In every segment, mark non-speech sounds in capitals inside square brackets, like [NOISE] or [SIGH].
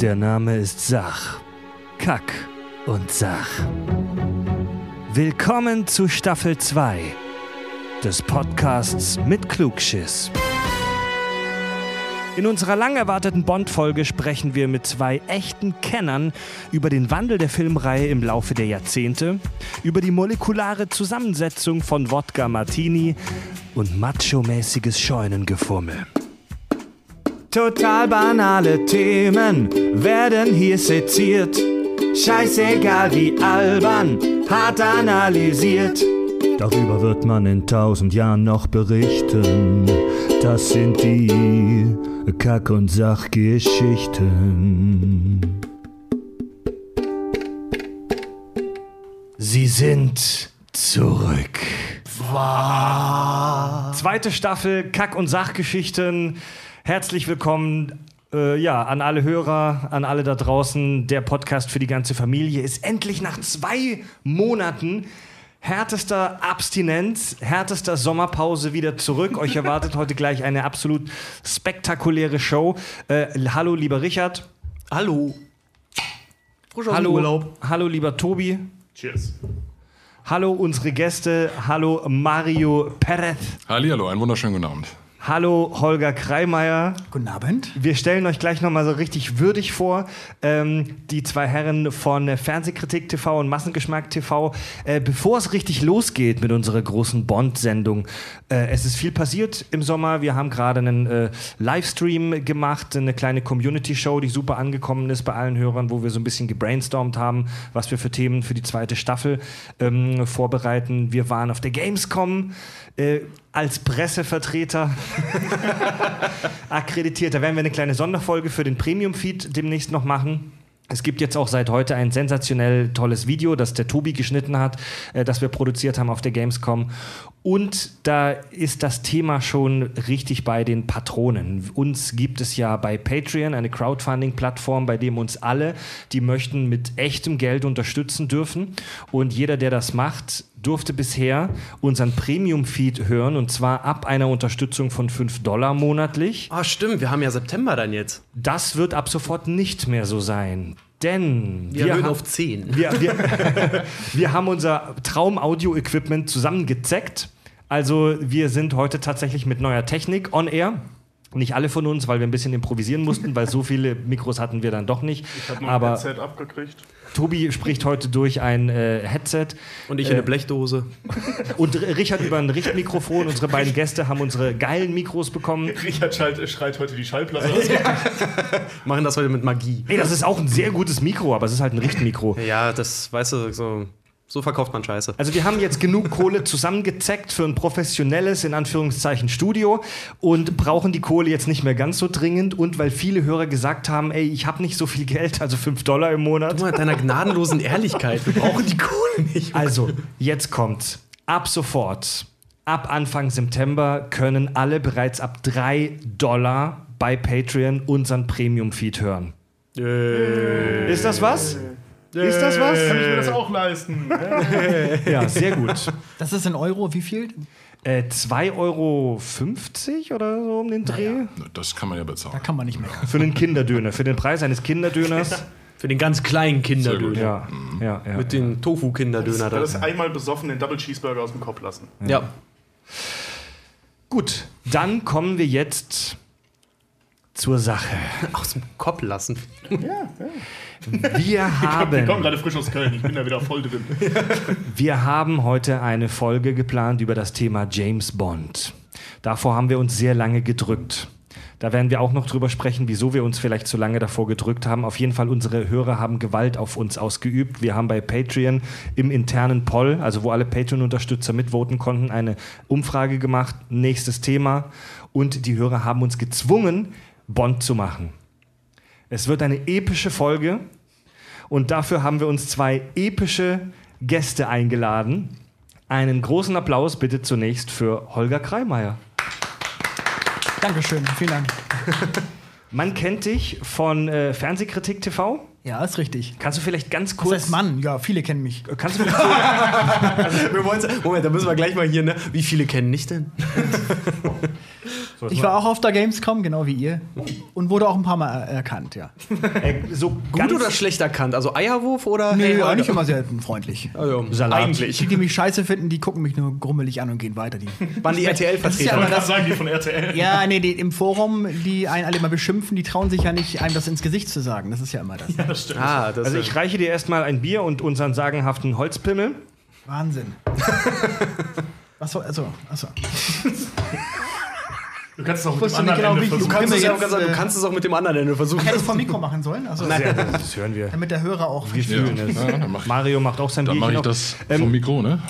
Der Name ist Sach. Kack und Sach. Willkommen zu Staffel 2 des Podcasts mit Klugschiss. In unserer lang erwarteten Bond-Folge sprechen wir mit zwei echten Kennern über den Wandel der Filmreihe im Laufe der Jahrzehnte, über die molekulare Zusammensetzung von Wodka Martini und macho-mäßiges Scheunengefummel. Total banale Themen werden hier seziert. Scheißegal wie albern, hart analysiert. Darüber wird man in tausend Jahren noch berichten. Das sind die Kack- und Sachgeschichten. Sie sind zurück. Zweite Staffel Kack- und Sachgeschichten. Herzlich willkommen äh, ja, an alle Hörer, an alle da draußen. Der Podcast für die ganze Familie ist endlich nach zwei Monaten härtester Abstinenz, härtester Sommerpause wieder zurück. Euch [LAUGHS] erwartet heute gleich eine absolut spektakuläre Show. Äh, hallo, lieber Richard. Hallo. Frisch aus Hallo, Urlaub. hallo, lieber Tobi. Cheers. Hallo, unsere Gäste. Hallo, Mario Perez. Hallihallo, einen wunderschönen guten Abend. Hallo, Holger Kreimeier. Guten Abend. Wir stellen euch gleich nochmal so richtig würdig vor, ähm, die zwei Herren von Fernsehkritik TV und Massengeschmack TV. Äh, bevor es richtig losgeht mit unserer großen Bond-Sendung, äh, es ist viel passiert im Sommer. Wir haben gerade einen äh, Livestream gemacht, eine kleine Community-Show, die super angekommen ist bei allen Hörern, wo wir so ein bisschen gebrainstormt haben, was wir für Themen für die zweite Staffel ähm, vorbereiten. Wir waren auf der Gamescom äh, als Pressevertreter [LAUGHS] akkreditiert. Da werden wir eine kleine Sonderfolge für den Premium-Feed demnächst noch machen. Es gibt jetzt auch seit heute ein sensationell tolles Video, das der Tobi geschnitten hat, äh, das wir produziert haben auf der Gamescom. Und da ist das Thema schon richtig bei den Patronen. Uns gibt es ja bei Patreon eine Crowdfunding-Plattform, bei dem uns alle, die möchten, mit echtem Geld unterstützen dürfen. Und jeder, der das macht, durfte bisher unseren Premium-Feed hören und zwar ab einer Unterstützung von 5 Dollar monatlich. Ah, stimmt, wir haben ja September dann jetzt. Das wird ab sofort nicht mehr so sein. Denn Wir, ha- auf 10. wir, wir, [LAUGHS] wir haben unser Traum-Audio-Equipment zusammengezeckt. Also wir sind heute tatsächlich mit neuer Technik on air. Nicht alle von uns, weil wir ein bisschen improvisieren mussten, weil so viele Mikros hatten wir dann doch nicht. Ich habe ein Aber Headset abgekriegt. Tobi spricht heute durch ein äh, Headset Und ich in Äh, eine Blechdose. und Richard über ein Richtmikrofon. Unsere beiden Gäste haben unsere geilen Mikros bekommen. Richard schreit, schreit heute die Schallplatte aus. [LAUGHS] Machen das heute mit Magie. Ey, das ist auch ein sehr gutes Mikro, aber es ist halt ein Richtmikro. Ja, das, weißt du, so, so verkauft man Scheiße. Also wir haben jetzt genug Kohle zusammengezeckt für ein professionelles, in Anführungszeichen, Studio und brauchen die Kohle jetzt nicht mehr ganz so dringend. Und weil viele Hörer gesagt haben, ey, ich habe nicht so viel Geld, also 5 Dollar im Monat. Guck mal, deiner gnadenlosen Ehrlichkeit. Wir brauchen die Kohle nicht. Also, jetzt kommt. Ab sofort, ab Anfang September können alle bereits ab 3 Dollar bei Patreon unseren Premium-Feed hören. Ist das was? Ist das was? Kann ich mir das auch leisten? [LAUGHS] Ja, sehr gut. Das ist in Euro, wie viel? Äh, 2,50 Euro oder so um den Dreh? Das kann man ja Da bezahlen. kann man nicht mehr. Für einen Kinderdöner, für den Preis eines Kinderdöners. [LAUGHS] Für den ganz kleinen Kinderdöner. Ja, ja, ja. Mit den Tofu-Kinderdöner Das da. ist einmal besoffen den Double Cheeseburger aus dem Kopf lassen. Ja. Gut, dann kommen wir jetzt zur Sache. Aus dem Kopf lassen. Wir Wir kommen haben, gerade frisch aus Köln, ich bin da wieder voll drin. [LAUGHS] wir haben heute eine Folge geplant über das Thema James Bond. Davor haben wir uns sehr lange gedrückt. Da werden wir auch noch drüber sprechen, wieso wir uns vielleicht so lange davor gedrückt haben. Auf jeden Fall, unsere Hörer haben Gewalt auf uns ausgeübt. Wir haben bei Patreon im internen Poll, also wo alle Patreon-Unterstützer mitvoten konnten, eine Umfrage gemacht. Nächstes Thema. Und die Hörer haben uns gezwungen, Bond zu machen. Es wird eine epische Folge. Und dafür haben wir uns zwei epische Gäste eingeladen. Einen großen Applaus bitte zunächst für Holger Kreimeier. Dankeschön, vielen Dank. [LAUGHS] Man kennt dich von äh, Fernsehkritik TV. Ja, ist richtig. Kannst du vielleicht ganz Das kurz. heißt Mann, ja, viele kennen mich. Kannst du vielleicht [LAUGHS] so, Wir wollen's- Moment, da müssen wir gleich mal hier, ne? Wie viele kennen dich denn? [LAUGHS] Ich war auch auf der Gamescom, genau wie ihr. Und wurde auch ein paar Mal er erkannt, ja. Äh, so Gut ganz oder schlecht erkannt? Also Eierwurf oder Nee, Holger? eigentlich immer sehr freundlich. Also, Salat. Eigentlich. Die, die mich scheiße finden, die gucken mich nur grummelig an und gehen weiter. Die. Waren die [LAUGHS] Das ist ja RTL-Vertreter? Ich kann das, sagen, die von RTL. ja, nee, die, im Forum, die einen alle mal beschimpfen, die trauen sich ja nicht, einem das ins Gesicht zu sagen. Das ist ja immer das. Das stimmt. ah, das Also ich reiche dir erstmal ein Bier und unseren sagenhaften Holzpimmel. Wahnsinn. Was soll, also, also. Du kannst es auch mit dem nicht anderen genau, Ende ich- Du versuchen. kannst, es jetzt, ganz sagen, du kannst es auch mit dem anderen Ende versuchen. Hätte ich vom Mikro machen sollen? Also, Sehr gut, [LAUGHS] das hören wir. damit der Hörer auch. Wir fühlen es. Ja, mach, Mario macht auch sein dann mache ich das vom Ähm, Mikro, ne?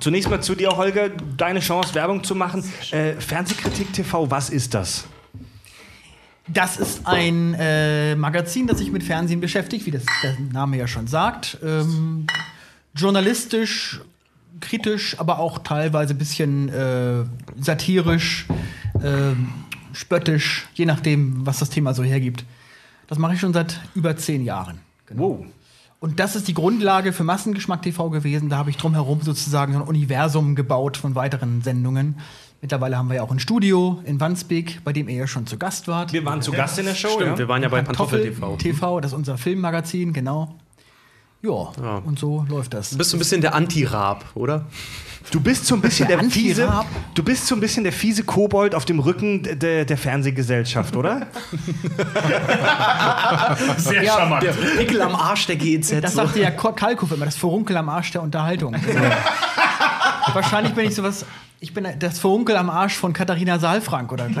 zunächst mal zu dir, Holger. Deine Chance, Werbung zu machen. Äh, Fernsehkritik TV, was ist das? Das ist ein äh, Magazin, das sich mit Fernsehen beschäftigt, wie das der Name ja schon sagt. Ähm, journalistisch, kritisch, aber auch teilweise ein bisschen äh, satirisch, ähm, spöttisch, je nachdem, was das Thema so hergibt. Das mache ich schon seit über zehn Jahren. Wow. Und das ist die Grundlage für Massengeschmack TV gewesen. Da habe ich drumherum sozusagen so ein Universum gebaut von weiteren Sendungen. Mittlerweile haben wir ja auch ein Studio in Wandsbek, bei dem ihr ja schon zu Gast wart. Wir waren zu Gast in der Show, Stimmt, ja? wir waren ja bei Pantoffel TV. TV, das ist unser Filmmagazin, genau. Ja, Ja. und so läuft das. Du bist so ein bisschen der Anti-Raab, oder? Du bist so ein bisschen der, Der fiese, du bist so ein bisschen der fiese Kobold auf dem Rücken der, der Fernsehgesellschaft, oder? [LAUGHS] Sehr charmant. Der Pickel am Arsch der GEZ. Das so. sagte ja Ko- Kalkow immer, das Furunkel am Arsch der Unterhaltung. Wahrscheinlich bin ich sowas, ich bin das Furunkel am Arsch von Katharina Saalfrank oder [LAUGHS]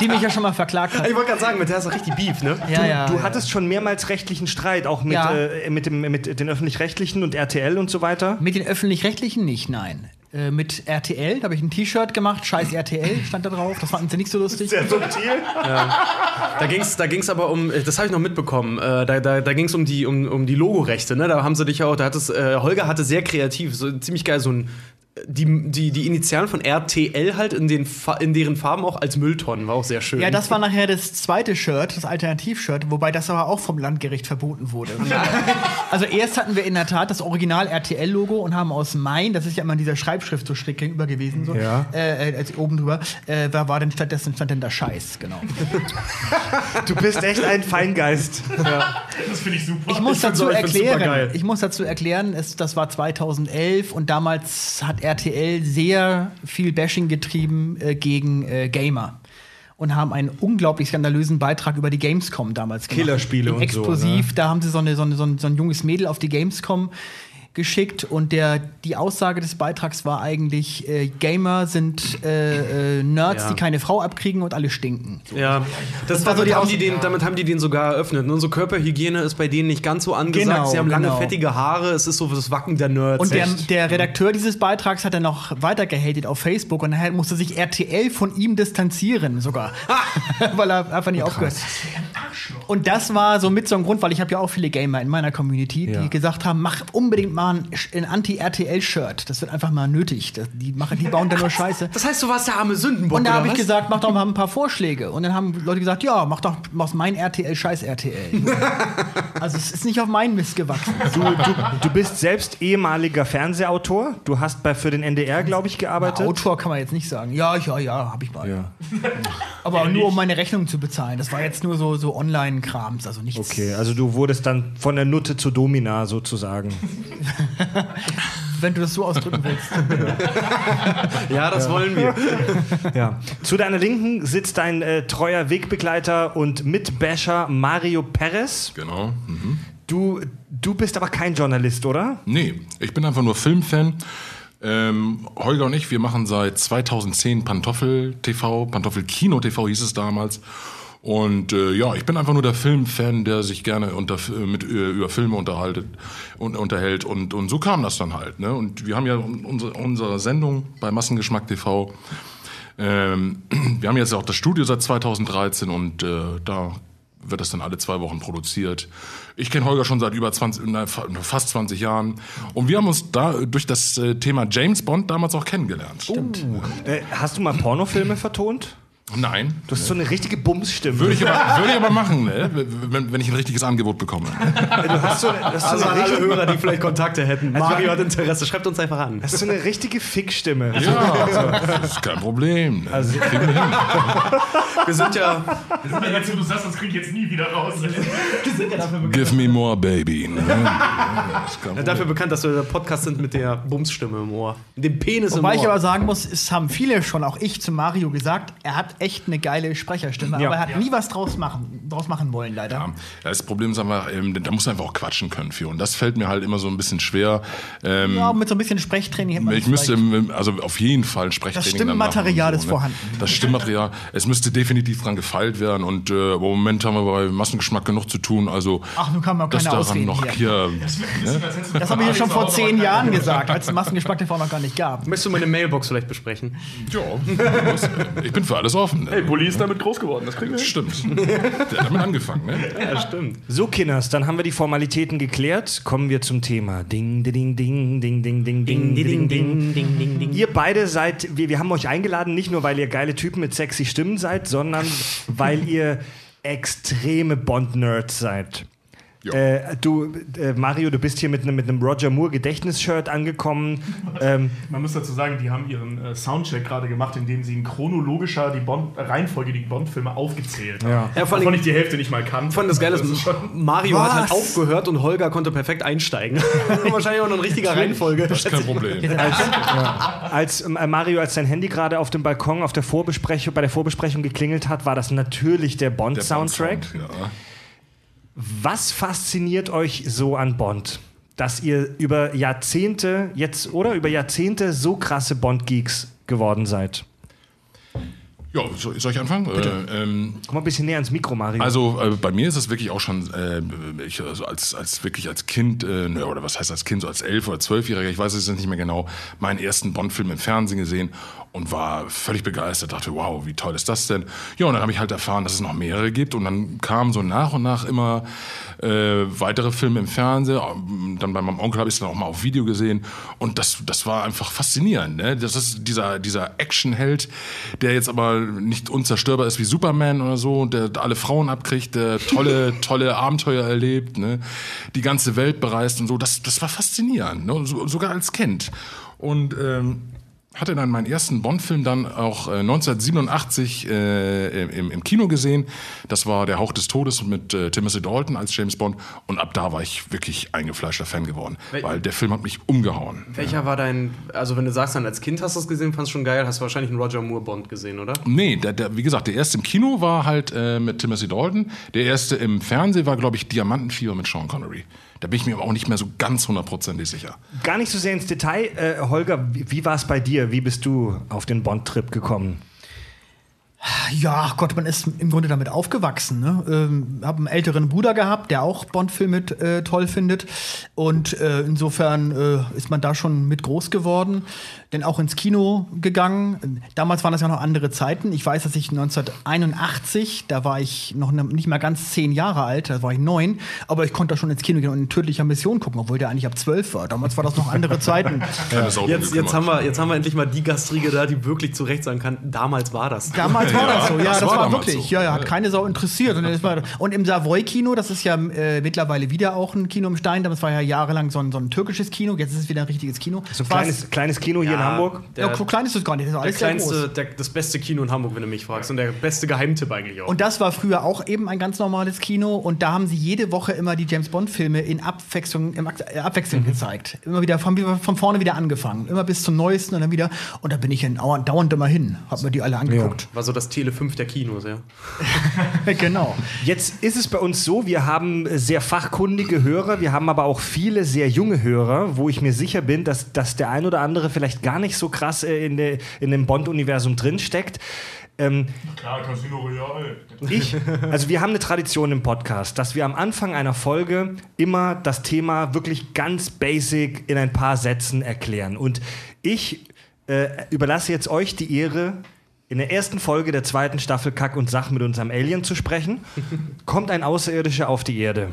die mich ja schon mal verklagt hat. Ich wollte gerade sagen, mit der hast du richtig Beef, ne? Ja, ja, du ja. hattest schon mehrmals rechtlichen Streit, auch mit, Ja. äh, mit, dem, mit den Öffentlich-Rechtlichen und RTL und so weiter. Mit den öffentlich-rechtlichen nicht, nein. Äh, mit RTL, da habe ich ein T-Shirt gemacht, scheiß [LAUGHS] RTL stand da drauf, das fanden sie nicht so lustig. Sehr subtil. Da ging es da ging's aber um, das habe ich noch mitbekommen, äh, da, da, da ging es um die, um, um die Logorechte, ne? Da haben sie dich auch, da hat es, äh, Holger hatte sehr kreativ, so ziemlich geil, so ein die, die, die Initialen von RTL halt in, den, Fa- in deren Farben auch als Mülltonnen, war auch sehr schön. Ja, das war nachher das zweite Shirt, das Alternativ-Shirt, wobei das aber auch vom Landgericht verboten wurde. [LAUGHS] also erst hatten wir in der Tat das Original RTL-Logo und haben aus Main, das ist ja immer in dieser Schreibschrift so schräg gegenüber gewesen, so, Ja. äh, äh, als oben drüber, äh, da war denn stattdessen stand denn da Scheiß, genau. [LAUGHS] Du bist echt ein Feingeist. Das finde ich super. Ich muss Ich dazu erklären, ich muss dazu erklären, es, das war 2011 und damals hat RTL sehr viel Bashing getrieben äh, gegen äh, Gamer und haben einen unglaublich skandalösen Beitrag über die Gamescom damals gemacht. Killerspiele und so, Explosiv, ne? da haben sie so, eine, so, eine, so, ein, so ein junges Mädel auf die Gamescom geschickt und der, die Aussage des Beitrags war eigentlich, äh, Gamer sind äh, äh, Nerds, Ja. die keine Frau abkriegen und alle stinken. Ja, das, war so damit, die haben die den, damit haben die den sogar eröffnet. Und unsere Körperhygiene ist bei denen nicht ganz so angesagt. Genau, Sie haben lange, genau. fettige Haare. Es ist so das Wacken der Nerds. Und der, der Redakteur dieses Beitrags hat dann noch weiter gehatet auf Facebook und daher musste sich RTL von ihm distanzieren sogar, [LAUGHS] [LAUGHS] weil er einfach nicht aufgehört. Und das war so mit so ein Grund, weil ich habe ja auch viele Gamer in meiner Community, die Ja. gesagt haben, mach unbedingt mal ein, Anti-RTL-Shirt. Das wird einfach mal nötig. Das, die, machen, die bauen da nur [LAUGHS] Scheiße. Das heißt, du warst der arme Sündenbock, Und da habe ich was? gesagt, mach doch mal ein paar Vorschläge. Und dann haben Leute gesagt, ja, mach doch mach mein RTL, scheiß RTL. [LAUGHS] also es ist nicht auf meinen Mist gewachsen. Du, du, du bist selbst ehemaliger Fernsehautor. Du hast bei, für den NDR, glaube ich, gearbeitet. Autor kann man jetzt nicht sagen. Ja, ja, ja, habe ich mal. Ja. Aber nur um meine Rechnung zu bezahlen. Das war jetzt nur so, so Online-Krams, also nichts. Okay, also du wurdest dann von der Nutte zur Domina sozusagen. [LAUGHS] Wenn du das so ausdrücken willst. [LAUGHS] Ja, das wollen wir. [LAUGHS] Ja. Zu deiner Linken sitzt dein äh, treuer Wegbegleiter und Mitbasher Mario Perez. Genau. Mhm. Du, du bist aber kein Journalist, oder? Nee, ich bin einfach nur Filmfan. Ähm, Holger und ich, wir machen seit 2010 Pantoffel TV, Pantoffel Kino TV hieß es damals. Und äh, ja, ich bin einfach nur der Filmfan, der sich gerne unter, mit, äh, über Filme unterhaltet und unterhält. Und, und so kam das dann halt. Ne? Und wir haben ja unsere, unsere Sendung bei Massengeschmack TV. Ähm, wir haben jetzt auch das Studio seit 2013 und äh, da wird das dann alle zwei Wochen produziert. Ich kenne Holger schon seit über 20, na, fa- fast 20 Jahren. Und wir haben uns da durch das äh, Thema James Bond damals auch kennengelernt. Äh, hast du mal Pornofilme vertont? Nein. Du hast so eine richtige Bumsstimme. Würde ich aber, würde ich aber machen, ne? wenn, wenn ich ein richtiges Angebot bekomme. [LAUGHS] du hast so, eine- du hast so Also eine an alle Hörer, die vielleicht Kontakte hätten. Mario hat Interesse, schreibt uns einfach an. hast so eine richtige Fickstimme. Ja, das ist kein Problem. Ne? Also- Kriegen wir hin. [LAUGHS] Wir sind ja, Das ist jetzt, wo du sagst, das krieg ich jetzt nie wieder raus. Give me more, baby. Ne? Problem. dafür bekannt, dass wir der Podcast sind mit der Bumsstimme im Ohr. Dem Penis Wobei im ich Ohr. aber sagen muss, es haben viele schon, auch ich zu Mario gesagt, er hat echt eine geile Sprecherstimme, Ja. aber er hat nie was draus machen, draus machen wollen, leider. Ja, das Problem ist einfach, ähm, da muss man einfach auch quatschen können für. Und das fällt mir halt immer so ein bisschen schwer. Ähm, Ja, mit so ein bisschen Sprechtraining hätte man ich das müsste, also auf jeden Fall ein Sprechtraining Das Stimmmaterial ist vorhanden. Das Stimmmaterial, es müsste definitiv dran gefeilt werden und äh, im Moment haben wir bei Massengeschmack genug zu tun, also Ach, nun kann man keine daran Ausreden noch hier. hier, Das habe ich ja schon vor [LAUGHS] zehn Jahren gesagt, als es Massengeschmack TV noch gar nicht gab. Möchtest du meine Mailbox vielleicht besprechen? ja, [LAUGHS] ich bin für alles offen. Hey, Bulli ist damit groß geworden, das kriegen wir hin. Stimmt. Der hat damit angefangen, ne? Ja, stimmt. So, Kinders, dann haben wir die Formalitäten geklärt. Kommen wir zum Thema. Ding, ding, ding, ding, ding, ding, ding, ding, ding. ding, ding, ding. Ihr beide seid, wir, wir haben euch eingeladen, nicht nur, weil ihr geile Typen mit sexy Stimmen seid, sondern [LAUGHS] weil ihr extreme Bond-Nerds seid. Ja. Äh, du, äh, Mario, du bist hier mit einem mit Roger Moore Gedächtnisshirt angekommen. [LAUGHS] ähm, Man muss dazu sagen, die haben ihren äh, Soundcheck gerade gemacht, indem sie in chronologischer die Bond äh, Reihenfolge die Bond-Filme aufgezählt haben. Ja. Ja, vor ich die Hälfte nicht mal kann. Von das Geile ist, Das ist schon Mario hat halt Was? aufgehört und Holger konnte perfekt einsteigen. [LAUGHS] [LAUGHS] Wahrscheinlich auch noch in richtiger Reihenfolge. Das ist kein Problem. als äh, Mario, als sein Handy gerade auf dem Balkon auf der Vorbesprechung, bei der Vorbesprechung geklingelt hat, war das natürlich der Bond-Soundtrack. Bond-Sound, Ja. Was fasziniert euch so an Bond? Dass ihr über Jahrzehnte jetzt oder über Jahrzehnte so krasse Bond-Geeks geworden seid. Ja, soll, ich anfangen? Äh, ähm, Komm mal ein bisschen näher ans Mikro, Mario. Also äh, bei mir ist es wirklich auch schon, äh, ich, also als, als wirklich als Kind, äh, oder was heißt als Kind, so als elf oder zwölfjähriger, ich weiß es jetzt nicht mehr genau, meinen ersten Bond-Film im Fernsehen gesehen und war völlig begeistert, dachte, wow, wie toll ist das denn? Ja, und dann habe ich halt erfahren, dass es noch mehrere gibt und dann kamen so nach und nach immer äh, weitere Filme im Fernsehen. Dann bei meinem Onkel habe ich es dann auch mal auf Video gesehen und das, das war einfach faszinierend. Ne? Das ist dieser, dieser Actionheld, der jetzt aber nicht unzerstörbar ist wie Superman oder so, der alle Frauen abkriegt, der [LAUGHS] tolle, tolle Abenteuer erlebt, ne? die ganze Welt bereist und so. Das, das war faszinierend, ne? so, sogar als Kind. Und ähm, hatte dann meinen ersten Bond-Film dann auch äh, 1987 äh, im, im Kino gesehen. Das war Der Hauch des Todes mit äh, Timothy Dalton als James Bond. Und ab da war ich wirklich eingefleischter Fan geworden, Wel- weil der Film hat mich umgehauen. Welcher war dein, also wenn du sagst, dann als Kind hast du es gesehen, fandest du schon geil, hast du wahrscheinlich einen Roger Moore Bond gesehen, oder? Nee, der, der, wie gesagt, der erste im Kino war halt äh, mit Timothy Dalton. Der erste im Fernsehen war, glaube ich, Diamantenfieber mit Sean Connery. Da bin ich mir aber auch nicht mehr so ganz hundertprozentig sicher. Gar nicht so sehr ins Detail. Äh, Holger, wie, wie war es bei dir? Wie bist du auf den Bond-Trip gekommen? Ja, Gott, man ist im Grunde damit aufgewachsen. Ne? Ähm, hab einen älteren Bruder gehabt, der auch Bond-Filme äh, toll findet. Und äh, insofern äh, ist man da schon mit groß geworden. Denn auch ins Kino gegangen. Damals waren das ja noch andere Zeiten. Ich weiß, dass ich 1981, da war ich noch ne, nicht mal ganz zehn Jahre alt, da war ich neun, aber ich konnte da schon ins Kino gehen und in tödlicher Mission gucken, obwohl der eigentlich ab zwölf war. Damals war das noch andere Zeiten. [LAUGHS] Drum Jetzt, jetzt, haben wir, jetzt haben wir endlich mal die Gastriege da, die wirklich zu Recht sagen kann, damals war das. Damals war Ja, das so, ja, das das, war war, damals wirklich. so. Ja, ja, hat keine Sau interessiert. Und, war, und im Savoy-Kino, das ist ja äh, mittlerweile wieder auch ein Kino im Stein, das war ja jahrelang so ein, so ein türkisches Kino, jetzt ist es wieder ein richtiges Kino. So ein kleines, kleines Kino hier in Hamburg. Der, ja, so klein ist es gar nicht, das ist der alles sehr groß. kleinste, der, das beste Kino in Hamburg, wenn du mich fragst. Und der beste Geheimtipp eigentlich auch. Und das war früher auch eben ein ganz normales Kino und da haben sie jede Woche immer die James Bond Filme in Abwechslung, äh, Abwechslung gezeigt. Immer wieder von, von vorne wieder angefangen, immer bis zum neuesten und dann wieder und da bin ich in, dauernd, dauernd immer hin, hab mir die alle angeguckt. war so das Tele 5 der Kinos, ja. [LAUGHS] genau. Jetzt ist es bei uns so, wir haben sehr fachkundige Hörer, wir haben aber auch viele sehr junge Hörer, wo ich mir sicher bin, dass, dass der ein oder andere vielleicht gar nicht so krass äh, in, der, in dem Bond-Universum drinsteckt. Ähm, Klar, Casino Royale. ich, also wir haben eine Tradition im Podcast, dass wir am Anfang einer Folge immer das Thema wirklich ganz basic in ein paar Sätzen erklären. Und ich äh, überlasse jetzt euch die Ehre, in der ersten Folge der zweiten Staffel Kack und Sach mit unserem Alien zu sprechen. Kommt ein Außerirdischer auf die Erde.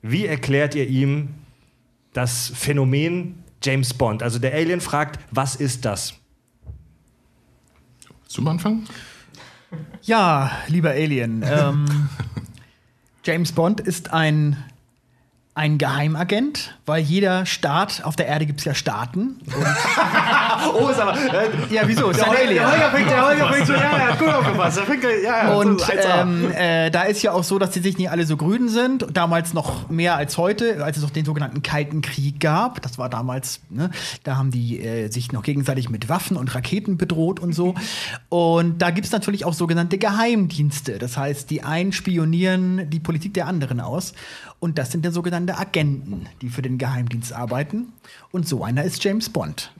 Wie erklärt ihr ihm das Phänomen James Bond? Also der Alien fragt, was ist das? Zum Anfang? Ja, lieber Alien, ähm, [LAUGHS] James Bond ist ein, ein Geheimagent, weil jeder Staat, auf der Erde gibt es ja Staaten. [LAUGHS] Oh, ist aber. Äh, Ja, wieso? Ist der, der Holger fängt, der Holger fängt so, ja, ja, gut aufgepasst. Der fängt, ja, ja, Und so 1A. ähm, äh, da ist ja auch so, dass die sich nicht alle so grün sind. Damals noch mehr als heute, als es noch den sogenannten Kalten Krieg gab. Das war damals, ne, da haben die äh, sich noch gegenseitig mit Waffen und Raketen bedroht und so. Und da gibt es natürlich auch sogenannte Geheimdienste. Das heißt, die einen spionieren die Politik der anderen aus. Und das sind dann sogenannte Agenten, die für den Geheimdienst arbeiten. Und so einer ist James Bond.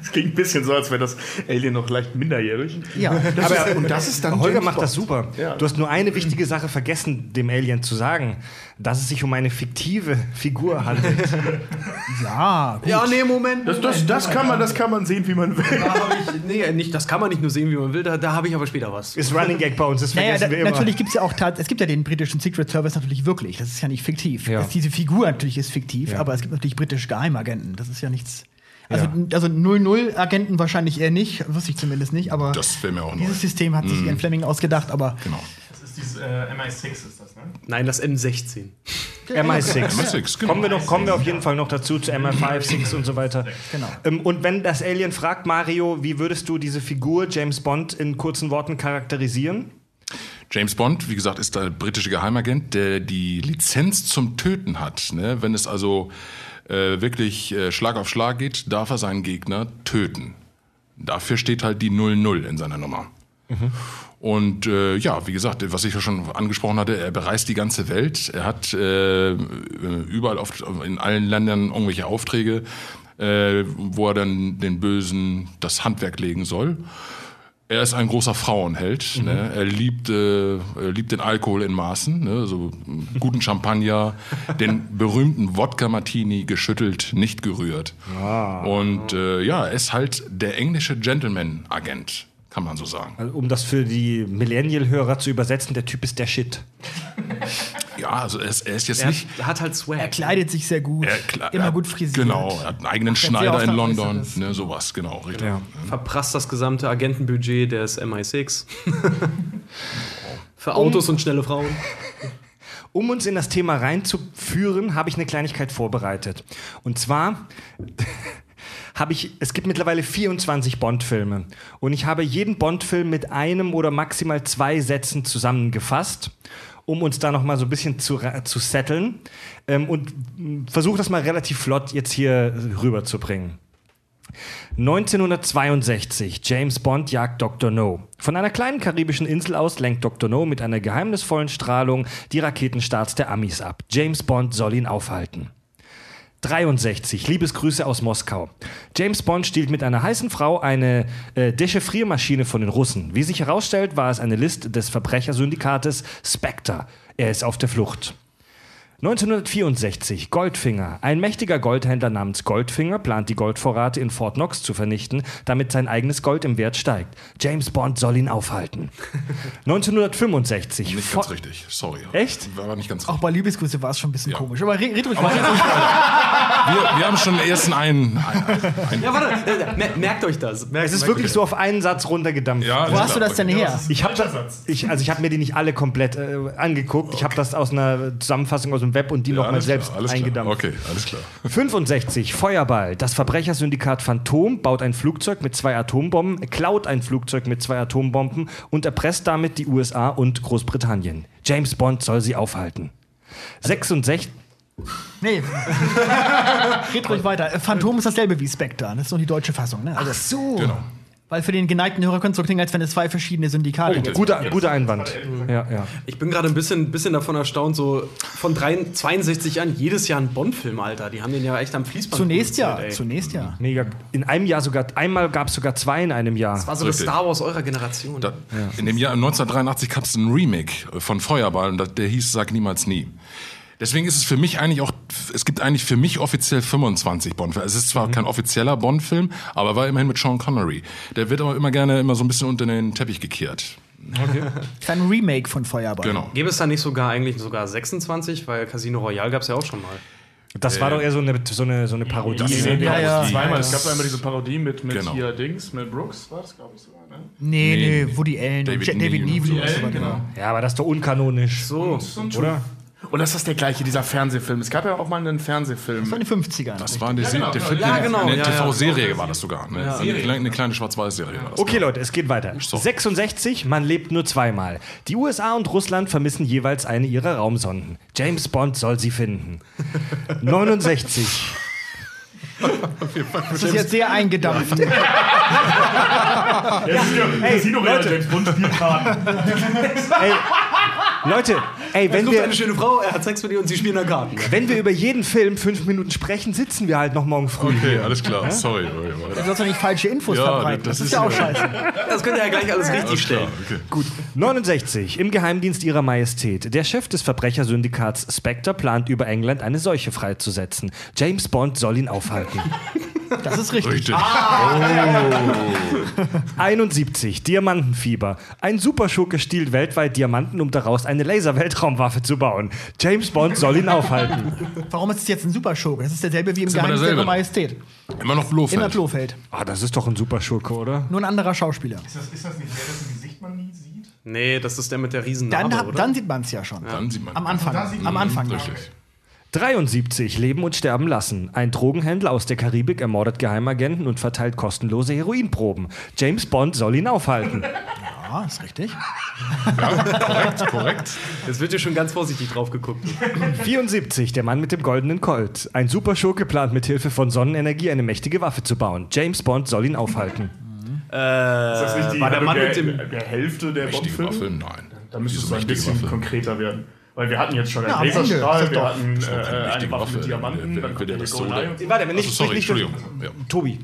Es klingt ein bisschen so, als wäre das Alien noch leicht minderjährig. Ja. Aber und das ist dann Holger James macht Bond. das super. Ja. Du hast nur eine wichtige Sache vergessen, dem Alien zu sagen, dass es sich um eine fiktive Figur handelt. [LAUGHS] Ja, gut. ja, nee, Moment. Das, das, das, kann man, das kann man sehen, wie man will. Da ich, nee, nicht, das kann man nicht nur sehen, wie man will. Da, da habe ich aber später was. Ist Running Gag bei uns, das Naja, vergessen da, wir immer. natürlich gibt es ja auch es gibt ja den britischen Secret Service natürlich wirklich. Das ist ja nicht fiktiv. Ja. Das, diese Figur natürlich ist fiktiv, Ja. aber es gibt natürlich britische Geheimagenten. Das ist ja nichts. Also, Ja. also 00-Agenten wahrscheinlich eher nicht, wusste ich zumindest nicht, aber Das wäre mir auch neu. dieses System hat sich Ian Fleming ausgedacht, aber Genau. Das ist dieses äh, MI6, ist das, ne? Nein, das M16. MI6. MI6, genau. Kommen wir, noch, kommen wir auf jeden Fall noch dazu, zu MI5, 6 und so weiter. Genau. Ähm, und wenn das Alien fragt, Mario, wie würdest du diese Figur James Bond in kurzen Worten charakterisieren? James Bond, wie gesagt, ist der britische Geheimagent, der die Lizenz zum Töten hat. Ne? Wenn es also äh, wirklich äh, Schlag auf Schlag geht, darf er seinen Gegner töten. Dafür steht halt die 00 in seiner Nummer. Und äh, ja, wie gesagt, was ich ja schon angesprochen hatte, er bereist die ganze Welt. Er hat äh, überall oft in allen Ländern irgendwelche Aufträge, äh, wo er dann den Bösen das Handwerk legen soll. Er ist ein großer Frauenheld. Ne? Er liebt, äh, er liebt den Alkohol in Maßen, ne? so guten Champagner, [LAUGHS] den berühmten Wodka Martini geschüttelt, nicht gerührt. Und äh, ja, er ist halt der englische Gentleman-Agent, kann man so sagen. Also, um das für die Millennial-Hörer zu übersetzen, der Typ ist der Shit. [LAUGHS] Ja, also er ist, er ist jetzt Er nicht. hat halt Swag. er kleidet sich sehr gut, Er, immer er, gut frisiert. Genau, er hat einen eigenen sehr Schneider in London, ne, sowas, genau, richtig. Ja. verprasst das gesamte Agentenbudget des MI6. [LAUGHS] Für Autos und schnelle Frauen. Um uns in das Thema reinzuführen, habe ich eine Kleinigkeit vorbereitet. Und zwar [LAUGHS] habe ich, es gibt mittlerweile 24 Bond-Filme. Und ich habe jeden Bond-Film mit einem oder maximal zwei Sätzen zusammengefasst, um uns da nochmal so ein bisschen zu, zu setteln. Ähm, und versuche das mal relativ flott jetzt hier rüberzubringen. 1962, James Bond jagt Dr. No. Von einer kleinen karibischen Insel aus lenkt Dr. No mit einer geheimnisvollen Strahlung die Raketenstarts der Amis ab. James Bond soll ihn aufhalten. 63, Liebesgrüße aus Moskau. James Bond stiehlt mit einer heißen Frau eine äh, Dechiffriermaschine von den Russen. Wie sich herausstellt, war es eine List des Verbrechersyndikates Spectre. Er ist auf der Flucht. 1964, Goldfinger. Ein mächtiger Goldhändler namens Goldfinger plant die Goldvorrate in Fort Knox zu vernichten, damit sein eigenes Gold im Wert steigt. James Bond soll ihn aufhalten. [LAUGHS] 1965. Nicht Fo- ganz richtig, sorry. Echt? War aber nicht ganz Auch richtig. bei Liebesgrüße war es schon ein bisschen Ja. komisch. Aber red, red ruhig weiter. [LAUGHS] Wir, wir haben schon den ersten einen. ein, Ja, warte, mer- merkt euch das. Merkt, Es ist wirklich euch so auf einen Satz runtergedampft. ja, Wo hast du das denn her? Ich habe also ich habe mir die nicht alle komplett äh, angeguckt. Ich habe das aus einer Zusammenfassung aus dem Web und die Ja, nochmal selbst klar, alles eingedampft. Klar. Okay, alles klar. 65, Feuerball. Das Verbrechersyndikat Phantom baut ein Flugzeug mit zwei Atombomben, klaut ein Flugzeug mit zwei Atombomben und erpresst damit die USA und Großbritannien. James Bond soll sie aufhalten. 66, Nee. [LAUGHS] red ruhig weiter. Phantom ist dasselbe wie Spectre. Das ist nur die deutsche Fassung. Ne? Also, so. Genau. Weil für den geneigten Hörer könnte es so klingen, als wenn es zwei verschiedene Syndikate gibt. Guter, guter Einwand. Ja, ja. Ich bin gerade ein bisschen, bisschen davon erstaunt, so von 3, 62 an jedes Jahr ein Bond-Film, Alter. Die haben den ja echt am Fließband Zunächst ja, ey. zunächst ja. Mega. In einem Jahr sogar, einmal gab es sogar zwei in einem Jahr. Das war so das Richtig. Star Wars eurer Generation. Da, In dem Jahr 1983 gab es ein Remake von Feuerball und das- der hieß Sag niemals nie. Deswegen ist es für mich eigentlich auch, es gibt eigentlich für mich offiziell 25 Bond-Filme. Es ist zwar kein offizieller Bond-Film, aber war immerhin mit Sean Connery. Der wird aber immer gerne immer so ein bisschen unter den Teppich gekehrt. Ist [LAUGHS] ein Remake von Feuerball. Genau. Gäbe es da nicht sogar eigentlich sogar 26? Weil Casino Royale gab es ja auch schon mal. Das war doch eher so eine, so eine, so eine Parodie. Das- ne? Ja, ja. Zweimal. Es gab da immer diese Parodie mit, mit Genau. hier Dings, Mel Brooks, war das, glaube ich, sogar, ne? Nee, Nee. nee, Woody Allen David und David Neville. so. so genau. Ja, aber das ist doch unkanonisch. So. Oder? Und das ist der gleiche, dieser Fernsehfilm. Es gab ja auch mal einen Fernsehfilm. Das war in den 50ern. Das war eine, Se- der Film, Ja, genau. eine Ja, ja. TV-Serie war das sogar. Ne? Eine, kleine, eine kleine Schwarz-Weiß-Serie war das. Okay, Leute, es geht weiter. So. 66, man lebt nur zweimal. Die USA und Russland vermissen jeweils eine ihrer Raumsonden. James Bond soll sie finden. [LAUGHS] 69. Das ist jetzt sehr eingedampft. Casino [LAUGHS] Leute. James Bond. Ey, Leute, ey, wenn Sucht wir, eine schöne Frau, er hat Sex mit ihr und sie spielen da Karten. wenn wir über jeden Film fünf Minuten sprechen, sitzen wir halt noch morgen früh. Okay, alles klar. Sorry. okay, Du sollst doch nicht falsche Infos Ja, verbreiten. das Das, ist ist ja auch ja- scheiße. Das könnt ihr ja gleich alles richtig Alles klar. stellen. Okay. 69. Im Geheimdienst ihrer Majestät. Der Chef des Verbrechersyndikats Spectre plant über England eine Seuche freizusetzen. James Bond soll ihn aufhalten. Das ist richtig. Richtig. [LAUGHS] 71. Diamantenfieber. Ein Superschurke stiehlt weltweit Diamanten, um daraus eine Laser-Weltraumwaffe zu bauen. James Bond soll ihn aufhalten. [LAUGHS] Warum ist es jetzt ein Superschurke? Das ist derselbe wie im Geheimnis der. Majestät. Immer noch Blofeld. Immer Blofeld. Ah, das ist doch ein Superschurke, oder? Nur ein anderer Schauspieler. Ist das, ist das nicht der, dessen Gesicht man nie sieht? Nee, das ist der mit der riesen Dann, oder? dann sieht man es ja schon. Dann sieht man. Am Anfang. Da sieht Am man- Anfang. Richtig. 73. Leben und sterben lassen. Ein Drogenhändler aus der Karibik ermordet Geheimagenten und verteilt kostenlose Heroinproben. James Bond soll ihn aufhalten. [LAUGHS] Ja, ist richtig. Korrekt, korrekt. Jetzt wird hier schon ganz vorsichtig drauf geguckt. 74. Der Mann mit dem goldenen Colt. Ein Superschurke plant mit Hilfe von Sonnenenergie eine mächtige Waffe zu bauen. James Bond soll ihn aufhalten. Ist das nicht die war der Mann der, mit dem- der, Hälfte der Mächtige Bond-Filme? Waffe? Nein. Da müsste es ein bisschen Waffe. konkreter werden. Weil wir hatten jetzt schon Ja, einen Ende, Laserstrahl, wir hatten äh, eine Waffe mit Diamanten, Wer- dann wer kommt der Warte, nicht, Achso, sorry, nicht, nicht, Entschuldigung. Ja. Tobi.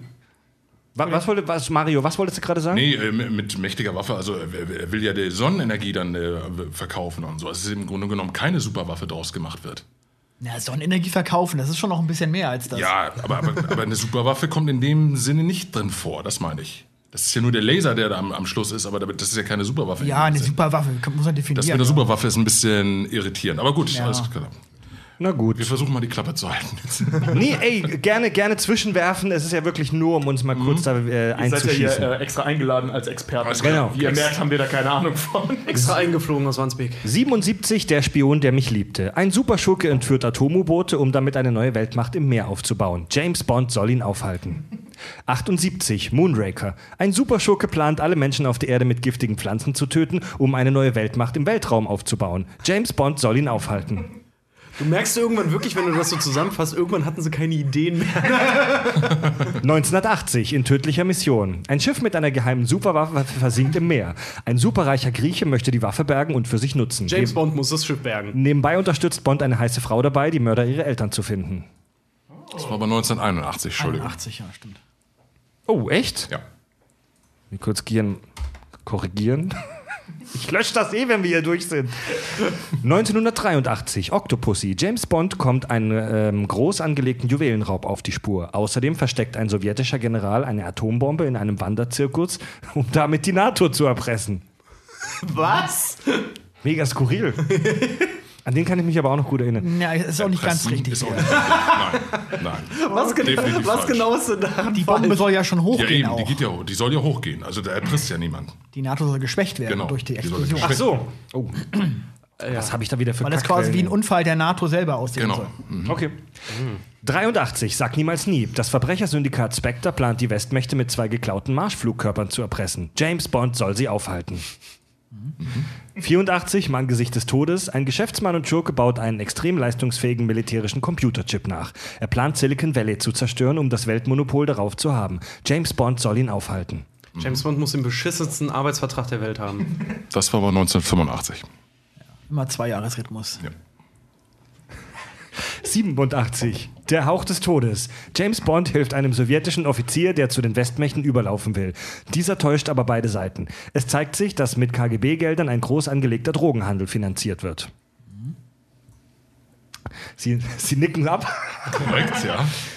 Wa- Was, wollte, was, Mario, was wolltest du gerade sagen? Nee, äh, mit mächtiger Waffe, also er er will ja die Sonnenenergie dann äh, verkaufen und so. Es ist im Grunde genommen keine Superwaffe draus gemacht wird. Na, Sonnenenergie verkaufen, das ist schon noch ein bisschen mehr als das. Ja, aber, aber, aber eine Superwaffe kommt in dem Sinne nicht drin vor, das meine ich. Das ist ja nur der Laser, der da am, am Schluss ist, aber das ist ja keine Superwaffe. Ja, eine Sinn. Superwaffe, muss man definieren. Das mit der Superwaffe ist ein bisschen irritierend. Aber gut, Ja. alles klar. Na gut. Wir versuchen mal die Klappe zu halten. [LAUGHS] Nee, ey, gerne, gerne zwischenwerfen. Es ist ja wirklich nur, um uns mal kurz da äh, Ihr seid ja einzuschießen. hier äh, extra eingeladen als Experten. Klar. Wie ihr merkt, haben wir da keine Ahnung von. [LAUGHS] Extra eingeflogen aus Wandsbek. 77, der Spion, der mich liebte. Ein Superschurke entführt Atom-U-Boote, um damit eine neue Weltmacht im Meer aufzubauen. James Bond soll ihn aufhalten. 78, Moonraker. Ein Superschurke plant, alle Menschen auf der Erde mit giftigen Pflanzen zu töten, um eine neue Weltmacht im Weltraum aufzubauen. James Bond soll ihn aufhalten. Du merkst irgendwann wirklich, wenn du das so zusammenfasst, irgendwann hatten sie keine Ideen mehr. [LAUGHS] 1980 in tödlicher Mission. Ein Schiff mit einer geheimen Superwaffe versinkt im Meer. Ein superreicher Grieche möchte die Waffe bergen und für sich nutzen. James Neb- Bond muss das Schiff bergen. Nebenbei unterstützt Bond eine heiße Frau dabei, die Mörder ihrer Eltern zu finden. Das war aber 1981, Entschuldigung. 80, ja, stimmt. Oh, echt? Ja. Mal kurz gehen, korrigieren. Ich lösche das eh, wenn wir hier durch sind. 1983, Octopussy. James Bond kommt einen ähm, groß angelegten Juwelenraub auf die Spur. Außerdem versteckt ein sowjetischer General eine Atombombe in einem Wanderzirkus, um damit die NATO zu erpressen. Was? Mega skurril. [LAUGHS] An den kann ich mich aber auch noch gut erinnern. Ja, ist auch nicht ganz richtig. Auch nicht. Nein, nein. Was, genau, was falsch. genau ist denn da? Die Bombe soll ja schon Ja, hochgehen eben, auch. die, geht ja, hoch- die soll ja hochgehen. Also da erpresst ja niemand. Die NATO soll geschwächt werden Genau. durch die Die Explosion. Ach so. Oh. Was habe ich da wieder für Weil das quasi wie ein? Unfall der NATO selber aussehen Genau. soll. Okay. 83, sag niemals nie. Das Verbrechersyndikat Spectre plant, die Westmächte mit zwei geklauten Marschflugkörpern zu erpressen. James Bond soll sie aufhalten. 84, Mann Gesicht des Todes. Ein Geschäftsmann und Schurke baut einen extrem leistungsfähigen militärischen Computerchip nach. Er plant Silicon Valley zu zerstören, um das Weltmonopol darauf zu haben. James Bond soll ihn aufhalten. James Bond muss den beschissensten Arbeitsvertrag der Welt haben. Das war aber 1985. Immer Zwei-Jahres-Rhythmus. Ja. 87. Der Hauch des Todes. James Bond hilft einem sowjetischen Offizier, der zu den Westmächten überlaufen will. Dieser täuscht aber beide Seiten. Es zeigt sich, dass mit KGB-Geldern ein groß angelegter Drogenhandel finanziert wird. Sie, Sie nicken ab. Korrekt,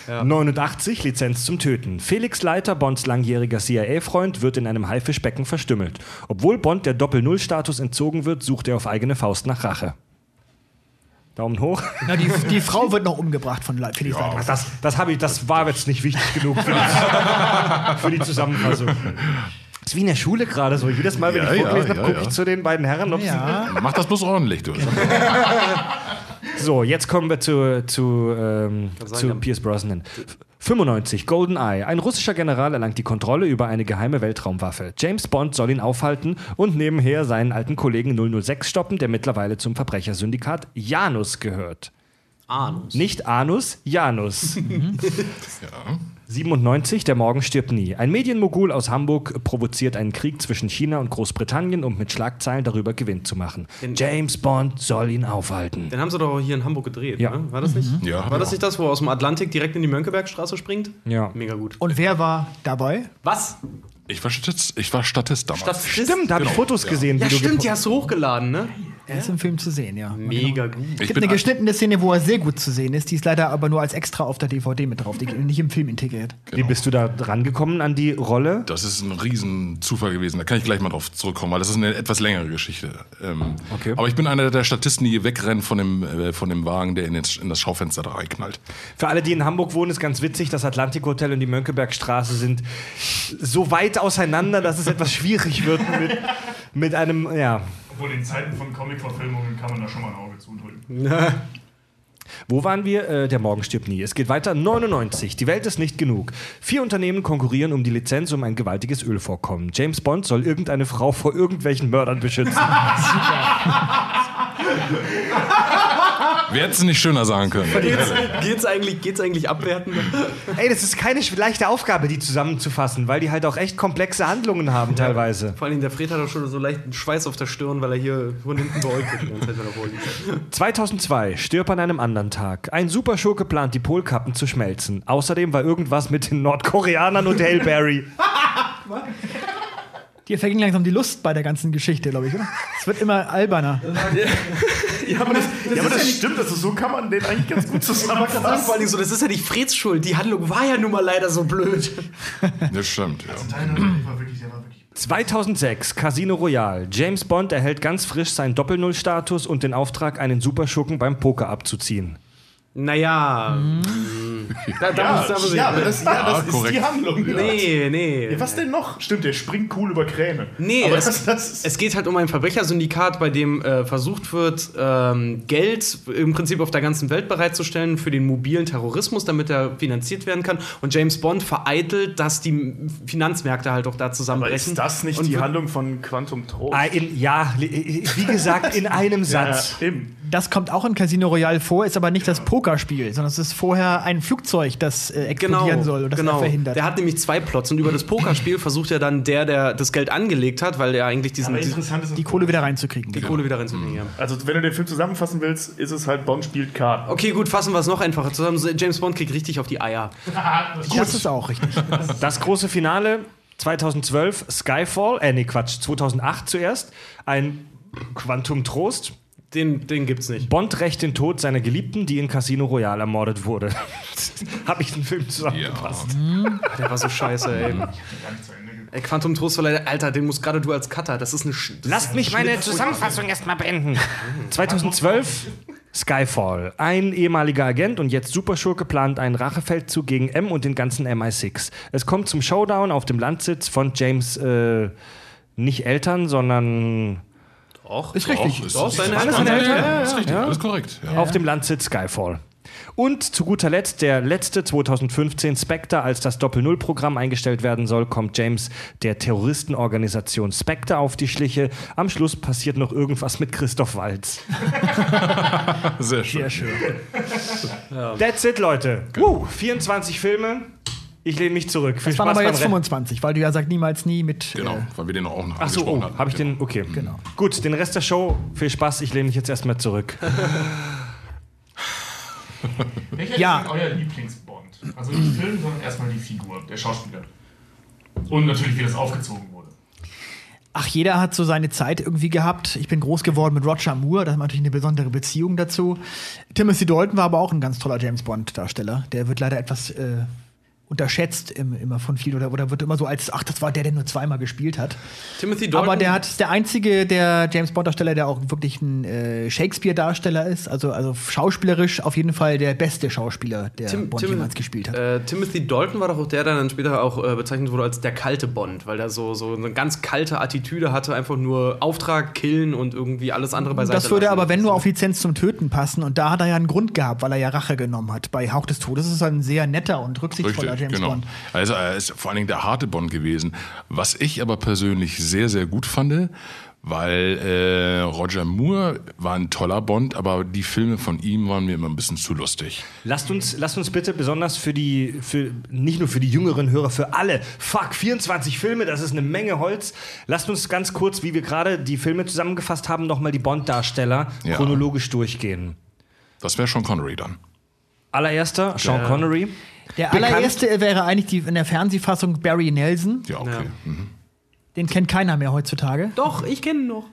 ja. 89, Lizenz zum Töten. Felix Leiter, Bonds langjähriger CIA-Freund, wird in einem Haifischbecken verstümmelt. Obwohl Bond der Doppel-Null-Status entzogen wird, sucht er auf eigene Faust nach Rache. Daumen hoch. Na, die, die Frau [LAUGHS] wird noch umgebracht von Felix Ach, Leiter. das, das, ich, das war jetzt nicht wichtig genug für die, [LAUGHS] für die Zusammenfassung. Das ist wie in der Schule gerade so. Jedes Mal, wenn Ja, ich ja, vorgelesen habe, ja, gucke ja. ich zu den beiden Herren. Ob Ja. Mach das bloß ordentlich, du. [LAUGHS] so, jetzt kommen wir zu, zu, ähm, zu Pierce Brosnan. 95, GoldenEye. Ein russischer General erlangt die Kontrolle über eine geheime Weltraumwaffe. James Bond soll ihn aufhalten und nebenher seinen alten Kollegen 006 stoppen, der mittlerweile zum Verbrechersyndikat Janus gehört. Anus. Nicht Anus, Janus. [LAUGHS] 97, der Morgen stirbt nie. Ein Medienmogul aus Hamburg provoziert einen Krieg zwischen China und Großbritannien, um mit Schlagzeilen darüber Gewinn zu machen. Den- James Bond soll ihn aufhalten. Den haben sie doch hier in Hamburg gedreht, Ja. ne? War das nicht? Ja, hab War das auch. nicht das, wo er aus dem Atlantik direkt in die Mönckebergstraße springt? Ja. Mega gut. Und wer war dabei? Was? Ich war Statist, ich war Statist damals. Das Stimmt, da habe ich Genau, Fotos ja. gesehen, Ja, wie du stimmt, die hast du hochgeladen, ne? Er ist im Film zu sehen, ja. Mega gut. Ich Es gibt eine geschnittene Szene, wo er sehr gut zu sehen ist. Die ist leider aber nur als extra auf der DVD mit drauf. Die ist nicht im Film integriert. Wie bist du da rangekommen an die Rolle? Das ist ein riesen Zufall gewesen. Da kann ich gleich mal drauf zurückkommen, weil das ist eine etwas längere Geschichte. Ähm, Okay. Aber ich bin einer der Statisten, die wegrennen von dem, äh, von dem Wagen, der in, den, in das Schaufenster da reinknallt. Für alle, die in Hamburg wohnen, ist ganz witzig, das Atlantikhotel und die Mönckebergstraße sind so weit auseinander, dass es etwas schwierig wird mit, mit einem, ja. Obwohl in Zeiten von Comic-Verfilmungen kann man da schon mal ein Auge zudrücken. [LAUGHS] Wo waren wir? Äh, der Morgen stirbt nie. Es geht weiter. 99. Die Welt ist nicht genug. Vier Unternehmen konkurrieren um die Lizenz um ein gewaltiges Ölvorkommen. James Bond soll irgendeine Frau vor irgendwelchen Mördern beschützen. [LAUGHS] [LAUGHS] Wer hätte es nicht schöner sagen können? Geht's, geht's, eigentlich, geht's eigentlich abwertend? Ey, das ist keine leichte Aufgabe, die zusammenzufassen, weil die halt auch echt komplexe Handlungen haben teilweise. Vor allem der Fred hat doch schon so leicht einen Schweiß auf der Stirn, weil er hier von hinten beäugt die ganze Zeit, wenn vorliegt. 2002. Stirb an einem anderen Tag. Ein Superschurke plant, die Polkappen zu schmelzen. Außerdem war irgendwas mit den Nordkoreanern und Hail Berry. Dir verging langsam die Lust bei der ganzen Geschichte, glaube ich, oder? Es wird immer alberner. Ja, aber das, ja, aber das stimmt. Also so kann man den eigentlich ganz gut [LAUGHS] Vor zusammenfassen. allem so, das ist ja nicht Freds Schuld. Die Handlung war ja nun mal leider so blöd. [LAUGHS] Das stimmt, ja. Nein, nein, der war wirklich, der war wirklich. 2006, Casino Royale. James Bond erhält ganz frisch seinen Doppel-Null-Status und den Auftrag, einen Superschurken beim Poker abzuziehen. Naja. Da, da muss, da ich, ja, aber das, ja, das ist korrekt. die Handlung. Nee, nee. Ja, was denn noch? Stimmt, der springt cool über Kräne. Nee, aber es, das, es geht halt um ein Verbrechersyndikat, bei dem äh, versucht wird, ähm, Geld im Prinzip auf der ganzen Welt bereitzustellen für den mobilen Terrorismus, damit er finanziert werden kann. Und James Bond vereitelt, dass die Finanzmärkte halt auch da aber zusammenbrechen. ist das nicht Und die Handlung von Quantum Trost? Ah, in, ja, wie gesagt, in [LAUGHS] einem ja, Satz. eben. Das kommt auch in Casino Royale vor, ist aber nicht das Pokerspiel, sondern es ist vorher ein Flugzeug, das äh, explodieren Genau, soll und das genau. er verhindert. Der hat nämlich zwei Plots und über das Pokerspiel versucht er dann der, der das Geld angelegt hat, weil der eigentlich diesen, Aber die, interessant ist, die Kohle wieder reinzukriegen. die Kohle wieder reinzubringen. Ja. also wenn du den Film zusammenfassen willst, ist es halt Bond spielt Karten. Okay, gut, fassen wir es noch einfacher zusammen. James Bond kriegt richtig auf die Eier. [LAUGHS] Das ist auch richtig. Das große Finale 2012, Skyfall, äh, nee, Quatsch, 2008 zuerst, ein Quantum Trost. Den, den gibt's nicht. Bond rächt den Tod seiner Geliebten, die in Casino Royale ermordet wurde. [LAUGHS] Habe ich den Film Ja. zusammengefasst. Der war so scheiße, ey. Gar nicht zu Ende geguckt. Ey, Quantum Trost war leider, Alter, den musst gerade du als Cutter. Das ist eine. Sch das Lasst ist mich meine Zusammenfassung erstmal beenden. 2012 Skyfall. Ein ehemaliger Agent und jetzt Superschurke plant einen Rachefeldzug gegen M und den ganzen MI6. Es kommt zum Showdown auf dem Landsitz von James äh, nicht Eltern, sondern Doch, Ist richtig. Doch, ist, Doch, ist, seine ist, Eltern. ja, Eltern. ja, ist richtig, alles korrekt. Ja. auf dem Landsitz Skyfall. Und zu guter Letzt, der letzte 2015 Spectre, als das Doppel-Null-Programm eingestellt werden soll, kommt James der Terroristenorganisation Spectre auf die Schliche. Am Schluss passiert noch irgendwas mit Christoph Waltz. [LAUGHS] Sehr schön. Sehr schön. [LAUGHS] That's it, Leute. Uh, 24 Filme. Ich lehne mich zurück. Viel Das waren aber jetzt Rennen. 25, weil du ja sagst niemals nie mit. Genau, Äh, weil wir den auch noch Ach so, oh, habe ich den? Okay. Genau. Gut, den Rest der Show, viel Spaß. Ich lehne mich jetzt erstmal zurück. [LAUGHS] Welcher Ja. ist denn euer Lieblingsbond? Also nicht Film, sondern erstmal die Figur, der Schauspieler. Und natürlich, wie das aufgezogen wurde. Ach, jeder hat so seine Zeit irgendwie gehabt. Ich bin groß geworden mit Roger Moore, da hat man natürlich eine besondere Beziehung dazu. Timothy Dalton war aber auch ein ganz toller James Bond-Darsteller. Der wird leider etwas äh, unterschätzt im, immer von viel oder, oder wird immer so als, ach, das war der, der nur zweimal gespielt hat. Timothy Dalton. Aber der hat ist der einzige der James Bond Darsteller, der auch wirklich ein äh, Shakespeare Darsteller ist, also also schauspielerisch auf jeden Fall der beste Schauspieler, der Tim- Bond Tim- jemals gespielt hat. Äh, Timothy Dalton war doch auch der, der dann später auch äh, bezeichnet wurde als der kalte Bond, weil der so, so eine ganz kalte Attitüde hatte, einfach nur Auftrag, killen und irgendwie alles andere beiseite Das würde lassen. aber, wenn nur auf Lizenz zum Töten passen. Und da hat er ja einen Grund gehabt, weil er ja Rache genommen hat. Bei Hauch des Todes ist er ein sehr netter und rücksichtsvoller James genau. Bond. Also er ist vor allen Dingen der harte Bond gewesen. Was ich aber persönlich sehr, sehr gut fand, weil äh, Roger Moore war ein toller Bond, aber die Filme von ihm waren mir immer ein bisschen zu lustig. Lasst uns, lasst uns bitte besonders für die, für, nicht nur für die jüngeren Hörer, für alle, fuck, 24 Filme, das ist eine Menge Holz. Lasst uns ganz kurz, wie wir gerade die Filme zusammengefasst haben, nochmal die Bond-Darsteller Ja. chronologisch durchgehen. Das wäre schon Connery dann. Allererster, Sean Connery. Der Bekannt- allererste wäre eigentlich die, in der Fernsehfassung Barry Nelson. Ja, okay. Ja. Mhm. Den kennt keiner mehr heutzutage. Doch, ich kenne ihn noch.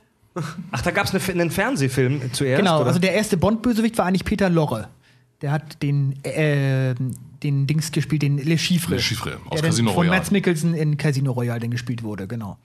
Ach, da gab es eine, einen Fernsehfilm zuerst. Genau, oder? also der erste Bond-Bösewicht war eigentlich Peter Lorre. Der hat den, äh, den Dings gespielt, den Le Chiffre. Le Chiffre, aus Casino Von Royale. Mads Mikkelsen in Casino Royale den gespielt wurde, genau.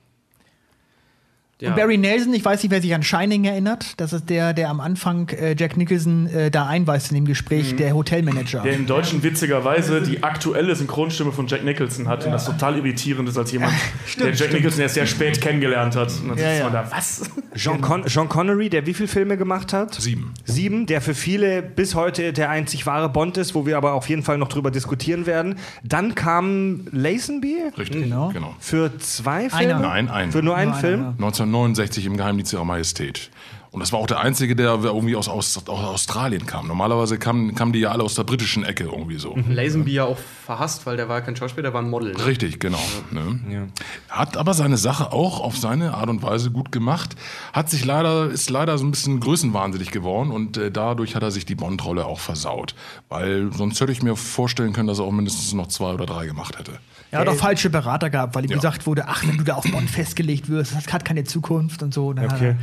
Ja. Und Barry Nelson, ich weiß nicht, wer sich an Shining erinnert. Das ist der, der am Anfang äh, Jack Nicholson äh, da einweist in dem Gespräch, mhm. der Hotelmanager. Der im Deutschen witzigerweise die aktuelle Synchronstimme von Jack Nicholson hat. Ja. Und das total irritierend ist als jemand, [LAUGHS] stimmt, der Jack stimmt. Nicholson erst sehr spät kennengelernt hat. Und dann ja, sitzt man da, was? John, genau. Con John, Connery, der wie viele Filme gemacht hat? Sieben. Sieben, der für viele bis heute der einzig wahre Bond ist, wo wir aber auf jeden Fall noch drüber diskutieren werden. Dann kam Lazenby. Richtig, genau. genau. Für zwei Filme? Einer. Nein, einen. Für nur einen Film? Einer. 1969 im Geheimdienst ihrer Majestät. Und das war auch der einzige, der irgendwie aus, aus, aus Australien kam. Normalerweise kamen, kamen die ja alle aus der britischen Ecke irgendwie so. Lazenby ja auch verhasst, weil der war kein Schauspieler, der war ein Model. Ne? Richtig, genau. Ne? Hat aber seine Sache auch auf seine Art und Weise gut gemacht. Hat sich leider, ist leider so ein bisschen größenwahnsinnig geworden und äh, dadurch hat er sich die Bond-Rolle auch versaut. Weil sonst hätte ich mir vorstellen können, dass er auch mindestens noch zwei oder drei gemacht hätte. Er hat auch falsche Berater gehabt, weil ihm Ja. gesagt wurde, ach, wenn du da auf Bond festgelegt wirst, das hat keine Zukunft und so. Dann hat Okay.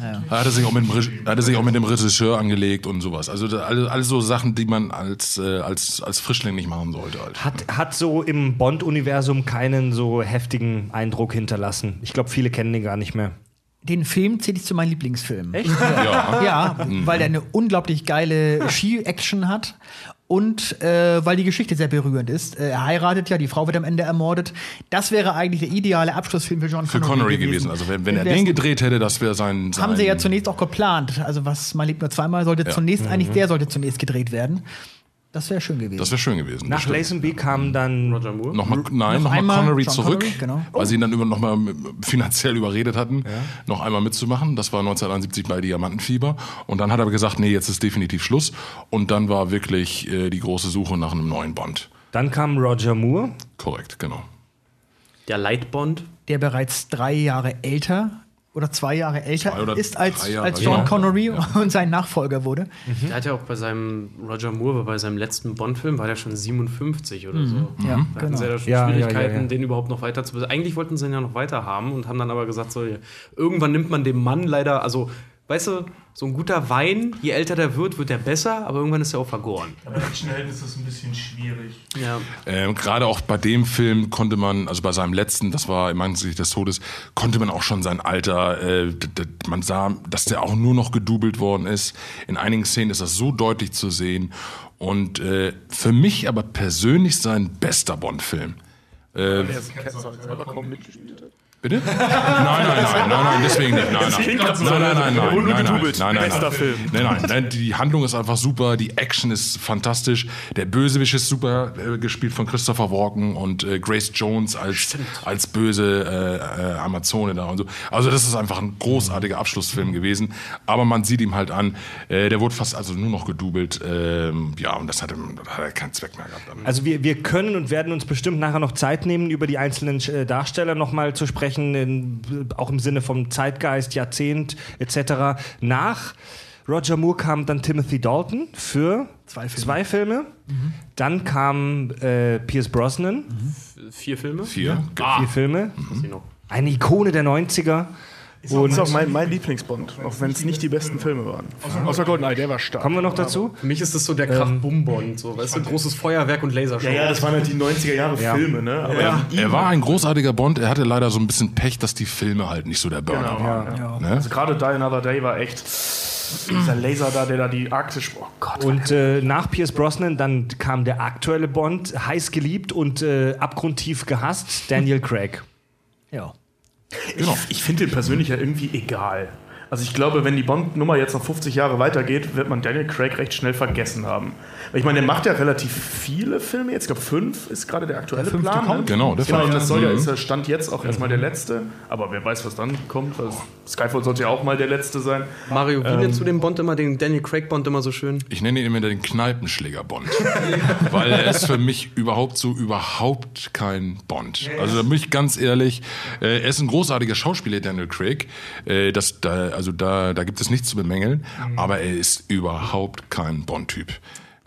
er- Er hatte sich auch mit dem, er sich auch mit dem Regisseur angelegt und sowas. Also da- alle, alle so Sachen, die man als, äh, als, als Frischling nicht machen sollte. Halt. Hat, hat so im Bond-Universum keinen so heftigen Eindruck hinterlassen. Ich glaube, viele kennen den gar nicht mehr. Den Film zähle ich zu meinen Lieblingsfilmen. Echt? [LAUGHS] Ja. Ja, weil der eine unglaublich geile Ski-Action hat. Und äh, weil die Geschichte sehr berührend ist. Äh, er heiratet ja, die Frau wird am Ende ermordet. Das wäre eigentlich der ideale Abschlussfilm für John Für Connery, Connery gewesen. Also wenn, wenn er den gedreht hätte, das wäre sein, sein. Haben sie ja zunächst auch geplant. Also was man lebt nur zweimal, sollte Ja. zunächst eigentlich der sollte zunächst gedreht werden. Das wäre schön gewesen. Das wäre schön gewesen. Nach. Lazenby kam dann Roger Moore. Nochmal, nein, Noch nochmal Connery John zurück, Connery, genau. weil sie ihn dann über nochmal finanziell überredet hatten, noch einmal mitzumachen. Das war 1971 bei Diamantenfieber. Und dann hat er gesagt, nee, jetzt ist definitiv Schluss. Und dann war wirklich äh, die große Suche nach einem neuen Bond. Dann kam Roger Moore. Korrekt, genau. Der Lightbond. der bereits drei Jahre älter oder zwei Jahre älter Zwei oder ist als, Jahre, als John genau. Connery [LAUGHS] und sein Nachfolger wurde. Der hat ja auch bei seinem Roger Moore, bei seinem letzten Bond-Film, war der schon 57 oder so. Ja, Da hatten genau. sie ja schon Ja, ja, Schwierigkeiten, ja, ja. den überhaupt noch weiter zu Eigentlich wollten sie ihn ja noch weiter haben und haben dann aber gesagt, so, irgendwann nimmt man dem Mann leider, also, weißt du, so ein guter Wein, je älter der wird, wird der besser, aber irgendwann ist er auch vergoren. Aber Actionhelden ist das ein bisschen schwierig. Ja. Ähm, Gerade auch bei dem Film konnte man, also bei seinem letzten, das war im Angesicht des Todes, konnte man auch schon sein Alter, äh, man sah, dass der auch nur noch gedoubelt worden ist. In einigen Szenen ist das so deutlich zu sehen. Und äh, für mich aber persönlich sein bester Bond-Film. Äh, nein, nein, nein, nein, deswegen nicht. Nein, nein. So, nein, nein, nein, als- nein, nur nein, nein, gedoubelt. nein, nein, Bester nein. Film. Nein, nein, nein, die Handlung ist einfach super, die Action ist fantastisch, der Bösewicht ist super äh, gespielt von Christopher Walken und äh, Grace Jones als, als böse äh, Amazone da und so. Also das ist einfach ein großartiger Abschlussfilm gewesen, aber man sieht ihm halt an, äh, der wurde fast also nur noch gedoubelt, ähm, ja, und das hat, hat er keinen Zweck mehr gehabt. Also wir, wir können und werden uns bestimmt nachher noch Zeit nehmen, über die einzelnen Darsteller nochmal zu sprechen, in, auch im Sinne vom Zeitgeist, Jahrzehnt etc. Nach Roger Moore kam dann Timothy Dalton für Zwei Filme. Zwei Filme. Dann kam äh, Pierce Brosnan, Vier Filme? Vier. vier Filme. Was ich noch. Eine Ikone der 90er. Das ist auch mein, mein Lieblingsbond, auch wenn es nicht die besten Filme waren. Außer Goldeneye, der war stark. Kommen wir noch dazu? Für mich ist das so der Krach-Bum-Bond, so, weißt du, großes Feuerwerk und Lasershow. Ja, ja, das waren halt die 90er Jahre Filme, ne? Aber Er, er war ein großartiger Bond, er hatte leider so ein bisschen Pech, dass die Filme halt nicht so der Burner Genau, waren. ja. Ne? Also gerade Die Another Day war echt dieser Laser da, der da die Arktis. Oh Gott. Und äh, nach Pierce Brosnan dann kam der aktuelle Bond, heiß geliebt und äh, abgrundtief gehasst, Daniel Craig. Ja. Ich, ich finde den persönlich ja irgendwie egal. Also ich glaube, wenn die Bond-Nummer jetzt noch 50 Jahre weitergeht, wird man Daniel Craig recht schnell vergessen haben. Weil ich meine, der macht ja relativ viele Filme jetzt. Ich glaube, fünf ist gerade der aktuelle fünfte Plan. kommt. ne? Genau, der genau das soll ja, Mhm. ist ja Stand jetzt auch erstmal der letzte. Aber wer weiß, was dann kommt. Also Skyfall sollte ja auch mal der letzte sein. Mario, wie nennst du den Bond immer, den Daniel Craig Bond immer so schön? Ich nenne ihn immer den Kneipenschläger-Bond. [LAUGHS] Weil er ist für mich überhaupt so überhaupt kein Bond. Also da bin ich ganz ehrlich, äh, er ist ein großartiger Schauspieler, Daniel Craig. Äh, das, da, also da, da gibt es nichts zu bemängeln, aber er ist überhaupt kein Bond-Typ.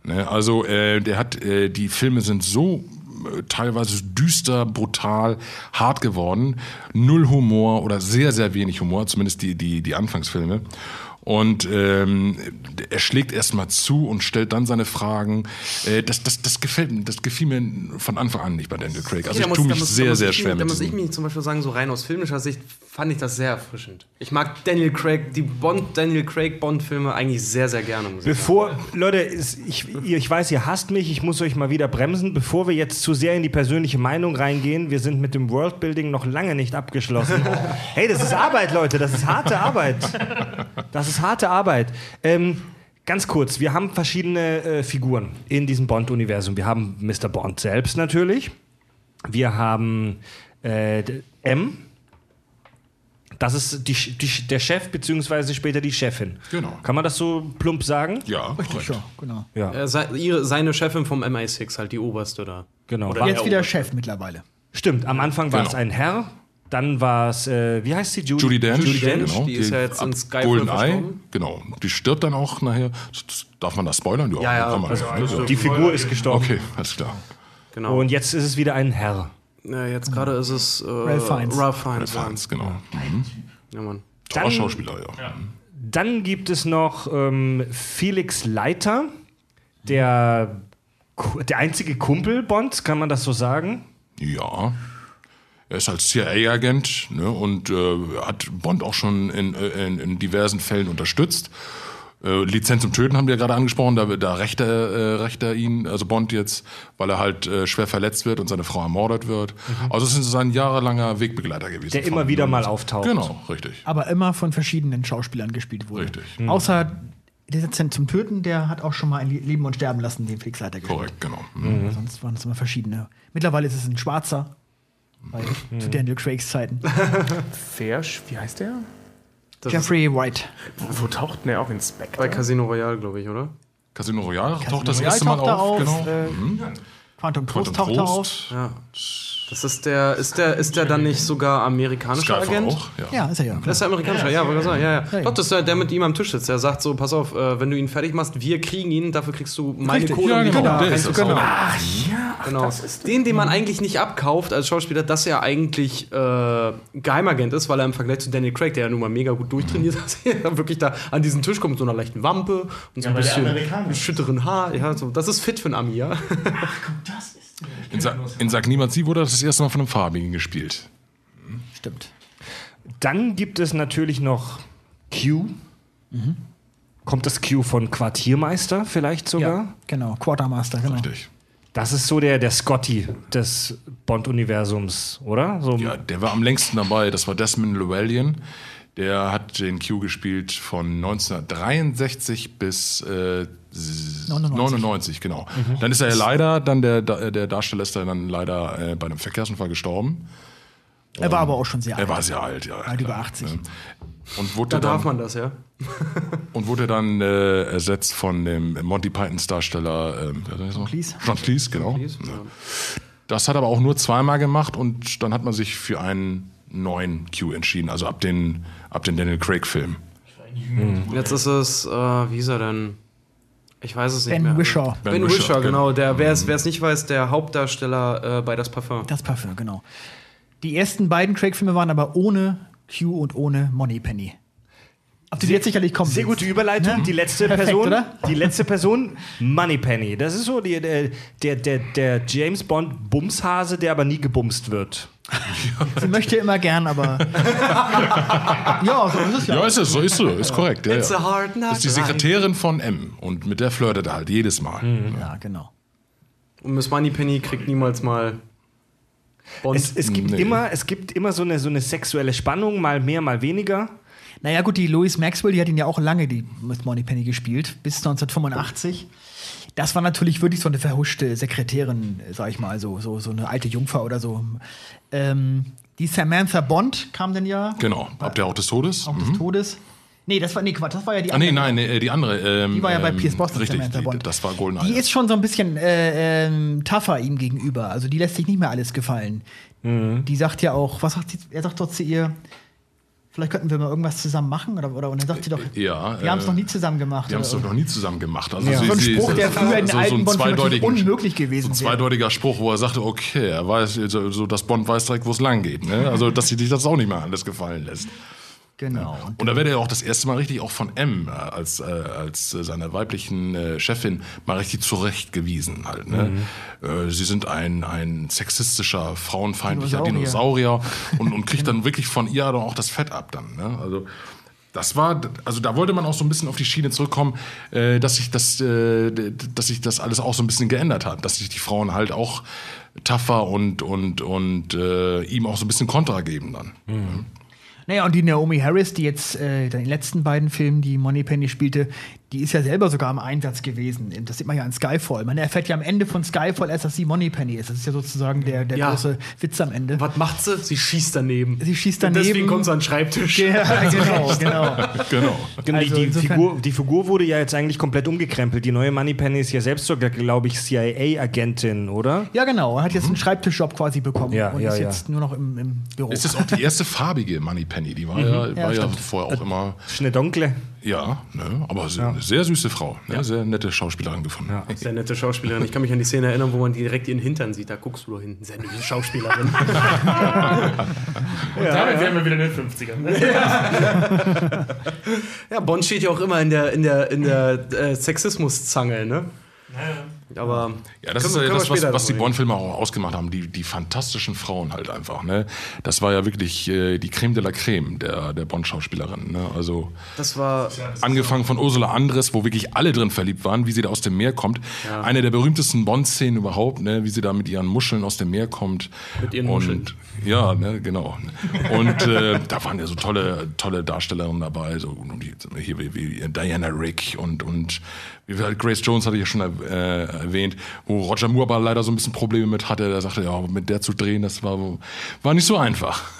Ne? Also äh, der hat, äh, die Filme sind so äh, teilweise düster, brutal, hart geworden. Null Humor oder sehr, sehr wenig Humor, zumindest die, die, die Anfangsfilme. Und ähm, er schlägt erstmal zu und stellt dann seine Fragen. Äh, das, das, das gefällt mir, das gefiel mir von Anfang an nicht bei Daniel Craig. Also Okay, ich tue mich muss- sehr, sehr ich schwer mich, Da mit muss ich mich zum Beispiel sagen, so rein aus filmischer Sicht fand ich das sehr erfrischend. Ich mag Daniel Craig, die Bond, Daniel Craig Bond-Filme eigentlich sehr, sehr gerne. Muss ich sagen. Bevor, Leute, ich, ihr- ich weiß, ihr hasst mich, ich muss euch mal wieder bremsen. Bevor wir jetzt zu sehr in die persönliche Meinung reingehen, wir sind mit dem Worldbuilding noch lange nicht abgeschlossen. [LAUGHS] hey, das ist Arbeit, Leute, das ist harte Arbeit. Das ist harte Arbeit. Ähm, ganz kurz, wir haben verschiedene äh, Figuren in diesem Bond-Universum. Wir haben Mr. Bond selbst natürlich. Wir haben äh, M. Das ist die, die, der Chef, beziehungsweise später die Chefin. Genau. Kann man das so plump sagen? Ja, Richtig, ja, genau. Ja, Äh, se- ihre, seine Chefin vom MI6, halt die oberste da. genau. Oder War, Jetzt wieder Chef mittlerweile. stimmt, am Anfang war Genau. es ein Herr, dann war es, äh, wie heißt sie? Judy, Judy Dench, Judy Dench, genau, die ist ja jetzt in Skyfall Goldeneye, genau. Die stirbt dann auch nachher. Darf man das spoilern? Ja, ja, kann man. also ja. Die Figur ist gestorben. Okay, alles klar. Genau. Und jetzt ist es wieder ein Herr. äh, jetzt gerade ist es äh, Ralph Fiennes. Ralph Fiennes. ja. Fans, genau. Mhm. Ja, Mann. Toller Dann- Schauspieler, ja. Dann gibt es noch ähm, Felix Leiter, der, der einzige Kumpel Bonds, kann man das so sagen? Ja. Er ist als CIA-Agent ne, und äh, hat Bond auch schon in, äh, in, in diversen Fällen unterstützt. Äh, Lizenz zum Töten haben wir ja gerade angesprochen, da, da rächt, er, äh, rächt er ihn, also Bond jetzt, weil er halt äh, schwer verletzt wird und seine Frau ermordet wird. Also es ist sein jahrelanger Wegbegleiter gewesen. Mhm. Der immer wieder mal 99. auftaucht. Genau, richtig. Aber immer von verschiedenen Schauspielern gespielt wurde. Richtig. Außer der Lizenz zum Töten, der hat auch schon mal ein Leben und Sterben lassen, den Fixleiter gespielt. Korrekt, genau. Mhm. Sonst waren es immer verschiedene. Mittlerweile ist es ein Schwarzer. Bei, Mhm. Zu Daniel Craigs Zeiten. [LAUGHS] Fersch, wie heißt der? Das Jeffrey White. Wo taucht denn der auf? Inspector? Bei Casino Royale, glaube ich, oder? Casino Royale taucht das Royale erste Mal taucht auf. auf, Genau. äh, Quantum Trost Quantum taucht er auf. Ja. Das ist der, ist der, ist der dann nicht sogar amerikanischer Skyfall Agent? auch. Ja. Ja, ist er ja. Das Klar. ist der amerikanische, ja, ich sagen, ja, ja. ja. Doch, das ist der, der mit ihm am Tisch sitzt. Der sagt so, pass auf, äh, wenn du ihn fertig machst, wir kriegen ihn, dafür kriegst du meine Richtig. Kohle. Ja, genau, da der ist reinzukaufen. Ach ja, ach, Genau. das ist Den, den man eigentlich nicht abkauft als Schauspieler, dass er eigentlich äh, Geheimagent ist, weil er im Vergleich zu Daniel Craig, der ja nun mal mega gut durchtrainiert hat, [LAUGHS] wirklich da an diesen Tisch kommt mit so einer leichten Wampe und so ein bisschen ist. schütteren Haar. Ja, so, das ist fit für einen Ami, ja. In, Sa in Sag niemand sie wurde das das erste Mal von einem Farbigen gespielt. Stimmt. Dann gibt es natürlich noch Q. Kommt das Q von Quartiermeister vielleicht sogar? Ja, genau. Quartermaster, genau. Richtig. Das ist so der, der Scotty des Bond-Universums, oder? So, Ja, der war am längsten dabei. Das war Desmond Llewellyn. Der hat den Q gespielt von 1963 bis äh, 99. 99, genau. Dann ist er ja leider, dann der, der Darsteller ist dann leider äh, bei einem Verkehrsunfall gestorben. Er war aber auch schon sehr Er alt. war sehr alt, ja. Alt über 80. ne? Und wurde Da dann, darf man das, ja. [LAUGHS] und wurde dann äh, ersetzt von dem Monty Pythons Darsteller er noch? Cleese. John Cleese, genau. Ja. Das hat aber auch nur zweimal gemacht und dann hat man sich für einen neuen Q entschieden, also ab den, ab den Daniel Craig-Film. Jetzt ist es, äh, wie hieß er denn? Ich weiß es nicht Ben mehr. Wishaw. Ben, Ben Wishaw, Whishaw, genau. Der, wer es nicht weiß, der Hauptdarsteller äh, bei Das Parfum. Das Parfüm, genau. Die ersten beiden Craig-Filme waren aber ohne Q und ohne Moneypenny. Auf die du jetzt sicherlich kommen Sehr gute Überleitung. Ne? Die letzte Perfekt, Person, oder? die letzte Person, Moneypenny. Das ist so die, der, der, der, der James Bond Bumshase, der aber nie gebumst wird. Sie möchte immer gern, aber. [LAUGHS] ja, so ist es ja. Ja, ist es, so ist so, ist korrekt. Ja, It's ja. a hard Das ist die Sekretärin von M und mit der flirtet er halt jedes Mal. Ja, genau. Und Miss Moneypenny kriegt niemals mal Bond. Es, es, gibt Nee. immer, es gibt immer so eine, so eine sexuelle Spannung, mal mehr, mal weniger. Naja, gut, die Louise Maxwell, die hat ihn ja auch lange, die Miss Moneypenny gespielt, bis 1985. Das war natürlich wirklich so eine verhuschte Sekretärin, sag ich mal, so, so, so eine alte Jungfer oder so. Ähm, die Samantha Bond kam dann ja Genau, ab der auch des Todes. auch des Todes. Nee, das war, nee, Quatsch, das war ja die Ah, nee, andere. nein, nee, die andere. Ähm, Die war ja bei ähm, Pierce Brosnan, Richtig, Samantha die, Bond. das war Golden Die ist schon so ein bisschen äh, ähm, tougher ihm gegenüber. Also die lässt sich nicht mehr alles gefallen. Mhm. Die sagt ja auch, was sagt sie? Er sagt doch zu ihr, vielleicht könnten wir mal irgendwas zusammen machen oder, oder und dann sagt sie doch, Ja, wir haben es äh, noch nie zusammen gemacht. Die haben es doch noch nie zusammen gemacht. Also Ja. sie- so ein Spruch, der früher in den alten Bond-Filmen natürlich unmöglich gewesen so ein wäre. zweideutiger Spruch, wo er sagte, okay, er weiß, so, so dass Bond weiß direkt, wo es lang geht. Ne? Also, dass sie dich das auch nicht mehr alles gefallen lässt. Genau. Und da wird er auch das erste Mal richtig auch von M äh, als, äh, als äh, seiner weiblichen äh, Chefin mal richtig zurechtgewiesen halt. Ne? Äh, sie sind ein, ein sexistischer, frauenfeindlicher Dinosaurier. Dinosaurier und, und kriegt [LAUGHS] dann wirklich von ihr dann auch das Fett ab dann. Ne? Also das war, also da wollte man auch so ein bisschen auf die Schiene zurückkommen, dass sich das, dass sich das alles auch so ein bisschen geändert hat, dass sich die Frauen halt auch tougher und und und ihm auch so ein bisschen Kontra geben dann. Naja, und die Naomi Harris, die jetzt äh, in den letzten beiden Filmen, die Moneypenny spielte, die ist ja selber sogar im Einsatz gewesen. Das sieht man ja in Skyfall. Man erfährt ja am Ende von Skyfall erst, dass sie Moneypenny ist. Das ist ja sozusagen der, der Ja. große Witz am Ende. Was macht sie? Sie schießt daneben. Sie schießt Und daneben. deswegen kommt sie an den Schreibtisch. Ja, [LAUGHS] genau, genau. [LAUGHS] Genau. Genau, Also die, die, Figur, die Figur wurde ja jetzt eigentlich komplett umgekrempelt. Die neue Moneypenny ist ja selbst sogar, glaube ich, CIA-Agentin, oder? Ja, genau. Er hat jetzt einen Schreibtischjob quasi bekommen Ja, und ja, ist ja. jetzt nur noch im, im Büro. Es ist auch die erste farbige Moneypenny. Die war ja, war ja, vorher auch immer, Schnedonkle. Ja, ne, aber eine sehr süße Frau. Ne, Sehr nette Schauspielerin gefunden. [LAUGHS] Sehr nette Schauspielerin. Ich kann mich an die Szene erinnern, wo man direkt ihren Hintern sieht. Da guckst du doch hinten. Sehr nette Schauspielerin. [LAUGHS] Und damit wären wir wieder in den 50ern. ja, Bond steht ja auch immer in der, in der, in der äh, Sexismuszange, ne? Aber Ja, das können ist ja das, was, was die Bond-Filme auch ausgemacht haben. Die, die fantastischen Frauen halt einfach. Ne? Das war ja wirklich äh, die Creme de la Creme der, der Bond-Schauspielerin. Ne? Also. Das war angefangen von Ursula Andres, wo wirklich alle drin verliebt waren, wie sie da aus dem Meer kommt. Eine der berühmtesten Bond-Szenen überhaupt, ne? wie sie da mit ihren Muscheln aus dem Meer kommt. Mit ihren Und, Muscheln. Ja, ne, genau. Und äh, da waren ja so tolle, tolle Darstellerinnen dabei, so wie, hier wie, wie Diana Rick und, und Grace Jones hatte ich ja schon äh, erwähnt, wo Roger Moore aber leider so ein bisschen Probleme mit hatte. Der sagte, ja, mit der zu drehen, das war, war nicht so einfach. [LAUGHS]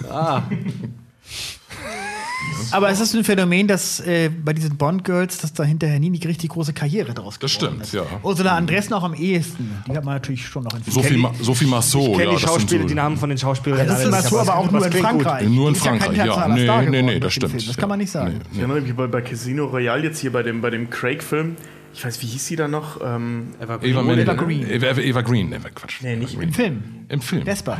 Aber es ist ein Phänomen, dass äh, bei diesen Bond-Girls, dass da hinterher nie eine richtig große Karriere draus Das stimmt, ist. ja. Ursula Andress noch am ehesten. Die hat man natürlich schon noch in Sophie, Ma Sophie Marceau, Ich kenne ja, die das sind Schauspieler, so, die Namen von den Schauspielern. Das ist. Massur, aber auch nur in klingt gut. Frankreich. Nur in ja Frankreich, ja. internationaler Nee, nee, nee, das stimmt. Film. Das kann man nicht sagen. Nee, Ich erinnere mich bei, bei Casino Royale jetzt hier bei dem, bei dem Craig-Film. Ich weiß, wie hieß sie da noch? Ähm, Eva Eva, Green. Eva Green. Eva, Eva, Eva Green. Eva, Quatsch. nee, nicht Im Film. Im Film. Vespa.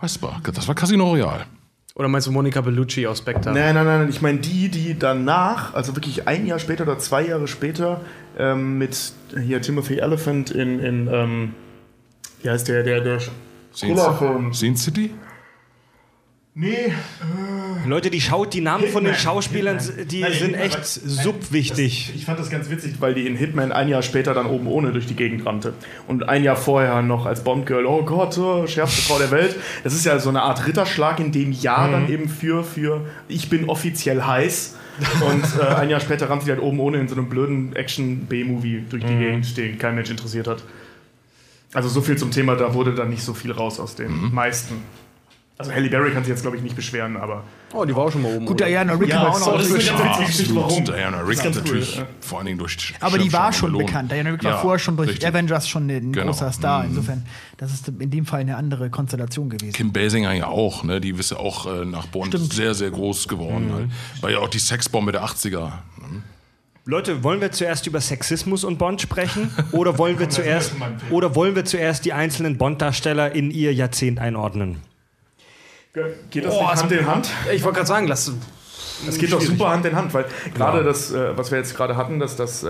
Vespa. Das war Casino Royale. Oder meinst du Monica Bellucci aus Spectre? Nein, nein, nein, ich meine die, die danach, also wirklich ein Jahr später oder zwei Jahre später, ähm, mit hier Timothy Elephant in, in ähm, wie heißt der, der, der. Sin City? Nee, Leute, die schaut, die Namen von den Hitman, Schauspielern, Hitman. die Nein, sind Hitman, echt subwichtig. ich fand das ganz witzig, weil die in Hitman ein Jahr später dann oben ohne durch die Gegend rannte. Und ein Jahr vorher noch als Bond-Girl, oh Gott, oh, schärfste Frau der Welt. Das ist ja so eine Art Ritterschlag in dem Jahr dann eben für, für ich bin offiziell heiß. Und äh, ein Jahr später rannte sie halt oben ohne in so einem blöden Action-B-Movie durch die Gegend, den kein Mensch interessiert hat. Also so viel zum Thema, da wurde dann nicht so viel raus aus den meisten. Also Halle Berry kann sich jetzt, glaube ich, nicht beschweren, aber. Oh, die war auch schon mal oben. Gut, oder? Diana Rick war auch noch. das ist ganz Geschichte, warum. Diana Rick ganz cool, natürlich, ja. vor allen Dingen durch Aber die war schon Melone. bekannt. Diana Rick war Ja, vorher schon durch richtig. Avengers schon ein Genau. großer Star. Mhm. Insofern, das ist in dem Fall eine andere Konstellation gewesen. Kim Basinger ja auch, ne? Die ist ja auch äh, nach Bond Stimmt. sehr, sehr groß geworden. Halt. War ja auch die Sexbombe der 80er. Leute, wollen wir zuerst über Sexismus und Bond sprechen? Oder wollen wir [LAUGHS] zuerst, oder wollen wir zuerst die einzelnen Bond-Darsteller in ihr Jahrzehnt einordnen? Geht das Oh, nicht es- Hand in Hand? Ich wollte gerade sagen, lass. Es geht doch super Hand in Hand, weil gerade das, äh, was wir jetzt gerade hatten, dass das äh,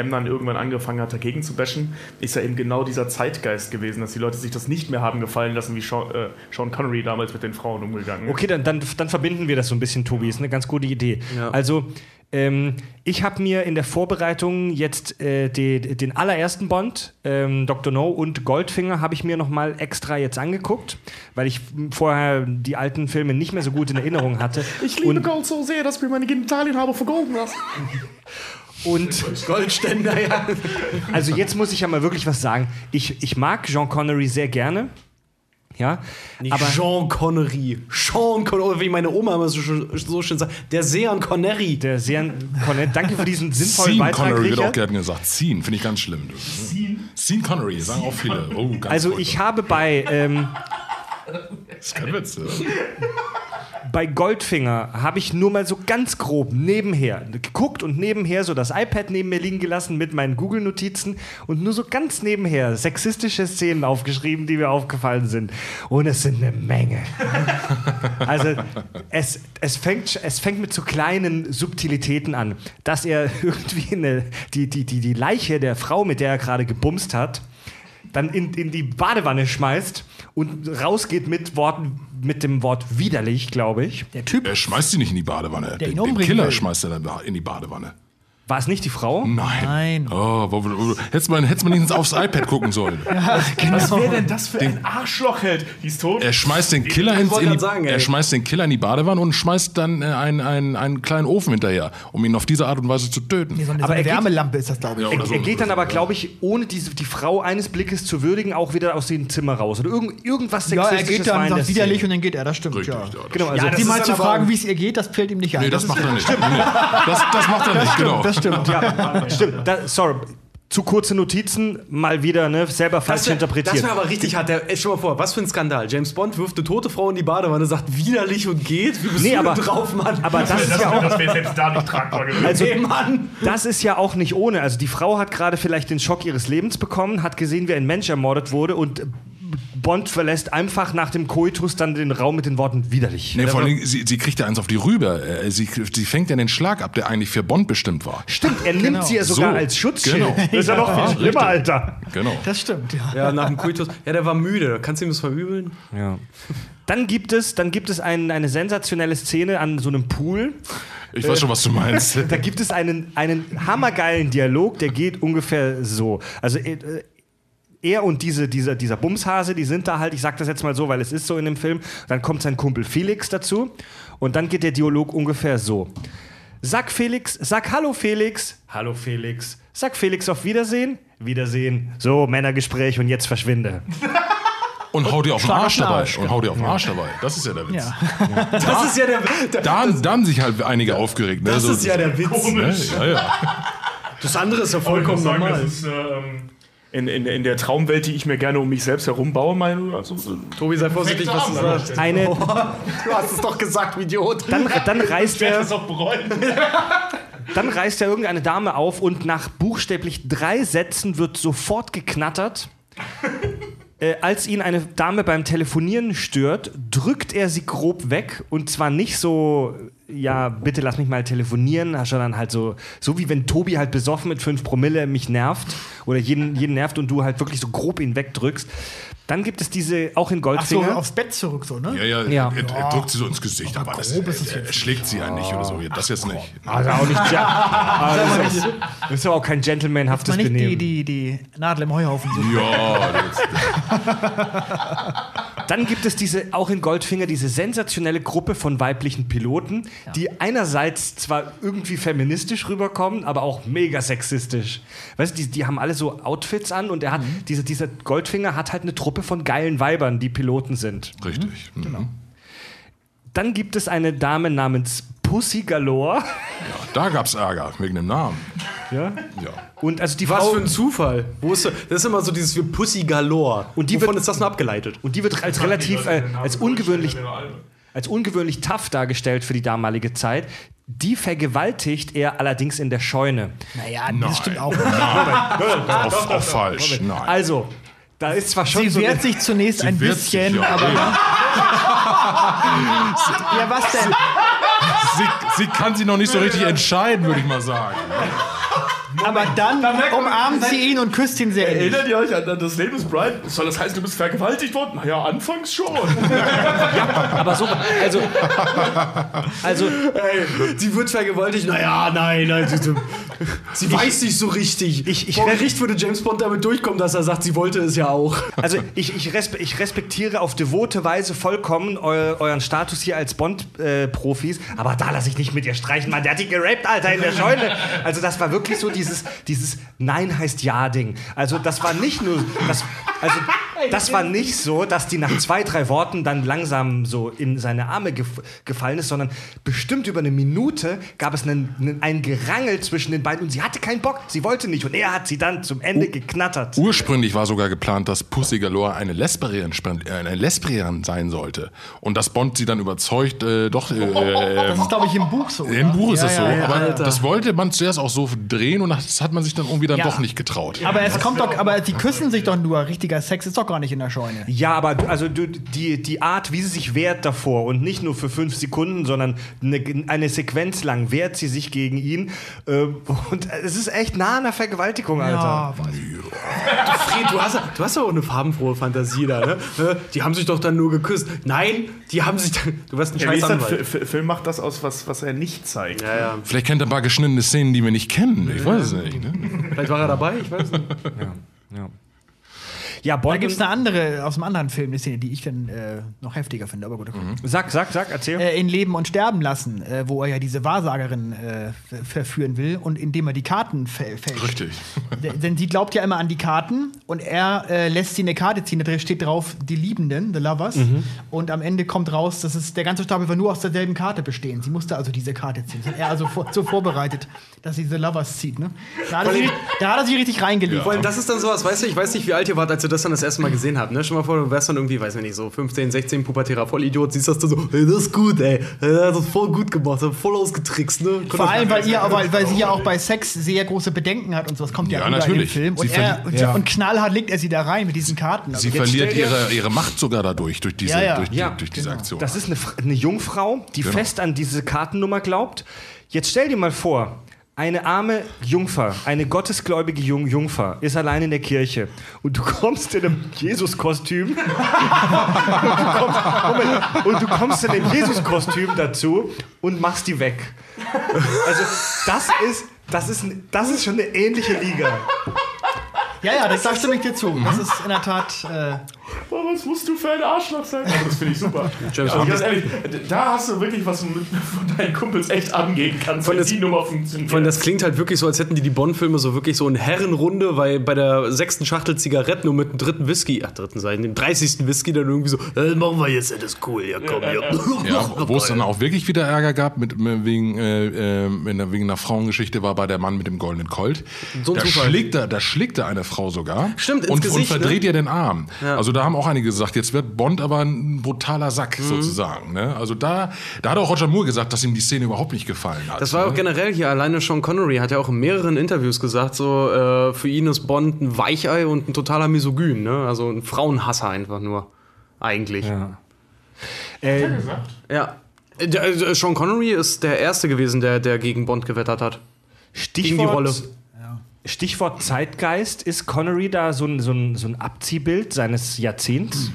M dann irgendwann angefangen hat, dagegen zu bashen, ist ja eben genau dieser Zeitgeist gewesen, dass die Leute sich das nicht mehr haben gefallen lassen, wie Sean, äh, Sean Connery damals mit den Frauen umgegangen ist. Okay, dann, dann, dann verbinden wir das so ein bisschen, Tobi. Ist eine ganz gute Idee. Ja. Also, ähm, ich habe mir in der Vorbereitung jetzt äh, die, den allerersten Bond, ähm, Dr. No und Goldfinger, habe ich mir noch mal extra jetzt angeguckt, weil ich vorher die alten Filme nicht mehr so gut in Erinnerung hatte. [LAUGHS] Ich liebe und, Gold so sehr, dass mir meine Genitalien habe vergolden lassen. [LAUGHS] und Goldständer, ja. [LAUGHS] also jetzt muss ich ja mal wirklich was sagen. Ich, ich mag Jean Connery sehr gerne. Ja, Nicht aber Jean Connery. Sean Connery, wie meine Oma immer so, schön- so schön sagt, der Sean Connery. der sehr Connery, danke für diesen sinnvollen Sean Beitrag, Connery wird auch Richard. gerne gesagt. Sean, finde ich ganz schlimm. Sean? Sean Connery, sagen auch viele. Oh, ganz Also ich habe bei ähm, Das ist kein Witz. Bei Goldfinger habe ich nur mal so ganz grob nebenher geguckt und nebenher so das iPad neben mir liegen gelassen mit meinen Google-Notizen und nur so ganz nebenher sexistische Szenen aufgeschrieben, die mir aufgefallen sind. Und es sind eine Menge. [LAUGHS] Also es, es, fängt, es fängt mit so kleinen Subtilitäten an, dass er [LAUGHS] irgendwie eine, die, die, die, die Leiche der Frau, mit der er gerade gebumst hat, dann in, in die Badewanne schmeißt und rausgeht mit Worten, mit dem Wort widerlich, glaube ich. Der Typ, Er schmeißt sie nicht in die Badewanne. ihn Den, den Killer will. schmeißt er dann in die Badewanne. War es nicht die Frau? Nein. Nein. Oh, hättest man, hättest man nicht aufs iPad gucken sollen. [LAUGHS] Was wäre denn das für ein Arschlochheld? Die ist tot. Er schmeißt den Killer, ins, in die, sagen, er schmeißt den Killer in die Badewanne und schmeißt dann äh, einen, einen, einen kleinen Ofen hinterher, um ihn auf diese Art und Weise zu töten. Nee, so eine, Aber so eine er geht- Wärmelampe ist das, glaube ich. Ja, Er, so. er geht dann aber, glaube ich, ohne diese, die Frau eines Blickes zu würdigen, auch wieder aus dem Zimmer raus. Oder irgend, irgendwas Ja, er Sexistisches geht dann, sagt widerlich und dann geht er, das stimmt, Richtig, ja. ja. das- Genau, also Ja, das Die mal zu fragen, wie es ihr geht, das fällt ihm nicht ein. Nee, das, macht er nicht. [LAUGHS] Das, das macht er nicht, genau. Das stimmt, ja. [LAUGHS] Stimmt, da, sorry. Zu kurze Notizen, mal wieder ne, selber falsch Das wäre interpretiert. wär aber richtig hart. Der, ey, stell mal vor, was für ein Skandal. James Bond wirft eine tote Frau in die Badewanne, sagt widerlich und geht. Wie bist Nee, du aber- denn drauf, Mann? aber das [LAUGHS] ist ja auch das wäre selbst da nicht tragbar gewesen. Also, Ey, Mann. das ist ja auch nicht ohne. Also die Frau hat gerade vielleicht den Schock ihres Lebens bekommen, hat gesehen, wie ein Mensch ermordet wurde und Bond verlässt einfach nach dem Koitus dann den Raum mit den Worten widerlich. Nee, vor allem, sie, sie kriegt ja eins auf die Rübe. Äh, Sie, sie fängt ja den Schlag ab, der eigentlich für Bond bestimmt war. Stimmt, er nimmt sie ja sogar So, als Schutzschild. genau. Das ist ja noch viel schlimmer, richtig. Alter. Genau. Das stimmt, ja. Ja, nach dem Kultus. Ja, der war müde. Kannst du ihm das verübeln? Ja. Dann gibt es, dann gibt es ein, eine sensationelle Szene an so einem Pool. Ich weiß schon, was du meinst. [LAUGHS] Da gibt es einen, einen hammergeilen Dialog, der geht ungefähr so. Also äh, er und diese, dieser, dieser Bumshase, die sind da halt, ich sag das jetzt mal so, weil es ist so in dem Film. Dann kommt sein Kumpel Felix dazu und dann geht der Dialog ungefähr so. Sag Felix, sag Hallo Felix, Hallo Felix, sag Felix auf Wiedersehen, Wiedersehen, so Männergespräch und jetzt verschwinde. [LAUGHS] Und hau dir auf den Arsch dabei. Arsch, Und hau dir auf den Arsch dabei. Das ist ja der Witz. Ja. Das ist ja der, der Da, da haben sich halt einige aufgeregt. Ne? das So- ist ja der Witz. Ne? Ja, ja. Das andere ist ja vollkommen sagen, normal. das ist, ähm, in, in, in der Traumwelt, die ich mir gerne um mich selbst herum baue, mein, also, äh, Tobi, sei vorsichtig, was du sagst. Eine, [LAUGHS] Du hast es doch gesagt, Idiot. dann, dann reißt er. auch bereuen. [LAUGHS] Dann reißt er irgendeine Dame auf und nach buchstäblich drei Sätzen wird sofort geknattert. [LAUGHS] Äh, als ihn eine Dame beim Telefonieren stört, drückt er sie grob weg und zwar nicht so, ja, bitte lass mich mal telefonieren, sondern halt so, so wie wenn Tobi halt besoffen mit 5 Promille mich nervt oder jeden, jeden nervt und du halt wirklich so grob ihn wegdrückst. Dann gibt es diese, auch in Ach so, Goldfinger. aufs Bett zurück, so, ne? Ja, ja, Ja. Er, er drückt sie so ins Gesicht, aber das, grob ist es er, er schlägt sie ja nicht oder so. Das jetzt nicht. also auch nicht, ja, [LAUGHS] aber das, ist, das ist aber auch kein gentlemanhaftes Mal nicht die, Benehmen. die, die Nadel im Heuhaufen. Ja, das, [LAUGHS] Dann gibt es diese, auch in Goldfinger, diese sensationelle Gruppe von weiblichen Piloten, die einerseits zwar irgendwie feministisch rüberkommen, aber auch mega sexistisch. Weißt du, die, die haben alle so Outfits an und er hat, diese, dieser Goldfinger hat halt eine Truppe von geilen Weibern, die Piloten sind. richtig. Mhm. Dann gibt es eine Dame namens Pussy Galore. Da gab's Ärger wegen dem Namen. Ja? Ja. Und also die Was Frau, für ein Zufall. Wo ist, das ist immer so dieses Pussy Galore. Und die Wovon wird- ist das nur abgeleitet? und die wird als relativ, äh, als ungewöhnlich als ungewöhnlich tough dargestellt für die damalige Zeit. Die vergewaltigt er allerdings in der Scheune. Naja, Nein. das stimmt auch. Auf, auf falsch. Nein. Also, da ist zwar schon Sie so wehrt sich zunächst ein wehrt sich, bisschen, ja, aber. [LAUGHS] Ja, was denn? Sie, sie kann sich noch nicht so richtig entscheiden, würde ich mal sagen. [LAUGHS] Aber dann umarmt sie ihn und küsst ihn sehr. Erinnert ihr euch an das Leben ist Brian? Soll das heißen, du bist vergewaltigt worden? Naja, anfangs schon. [LAUGHS] Aber so, also, also Sie wird vergewaltigt. Naja, nein, nein. Sie, sie weiß nicht so richtig. Ich- ich- Vor Gericht würde James Bond damit durchkommen, dass er sagt, sie wollte es ja auch. Also ich, ich, respe ich respektiere auf devote Weise vollkommen eu euren Status hier als Bond-Profis, aber da lasse ich nicht mit ihr streichen, Mann. Der hat die geraped, Alter, in der Scheune. Also das war wirklich so dieses, dieses Nein heißt Ja-Ding. Also das war nicht nur, das, also das war nicht so, dass die nach zwei, drei Worten dann langsam so in seine Arme gef gefallen ist, sondern bestimmt über eine Minute gab es einen, einen, ein Gerangel zwischen den beiden und sie hatte keinen Bock, sie wollte nicht und er hat sie dann zum Ende geknattert. Ursprünglich war sogar geplant, dass Pussy Galore eine Lesbierin, sp- äh, eine Lesbierin sein sollte. Und dass Bond sie dann überzeugt, äh, doch. Äh, Das ist, glaube ich, im Buch so. im oder? Buch ist Ja, das so. ja, ja. aber Alter. das wollte man zuerst auch so drehen und das hat man sich dann irgendwie dann Ja. doch nicht getraut. Aber es kommt doch, aber die küssen sich doch nur. Richtiger Sex ist doch gar nicht in der Scheune. Ja, aber du- also du, die, die Art, wie sie sich wehrt davor und nicht nur für fünf Sekunden, sondern eine, eine Sequenz lang wehrt sie sich gegen ihn. Äh, und es ist echt nah an der Vergewaltigung, Alter. Ja, ich. Fred, du hast, du hast ja auch eine farbenfrohe Fantasie da, ne? Äh, Die haben sich doch dann nur geküsst. Nein, die haben sich dann. Du warst ein Ja, scheiß? Anwalt. Film macht das aus, was, was er nicht zeigt. Ja, ja. Vielleicht kennt er ein paar geschnittene Szenen, die wir nicht kennen. Ich weiß es nicht. Ne? Vielleicht war er dabei, ich weiß nicht. Ja. Ja, Bond. Da gibt es eine andere, aus einem anderen Film, eine Szene, die ich dann äh, noch heftiger finde. Aber gut, okay. Sag, sag, sag, erzähl. Äh, in Leben und Sterben lassen, äh, wo er ja diese Wahrsagerin äh, ver- verführen will und indem er die Karten fä- fälscht. Richtig. [LAUGHS] Denn sie glaubt ja immer an die Karten und er äh, lässt sie eine Karte ziehen, da steht drauf, die Liebenden, the lovers. Und am Ende kommt raus, dass es der ganze Stapel wird nur aus derselben Karte bestehen. Sie musste also diese Karte ziehen. Das hat er also vor, so vorbereitet, dass sie the lovers zieht. Ne? Da, hat er sich, da hat er sich richtig reingelegt. Vor allem, das ist dann sowas, weißt du, ich weiß nicht, wie alt ihr wart, als ihr das dann das erste Mal gesehen habt. Ne? Stell mal vor, du wärst dann irgendwie, weiß ich nicht, so 15, 16, pubertärer Vollidiot, siehst das dann so, ey, das ist gut, ey. Das ist voll gut gemacht, voll ausgetrickst, ne? Vor allem, weil, ihr, weil, weil sie ja auch bei Sex sehr große Bedenken hat und so. Das kommt ja, Ja, natürlich. in dem Film. Und, Sie er, und, und knallhart legt er sie da rein mit diesen Karten. Also Sie verliert ihre, ihre Macht sogar dadurch, durch diese, Ja, ja. durch, die, Ja, durch diese Aktion. Das ist eine, eine Jungfrau, die Genau. fest an diese Kartennummer glaubt. Jetzt stell dir mal vor, eine arme Jungfer, eine gottesgläubige Jung Jungfer ist allein in der Kirche und du kommst in einem Jesus-Kostüm [LAUGHS] und, du kommst- Moment, und du kommst in einem Jesus-Kostüm dazu und machst die weg. Also das ist, das ist, das ist schon eine ähnliche Liga. Ja, ja, das, da stimme ich dir zu. Das ist in der Tat. Äh, Boah, was musst du für ein Arschloch sein? Aber das finde ich super. [LAUGHS] James also ganz ehrlich, da hast du wirklich was mit, von deinen Kumpels echt angehen kannst, Von wenn das- die Nummer funktioniert. Vor allem, das klingt halt wirklich so, als hätten die die Bond-Filme so wirklich so in Herrenrunde, weil bei der sechsten Schachtel Zigaretten und mit dem dritten Whisky, ach, dritten Seiten, dem 30. Whisky dann irgendwie so, äh, machen wir jetzt, das ist cool, ja komm, ja. Ja, [LAUGHS] wo es dann auch wirklich wieder Ärger gab, mit, mit, wegen, äh, äh, wegen einer Frauengeschichte, war bei der Mann mit dem goldenen Colt. So da, Zufall. schlägt er, da schlägt er eine Frau sogar. Stimmt, ins und, Gesicht, Und verdreht ne? ihr den Arm. Also da haben auch einige gesagt, jetzt wird Bond aber ein brutaler Sack Mhm. sozusagen. Ne? Also da, da hat auch Roger Moore gesagt, dass ihm die Szene überhaupt nicht gefallen hat. Das war auch ne? generell hier, alleine Sean Connery hat ja auch in mehreren Interviews gesagt, so, äh, für ihn ist Bond ein Weichei und ein totaler Misogyn, ne? Also ein Frauenhasser einfach nur. Eigentlich. Ja. Äh, Äh, der- äh, Sean Connery ist der Erste gewesen, der, der gegen Bond gewettert hat. Stichwort, Gegen die Rolle. Stichwort Zeitgeist. Ist Connery da so ein, so ein, so ein Abziehbild seines Jahrzehnts?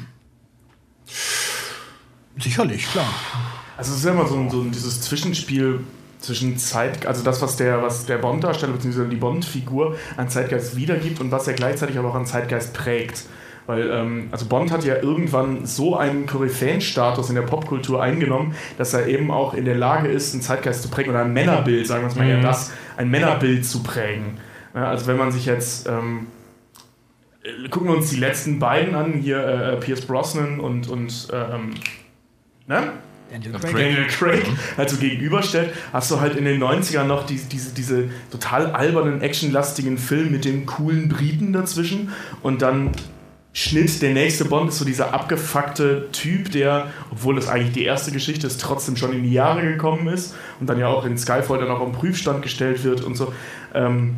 sicherlich, klar. Also es ist ja immer so, ein, so ein, dieses Zwischenspiel zwischen Zeit, also das, was der, was der Bond-Darsteller bzw. die Bond-Figur an Zeitgeist wiedergibt und was er gleichzeitig aber auch an Zeitgeist prägt. Weil, ähm, also Bond hat ja irgendwann so einen Koryphäenstatus in der Popkultur eingenommen, dass er eben auch in der Lage ist, einen Zeitgeist zu prägen oder ein Männerbild, sagen wir es mal eher das, ein Männerbild zu prägen. Ja, also wenn man sich jetzt, ähm, äh, gucken wir uns die letzten beiden an, hier äh, Pierce Brosnan und, und ähm, ne? Daniel Craig. Daniel Craig halt so gegenüberstellt, hast du halt in den 90ern noch diese, diese, diese total albernen, actionlastigen Film mit dem coolen Briten dazwischen und dann Schnitt, der nächste Bond ist so dieser abgefuckte Typ, der, obwohl das eigentlich die erste Geschichte ist, trotzdem schon in die Jahre gekommen ist und dann ja auch in Skyfall dann auch am Prüfstand gestellt wird und so. Ähm,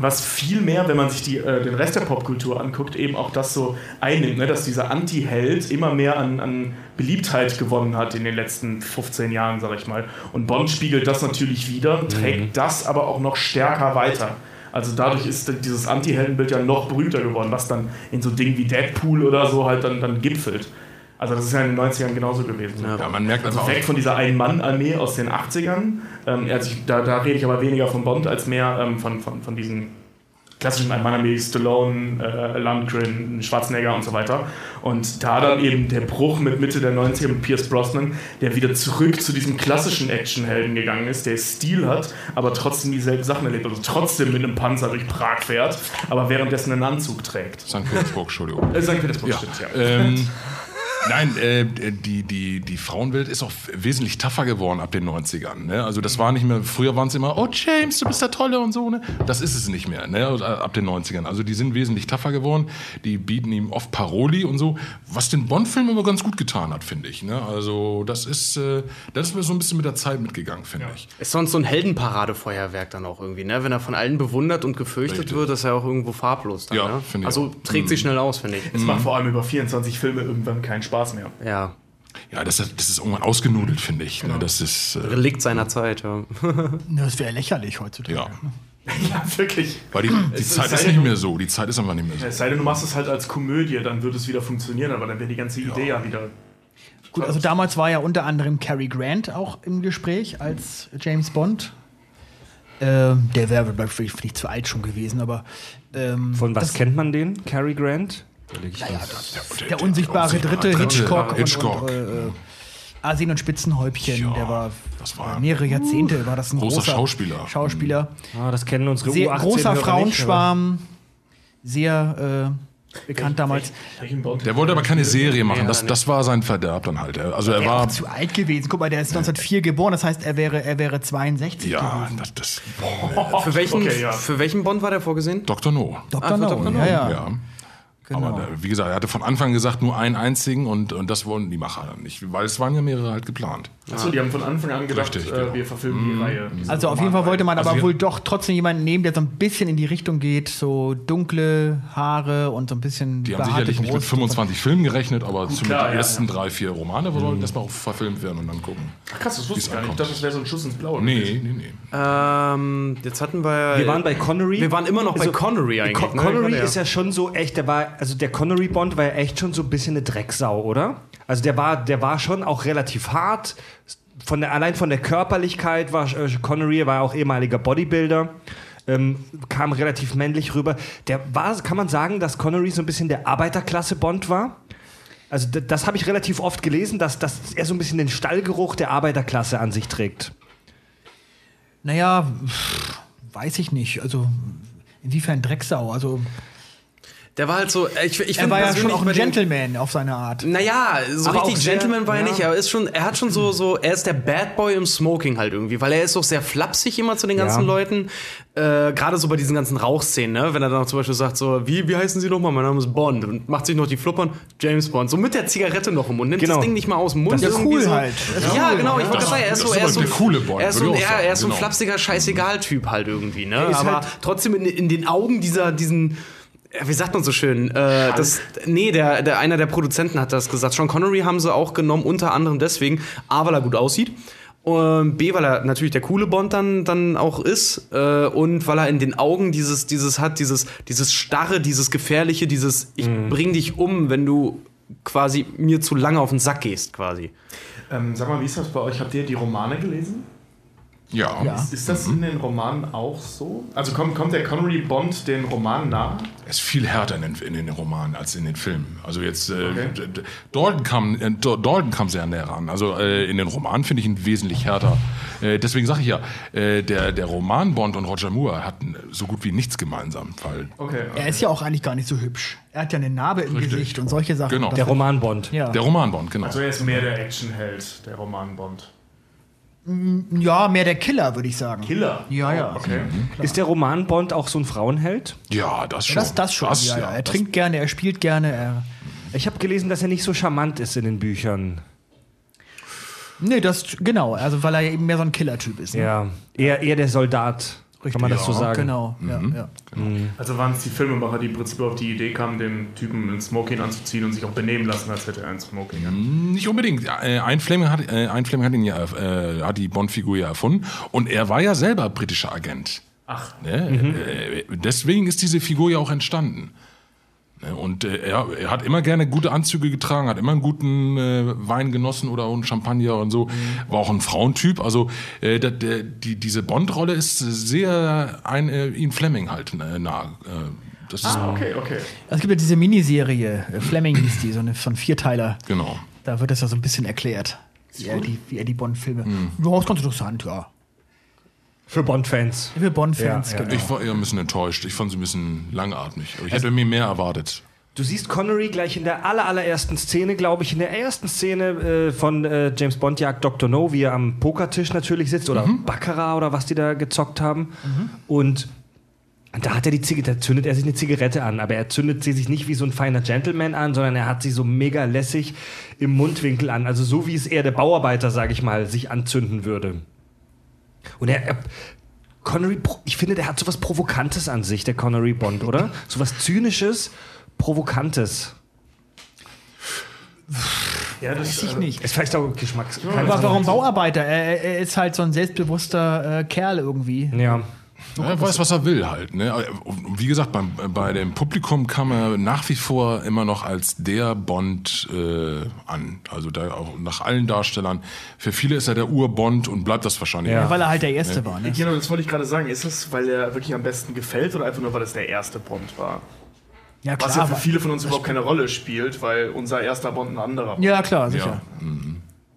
was viel mehr, wenn man sich die, äh, den Rest der Popkultur anguckt, eben auch das so einnimmt, ne? dass dieser Anti-Held immer mehr an, an Beliebtheit gewonnen hat in den letzten 15 Jahren, sag ich mal. Und Bond spiegelt das natürlich wieder, trägt das aber auch noch stärker weiter. Also dadurch ist dieses Anti-Heldenbild ja noch berühmter geworden, was dann in so Dingen wie Deadpool oder so halt dann, dann gipfelt. Also das ist ja in den 90ern genauso gewesen. Ja, man merkt Also weg von dieser Ein-Mann-Armee aus den 80ern. Ähm, also ich, da, da rede ich aber weniger von Bond als mehr ähm, von, von, von diesen klassischen Ein-Mann-Armee, Stallone, äh, Lundgren, Schwarzenegger und so weiter. Und da dann eben der Bruch mit Mitte der 90er mit Pierce Brosnan, der wieder zurück zu diesem klassischen Actionhelden gegangen ist, der Stil hat, aber trotzdem dieselben Sachen erlebt. Also trotzdem mit einem Panzer durch Prag fährt, aber währenddessen einen Anzug trägt. St. Petersburg, Entschuldigung. Äh, St. Petersburg Ja. stimmt, ja. Ähm, [LAUGHS] nein, äh, die, die, die Frauenwelt ist auch wesentlich tougher geworden ab den 90ern. Ne? Also das war nicht mehr, früher waren es immer, oh James, du bist der Tolle und so. Ne? Das ist es nicht mehr, ne? Also, äh, ab den 90ern. Also die sind wesentlich tougher geworden. Die bieten ihm oft Paroli und so, was den Bond-Film immer ganz gut getan hat, finde ich. Ne? Also das ist, äh, das ist mir so ein bisschen mit der Zeit mitgegangen, finde ich. Ist sonst so ein Heldenparadefeuerwerk dann auch irgendwie, ne? Wenn er von allen bewundert und gefürchtet Richtig. wird, ist er auch irgendwo farblos dann, Ja, ne? Also auch. trägt sich schnell aus, finde ich. Es macht vor allem über 24 Filme irgendwann keinen Spaß mehr. Ja. Ja, das, ist- das ist irgendwann ausgenudelt, finde ich. Ne? Das ist, äh, Relikt seiner Zeit, ja. [LAUGHS] Das wäre lächerlich heutzutage. ja. Ja, wirklich. Weil die, die Es Zeit sei ist nicht du- mehr so. Die Zeit ist einfach nicht mehr so. Es sei denn, du machst es halt als Komödie, dann würde es wieder funktionieren, aber dann wäre die ganze Idee ja wieder. Gut, also damals war ja unter anderem Cary Grant auch im Gespräch als James Bond. Ähm, der wäre, vielleicht zu alt schon gewesen, aber ähm, Von was das- kennt man den? Cary Grant? Der unsichtbare Dritte, Hitchcock, Hitchcock. und, und äh, äh, Asien und Spitzenhäubchen, Ja, der war, das war mehrere Jahrzehnte war das ein großer großer, Schauspieler. Schauspieler. Ah, das kennen unsere Sehr U18 großer nicht, Frauenschwarm, sehr äh, bekannt damals. Der wollte aber keine Serie machen. Das, das war sein Verderb dann halt. Also er Er war zu alt gewesen. Guck mal, der ist 1904 geboren, das heißt, er wäre, er wäre 62 Ja, gewesen. das, das Für welchen, Okay, ja. für welchen Bond war der vorgesehen? Dr. No. Dr. Ah, No, Dr. No. ja, ja. Ja. Genau. Aber äh, wie gesagt, er hatte von Anfang gesagt, nur einen einzigen und, und das wollen die Macher dann nicht, weil es waren ja mehrere halt geplant. Achso, die haben von Anfang an gedacht, Richtig, äh, genau. wir verfilmen die Reihe. diese Also auf jeden Fall wollte man Also aber wohl doch trotzdem jemanden nehmen, der so ein bisschen in die Richtung geht, so dunkle Haare und so ein bisschen Die haben sicherlich nicht mit Brust. 25 Filmen gerechnet, aber zumindest klar, die ja, ersten ja. drei, vier Romane sollten erstmal auch verfilmt werden und dann gucken. Ach, krass, das wusste ich gar nicht. Ich dachte, das wäre so ein Schuss ins Blaue. Nee, gewesen. nee, nee. Ähm, jetzt hatten wir. Wir waren bei Connery. Wir waren immer noch bei Also, Connery eigentlich. Con ne? Connery Ja. ist ja schon so echt, der war, also der Connery Bond war ja echt schon so ein bisschen eine Drecksau, oder? Also der war, der war schon auch relativ hart. Von der, allein von der Körperlichkeit war äh, Connery, war auch ehemaliger Bodybuilder. Ähm, kam relativ männlich rüber. Der war, kann man sagen, dass Connery so ein bisschen der Arbeiterklasse Bond war? Also das habe ich relativ oft gelesen, dass, dass er so ein bisschen den Stallgeruch der Arbeiterklasse an sich trägt. Naja, weiß ich nicht. Also inwiefern Drecksau? Also Der war halt so. Ich, ich er find war ja schon auch ein Gentleman auf seine Art. Naja, so Aber richtig sehr- Gentleman war er ja. nicht, aber er ist schon, er hat schon so, so, er ist der Bad Boy im Smoking halt irgendwie, weil er ist auch sehr flapsig immer zu den ganzen Ja. Leuten. Äh, Gerade so bei diesen ganzen Rauchszenen, ne? Wenn er dann auch zum Beispiel sagt, so, wie, wie heißen Sie nochmal? Mein Name ist Bond und macht sich noch die Fluppern, James Bond. So mit der Zigarette noch im Mund, nimmt Genau. das Ding nicht mal aus dem Mund. Das ist cool so. halt. Ja, genau, ich wollte sagen, er ist so, er ist so, er ist so, ich er ist so ein genau. flapsiger Scheißegal-Typ halt irgendwie, ne? Aber halt- trotzdem in, in den Augen dieser, diesen, wie sagt man so schön? Äh, das, nee, der, der, einer der Produzenten hat das gesagt. Sean Connery haben sie auch genommen, unter anderem deswegen, A, weil er gut aussieht. Und B, weil er natürlich der coole Bond dann, dann auch ist. Äh, und weil er in den Augen dieses, dieses hat, dieses, dieses Starre, dieses Gefährliche, dieses Ich bring dich um, wenn du quasi mir zu lange auf den Sack gehst, quasi. Ähm, sag mal, wie ist das bei euch? Habt ihr die Romane gelesen? Ja. Ja. Ist das in den Romanen auch so? Also kommt, kommt der Connery Bond den Romanen nah? Er ist viel härter in den, in den Romanen als in den Filmen. Also jetzt, äh, Okay. Dalton kam, äh, Dalton kam sehr näher ran. Also äh, in den Romanen finde ich ihn wesentlich härter. Äh, deswegen sage ich ja, äh, der, der Roman Bond und Roger Moore hatten so gut wie nichts gemeinsam. Weil Okay. Er ist ja auch eigentlich gar nicht so hübsch. Er hat ja eine Narbe im Richtig. Gesicht und solche Sachen. Genau. Der Roman Bond. ja. der Roman Bond, genau. Also er ist mehr der Actionheld, der Roman Bond. Ja, mehr der Killer, würde ich sagen. Killer? Ja, ja. Okay. Ist der Roman Bond auch so ein Frauenheld? ja, das schon. Das, das schon. ja, ja. Er das- trinkt gerne, er spielt gerne. Er Ich habe gelesen, dass er nicht so charmant ist in den Büchern. nee, das genau. Also weil er eben mehr so ein Killer-Typ ist. Ne? Ja, eher, eher der Soldat. Kann man das so sagen? Genau, ja, ja. Also waren es die Filmemacher, die im Prinzip auf die Idee kamen, dem Typen ein Smoking anzuziehen und sich auch benehmen lassen, als hätte er ein Smoking an. Nicht unbedingt. Äh, Ein Fleming hat, äh, ein Fleming hat, ihn ja, äh, hat die Bond-Figur ja erfunden und er war ja selber britischer Agent. Ach, Ne? Äh, deswegen ist diese Figur ja auch entstanden. Ne? Und äh, er, er hat immer gerne gute Anzüge getragen, hat immer einen guten äh, Wein genossen oder einen Champagner und so. War auch ein Frauentyp. Also äh, der, der, die, diese Bond-Rolle ist sehr ein äh, Ian Fleming halt äh, nah. Äh, das ist ah, okay, okay. Es gibt ja diese Miniserie, äh, Fleming hieß die, so eine von Vierteiler. genau. Da wird das ja so ein bisschen erklärt. Wie er die, wie er die Bond-Filme. Ja, ist ganz interessant, ja. Für Bond-Fans. Für Bond-Fans, Ja, genau. Ich war eher ein bisschen enttäuscht. Ich fand sie ein bisschen langatmig. Aber ich hätte mir mehr erwartet. Du siehst Connery gleich in der aller, allerersten Szene, glaube ich, in der ersten Szene äh, von äh, James Bond jagt Dr. No, wie er am Pokertisch natürlich sitzt oder Baccarat oder was die da gezockt haben. Und da hat er die Zigarette, da zündet er sich eine Zigarette an, aber er zündet sie sich nicht wie so ein feiner Gentleman an, sondern er hat sie so mega lässig im Mundwinkel an. Also so wie es eher der Bauarbeiter, sage ich mal, sich anzünden würde. Und er, er Connery, ich finde, der hat sowas Provokantes an sich, der Connery Bond, oder? Sowas Zynisches, Provokantes. Ja, das Weiß ich nicht. Ist vielleicht auch Geschmacks. Aber warum Bauarbeiter? Er, er ist halt so ein selbstbewusster äh, Kerl irgendwie. Ja. Er weiß, was er will halt. Ne? Wie gesagt, beim, bei dem Publikum kam er nach wie vor immer noch als der Bond äh, an. Also da auch nach allen Darstellern. Für viele ist er der Ur-Bond und bleibt das wahrscheinlich. Ja. auch. Weil er halt der Erste war. Ne? Genau, das wollte ich gerade sagen. Ist das, weil er wirklich am besten gefällt oder einfach nur, weil es der erste Bond war? Ja, Was ja klar. für viele von uns überhaupt keine Rolle spielt, weil unser erster Bond ein anderer war. ja, klar, sicher. Ja.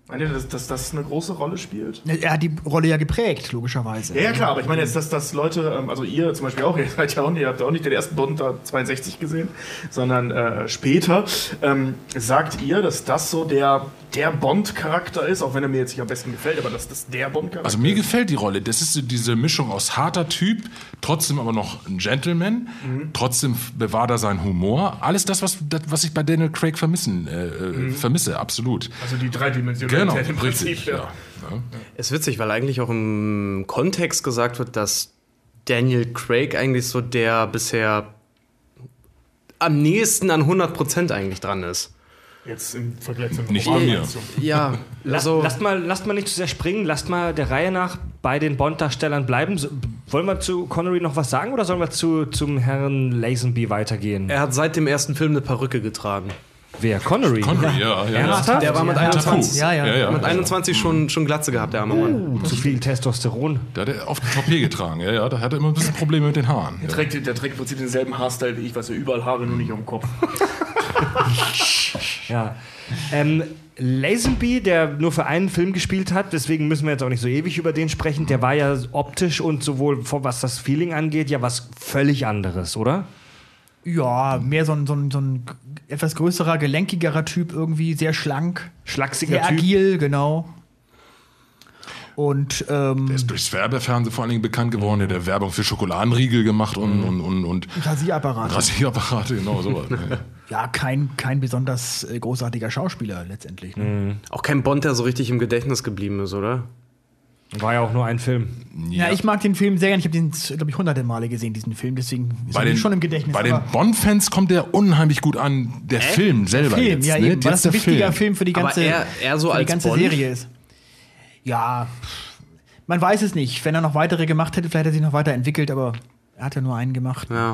Meint ihr, dass, dass das eine große Rolle spielt? Er hat die Rolle ja geprägt, logischerweise. Ja, ja, klar, aber ich meine jetzt, dass, dass Leute, ähm, also ihr zum Beispiel auch, [LAUGHS] ihr seid ja auch nicht, ihr habt ja auch nicht den ersten Bond da 62 gesehen, sondern äh, später. Ähm, sagt ihr, dass das so der, der Bond-Charakter ist, auch wenn er mir jetzt nicht am besten gefällt, aber dass das der Bond-Charakter Also mir gefällt die Rolle. Das ist so diese Mischung aus harter Typ, trotzdem aber noch ein Gentleman, trotzdem bewahrt er seinen Humor. Alles das, was, das, was ich bei Daniel Craig vermissen, äh, äh, vermisse, absolut. Also die Dreidimensionalität Genau, im Prinzip. richtig. ja. Ja. Ja. Ist witzig, weil eigentlich auch im Kontext gesagt wird, dass Daniel Craig eigentlich so der bisher am nächsten an 100% eigentlich dran ist. Jetzt im Vergleich zum Nicht bei mir. Ja, Lasst, also lasst, mal, lasst mal nicht zu sehr springen, lasst mal der Reihe nach bei den Bond-Darstellern bleiben. So, wollen wir zu Connery noch was sagen oder sollen wir zu, zum Herrn Lazenby weitergehen? er hat seit dem ersten Film eine Perücke getragen. Wer? Connery? Connery, ja, ja. Ernsthaft? Der war mit Ja, 21, Ja, ja. Ja, ja. mit 21 schon, schon Glatze gehabt, der arme Mann. Zu viel Testosteron. Da hat er oft Toupet getragen, ja, ja. Da hat er immer ein bisschen Probleme mit den Haaren. Der trägt, der trägt im Prinzip denselben Haarstyle wie ich, was er überall Haare, nur nicht am Kopf. [LAUGHS] Ja. Ähm, Lazenby, der nur für einen Film gespielt hat, deswegen müssen wir jetzt auch nicht so ewig über den sprechen, der war ja optisch und sowohl vor- was das Feeling angeht, ja was völlig anderes, oder? Ja, mehr so ein, so, ein, so ein etwas größerer, gelenkigerer Typ irgendwie, sehr schlank, Schlachsiger sehr Typ. agil, genau. Und ähm, Er ist durchs Werbefernsehen vor allen Dingen bekannt geworden. Der hat Werbung für Schokoladenriegel gemacht und, und, und, und Rasierapparat. Rasierapparate, genau sowas. ne. [LAUGHS] Ja, kein, kein besonders äh, großartiger Schauspieler letztendlich. Ne? Auch kein Bond, der so richtig im Gedächtnis geblieben ist, oder? War ja auch nur ein Film. Ja. ich mag den Film sehr gerne. Ich habe den, glaube ich, hunderte Male gesehen, diesen Film. Deswegen ist Bei er den, schon im Gedächtnis. bei den Bond-Fans kommt der unheimlich gut an. Der Film selber. Film, jetzt, ja, ne? eben, weil das ein der wichtiger Film. Film, für die Aber ganze, er- er so für die ganze Bond? Serie ist. Ja, man weiß es nicht. Wenn er noch weitere gemacht hätte, vielleicht hätte er sich noch weiterentwickelt, aber er hat ja nur einen gemacht. Ja.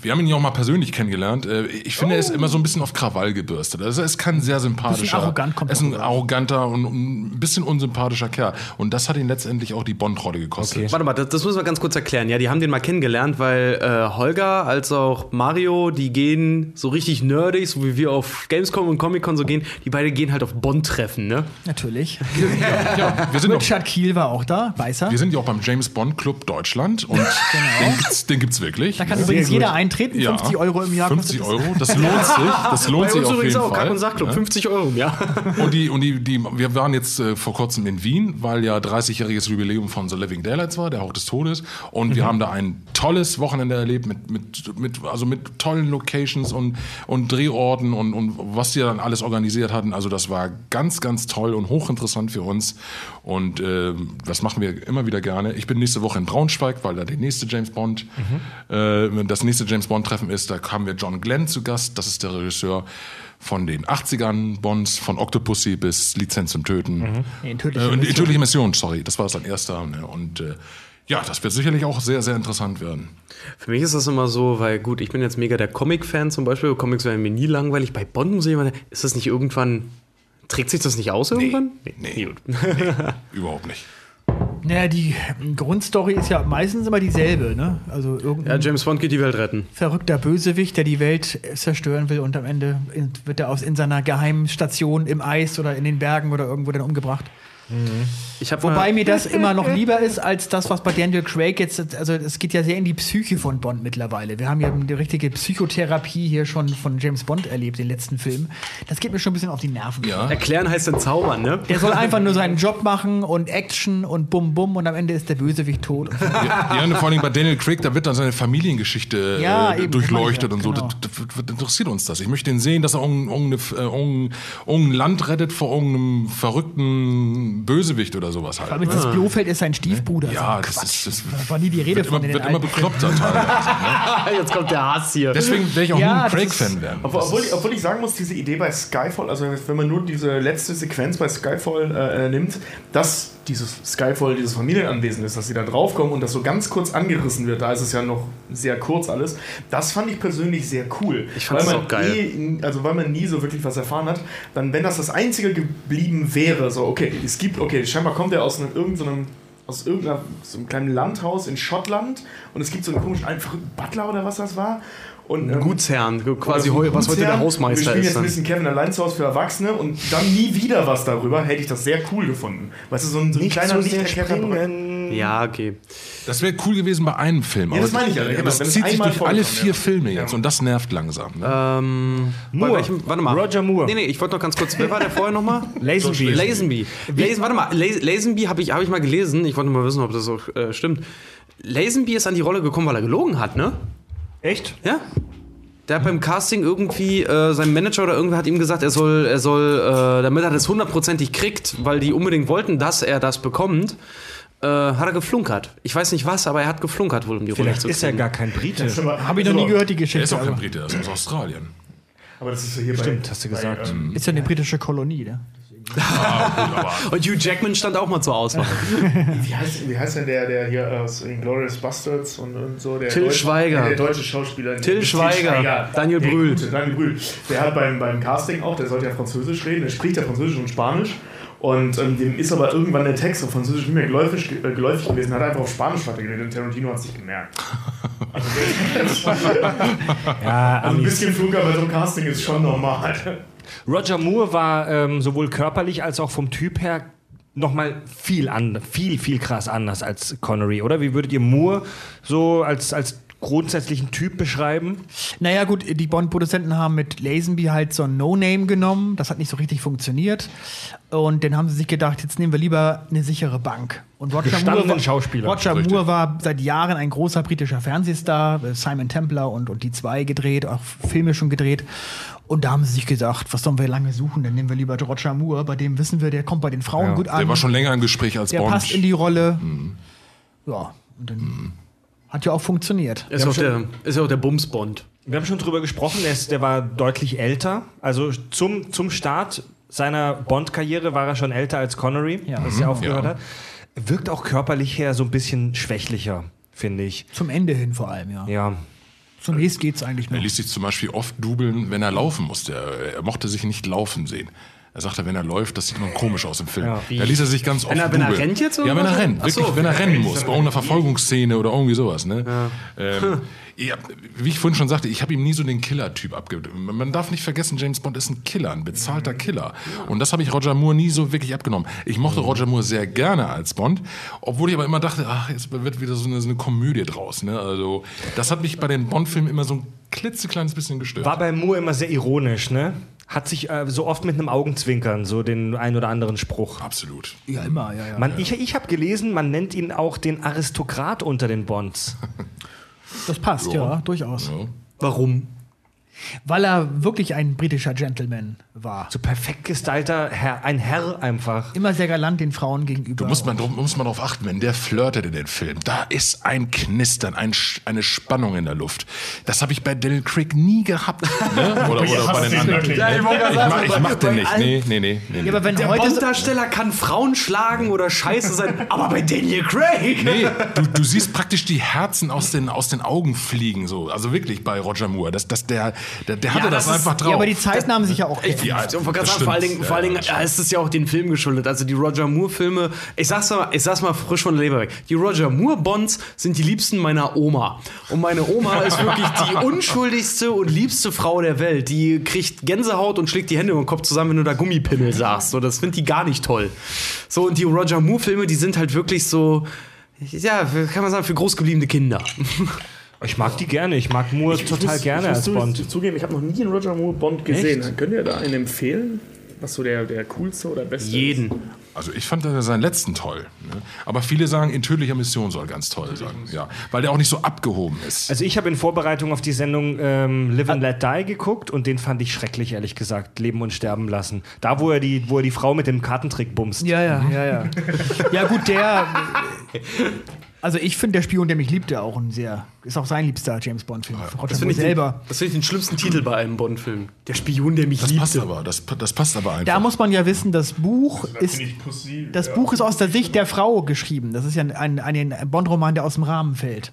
Wir haben ihn ja auch mal persönlich kennengelernt. Äh, Ich finde, er ist immer so ein bisschen auf Krawall gebürstet. Also er ist kein sehr sympathischer. Arrogant kommt Er ist ein arroganter und ein bisschen unsympathischer Kerl. Und das hat ihn letztendlich auch die Bond-Rolle gekostet. Warte mal, das, das müssen wir ganz kurz erklären. Ja, die haben den mal kennengelernt, weil äh, Holger als auch Mario, die gehen so richtig nerdig, so wie wir auf Gamescom und Comic-Con so gehen, die beide gehen halt auf Bond-Treffen, ne? Natürlich. Ja, wir sind [LAUGHS] auch Richard Kiel war auch da, weiß er. Wir sind ja auch beim James Bond Club Deutschland und [LAUGHS] Genau. Den gibt's den gibt's wirklich. Da kann übrigens gut. jeder eintreten, 50 Euro im Jahr. 50 kostet Euro, das lohnt [LAUGHS] sich. Das lohnt Bei sich uns auf übrigens jeden auch, Kack- Fall. und Sachclub, Ja. 50 Euro im Jahr. Und die, und die, die, wir waren jetzt äh, vor kurzem in Wien, weil ja 30-jähriges Jubiläum von The Living Daylights war, der Hauch des Todes. Und wir haben da ein tolles Wochenende erlebt mit, mit, mit, also mit tollen Locations und, und Drehorten und, und was die dann alles organisiert hatten. Also das war ganz, ganz toll und hochinteressant für uns. Und ähm, das machen wir immer wieder gerne. Ich bin nächste Woche in Braunschweig, weil da der nächste James Bond, äh, das nächste James Bond Treffen ist. Da haben wir John Glenn zu Gast. Das ist der Regisseur von den 80ern Bonds, von Octopussy bis Lizenz zum Töten. Nee, in Äh, tödliche und die Mission. tödliche Mission, sorry, das war sein erster. Ne? Und äh, ja, das wird sicherlich auch sehr, sehr interessant werden. Für mich ist das immer so, weil gut, ich bin jetzt mega der Comic-Fan zum Beispiel. Comics werden mir nie langweilig. Bei Bond muss ich immer, ist das nicht irgendwann, trägt sich das nicht aus irgendwann? Nee, Gut. [LAUGHS] überhaupt nicht. Naja, die Grundstory ist ja meistens immer dieselbe, ne? Also Ja, irgendein James Bond geht die Welt retten. verrückter Bösewicht, der die Welt zerstören will und am Ende wird er aus in seiner geheimen Station im Eis oder in den Bergen oder irgendwo dann umgebracht. Ich hab Wobei mir das immer noch lieber ist als das, was bei Daniel Craig jetzt, also es geht ja sehr in die Psyche von Bond mittlerweile. Wir haben ja eine richtige Psychotherapie hier schon von James Bond erlebt, den letzten Film. Das geht mir schon ein bisschen auf die Nerven. Ja, erklären heißt dann zaubern, ne? Der soll einfach nur seinen Job machen und Action und bum bum und am Ende ist der Bösewicht tot. ja, ja und vor allem bei Daniel Craig, da wird dann seine Familiengeschichte Ja, äh, eben, durchleuchtet und so. ich Das, das, das interessiert uns das. Ich möchte ihn sehen, dass er äh, irgendein, irgendein Land rettet vor irgendeinem verrückten Bösewicht oder sowas halt. Vor allem das Blofeld ist sein Stiefbruder. Ja, So das Quatsch. ist- das da war nie die Rede wird von immer, den wird immer bekloppter teilweise. [LAUGHS] Jetzt kommt der Hass hier. Deswegen werde ich auch Ja, nie ein das Craig-Fan werden. Obwohl, obwohl, ich, obwohl ich sagen muss, diese Idee bei Skyfall, also wenn man nur diese letzte Sequenz bei Skyfall äh, äh, nimmt, dass dieses Skyfall dieses Familienanwesen ist, dass sie da draufkommen und das so ganz kurz angerissen wird, da ist es ja noch sehr kurz alles, das fand ich persönlich sehr cool. Ich fand weil das man auch geil. Eh, also weil man nie so wirklich was erfahren hat, dann wenn das das Einzige geblieben wäre, so okay, es gibt, okay, scheinbar kommt er aus einem, irgendeinem aus irgendeinem so einem kleinen Landhaus in Schottland und es gibt so einen komischen verrückten Butler oder was das war. Und, ähm, Gutsherrn, quasi so heu, was heute der Gutsherren. Wir Hausmeister spielen ist. jetzt ein bisschen Kevin allein zu Hause für Erwachsene und dann nie wieder was darüber, hätte ich das sehr cool gefunden. Weißt du, so ein, so ein kleiner, nicht erkennter Bereich. Ja, okay. Das wäre cool gewesen bei einem Film. Ja, das meine ich ja. Das, Genau, das zieht sich durch alle vier ja. Filme jetzt Ja. und das nervt langsam. Ne? Ähm, Moore. Bei welchem, warte mal. Roger Moore. Nee, nee, ich wollte noch ganz kurz. Wer war der vorher nochmal? [LAUGHS] Lazenby. Lazenby. Lazen, warte mal, Lazenby habe ich, hab ich mal gelesen. Ich wollte nur mal wissen, ob das auch äh, stimmt. Lazenby ist an die Rolle gekommen, weil er gelogen hat, ne? Echt? Ja. Der hat beim Casting irgendwie, äh, sein Manager oder irgendwer hat ihm gesagt, er soll, er soll, äh, damit er das hundertprozentig kriegt, weil die unbedingt wollten, dass er das bekommt, äh, hat er geflunkert. Ich weiß nicht was, aber er hat geflunkert wohl, um die Rolle Vielleicht zu ist er kriegen. gar kein Brite. Habe ich noch nie gehört, die Er Geschichte. ist auch kein Brite, er ist aus Australien. Aber das ist ja hier Stimmt, bei, hast du bei, gesagt. ähm, ist ja eine britische Kolonie, ne? Und Hugh Jackman stand auch mal zur Auswahl. [LAUGHS] wie, heißt, wie heißt denn der, der hier aus Inglourious Bastards und, und so? Der Till deutsche- Schweiger. Der, der deutsche Schauspieler. Till Nicht Schweiger. Daniel der Brühl. Daniel Brühl. Der hat beim, beim Casting auch, der sollte ja Französisch reden, der spricht ja Französisch und Spanisch. Und ähm, dem ist aber irgendwann der Text auf Französisch nicht mehr geläufig, äh, geläufig gewesen, hat er einfach auf Spanisch weitergeredet und Tarantino hat es nicht gemerkt. Also, [LAUGHS] Ja, also ein bisschen Flug bei so Casting ist schon normal. Roger Moore war ähm, sowohl körperlich als auch vom Typ her nochmal viel, an, viel, viel krass anders als Connery, oder? Wie würdet ihr Moore so als, als grundsätzlichen Typ beschreiben? Naja, gut, die Bond-Produzenten haben mit Lazenby halt so ein No-Name genommen. Das hat nicht so richtig funktioniert. Und dann haben sie sich gedacht, jetzt nehmen wir lieber eine sichere Bank. Und Roger Moore, war, Schauspieler. Roger. Moore war seit Jahren ein großer britischer Fernsehstar. Simon Templar und, und die zwei gedreht, auch Filme schon gedreht. Und da haben sie sich gedacht, was sollen wir lange suchen? Dann nehmen wir lieber Roger Moore. Bei dem wissen wir, der kommt bei den Frauen Ja, gut an. Der war schon länger im Gespräch als der Bond. passt in die Rolle. Mhm. Ja, und dann hat ja auch funktioniert. Ist, auch der, ist ja auch der Bumsbond. Wir haben schon drüber gesprochen, der, ist, der war deutlich älter. Also zum, zum Start seiner Bond-Karriere war er schon älter als Connery, Ja. als er aufgehört Ja. hat. Wirkt auch körperlich her so ein bisschen schwächlicher, finde ich. Zum Ende hin vor allem, ja. Ja. Zunächst geht's eigentlich Er noch. ließ sich zum Beispiel oft dubeln, wenn er laufen musste. Er, er mochte sich nicht laufen sehen. Er sagte, wenn er läuft, das sieht man komisch aus im Film. Ja. Da ließ er sich ganz oft Wenn er- wenn er rennt jetzt, oder Ja, wenn er rennt. Ach so, Wirklich, wenn er rennen muss. Bei irgendeiner Verfolgungsszene oder irgendwie sowas. Ne? Ähm, ja, wie ich vorhin schon sagte, ich habe ihm nie so den Killer-Typ abgegeben. Man darf nicht vergessen, James Bond ist ein Killer, ein bezahlter Killer. Und das habe ich Roger Moore nie so wirklich abgenommen. Ich mochte Roger Moore sehr gerne als Bond, obwohl ich aber immer dachte, ach, jetzt wird wieder so eine, so eine Komödie draus. Ne? Also, das hat mich bei den Bond-Filmen immer so ein klitzekleines bisschen gestört. War bei Moore immer sehr ironisch, ne? Hat sich äh, so oft mit einem Augenzwinkern so den ein oder anderen Spruch. Absolut. Ja, immer, ja, ja. Man, Ich, ich habe gelesen, man nennt ihn auch den Aristokrat unter den Bonds. Das passt, ja, durchaus. Ja. Warum? Weil er wirklich ein britischer Gentleman war. So perfekt gestylter Herr, ein Herr einfach. Immer sehr galant den Frauen gegenüber. Da muss man, muss man darauf achten, wenn der flirtet in den Film. Da ist ein Knistern, ein, eine Spannung in der Luft. Das habe ich bei Daniel Craig nie gehabt. Ne? [LAUGHS] Oder, oder bei den anderen. wirklich. Ja, ich gerade Ich, mach, den nicht. Nee, nee, nee. nee, nee. ja, aber wenn Der Bond-Darsteller kann Frauen schlagen oder scheiße sein, [LAUGHS] aber bei Daniel Craig. Nee, du, du siehst praktisch die Herzen aus den, aus den Augen fliegen, so. Also wirklich bei Roger Moore. Das, das, der, der, der hatte das das, ist- einfach drauf. ja, aber die Zeiten haben sich ja auch Ich, geändert. ich wollte gerade das sagen, vor allen stimmt. Dingen, vor allen Dingen Ja, ja, ist es ja auch den Film geschuldet. Also die Roger Moore-Filme, ich sag's mal, ich sag's mal frisch von der Leber weg. Die Roger Moore-Bonds sind die liebsten meiner Oma. Und meine Oma [LAUGHS] ist wirklich die unschuldigste und liebste Frau der Welt. Die kriegt Gänsehaut und schlägt die Hände über den Kopf zusammen, wenn du da Gummipimmel sagst. So, das findet die gar nicht toll. So, und die Roger Moore-Filme, die sind halt wirklich so, ja, kann man sagen, für großgebliebene Kinder. [LAUGHS] Ich mag die gerne. Ich mag Moore total muss- gerne ich muss als zu- Bond. zugeben, ich habe noch nie einen Roger Moore Bond gesehen. Echt? Könnt ihr da einen empfehlen? Was so der, der coolste oder beste Jeden. Also ich fand seinen letzten toll. Ne? Aber viele sagen, in tödlicher Mission soll ganz toll sein. Ja, weil der auch nicht so abgehoben ist. Also ich habe in Vorbereitung auf die Sendung ähm, Live and Let Die geguckt und den fand ich schrecklich, ehrlich gesagt. Leben und sterben lassen. Da, wo er die, wo er die Frau mit dem Kartentrick bumst. Ja, ja, ja, ja. [LAUGHS] ja, gut, der. [LAUGHS] Also, ich finde, der Spion, der mich liebte, auch ein sehr. Ist auch sein liebster James Bond-Film. Roger Das Moore finde ich, den- selber. das find ich den schlimmsten Titel bei einem Bond-Film. Der Spion, der mich das liebte. passt aber. Das, das passt aber einfach. Da muss man ja wissen, das Buch ist. finde ich Pussy, Das ja. Buch ist aus der Sicht der Frau geschrieben. Das ist ja ein, ein, ein Bond-Roman, der aus dem Rahmen fällt.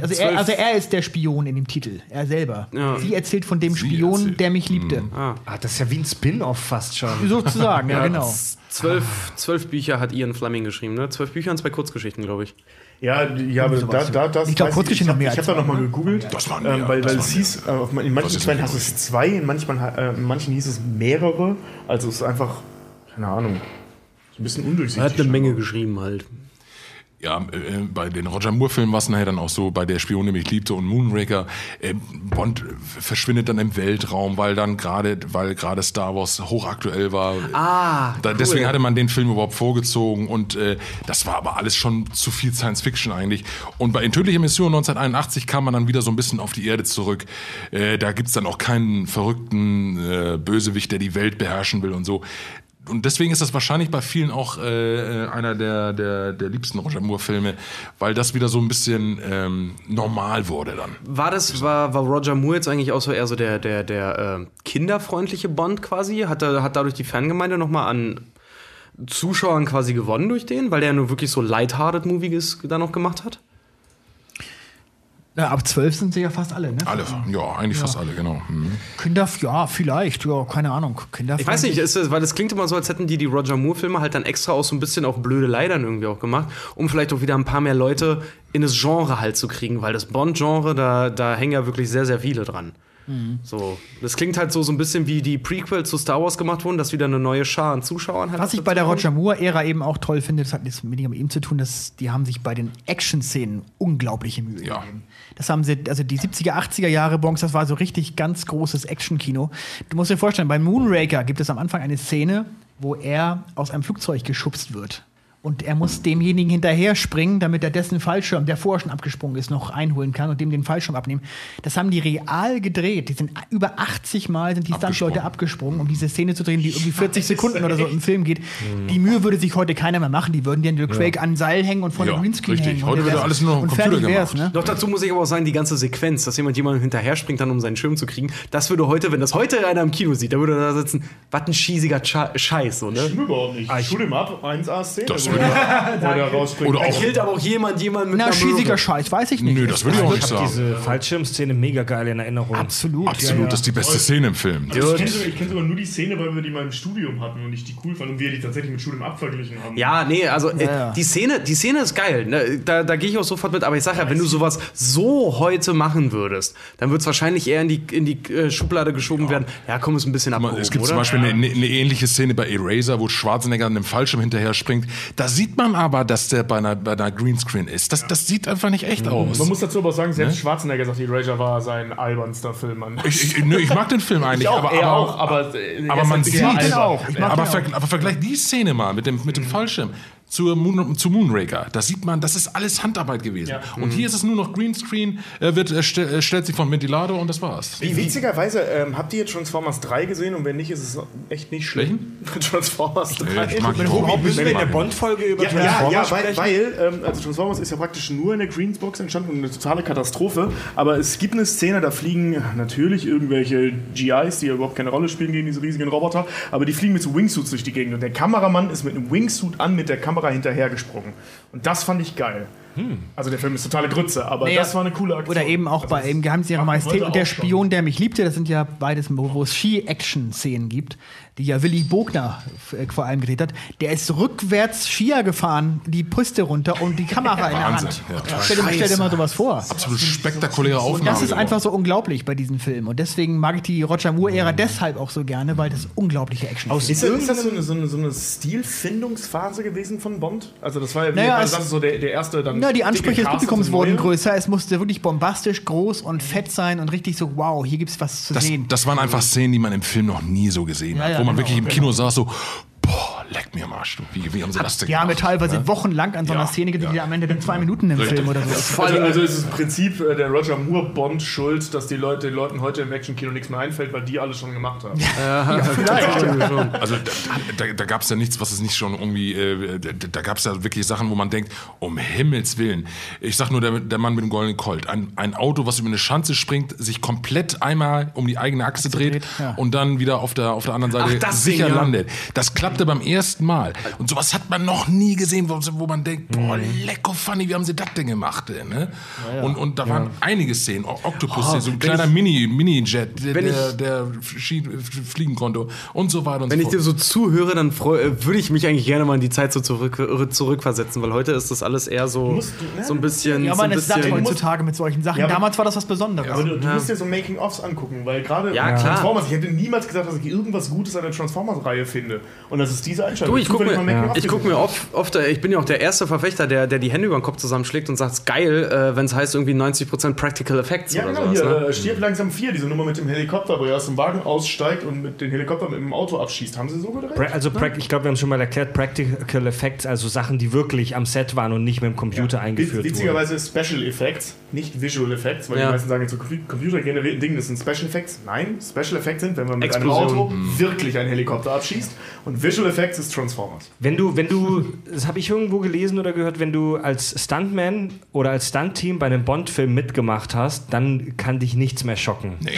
Also er, also er ist der Spion in dem Titel, er selber. Ja. Sie erzählt von dem Sie Spion, erzählt. der mich liebte. Ah, das ist ja wie ein Spin-off fast schon. [LAUGHS] Sozusagen, ja, genau. Zwölf, zwölf Bücher hat Ian Fleming geschrieben, ne? Zwölf Bücher und zwei Kurzgeschichten, glaube ich. Ja, ja aber da, da, das Ich glaub, weiß Kurzgeschichten ich, noch mehr ich habe da zwei, nochmal gegoogelt. Das waren mehr, ähm, weil, das weil waren es mehr. hieß, äh, in manchen Quellen mir hast du es zwei, in manchen, äh, in manchen hieß es mehrere. Also es ist einfach, keine Ahnung, so ein bisschen undurchsichtig. Er hat eine Menge geschrieben halt. Ja, äh, bei den Roger Moore-Filmen war es nachher dann auch so, bei der Spion, mich liebte und Moonraker, äh, Bond verschwindet dann im Weltraum, weil dann gerade, weil gerade Star Wars hochaktuell war. Ah, Da, Deswegen hatte man den Film überhaupt vorgezogen und äh, das war aber alles schon zu viel Science Fiction eigentlich. Und bei In tödlicher Mission 1981 kam man dann wieder so ein bisschen auf die Erde zurück. Äh, da gibt's dann auch keinen verrückten äh, Bösewicht, der die Welt beherrschen will und so. Und deswegen ist das wahrscheinlich bei vielen auch äh, einer der, der, der liebsten Roger Moore-Filme, weil das wieder so ein bisschen ähm, normal wurde dann. War das, war, war Roger Moore jetzt eigentlich auch so eher so der, der, der äh, kinderfreundliche Bond quasi? Hat, er, hat dadurch die Fangemeinde nochmal an Zuschauern quasi gewonnen durch den, weil der nur wirklich so lighthearted Movies da noch gemacht hat? Ja, ab zwölf sind sie ja fast alle, ne? Alle, ja, eigentlich fast alle, genau. Mhm. Kinder, ja, vielleicht, ja, keine Ahnung. Kinder Ich weiß nicht, ist das, weil das klingt immer so, als hätten die die Roger Moore-Filme halt dann extra auch so ein bisschen auf blöde Leidern irgendwie auch gemacht, um vielleicht auch wieder ein paar mehr Leute in das Genre halt zu kriegen, weil das Bond-Genre, da, da hängen ja wirklich sehr, sehr viele dran. So, das klingt halt so, so ein bisschen wie die Prequel zu Star Wars gemacht wurden, dass wieder eine neue Schar an Zuschauern halt Was ich bei der Roger Moore-Ära eben auch toll finde, das hat nichts mit ihm zu tun, dass die haben sich bei den Action-Szenen unglaubliche Mühe Ja. gegeben. Das haben sie, also die 70er, 80er Jahre Bronx, das war so richtig ganz großes Action-Kino. Du musst dir vorstellen, bei Moonraker gibt es am Anfang eine Szene, wo er aus einem Flugzeug geschubst wird. Und er muss demjenigen hinterher springen, damit er dessen Fallschirm, der vorher schon abgesprungen ist, noch einholen kann und dem den Fallschirm abnehmen. Das haben die real gedreht. Die sind über 80 Mal sind die Stuntleute abgesprungen, um diese Szene zu drehen, die irgendwie [LAUGHS] 40 Sekunden oder so im Film geht. Die Mühe würde sich heute keiner mehr machen. Die würden den Quake ja. an Seil hängen und von ja, dem Greenscreen richtig. hängen. Heute würde alles nur noch am Computer gemacht. Ne? Doch dazu muss ich aber auch sagen, die ganze Sequenz, dass jemand jemandem hinterher springt, dann um seinen Schirm zu kriegen, das würde heute, wenn das heute einer im Kino sieht, dann würde er da sitzen, was ein schiesiger Scheiß. So, ne? Stimmt überhaupt nicht. Ah, ich Schul ihm ab, 1A-Szene oder, [LAUGHS] oder. Oder da killt aber auch jemand jemanden mit Na, einer schießiger Scheiß, weiß ich nicht. Nö, das würde also ich auch nicht sagen. diese Fallschirmszene mega geil in Erinnerung. Absolut. Absolut, ja, das ist die beste Szene im Film. Also ich kenne sogar, sogar nur die Szene, weil wir die mal im Studium hatten und ich die cool fand und wir die tatsächlich mit Studium abverglichen haben. Ja, nee, also äh, die, Szene, die Szene ist geil. Ne? Da, da gehe ich auch sofort mit. Aber ich sage ja, wenn du sowas so heute machen würdest, dann würde es wahrscheinlich eher in die, in die äh, Schublade geschoben ja. werden. Ja, komm, ist ein bisschen abgehoben, Es gibt oder? zum Beispiel eine, eine ähnliche Szene bei Eraser, wo Schwarzenegger an einem Fallschirm hinterher springt. Da sieht man aber, dass der bei einer, bei einer Greenscreen ist. Das, das sieht einfach nicht echt aus. Man muss dazu aber auch sagen, selbst Schwarzenegger sagt, Erasure war sein albernster Film. Mann. Ich, ich, nö, ich mag den Film eigentlich, Ich auch, aber, er aber, auch, aber, aber man sieht, auch. Aber, ver, aber vergleich die Szene mal mit dem, mit dem Fallschirm zur Moon, zu Moonraker. Da sieht man, das ist alles Handarbeit gewesen. Ja. Und hier ist es nur noch Greenscreen, er wird, er stell, er stellt sich vom Ventilator und das war's. Wie witzigerweise, ähm, habt ihr Transformers 3 gesehen und wenn nicht, ist es echt nicht schlimm. [LAUGHS] Transformers 3. Nee, ich mag auch nicht. Müssen wir in der Ich. Bond-Folge über Ja, ja, Transformers ja weil, sprechen? weil ähm, also Transformers ist ja praktisch nur in der Greensbox entstanden und eine totale Katastrophe. Aber es gibt eine Szene, da fliegen natürlich irgendwelche GIs, die ja überhaupt keine Rolle spielen gegen diese riesigen Roboter, aber die fliegen mit so Wingsuits durch die Gegend und der Kameramann ist mit einem Wingsuit an mit der Kamera hinterhergesprungen. Und das fand ich geil. Also der Film ist totale Grütze, aber Naja, das war eine coole Aktion. Oder eben auch Also bei im Geheimnis ihrer Majestät und der auch schon. Spion, der mich liebte. Das sind ja beides, wo wo es Ski-Action-Szenen gibt, die ja Willy Bogner äh, vor allem gedreht hat. Der ist rückwärts Skier gefahren, die Piste runter und die Kamera in der Hand. ja. stell, dir, stell dir mal sowas vor. Absolut spektakuläre Und Aufnahme. das ist einfach so unglaublich bei diesem Film. Und deswegen mag ich die Roger Moore-Ära deshalb auch so gerne, weil das unglaubliche Action ist. Ist das, so eine, so eine, so eine Stilfindungsphase gewesen von Bond? Also das war ja, wie Naja, es- so der, der erste dann. Na, die Ansprüche des Publikums und wurden größer. Es musste wirklich bombastisch, groß und fett sein und richtig so, wow, hier gibt's was zu Das, sehen. das waren einfach Szenen, die man im Film noch nie so gesehen Ja, hat. ja, wo man wirklich im Kino saß so, boah, leck mir am Arsch. du. Wie, wie haben sie das denn Die haben wir teilweise wochenlang an so einer Ja, Szene gedreht, ja. die am Ende dann zwei Minuten im Richtig. Film oder so. Vor Also, allem, also ist es im Prinzip äh, der Roger Moore Bond schuld, dass die Leute, den Leuten heute im Actionkino nichts mehr einfällt, weil die alles schon gemacht haben. [LAUGHS] Also da, da, da gab es ja nichts, was es nicht schon irgendwie, äh, da, da gab es ja wirklich Sachen, wo man denkt, um Himmels Willen. Ich sag nur, der, der Mann mit dem goldenen Colt. Ein, ein Auto, was über eine Schanze springt, sich komplett einmal um die eigene Achse dreht, dreht, ja. und dann wieder auf der, auf der anderen Seite Ach, das sicher Ding, ja. landet. Das klappte beim ersten Mal. Und sowas hat man noch nie gesehen, wo, wo man denkt, boah, lecko funny, wie haben sie das denn gemacht? Ne? Und, und da waren einige Szenen. O- Octopus, so ein kleiner Mini, Mini-Jet, der, wenn der, ich- der fliegen konnte und so weiter und Wenn so ich fort. dir so zuhöre, dann äh, würde ich mich eigentlich gerne mal in die Zeit so zurück, äh, zurückversetzen, weil heute ist das alles eher so, musst- du- so ein bisschen. Ja, so man ein ist heutzutage mit solchen Sachen. Ja, Damals war das was Besonderes. Aber du, du musst dir so Making-ofs angucken, weil gerade Ja. Transformers, ich hätte niemals gesagt, dass ich irgendwas Gutes an der Transformers-Reihe finde. Und das ist diese Einstellung. Du, ich gucke mir, ich guck mir oft, oft, äh, ich bin ja auch der erste Verfechter, der, der die Hände über den Kopf zusammenschlägt und sagt, geil, äh, wenn es heißt irgendwie 90% Practical Effects Ja, oder genau, sowas. hier, Ne? äh, Stirb langsam 4, diese Nummer mit dem Helikopter, wo er aus dem Wagen aussteigt und mit dem Helikopter mit dem Auto abschießt. Haben sie so gedreht? Pra also, prac- ich glaube, wir haben schon mal erklärt, Practical Effects, also Sachen, die wirklich am Set waren und nicht mit dem Computer eingeführt wurden. Witzigerweise Special Effects, nicht Visual Effects, weil Ja. die meisten sagen jetzt so computergenerierten Dingen, das sind Special Effects. Nein, Special Effects sind, wenn man mit einem Explosion. Auto wirklich einen Helikopter abschießt. Und Visual Effects ist Transformers. Wenn du, wenn du, das habe ich irgendwo gelesen oder gehört, wenn du als Stuntman oder als Stuntteam bei einem Bond-Film mitgemacht hast, dann kann dich nichts mehr schocken. Nee.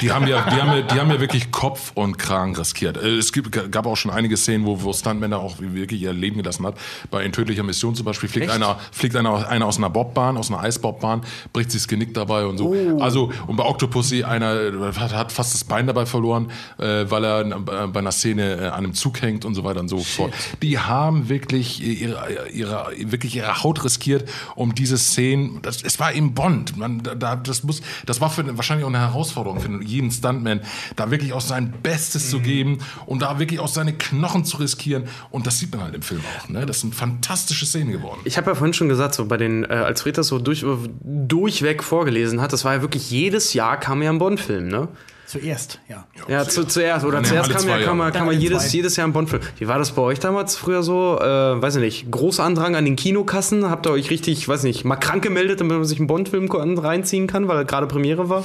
Die haben ja, die haben ja, die haben ja wirklich Kopf und Kragen riskiert. Äh, Es gibt, gab auch schon einige Szenen, wo, wo Stuntmänner auch wirklich ihr Leben gelassen hat. Bei In tödlicher Mission zum Beispiel fliegt Echt? einer, fliegt einer, einer aus einer Bobbahn, aus einer Eisbobbahn, bricht sich das Genick dabei und so. Oh. Also, und bei Octopussy, einer hat, hat fast das Bein dabei verloren, äh, weil er äh, bei einer Szene äh, an einem Zug hängt und so weiter und so fort. Die haben wirklich ihre, ihre, wirklich ihre Haut riskiert, um diese Szenen, das, es war eben Bond. Man, da- da, das, muss, das war für, wahrscheinlich auch eine Herausforderung für jeden Stuntman, da wirklich auch sein Bestes zu geben und da wirklich auch seine Knochen zu riskieren. Und das sieht man halt im Film auch. Ne? Das sind fantastische Szenen geworden. Ich habe ja vorhin schon gesagt, so bei den, äh, als Fred das so durch, durchweg vorgelesen hat, das war ja wirklich jedes Jahr kam ja ein Bond-Film, ne? Zuerst, ja. Ja, zu, zuerst. Oder Nee, zuerst kam ja, kam Dann ja alle jedes, jedes Jahr ein Bond-Film. Wie war das bei euch damals früher so? Äh, weiß ich nicht, großer Andrang an den Kinokassen? Habt ihr euch richtig, weiß nicht, mal krank gemeldet, damit man sich einen Bond-Film reinziehen kann, weil gerade Premiere war?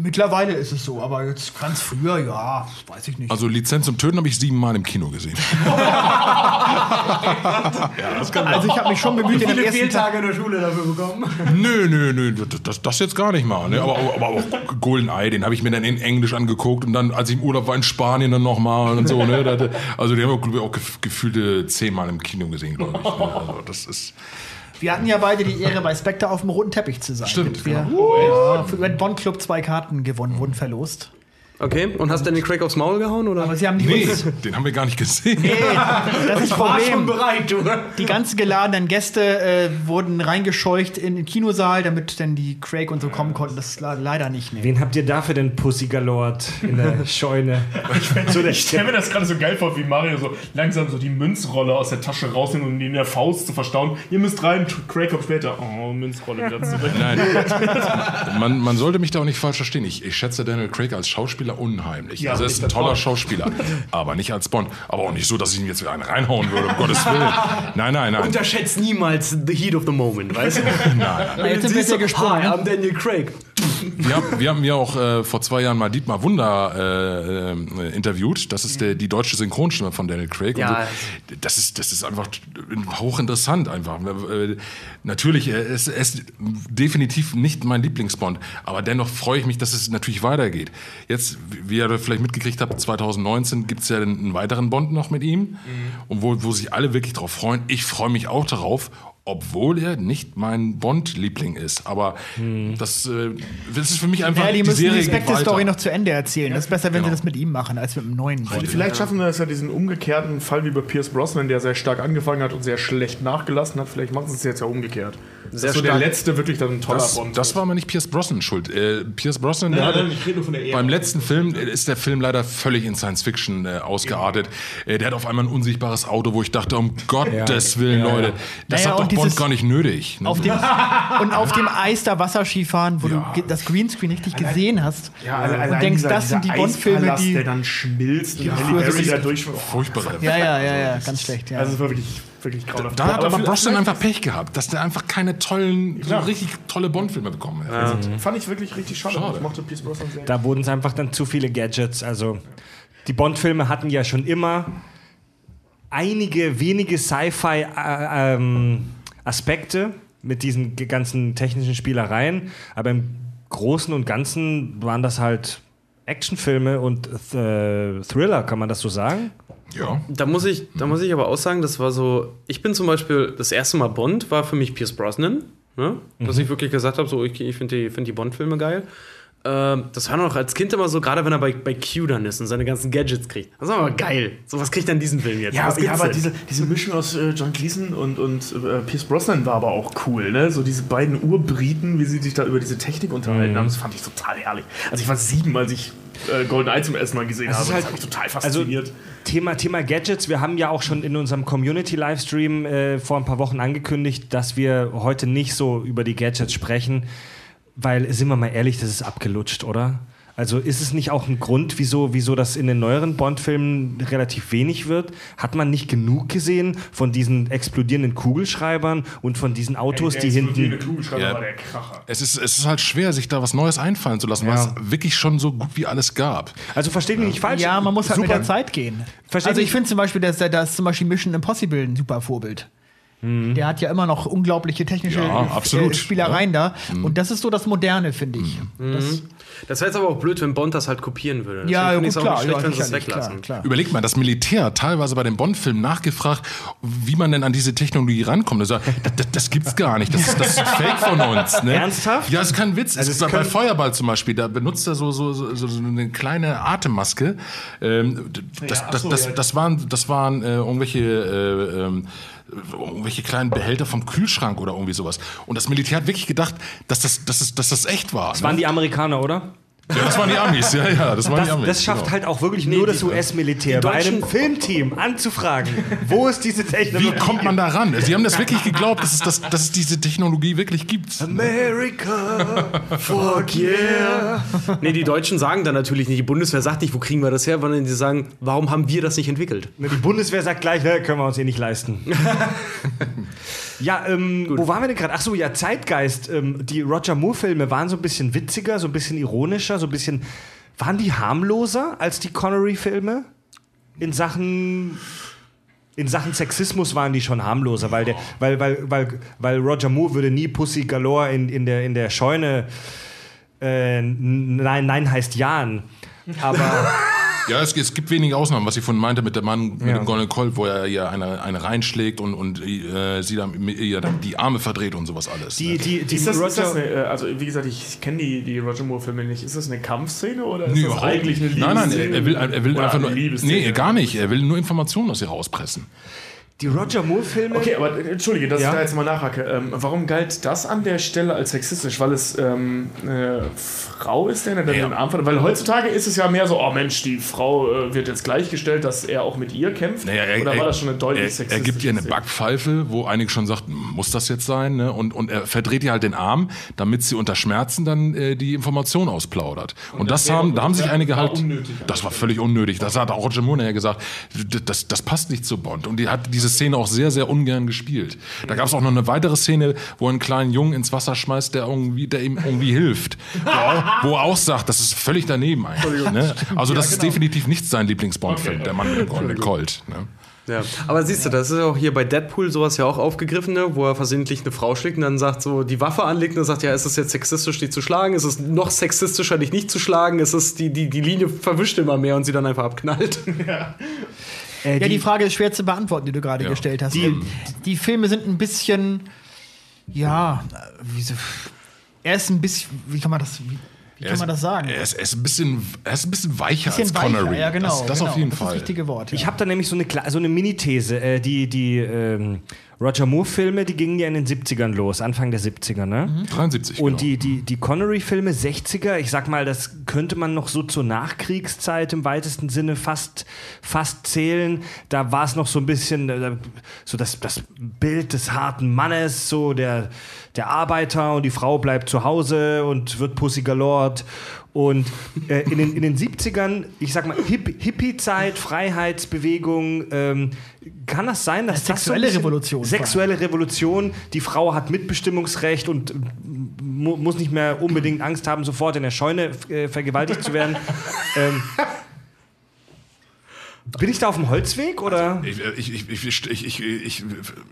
Mittlerweile ist es so, aber jetzt ganz früher, ja, weiß ich nicht. Also Lizenz zum Töten habe ich siebenmal im Kino gesehen. [LAUGHS] Also ich habe mich schon bemüht, in den ersten Tag in der Schule dafür bekommen? nö, nö, nö, das, das jetzt gar nicht mal. Ne? Aber, aber, aber auch Goldeneye, den habe ich mir dann in Englisch angeguckt und dann, als ich im Urlaub war in Spanien, dann nochmal und so. Ne? Also die haben wir auch gef- gefühlte zehnmal im Kino gesehen, glaube ich. Ne? Also das ist. Wir hatten ja beide die Ehre, [LAUGHS] bei Spectre auf dem roten Teppich zu sein. Stimmt, Wir, genau. ja, für Bond Club zwei Karten gewonnen, wurden verlost. Okay, und hast du den Craig aufs Maul gehauen? Oder? Aber sie haben die Nee, uns, den haben wir gar nicht gesehen. das ist das [LAUGHS] Problem. bereit, du. Die ganzen geladenen Gäste äh, wurden reingescheucht in den Kinosaal, damit dann die Craig und so kommen konnten. Das ist le- leider nicht. Nee. Wen habt ihr da für den Pussy Galord in der [LAUGHS] Scheune? so der, Ich stelle mir das gerade so geil vor, wie Mario so langsam so die Münzrolle aus der Tasche rausnimmt, um die in der Faust zu verstauen. Ihr müsst rein, Craig kommt später. Oh, Münzrolle wieder zurück. Nein. Man, man sollte mich da auch nicht falsch verstehen. Ich, ich schätze Daniel Craig als Schauspieler unheimlich. Ja, also er ist ein toller Bond. Schauspieler, aber nicht als Bond. Aber auch nicht so, dass ich ihm jetzt wieder einen reinhauen würde, um Gottes Willen. Nein, nein, nein. Unterschätzt niemals the heat of the moment, weißt du? [LAUGHS] Na, jetzt sind wir gesprungen. Hi, ne? I'm Daniel Craig. Wir haben, wir haben ja auch äh, vor zwei Jahren mal Dietmar Wunder äh, äh, interviewt. Das ist der, die deutsche Synchronstimme von Daniel Craig. Ja. So. das, ist, das ist einfach hochinteressant einfach. Äh, natürlich, er ist, er ist definitiv nicht mein Lieblingsbond, aber dennoch freue ich mich, dass es natürlich weitergeht. Jetzt, wie ihr vielleicht mitgekriegt habt, 2019 gibt es ja einen, weiteren Bond noch mit ihm, und wo, wo sich alle wirklich drauf freuen. Ich freue mich auch darauf. Obwohl er nicht mein Bond-Liebling ist. Aber das, äh, das ist für mich einfach Ja, die die müssen Serie die Spectre-Story noch zu Ende erzählen. Das ist besser, wenn Genau. sie das mit ihm machen, als mit dem neuen Bond. Vielleicht schaffen wir das ja diesen umgekehrten Fall wie bei Pierce Brosnan, der sehr stark angefangen hat und sehr schlecht nachgelassen hat. Vielleicht machen sie es jetzt ja umgekehrt. Sehr so der letzte wirklich dann ein toller Das, Bond. das war aber nicht Pierce Brosnan schuld. Äh, Pierce Brosnan, der Nein, hatte, nein, ich rede nur von der Ära. beim letzten Film ist der Film leider völlig in Science Fiction äh, ausgeartet. Äh, der hat auf einmal ein unsichtbares Auto, wo ich dachte, um Gottes Willen, Leute, das Naja, hat doch Bond gar nicht nötig. Ne? Auf dem, [LAUGHS] und auf dem Eis da Wasserski fahren, wo Ja. du das Greenscreen richtig gesehen hast. ja, alle- und denkst, dieser- das sind die Bond-Filme, die. der dann schmilzt und ist da durch. Furchtbar. Ja, ja, ja, ja, ganz schlecht. Also es war wirklich, wirklich grauenhaft. Da hat aber vielleicht- Brosnan einfach Pech gehabt, dass der einfach keine tollen, so richtig tolle Bond-Filme bekommen hat. Fand ich wirklich richtig schade. Schade. Ich mochte Pierce Brosnan sehr. da wurden es einfach dann zu viele Gadgets. Also die Bond-Filme hatten ja schon immer einige wenige Sci-Fi-Aspekte mit diesen ganzen technischen Spielereien, aber im Großen und Ganzen waren das halt Actionfilme und äh, Thriller, kann man das so sagen? Ja. Da muss, ich, da muss ich aber auch sagen, das war so. Ich bin zum Beispiel, das erste Mal Bond war für mich Pierce Brosnan. Ne? Dass ich wirklich gesagt habe, so, ich, ich finde die, find die Bond-Filme geil. Ähm, das war noch als Kind immer so, gerade wenn er bei, bei Q dann ist und seine ganzen Gadgets kriegt. Das war aber geil. So was kriegt er in diesem Film jetzt. Ja, ja, aber denn? diese, diese Mischung aus äh, John Gleason und, und äh, Pierce Brosnan war aber auch cool, ne? So diese beiden Urbriten, wie sie sich da über diese Technik unterhalten haben, das fand ich total herrlich. Also ich war sieben, als ich äh, GoldenEye zum ersten Mal gesehen Es habe. ist das halt- hat mich total Also fasziniert. Thema, Thema Gadgets, wir haben ja auch schon in unserem Community-Livestream äh, vor ein paar Wochen angekündigt, dass wir heute nicht so über die Gadgets sprechen, weil, sind wir mal ehrlich, das ist abgelutscht, oder? Also ist es nicht auch ein Grund, wieso, wieso das in den neueren Bond-Filmen relativ wenig wird? Hat man nicht genug gesehen von diesen explodierenden Kugelschreibern und von diesen Autos, die hinten... Kugelschreiber Ja. war der Kracher. Es ist, es ist halt schwer, sich da was Neues einfallen zu lassen, weil es wirklich schon so gut wie alles gab. Also versteht mich nicht falsch. ja, man muss halt mit Super. der Zeit gehen. Versteh also ich finde zum Beispiel, dass da ist zum Beispiel Mission Impossible ein super Vorbild. Der hat ja immer noch unglaubliche technische Ja, äh, absolut. Spielereien da. Und das ist so das Moderne, finde ich. Das, Das wäre jetzt aber auch blöd, wenn Bond das halt kopieren würde. ja, Deswegen gut, finde ich es auch klar. schlecht, Ja, wenn sie es weglassen. klar, klar. Überlegt mal, das Militär hat teilweise bei den Bond-Filmen nachgefragt, wie man denn an diese Technologie rankommt. Also, das, das, das gibt's gar nicht. Das ist, das ist Fake von uns. Ne? Ernsthaft? Ja, ist kein Witz. Also es bei Feuerball zum Beispiel, da benutzt er so, so, so, so eine kleine Atemmaske. Ähm, das, Ja, das, so, das, ja. das waren, das waren äh, irgendwelche, äh, ähm, irgendwelche kleinen Behälter vom Kühlschrank oder irgendwie sowas. Und das Militär hat wirklich gedacht, dass das, dass das, dass das echt war. Das waren die Amerikaner, oder? Ja, das waren die Amis. Ja, ja, das waren Das, die Amis. das schafft genau. halt auch wirklich nur das US-Militär, die bei einem Filmteam anzufragen, wo ist diese Technologie? Wie kommt man da ran? Sie haben das wirklich geglaubt, dass es, das, dass es diese Technologie wirklich gibt. America, [LAUGHS] fuck yeah. Nee, die Deutschen sagen dann natürlich nicht, die Bundeswehr sagt nicht, wo kriegen wir das her, sondern die sagen, warum haben wir das nicht entwickelt? Die Bundeswehr sagt gleich, ne, können wir uns eh nicht leisten. [LAUGHS] Ja, ähm, wo waren wir denn gerade? Achso, ja, Zeitgeist. Ähm, die Roger Moore-Filme waren so ein bisschen witziger, so ein bisschen ironischer, so ein bisschen. Waren die harmloser als die Connery-Filme? In Sachen. In Sachen Sexismus waren die schon harmloser, weil, der, weil, weil, weil, weil Roger Moore würde nie Pussy Galore in, in, der, in der Scheune. Äh, nein, nein heißt Jan. Aber. [LAUGHS] Ja, es, es gibt wenige Ausnahmen, was ich von meinte mit dem Mann mit Ja. dem Golden Colt, wo er ihr eine, eine reinschlägt und, und äh, sie dann ihr dann die Arme verdreht und sowas alles. Die, ne? die, die Ist das, ist das Roger- eine, äh, also wie gesagt, ich kenne die, die Roger Moore-Filme nicht. Ist das eine Kampfszene oder ist Nee, das eigentlich eine nicht. Nein, nein, Liebesszene? er will, er will einfach nur. Liebesszene? Nee, gar nicht. Er will nur Informationen aus ihr rauspressen. Die Roger Moore-Filme. Okay, aber äh, entschuldige, dass Ja. ich da jetzt mal nachhacke. Ähm, warum galt das an der Stelle als sexistisch? Weil es ähm, eine Frau ist, der dann Ja. den Arm verletzt? Weil heutzutage ist es ja mehr so, oh Mensch, die Frau äh, wird jetzt gleichgestellt, dass er auch mit ihr kämpft. Naja, er, Oder war er- das schon eine deutlich er, sexistische er gibt ihr eine? Backpfeife, wo einige schon sagten, muss das jetzt sein? Ne? Und, und er verdreht ihr halt den Arm, damit sie unter Schmerzen dann äh, die Information ausplaudert. Und, das, haben, da haben sich einige war halt. unnötig das war völlig unnötig. Das hat auch Roger Moore nachher gesagt. Das, das passt nicht zu Bond. Und die hat diese Szene auch sehr, sehr ungern gespielt. Da gab es auch noch eine weitere Szene, wo er einen kleinen Jungen ins Wasser schmeißt, der irgendwie, der ihm irgendwie hilft. Wo, auch, wo er auch sagt, das ist völlig daneben eigentlich. Ne? Also das ist definitiv nicht sein Lieblings-Bond-Film, der Mann mit dem goldenen Colt. Ne? Ja, aber siehst du, das ist ja auch hier bei Deadpool sowas ja auch aufgegriffen, ne, wo er versehentlich eine Frau schlägt und dann sagt so, die Waffe anlegt und dann sagt, ja, ist es jetzt sexistisch, die zu schlagen? Ist es noch sexistischer, dich nicht zu schlagen? Ist es die, die, die Linie verwischt immer mehr und sie dann einfach abknallt? Äh, Ja, die Frage ist schwer zu beantworten, die du gerade Ja. gestellt hast. Die- Die, die Filme sind ein bisschen, ja, äh, wie so, er ist ein bisschen, wie kann man das, wie, wie Er kann ist- man das sagen? Er ist, er ist, ein, bisschen, er ist ein bisschen weicher bisschen als weicher, Connery. ja genau. Das, das genau. auf jeden das Fall. ist das richtige Wort. Ich ja. habe da nämlich so eine, so eine Mini-These. Äh, die die ähm, Roger Moore-Filme, die gingen ja in den 70ern los, Anfang der 70er, ne? 73. Und genau. die, die, die Connery-Filme 60er, ich sag mal, das könnte man noch so zur Nachkriegszeit im weitesten Sinne fast, fast zählen. Da war es noch so ein bisschen äh, so das, das Bild des harten Mannes, so der, der Arbeiter und die Frau bleibt zu Hause und wird Pussy galort. Und äh, in, den, in den 70ern, ich sag mal, Hipp, Hippie-Zeit, Freiheitsbewegung, ähm, kann das sein, dass Ja, das so sexuelle bisschen- Revolution. Sexuelle Revolution, die Frau hat Mitbestimmungsrecht und mu muss nicht mehr unbedingt Angst haben, sofort in der Scheune äh, vergewaltigt zu werden. [LAUGHS] ähm, bin ich da auf dem Holzweg oder? Ich, ich, ich, ich, ich, ich, ich,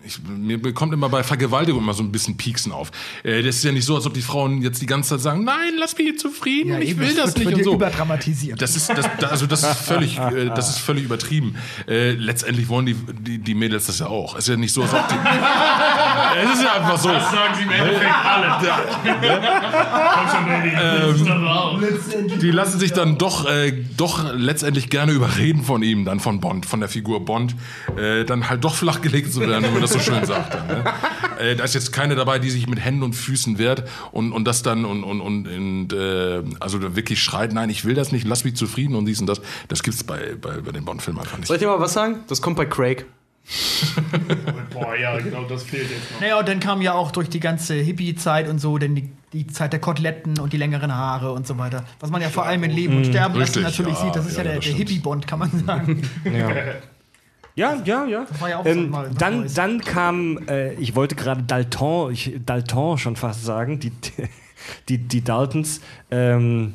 ich, mir kommt immer bei Vergewaltigung immer so ein bisschen Pieksen auf. Äh, Das ist ja nicht so, als ob die Frauen jetzt die ganze Zeit sagen, nein, lass mich zufrieden, Ja, ich will das nicht und so. überdramatisiert. Das ist, das, da- also das ist völlig, äh, das ist völlig übertrieben. Äh, letztendlich wollen die, die, die Mädels das ja auch. Es ist ja nicht so, als ob die. [LAUGHS] es ist ja einfach so. Das sagen sie im Endeffekt alle. Die lassen sich dann doch, äh, doch letztendlich gerne überreden von ihm, dann von Bond, von der Figur Bond, äh, dann halt doch flachgelegt zu werden, wenn man das so schön sagt. Ne? äh, da ist jetzt keine dabei, die sich mit Händen und Füßen wehrt und, und das dann und, und, und, und äh, also wirklich schreit, nein, ich will das nicht, lass mich zufrieden und dies und das. Das gibt's bei, bei, bei den Bond-Filmen einfach nicht. Soll ich dir mal was sagen? Das kommt bei Craig. Boah, ja, genau, das fehlt jetzt noch. Naja, und dann kam ja auch durch die ganze Hippie-Zeit und so, denn die, die Zeit der Koteletten und die längeren Haare und so weiter. Was man ja vor allem in Leben und Sterben richtig, natürlich ja, sieht, das ist ja, ja, der, der. Hippie-Bond, kann man sagen. Ja, [LAUGHS] ja, ja. war ja auch so ähm, dann, dann kam, äh, ich wollte gerade Dalton, ich, Dalton schon fast sagen, die, [LAUGHS] die, die Daltons. Ähm,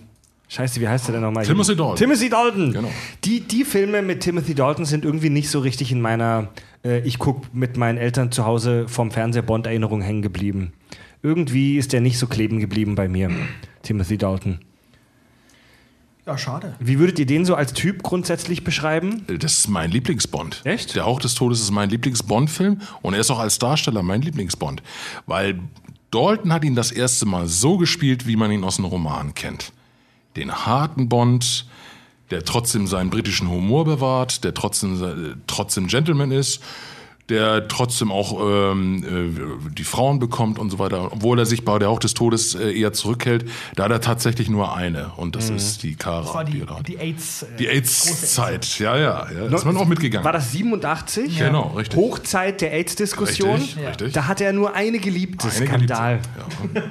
Scheiße, wie heißt der denn nochmal? Timothy Dalton. Timothy Dalton. Genau. Die, die Filme mit Timothy Dalton sind irgendwie nicht so richtig in meiner, äh, ich gucke mit meinen Eltern zu Hause vom Fernseher Bond-Erinnerung hängen geblieben. Irgendwie ist der nicht so kleben geblieben bei mir, Timothy Dalton. Ja, schade. Wie würdet ihr den so als Typ grundsätzlich beschreiben? Das ist mein Lieblingsbond. Echt? Der Hauch des Todes ist mein Lieblingsbond-Film und er ist auch als Darsteller mein Lieblingsbond. Weil Dalton hat ihn das erste Mal so gespielt, wie man ihn aus einem Roman kennt. Den harten Bond, der trotzdem seinen britischen Humor bewahrt, der trotzdem, trotzdem Gentleman ist, der trotzdem auch ähm, äh, die Frauen bekommt und so weiter. Obwohl er sich bei der Hauch des Todes äh, eher zurückhält, da hat er tatsächlich nur eine und das ist die Kara. Das war die, die AIDS. äh, Die AIDS-Zeit, ja, ja, ja. Da ist man auch mitgegangen. War das 87? Genau, richtig. Hochzeit der AIDS-Diskussion. Richtig, richtig. Da hatte er nur eine geliebte. Eine Skandal. Geliebte. Ja.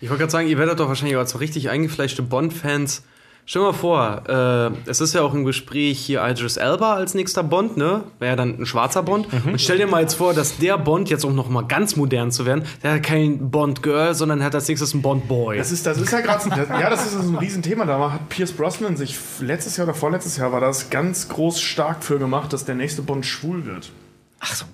Ich wollte gerade sagen, ihr werdet doch wahrscheinlich als so richtig eingefleischte Bond-Fans Stell dir mal vor, äh, es ist ja auch im Gespräch hier Idris Elba als nächster Bond, ne? Wäre ja dann ein schwarzer Bond. Und stell dir mal jetzt vor, dass der Bond jetzt um noch mal ganz modern zu werden, der hat kein Bond-Girl, sondern hat als nächstes einen Bond-Boy. Das ist, das ist ja gerade so, ja, das ist so ein Riesenthema. Da hat Pierce Brosnan sich letztes Jahr oder vorletztes Jahr war das ganz groß stark für gemacht, dass der nächste Bond schwul wird.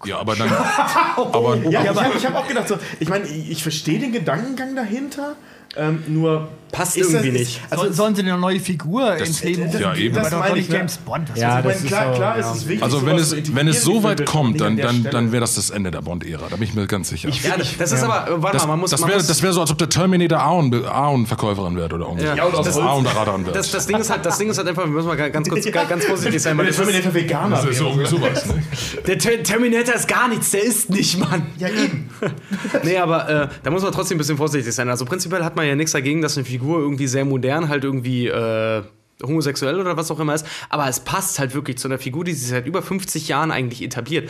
Ja, aber dann. [LAUGHS] aber, Ja, ich habe hab auch gedacht, so, ich meine, ich, ich verstehe den Gedankengang dahinter, ähm, nur Passt ist irgendwie das, nicht. Also, Also sollen sie eine neue Figur ins Leben das- ja, eben. Das meine ich? James Bond. Was Ja, ist ich das meine, ist klar, klar ja. ist es wichtig. also wenn es, wenn es so weit kommt, an dann, dann, dann wäre das das Ende der Bond-Ära. Da bin ich mir ganz sicher. ja, das, das ist aber, warte das mal, man muss. das wäre das wär so, als ob der Terminator Aon- Aon-Verkäuferin wird oder irgendwie. Ja. Aus das Holz. Aon-Radar wird. das, das, Ding ist halt, das Ding ist halt einfach, wir müssen mal ganz kurz, ganz vorsichtig sein, der das Terminator Veganer das ist so wäre. irgendwie sowas. Ne? der Ter Terminator ist gar nichts, der ist nicht, Mann. Ja, eben. [LAUGHS] Nee, aber äh, da muss man trotzdem ein bisschen vorsichtig sein. Also prinzipiell hat man ja nichts dagegen, dass eine Figur irgendwie sehr modern halt irgendwie äh, homosexuell oder was auch immer ist. Aber es passt halt wirklich zu einer Figur, die sich seit über 50 Jahren eigentlich etabliert.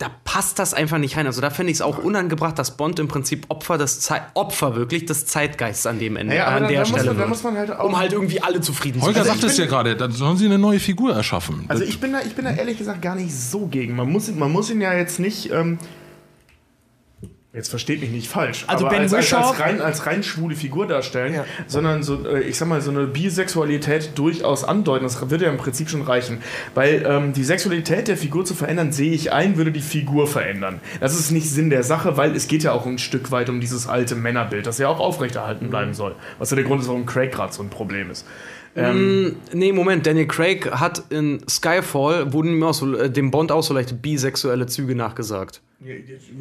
Da passt das einfach nicht rein. Also da finde ich es auch unangebracht, dass Bond im Prinzip Opfer des Zei Opfer wirklich des Zeitgeists an dem Ende, aber an dann- der muss Stelle man- wird. muss man halt auch- um halt irgendwie alle zufrieden Holger zu Also sagt ich es ja bin- gerade, dann sollen sie eine neue Figur erschaffen. Also ich bin, da, ich bin da ehrlich gesagt gar nicht so gegen. Man muss, ihn- man muss ihn ja jetzt nicht. Ähm, Jetzt versteht mich nicht falsch, Also aber Ben als, als, Whishaw- als, rein, als rein schwule Figur darstellen, Ja. sondern so, äh, ich sag mal, so eine Bisexualität durchaus andeuten. Das würde ja im Prinzip schon reichen. Weil ähm, die Sexualität der Figur zu verändern, sehe ich ein, würde die Figur verändern. Das ist nicht Sinn der Sache, weil es geht ja auch ein Stück weit um dieses alte Männerbild, das ja auch aufrechterhalten bleiben soll. Was ja der Grund ist, warum Craig gerade so ein Problem ist. Nee, Moment, Daniel Craig hat in Skyfall, wurden ihm auch so, äh, dem Bond auch so leichte bisexuelle Züge nachgesagt.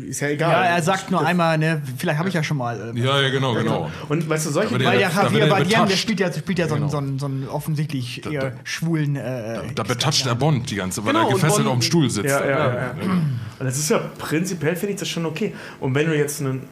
Ist ja egal. Ja, er sagt nur einmal, ne, vielleicht habe ich ja schon mal. äh, ja, ja, genau, genau. Und weißt du, solche Dinge- Weil der da Javier er Bardem, der spielt ja, spielt ja so, einen, Genau. so, einen, so einen offensichtlich Da- eher da- schwulen. Äh, Da betatscht der Bond die ganze, weil Genau, er und gefesselt Bond- auf dem Stuhl sitzt. Ja, ja, ja, ja. Und das ist ja prinzipiell, finde ich das schon okay. Und wenn du jetzt einen.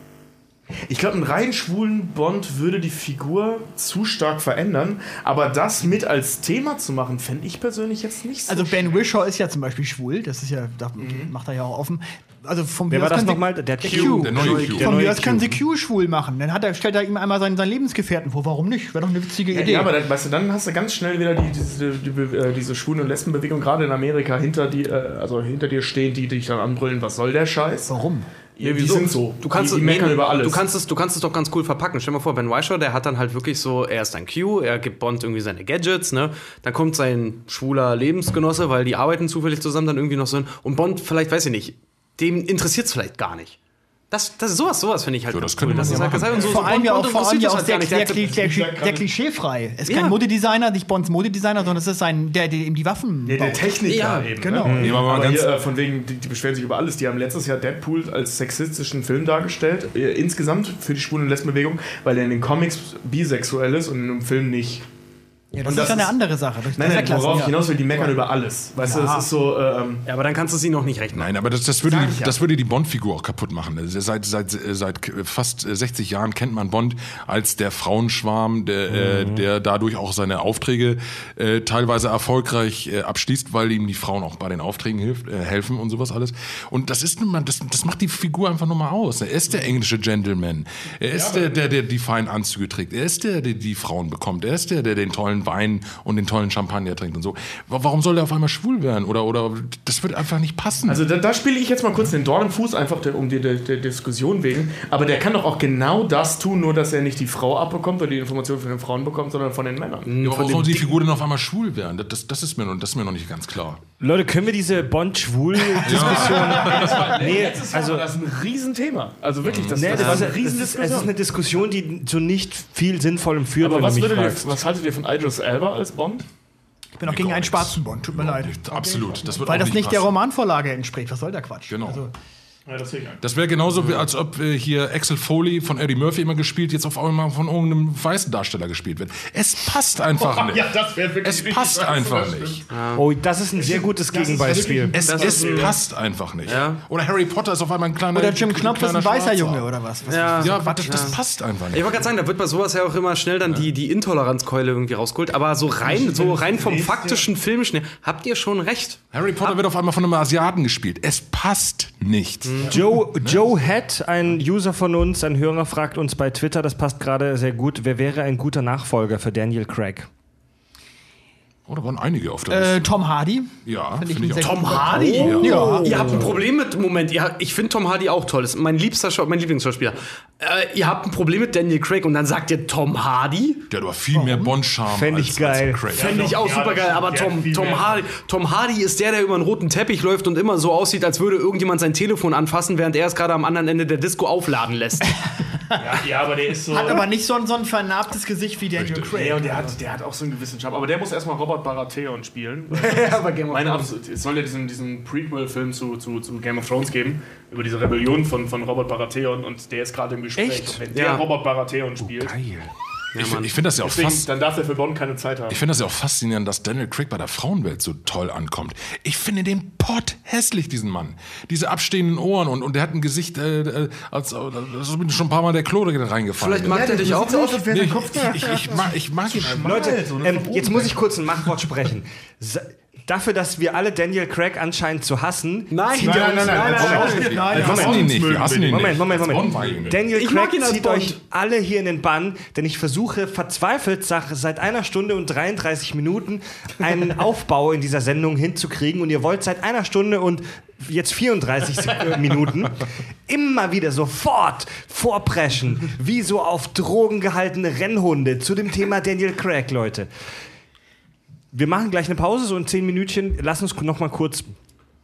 Ich glaube, einen rein schwulen Bond würde die Figur zu stark verändern, aber das mit als Thema zu machen, fände ich persönlich jetzt nicht so. also Ben Wishaw ist ja zum Beispiel schwul, das ist ja, da macht er ja auch offen. Also vom Wer war das nochmal? Der Q. Der neue Q. Der Von mir aus können sie Q. Q schwul machen. Dann hat er, stellt er ihm einmal seinen, seinen Lebensgefährten vor. Warum nicht? Wäre doch eine witzige ja, Idee. ja, aber dann, weißt du, dann hast du ganz schnell wieder die, diese, die, Be- äh, diese Schwulen- und Lesbenbewegung, gerade in Amerika, hinter, die, äh, also hinter dir stehen, die dich dann anbrüllen, was soll der Scheiß? Warum? Ja, die sind so. Du kannst, die, die es- meckern nee, über alles. Du kannst, es, du kannst es doch ganz cool verpacken. Stell dir mal vor, Ben Whishaw, der hat dann halt wirklich so, er ist ein Q, er gibt Bond irgendwie seine Gadgets, ne? Dann kommt sein schwuler Lebensgenosse, weil die arbeiten zufällig zusammen dann irgendwie noch so. Und Bond, vielleicht, weiß ich nicht, dem interessiert es vielleicht gar nicht. Das, das, sowas, sowas finde ich halt So, das könnte man Das ja ist halt machen. und so, vor allem ja auch, vor allem ja auch halt sehr, nicht. sehr, Der- sehr, sehr, sehr klischeefrei. Es ist Ja. kein Modedesigner, nicht Bonds Modedesigner, sondern es ist ein, der, der ihm die Waffen Der, der. Techniker Ja, eben. genau. Ne? Nee, aber mal aber ganz- hier, äh, von wegen, die, die beschweren sich über alles. Die haben letztes Jahr Deadpool als sexistischen Film dargestellt. Äh, insgesamt für die Schwulen- und Lesbenbewegung, weil er in den Comics bisexuell ist und im Film nicht. Ja, das Und ist das ja eine ist- andere Sache. Das, Nein, nein, ist ja worauf ich ja. hinaus will, die meckern über alles. Weißt du, Ja. das ist so. Ähm, Ja, aber dann kannst du sie noch nicht rechnen. Nein, aber das, das, würde, die, ja. das würde die Bond-Figur auch kaputt machen. Seit, seit, seit fast 60 Jahren kennt man Bond als der Frauenschwarm, der, äh, der dadurch auch seine Aufträge äh, teilweise erfolgreich äh, abschließt, weil ihm die Frauen auch bei den Aufträgen hilft, äh, helfen und sowas alles. Und das ist nun mal, das, das macht die Figur einfach nur mal aus. Er ist der englische Gentleman. Er ist der, der, der die feinen Anzüge trägt. Er ist der, der die Frauen bekommt. Er ist der, der den tollen Wein und den tollen Champagner trinkt und so. Wa- Warum soll der auf einmal schwul werden? Oder, oder das wird einfach nicht passen. also da, da spiele ich jetzt mal kurz den Dorn im Fuß, einfach der, um die der, der Diskussion wegen. Aber der kann doch auch genau das tun, nur dass er nicht die Frau abbekommt oder die Informationen von den Frauen bekommt, sondern von den Männern. Ja, warum soll die Figur denn auf einmal schwul werden? Das, das, das, ist, mir noch, das ist mir noch nicht ganz klar. Leute, können wir diese Bond-Schwul-Diskussion. nee, also. das ist ein Riesenthema. Also wirklich, das, Nee, das, das, ist eine es, ist, es ist Riesendiskussion. eine Diskussion, die zu nicht viel Sinnvollem führt, Aber wenn was, du mich würdet ihr, fragst. was haltet ihr von Idris Elba als Bond? Ich bin auch gegen einen schwarzen Bond, tut mir leid. Absolut. Das wird Weil auch das nicht der passen. Romanvorlage entspricht. Was soll der Quatsch? Genau. Also, Ja. Das wäre genauso, wie, als ob äh, hier Axel Foley von Eddie Murphy immer gespielt, jetzt auf einmal von irgendeinem weißen Darsteller gespielt wird. Es passt einfach [LAUGHS] nicht. das wäre wirklich Es passt einfach nicht. Oh, das ist ein sehr gutes Gegenbeispiel. Es, Das es passt einfach nicht. Ja. Oder Harry Potter ist auf einmal ein kleiner oder Jim Knopf ist ein weißer Schwarzer. Junge oder was? was Ja. Ja, warte, das passt einfach Ich nicht. wollte gerade sagen, da wird bei sowas ja auch immer schnell dann die, die Intoleranzkeule irgendwie rausgeholt. Aber so rein, so rein vom faktischen Filmischen, her, habt ihr schon recht. Harry Potter wird auf einmal von einem Asiaten gespielt. Es passt nicht. Joe, Joe Head, ein User von uns, ein Hörer, fragt uns bei Twitter, das passt gerade sehr gut, wer wäre ein guter Nachfolger für Daniel Craig? Oh, da waren einige auf der Äh, Liste. Tom Hardy. Ja, Find ich finde ich auch. Tom Hardy? Ja. Ihr habt ein Problem mit. Moment, ihr, ich finde Tom Hardy auch toll. Das ist mein liebster mein Lieblingsschauspieler. Äh, ihr habt ein Problem mit Daniel Craig und dann sagt ihr Tom Hardy? Der hat aber viel mehr Bond-Charme Fänd ich als, geil. als Craig. Fände ich auch Ja, super geil, aber Der Tom, Tom. Hardy, Tom Hardy ist der, der über einen roten Teppich läuft und immer so aussieht, als würde irgendjemand sein Telefon anfassen, während er es gerade am anderen Ende der Disco aufladen lässt. [LAUGHS] Ja, ja, aber der ist so. Hat aber nicht so ein, so ein vernarbtes Gesicht wie Daniel Richtig. Craig. Ja, und der hat, der hat auch so einen gewissen Charme. Aber der muss erstmal Robert Baratheon spielen. [LAUGHS] aber Game of Meine Absicht, es soll ja diesen, diesen Prequel-Film zu, zu, zu Game of Thrones geben, über diese Rebellion von, von Robert Baratheon und der ist gerade im Gespräch. Echt? Wenn der Ja. Robert Baratheon spielt, Geil. Ich, ich finde das ja auch deswegen, fast. dann darf der für Bond keine Zeit haben. Ich finde das ja auch faszinierend, dass Daniel Craig bei der Frauenwelt so toll ankommt. Ich finde den Pott hässlich, diesen Mann. Diese abstehenden Ohren und, und der hat ein Gesicht, äh, äh, als, als ist mir schon ein paar Mal der Klore reingefallen. Vielleicht mag der dich auch nicht. nee, ich, ich, ich, ich, mag, ich mag ihn. Leute, ähm, jetzt muss ich kurz ein Machtwort sprechen. Dafür, dass wir alle Daniel Craig anscheinend zu hassen. Nein, zieht er uns- nein, nein, Moment, Nein, Wir hassen ihn nicht. Moment. Moment, Als Moment. Bond-Weihende. Daniel Ich Craig zieht Bond. euch alle hier in den Bann, denn ich versuche verzweifelt seit einer Stunde und 33 Minuten einen [LAUGHS] Aufbau in dieser Sendung hinzukriegen und ihr wollt seit einer Stunde und jetzt 34 Sek- äh, Minuten immer wieder sofort vorpreschen, wie so auf Drogen gehaltene Rennhunde zu dem Thema Daniel Craig, Leute. Wir machen gleich eine Pause, so in 10 Minütchen. Lass uns noch mal kurz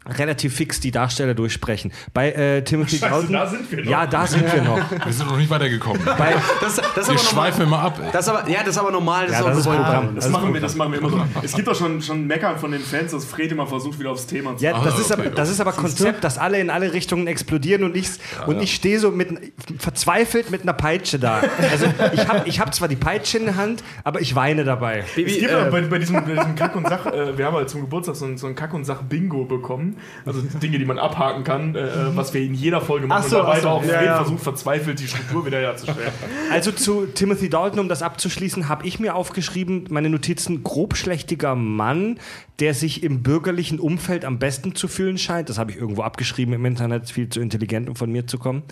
relativ fix die Darsteller durchsprechen. Bei äh, Timothy Scheiße, Dalton. da sind wir noch. Ja, da sind wir noch. [LAUGHS] Wir sind noch nicht weitergekommen. Bei, Das, das Wir schweifen immer ab. ey. Das ist aber, ja, das ist aber normal. Das ja, ist auch das ist gewollt. Programm. Das, machen wir, das machen wir immer so. Es gibt doch schon, schon Meckern von den Fans, dass Fred immer versucht, wieder aufs Thema zu ja, das, Ah, ist aber, okay. das ist aber Konzept, dass alle in alle Richtungen explodieren und ich, und ich stehe so mit, verzweifelt mit einer Peitsche da. Also ich habe ich hab zwar die Peitsche in der Hand, aber ich weine dabei. Es Baby, gibt auch äh, bei, bei diesem, bei diesem Kack- und Sach, äh, wir haben halt zum Geburtstag so ein, so ein Kack- und Sach-Bingo bekommen. Also Dinge, die man abhaken kann, äh, was wir in jeder Folge machen. Ach so, und dabei so, auch ja, ja. versucht, verzweifelt die Struktur wiederherzustellen. [LAUGHS] Also zu Timothy Dalton, um das abzuschließen, habe ich mir aufgeschrieben, meine Notizen, grobschlächtiger Mann, der sich im bürgerlichen Umfeld am besten zu fühlen scheint. Das habe ich irgendwo abgeschrieben im Internet, ist viel zu intelligent, um von mir zu kommen.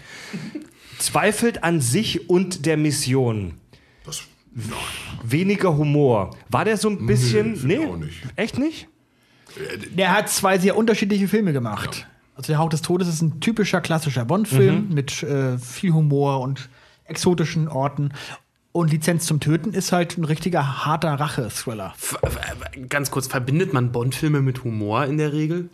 [LAUGHS] Zweifelt an sich und der Mission. Das, Weniger Humor. War der so ein bisschen. auch nicht. Echt nicht? Der hat zwei sehr unterschiedliche Filme gemacht. Also der Hauch des Todes ist ein typischer klassischer Bond-Film mit äh, viel Humor und exotischen Orten. Und Lizenz zum Töten ist halt ein richtiger harter Rache-Thriller. f- ganz kurz, verbindet man Bond-Filme mit Humor in der Regel?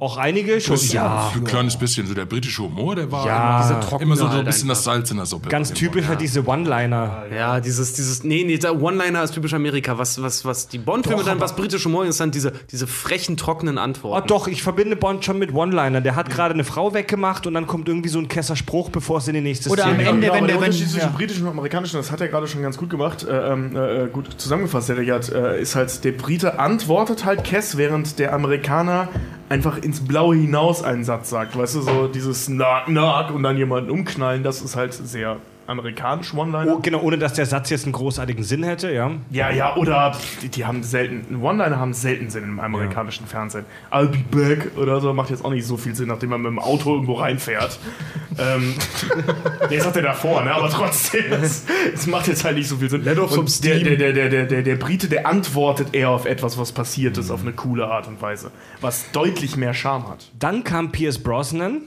Auch einige schon. Ja. ein kleines bisschen so der britische Humor, der war Ja. immer, immer so, so ein bisschen das Salz in der Suppe. Ganz typisch halt diese One-Liner. Ja, dieses, dieses, nee, nee, der One-Liner ist typisch Amerika. Was, was, was die Bond-Filme dann, was britische Humor ist, dann diese, diese frechen, trockenen Oh, Antworten. doch, ich verbinde Bond schon mit One-Liner. Der hat gerade eine Frau weggemacht und dann kommt irgendwie so ein Kesserspruch, bevor es in die nächste Oder am Szene Ende, Genau, wenn der der- wenn- Unterschied zwischen ja. britischen und amerikanischen, das hat er gerade schon ganz gut gemacht, äh, ähm, äh, gut zusammengefasst, der Gerd, äh, ist halt, der Brite antwortet halt Kess, während der Amerikaner einfach ins Blaue hinaus einen Satz sagt. Weißt du, so dieses Knock, Knock und dann jemanden umknallen, das ist halt sehr amerikanisch One-Liner. Oh, genau, ohne dass der Satz jetzt einen großartigen Sinn hätte, ja. Ja, ja, oder die, die haben selten, One-Liner haben selten Sinn im amerikanischen Fernsehen. I'll be back oder so macht jetzt auch nicht so viel Sinn, nachdem man mit dem Auto irgendwo reinfährt. [LAUGHS] ähm, nee, sagt er davor, ne? aber trotzdem, [LAUGHS] es, macht jetzt halt nicht so viel Sinn. Let off some der, steam. der, der, der, der, der, der Brite, der antwortet eher auf etwas, was passiert ist, auf eine coole Art und Weise, was deutlich mehr Charme hat. Dann kam Pierce Brosnan.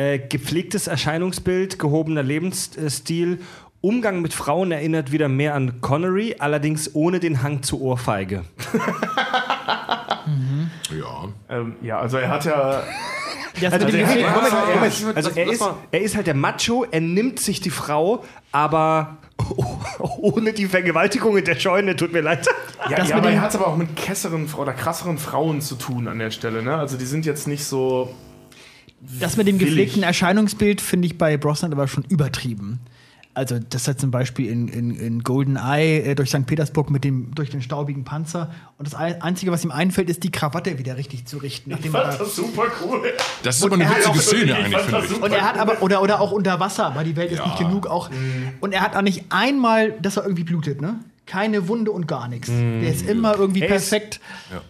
Äh, gepflegtes Erscheinungsbild, gehobener Lebensstil. Umgang mit Frauen erinnert wieder mehr an Connery, allerdings ohne den Hang zur Ohrfeige. [LAUGHS] Ja. Ähm, ja, also er hat ja. Das Also, also er, ist, er halt der Macho, er nimmt sich die Frau, aber [LAUGHS] ohne die Vergewaltigung in der Scheune, tut mir leid. Ja, Das ja aber er hat aber auch mit kesseren oder krasseren Frauen zu tun an der Stelle. Ne? Also die sind jetzt nicht so. Das mit dem gepflegten Erscheinungsbild finde ich bei Brosnan aber schon übertrieben. Also, das hat zum Beispiel in, in, in Golden Eye äh, durch St. Petersburg mit dem, durch den staubigen Panzer. Und das Ein- Einzige, was ihm einfällt, ist die Krawatte wieder richtig zu richten. Nachdem er, das super cool. Das ist aber eine witzige auch- Szene ich eigentlich, fand finde das ich. und er hat aber, oder, oder auch unter Wasser, weil die Welt ist Ja. nicht genug auch. Und er hat auch nicht einmal, dass er irgendwie blutet, ne? Keine Wunde und gar nichts. Der ist immer irgendwie Er ist- perfekt.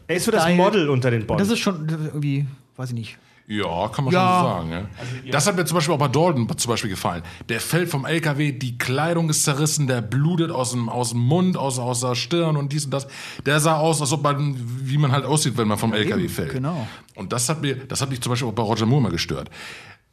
Er ist so das. Model unter den Bonds. das ist schon ist irgendwie, weiß ich nicht. Ja, kann man Ja. schon so sagen. Ja. Das hat mir zum Beispiel auch bei Dalton zum Beispiel gefallen. Der fällt vom LKW, die Kleidung ist zerrissen, der blutet aus dem, aus dem Mund, aus, aus der Stirn und dies und das. Der sah aus, als ob man, wie man halt aussieht, wenn man vom LKW fällt. genau. Und das hat mir, das hat mich zum Beispiel auch bei Roger Moore mal gestört.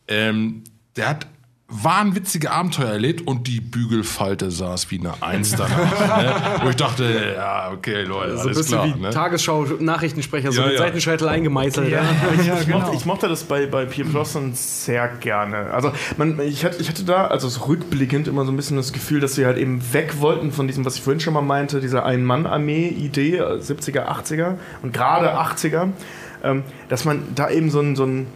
Ähm, der hat wahnwitzige Abenteuer erlebt und die Bügelfalte saß wie eine Eins danach. ne? Wo ich dachte, ja, okay, Leute, So ein alles bisschen klar. wie Ne? Tagesschau-Nachrichtensprecher, so Ja, mit ja. Seitenscheitel eingemeißelt. Ja. ich, ich, mochte, ich mochte das bei, bei Pierre Brosnan sehr gerne. Also man, ich, hatte, ich hatte da, also so rückblickend, immer so ein bisschen das Gefühl, dass sie halt eben weg wollten von diesem, was ich vorhin schon mal meinte, dieser Ein-Mann-Armee-Idee, äh, 70er, 80er und gerade 80er, ähm, dass man da eben so ein, so ein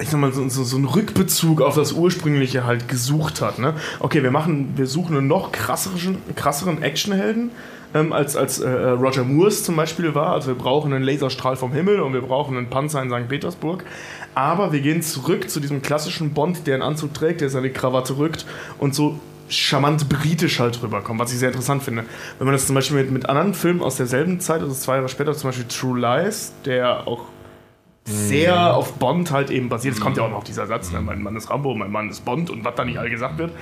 ich sag mal, so, so, so einen Rückbezug auf das Ursprüngliche halt gesucht hat. Ne? Okay, wir machen, wir suchen einen noch krasseren, krasseren Actionhelden, ähm, als, als äh, Roger Moores zum Beispiel war. Also wir brauchen einen Laserstrahl vom Himmel und wir brauchen einen Panzer in St. Petersburg. Aber wir gehen zurück zu diesem klassischen Bond, der einen Anzug trägt, der seine Krawatte rückt und so charmant britisch halt rüberkommt, was ich sehr interessant finde. Wenn man das zum Beispiel mit, mit anderen Filmen aus derselben Zeit, also zwei Jahre später, zum Beispiel True Lies, der auch sehr auf Bond halt eben basiert. Es kommt ja auch noch dieser Satz, ne? mein Mann ist Rambo, mein Mann ist Bond und was da nicht all gesagt wird.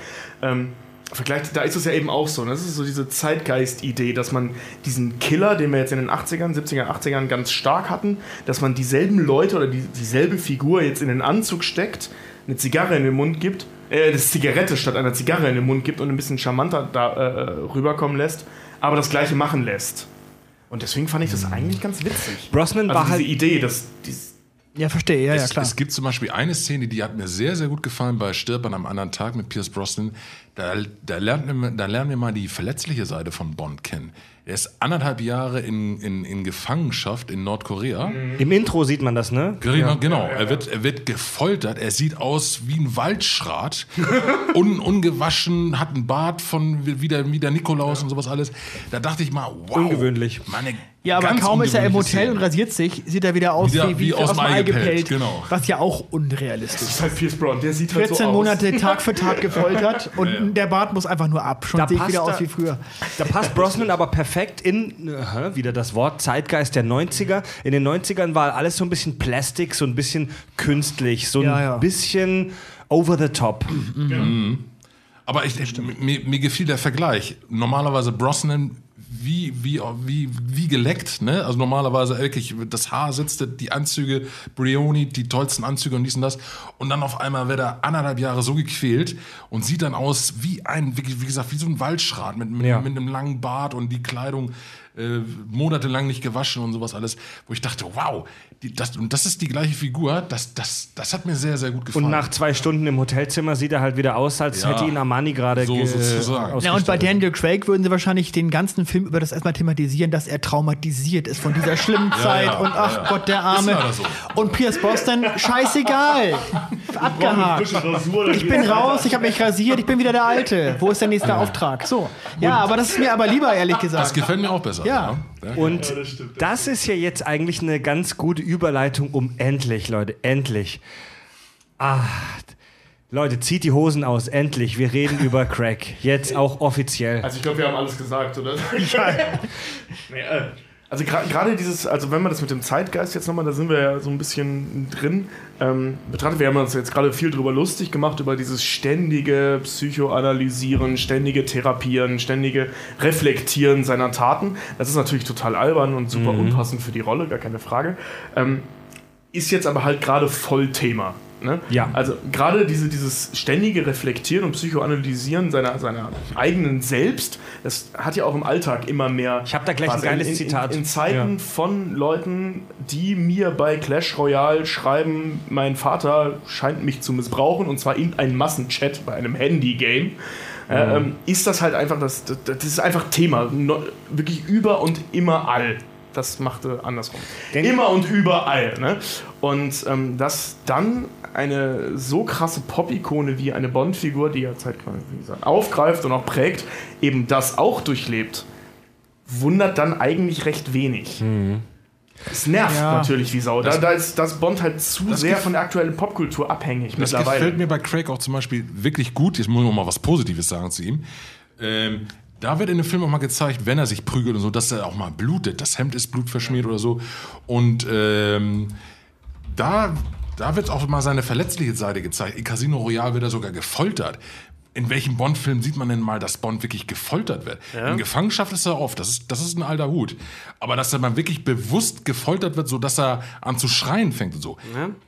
Ähm, vergleicht, da ist es ja eben auch so. Ne? Das ist so diese Zeitgeist-Idee, dass man diesen Killer, den wir jetzt in den 80ern, 70er, 80ern ganz stark hatten, dass man dieselben Leute oder die, dieselbe Figur jetzt in den Anzug steckt, eine Zigarre in den Mund gibt, äh, das Zigarette statt einer Zigarre in den Mund gibt und ein bisschen charmanter da äh, rüberkommen lässt, aber das gleiche machen lässt. Und deswegen fand ich das eigentlich ganz witzig. Brosnan also war diese halt- Idee, dass dies, Ja, verstehe, ja, ja, Es, klar. es gibt zum Beispiel eine Szene, die hat mir sehr, sehr gut gefallen bei Stirb an einem anderen Tag mit Pierce Brosnan. Da, da, lernt wir, da lernen wir mal die verletzliche Seite von Bond kennen. Er ist anderthalb Jahre in, in, in Gefangenschaft in Nordkorea. im Intro sieht man das, ne? Genau, genau. Er, wird, er wird gefoltert. Er sieht aus wie ein Waldschrat. [LAUGHS] Un, ungewaschen, hat einen Bart von wie der, wie der Nikolaus und sowas alles. Da dachte ich mal, wow. Ungewöhnlich. Meine Ja, aber kaum ist er im Hotel und rasiert sich, sieht er wieder aus Wieder wie, wie, wie aus dem Ei gepellt. genau. Was ja auch unrealistisch ist. ist halt Pierce Brown, der sieht halt 14 so aus. Monate Tag für Tag gefoltert [LAUGHS] und der Bart muss einfach nur ab. Schon Da sehe ich passt wieder er- aus wie früher. Da passt Brosnan aber perfekt in, äh, wieder das Wort, Zeitgeist der 90er. In den 90ern war alles so ein bisschen Plastik, so ein bisschen künstlich, so ein Ja, ja. bisschen over the top. Aber ich, ich, mir, mir gefiel der Vergleich. Normalerweise Brosnan wie, wie, wie, wie geleckt, ne? Also normalerweise wirklich, das Haar sitzt, die Anzüge, Brioni, die tollsten Anzüge und dies und das. Und dann auf einmal wird er anderthalb Jahre so gequält und sieht dann aus wie ein, wie, wie gesagt, wie so ein Waldschrat mit, mit, Ja. mit einem langen Bart und die Kleidung äh, monatelang nicht gewaschen und sowas alles. Wo ich dachte, wow, die, das, und das ist die gleiche Figur. Das, das, das hat mir sehr, sehr gut gefallen. Und nach zwei Stunden im Hotelzimmer sieht er halt wieder aus, als Ja. hätte ihn Armani gerade So ge- sozusagen. Ja, und bei. Daniel Craig würden sie wahrscheinlich den ganzen Film über das erstmal thematisieren, dass er traumatisiert ist von dieser schlimmen Zeit ja, und ach ja, ja. Gott, der Arme. So. Und Pierce Brosnan, scheißegal. Abgehakt. Ich bin raus, ich habe mich rasiert, ich bin wieder der Alte. Wo ist der nächste Auftrag? So. Ja, aber das ist mir aber lieber, ehrlich das gesagt. gefällt mir auch besser. Ja. ja. Und das ist ja jetzt eigentlich eine ganz gute Überleitung, um endlich, Leute, endlich. Ah, Leute, zieht die Hosen aus, endlich. Wir reden über Crack. Jetzt auch offiziell. Also ich glaube, wir haben alles gesagt, oder? [LAUGHS] nee, äh, also gra- gerade dieses, also wenn man das mit dem Zeitgeist jetzt nochmal, da sind wir ja so ein bisschen drin, ähm, betrachtet, wir haben uns jetzt gerade viel drüber lustig gemacht, über dieses ständige Psychoanalysieren, ständige Therapieren, ständige Reflektieren seiner Taten. Das ist natürlich total albern und super unpassend für die Rolle, gar keine Frage. Ähm, ist jetzt aber halt gerade voll Thema. Ne? Ja. Also gerade diese, dieses ständige Reflektieren und Psychoanalysieren seiner, seiner eigenen Selbst, das hat ja auch im Alltag immer mehr. Ich hab da gleich ein geiles in, in, Zitat. In, Zeiten Ja. von Leuten, die mir bei Clash Royale schreiben, mein Vater scheint mich zu missbrauchen und zwar in einem Massenchat bei einem Handy-Game. Äh, ähm, ist das halt einfach, das, das, das ist einfach Thema. No, wirklich über und immer all. Das machte andersrum. Denn- immer und überall. Ne? Und ähm, dass dann eine so krasse Pop-Ikone wie eine Bond-Figur, die ja zeitgleich wie gesagt, aufgreift und auch prägt, eben das auch durchlebt, wundert dann eigentlich recht wenig. Es nervt Ja. natürlich wie Sau. Da, da ist das Bond halt zu Das sehr von der aktuellen Popkultur abhängig Das mittlerweile. gefällt mir bei Craig auch zum Beispiel wirklich gut. Jetzt muss ich noch mal was Positives sagen zu ihm. Ähm, da wird in dem Film auch mal gezeigt, wenn er sich prügelt und so, dass er auch mal blutet. Das Hemd ist blutverschmiert oder so. Und ähm, da da wird auch mal seine verletzliche Seite gezeigt. In Casino Royale wird er sogar gefoltert. In welchem Bond-Film sieht man denn mal, dass Bond wirklich gefoltert wird? In Gefangenschaft ist er oft, das ist, das ist ein alter Hut. Aber dass er mal wirklich bewusst gefoltert wird, sodass er an zu schreien fängt und so,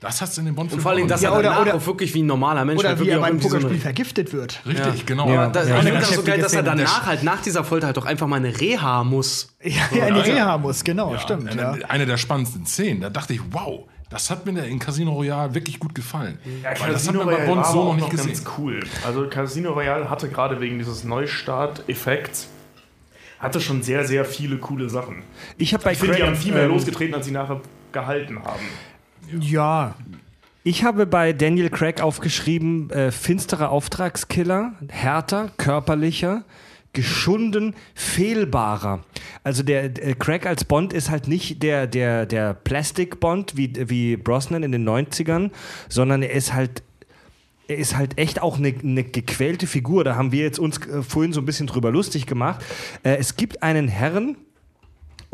das hast du in den Und Bond-Filmen vor allem, dass er oder- danach oder- auch wirklich wie ein normaler Mensch Oder halt wie er beim so Pokerspiel eine- vergiftet wird. Richtig, genau. Aber das, Ja. ich Ja. finde das so geil, dass er danach halt nach dieser Folter halt doch einfach mal eine Reha muss. Ja, ja, in die Reha muss, genau, stimmt. Eine, Ja. eine der spannendsten Szenen. Da dachte ich, wow, das hat mir in Casino Royale wirklich gut gefallen. Weil das hat man bei Royale Bond war so aber noch nicht gesehen. ganz cool. Also Casino Royale hatte gerade wegen dieses Neustart-Effekts hatte schon sehr, sehr viele coole Sachen. Ich habe bei Ich finde, die Craig- haben viel mehr ähm, losgetreten, als sie nachher gehalten haben. ja, Ich habe bei Daniel Craig aufgeschrieben, äh, finsterer Auftragskiller, härter, körperlicher, geschunden, fehlbarer. Also der äh, Craig als Bond ist halt nicht der, der, der Plastic Bond wie, wie Brosnan in den 90ern, sondern er ist halt er ist halt echt auch eine, eine gequälte Figur. Da haben wir jetzt uns äh, vorhin so ein bisschen drüber lustig gemacht. Äh, es gibt einen Herren,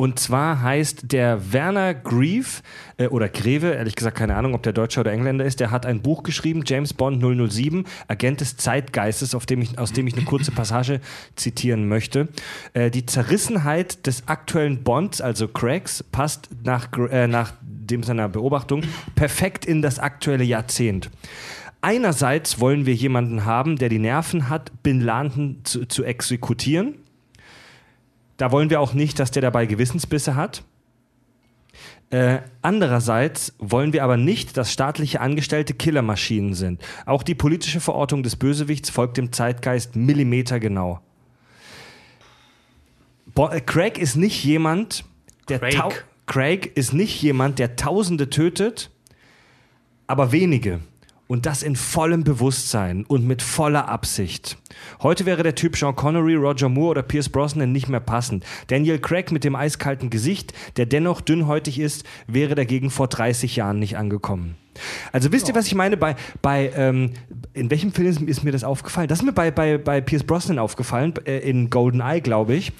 und zwar heißt der Werner Grieve äh, oder Greve, ehrlich gesagt keine Ahnung, ob der Deutscher oder Engländer ist, der hat ein Buch geschrieben, James Bond 007, Agent des Zeitgeistes, auf dem ich, aus dem ich eine kurze Passage [LAUGHS] zitieren möchte. Äh, die Zerrissenheit des aktuellen Bonds, also Craigs, passt nach, äh, nach dem seiner Beobachtung perfekt in das aktuelle Jahrzehnt. Einerseits wollen wir jemanden haben, der die Nerven hat, Bin Laden zu, zu exekutieren. Da wollen wir auch nicht, dass der dabei Gewissensbisse hat. Äh, andererseits wollen wir aber nicht, dass staatliche Angestellte Killermaschinen sind. Auch die politische Verortung des Bösewichts folgt dem Zeitgeist millimetergenau. Bo äh, Craig ist nicht jemand, der Craig. Craig ist nicht jemand, der Tausende tötet, aber wenige. Und das in vollem Bewusstsein und mit voller Absicht. Heute wäre der Typ Sean Connery, Roger Moore oder Pierce Brosnan nicht mehr passend. Daniel Craig mit dem eiskalten Gesicht, der dennoch dünnhäutig ist, wäre dagegen vor 30 Jahren nicht angekommen. Also wisst ihr, was ich meine? Bei, bei ähm, in welchem Film ist, mir das aufgefallen? Das ist mir bei, bei, bei Pierce Brosnan aufgefallen, äh, in GoldenEye, glaube ich.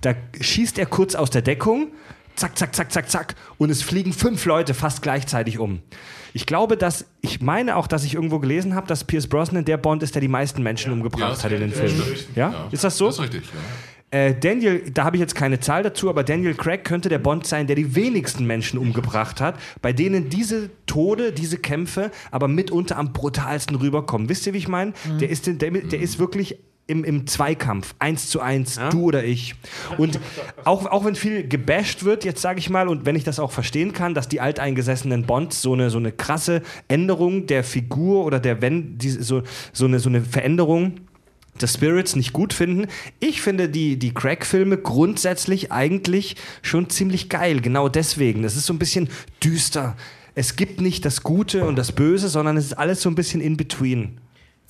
Da schießt er kurz aus der Deckung, zack, zack, zack, zack, zack, und es fliegen fünf Leute fast gleichzeitig um. Ich glaube, dass, ich meine auch, dass ich irgendwo gelesen habe, dass Pierce Brosnan der Bond ist, der die meisten Menschen umgebracht das hat in den ja, Filmen. Ja? Ist das so? Das ist richtig, ja. Äh, Daniel, da habe ich jetzt keine Zahl dazu, aber Daniel Craig könnte der Bond sein, der die wenigsten Menschen umgebracht hat, bei denen diese Tode, diese Kämpfe aber mitunter am brutalsten rüberkommen. Wisst ihr, wie ich meine? Der, ist, der, der ist wirklich im, im Zweikampf, eins zu eins, du oder ich. Und auch, auch wenn viel gebasht wird, jetzt sage ich mal, und wenn ich das auch verstehen kann, dass die alteingesessenen Bonds so eine, so eine krasse Änderung der Figur oder der, wenn, die, so, so, eine, so eine Veränderung des Spirits nicht gut finden. Ich finde die, die Crack-Filme grundsätzlich eigentlich schon ziemlich geil. Genau deswegen. Es ist so ein bisschen düster. Es gibt nicht das Gute und das Böse, sondern es ist alles so ein bisschen in between.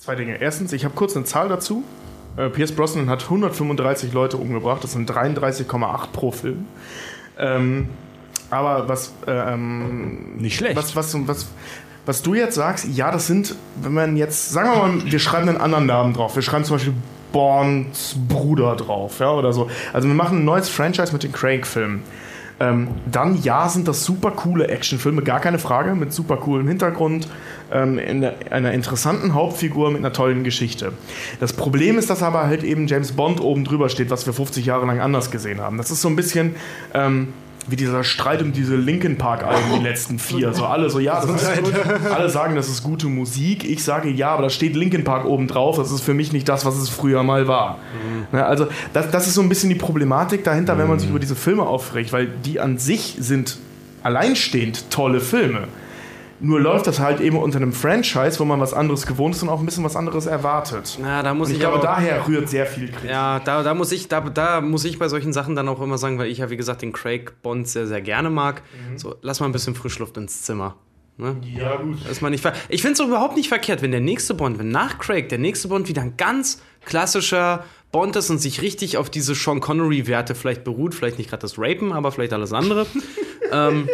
Zwei Dinge. Erstens, ich habe kurz eine Zahl dazu. Äh, Pierce Brosnan hat 135 Leute umgebracht. Das sind 33,8 pro Film. Ähm, aber was, äh, ähm, Nicht schlecht. was, was, was, was du jetzt sagst, ja, das sind, wenn man jetzt, sagen wir mal, wir schreiben einen anderen Namen drauf. Wir schreiben zum Beispiel Bonds Bruder drauf, ja, oder so. Also wir machen ein neues Franchise mit den Craig-Filmen. Ähm, dann ja, sind das super coole Actionfilme, gar keine Frage, mit super coolem Hintergrund, ähm, in einer interessanten Hauptfigur mit einer tollen Geschichte. Das Problem ist, dass aber halt eben James Bond oben drüber steht, was wir 50 Jahre lang anders gesehen haben. Das ist so ein bisschen ähm, wie dieser Streit um diese Linkin Park Alben, die letzten vier. So alle so, ja, das ist gut. Alle sagen, das ist gute Musik. Ich sage ja, aber da steht Linkin Park oben drauf. Das ist für mich nicht das, was es früher mal war. Ja, also das, das ist so ein bisschen die Problematik dahinter, wenn man sich über diese Filme aufregt, weil die an sich sind alleinstehend tolle Filme. Nur läuft das halt eben unter einem Franchise, wo man was anderes gewohnt ist und auch ein bisschen was anderes erwartet. Na, da muss Und ich ich glaube, daher rührt sehr viel Kritik. Ja, da, da, muss ich, da, da muss ich bei solchen Sachen dann auch immer sagen, weil ich ja, wie gesagt, den Craig Bond sehr, sehr gerne mag. So, lass mal ein bisschen Frischluft ins Zimmer. Ne? Ja, gut. Ist man nicht ich finde es überhaupt nicht verkehrt, wenn der nächste Bond, wenn nach Craig der nächste Bond wieder ein ganz klassischer Bond ist und sich richtig auf diese Sean Connery-Werte vielleicht beruht, vielleicht nicht gerade das Rapen, aber vielleicht alles andere. [LAUGHS] ähm,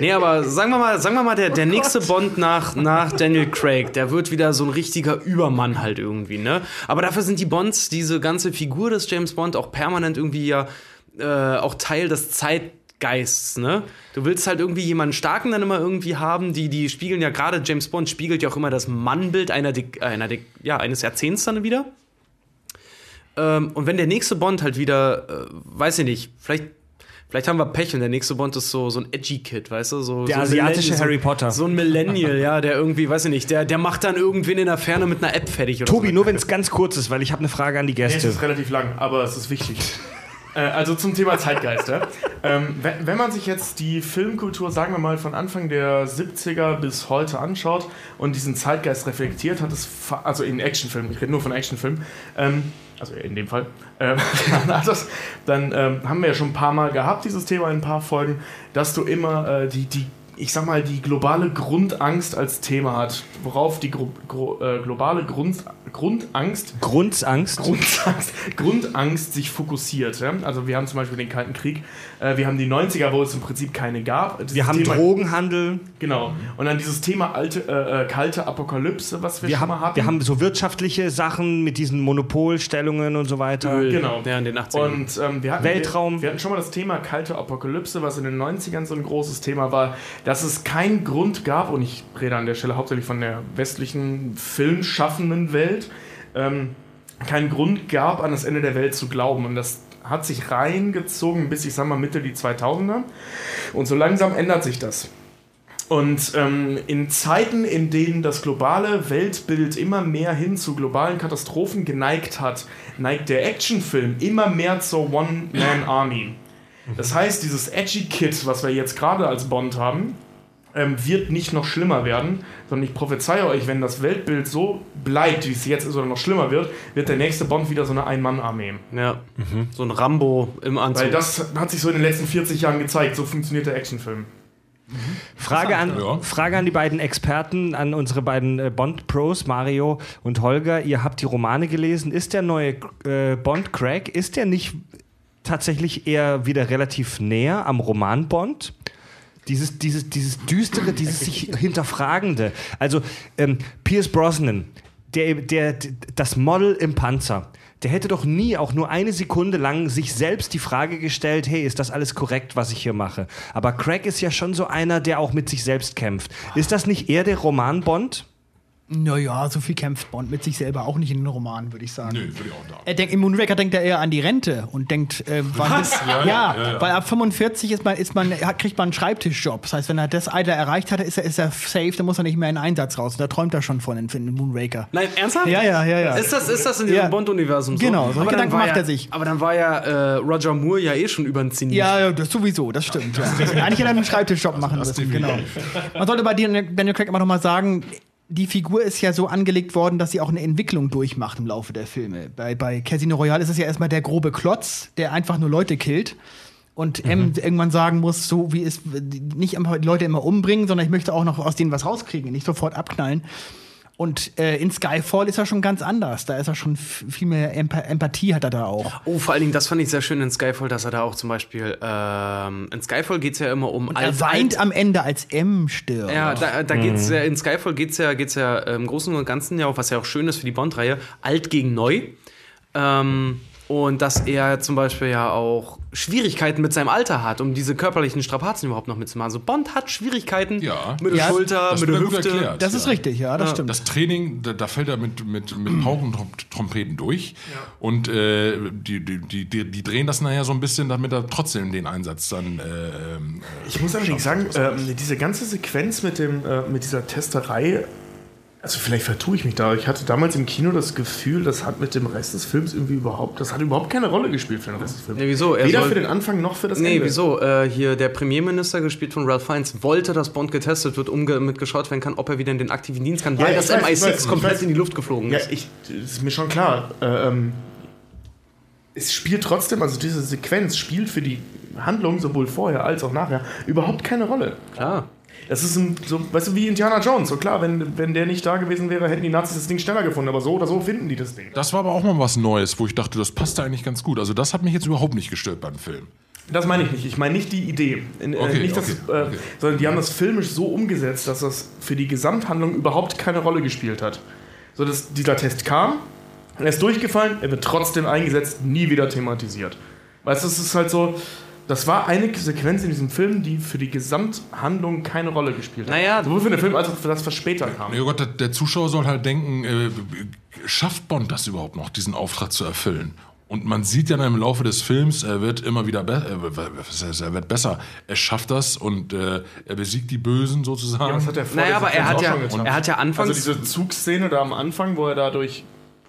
nee, aber sagen wir mal, sagen wir mal der, der nächste Bond nach, nach Daniel Craig, der wird wieder so ein richtiger Übermann halt irgendwie, ne? Aber dafür sind die Bonds, diese ganze Figur des James Bond auch permanent irgendwie ja äh, auch Teil des Zeitgeists, ne? Du willst halt irgendwie jemanden Starken dann immer irgendwie haben, die, die spiegeln ja gerade, James Bond spiegelt ja auch immer das Mannbild einer, einer ja, eines Jahrzehnts dann wieder. Ähm, und wenn der nächste Bond halt wieder, äh, weiß ich nicht, vielleicht, vielleicht haben wir Pech und der nächste Bond ist so, so ein edgy Kid, weißt du? So, Der so ein asiatische Millennial- Harry Potter. So ein Millennial, ja, der irgendwie, weiß ich nicht, der, der macht dann irgendwen in der Ferne mit einer App fertig oder Tobi, so. nur wenn es ganz kurz ist, weil ich habe eine Frage an die Es Gäste. ist relativ lang, aber es ist wichtig. [LAUGHS] Äh, also zum Thema Zeitgeist. Ja? Ähm, wenn, wenn man sich jetzt die Filmkultur, sagen wir mal, von Anfang der 70er bis heute anschaut und diesen Zeitgeist reflektiert, hat es, also in Actionfilmen, ich rede nur von Actionfilmen, ähm, also in dem Fall, ähm, [LAUGHS] dann, ähm, haben wir ja schon ein paar Mal gehabt, dieses Thema in ein paar Folgen, dass du immer äh, die, die, ich sag mal, die globale Grundangst als Thema hat, worauf die gro gro äh, globale Grund Grundangst Grundangst. Grundangst, Grundangst sich fokussiert. Ja? Also wir haben zum Beispiel den Kalten Krieg, äh, wir haben die 90er, wo es im Prinzip keine gab. Dieses Wir haben Thema, Drogenhandel, Genau. Und dann dieses Thema alte, äh, äh, kalte Apokalypse, was wir, wir schon haben, mal hatten. wir haben so wirtschaftliche Sachen mit diesen Monopolstellungen und so weiter. Öl, Genau. Ja, in den 80ern. Und ähm, wir hatten, Weltraum. Wir, wir hatten schon mal das Thema kalte Apokalypse, was in den 90ern so ein großes Thema war, dass es keinen Grund gab, und ich rede an der Stelle hauptsächlich von der westlichen filmschaffenden Welt, ähm, keinen Grund gab, an das Ende der Welt zu glauben. Und das hat sich reingezogen bis, ich sag mal, Mitte die 2000er. Und so langsam ändert sich das. Und ähm, in Zeiten, in denen das globale Weltbild immer mehr hin zu globalen Katastrophen geneigt hat, neigt der Actionfilm immer mehr zur One-Man-Army. Das heißt, dieses edgy Kid, was wir jetzt gerade als Bond haben, ähm, wird nicht noch schlimmer werden, sondern ich prophezeie euch, wenn das Weltbild so bleibt, wie es jetzt ist oder noch schlimmer wird, wird der nächste Bond wieder so eine Ein-Mann-Armee. ja. So ein Rambo im Anzug. Weil das hat sich so in den letzten 40 Jahren gezeigt, so funktioniert der Actionfilm. Frage an, Ja. Frage an die beiden Experten, an unsere beiden äh, Bond-Pros, Mario und Holger. Ihr habt die Romane gelesen. Ist der neue äh, Bond Craig, ist der nicht tatsächlich eher wieder relativ näher am Roman Bond? Dieses, dieses, dieses düstere, dieses sich hinterfragende. Also ähm, Pierce Brosnan, der, der, das Model im Panzer, der hätte doch nie auch nur eine Sekunde lang sich selbst die Frage gestellt, hey, ist das alles korrekt, was ich hier mache? Aber Craig ist ja schon so einer, der auch mit sich selbst kämpft. Ist das nicht eher der Roman Bond? Naja, so viel kämpft Bond mit sich selber auch nicht in den Romanen, würde ich sagen. Nö, würde ich auch sagen. Er denkt, Im Moonraker denkt er eher an die Rente und denkt, äh, wann ist, ja, Ja, ja, ja. weil ab 45 ist man, ist man, hat, kriegt man einen Schreibtischjob. Das heißt, wenn er das Alter erreicht hat, ist er, ist er safe, dann muss er nicht mehr in den Einsatz raus. Und da träumt er schon von in, in Moonraker. Nein, ernsthaft? Ja, ja, ja, ja. Ist das, ist das in diesem Ja. Bond-Universum so? Genau, so Aber dann Gedanken macht er sich. Aber dann war ja äh, Roger Moore ja eh schon über den Zenit. Ja, ja, das sowieso, das stimmt. Ja. Eigentlich hätte er einen Schreibtischjob machen das müssen, genau. Man sollte bei Daniel Daniel Craig immer noch mal sagen, die Figur ist ja so angelegt worden, dass sie auch eine Entwicklung durchmacht im Laufe der Filme. Bei, bei Casino Royale ist es ja erstmal der grobe Klotz, der einfach nur Leute killt. Und M irgendwann sagen muss, so wie es nicht einfach die Leute immer umbringen, sondern ich möchte auch noch aus denen was rauskriegen, nicht sofort abknallen. Und äh, in Skyfall ist er schon ganz anders. Da ist er schon viel mehr Empa Empathie hat er da auch. Oh, vor allen Dingen, das fand ich sehr schön in Skyfall, dass er da auch zum Beispiel, ähm, in Skyfall geht es ja immer um Er weint am Ende, als M stirbt. Ja, da, da geht's ja, in Skyfall geht's ja, geht's ja im Großen und Ganzen ja auch, was ja auch schön ist für die Bond-Reihe, alt gegen neu. Ähm, und dass er zum Beispiel ja auch Schwierigkeiten mit seinem Alter hat, um diese körperlichen Strapazen überhaupt noch mitzumachen. Also Bond hat Schwierigkeiten Ja. mit der Ja, Schulter, mit der Hüfte. erklärt. Das ist Ja. richtig, ja, das stimmt. Das Training, da, da fällt er mit, mit, mit [CLEARS THROAT] Pauken und Trompeten durch. Und äh, die, die, die, die, die drehen das nachher so ein bisschen, damit er trotzdem den Einsatz dann. Äh, ähm, Ich muss allerdings sagen, ähm, diese ganze Sequenz mit, dem, äh, mit dieser Testerei, also vielleicht vertue ich mich da, ich hatte damals im Kino das Gefühl, das hat mit dem Rest des Films irgendwie überhaupt, das hat überhaupt keine Rolle gespielt für den Rest des Films. Nee, wieso? Er Weder soll- für den Anfang noch für das Nee, Ende. wieso? Äh, hier der Premierminister, gespielt von Ralph Fiennes, wollte, dass Bond getestet wird, um ge mit geschaut werden kann, ob er wieder in den aktiven Dienst kann, weil Ja, das ich weiß, ich MI6 weiß, ich komplett weiß. in die Luft geflogen Ja, ist. ich, das ist mir schon klar. Äh, ähm, es spielt trotzdem, also diese Sequenz spielt für die Handlung sowohl vorher als auch nachher überhaupt keine Rolle. Klar. Das ist ein, so, weißt du, wie Indiana Jones. So klar, wenn, wenn der nicht da gewesen wäre, hätten die Nazis das Ding schneller gefunden. Aber so oder so finden die das Ding. das war aber auch mal was Neues, wo ich dachte, das passt da eigentlich ganz gut. Also, das hat mich jetzt überhaupt nicht gestört beim Film. Das meine ich nicht. Ich meine nicht die Idee. In, äh, Okay, nicht das, okay, äh, okay. Sondern die haben das filmisch so umgesetzt, dass das für die Gesamthandlung überhaupt keine Rolle gespielt hat. So dass dieser Test kam, er ist durchgefallen, er wird trotzdem eingesetzt, nie wieder thematisiert. Weißt du, es ist halt so, Das war eine Sequenz in diesem Film, die für die Gesamthandlung keine Rolle gespielt hat. Naja. Sowohl für den Film als auch für das, was später kam. Ja Gott, der, der Zuschauer soll halt denken, äh, schafft Bond das überhaupt noch, diesen Auftrag zu erfüllen? Und man sieht ja dann im Laufe des Films, er wird immer wieder besser, er wird besser. Er schafft das und äh, er besiegt die Bösen sozusagen. Ja, das hat er vor Naja, aber er hat ja, er hat ja anfangs. Also diese Zugszene da am Anfang, wo er da durch.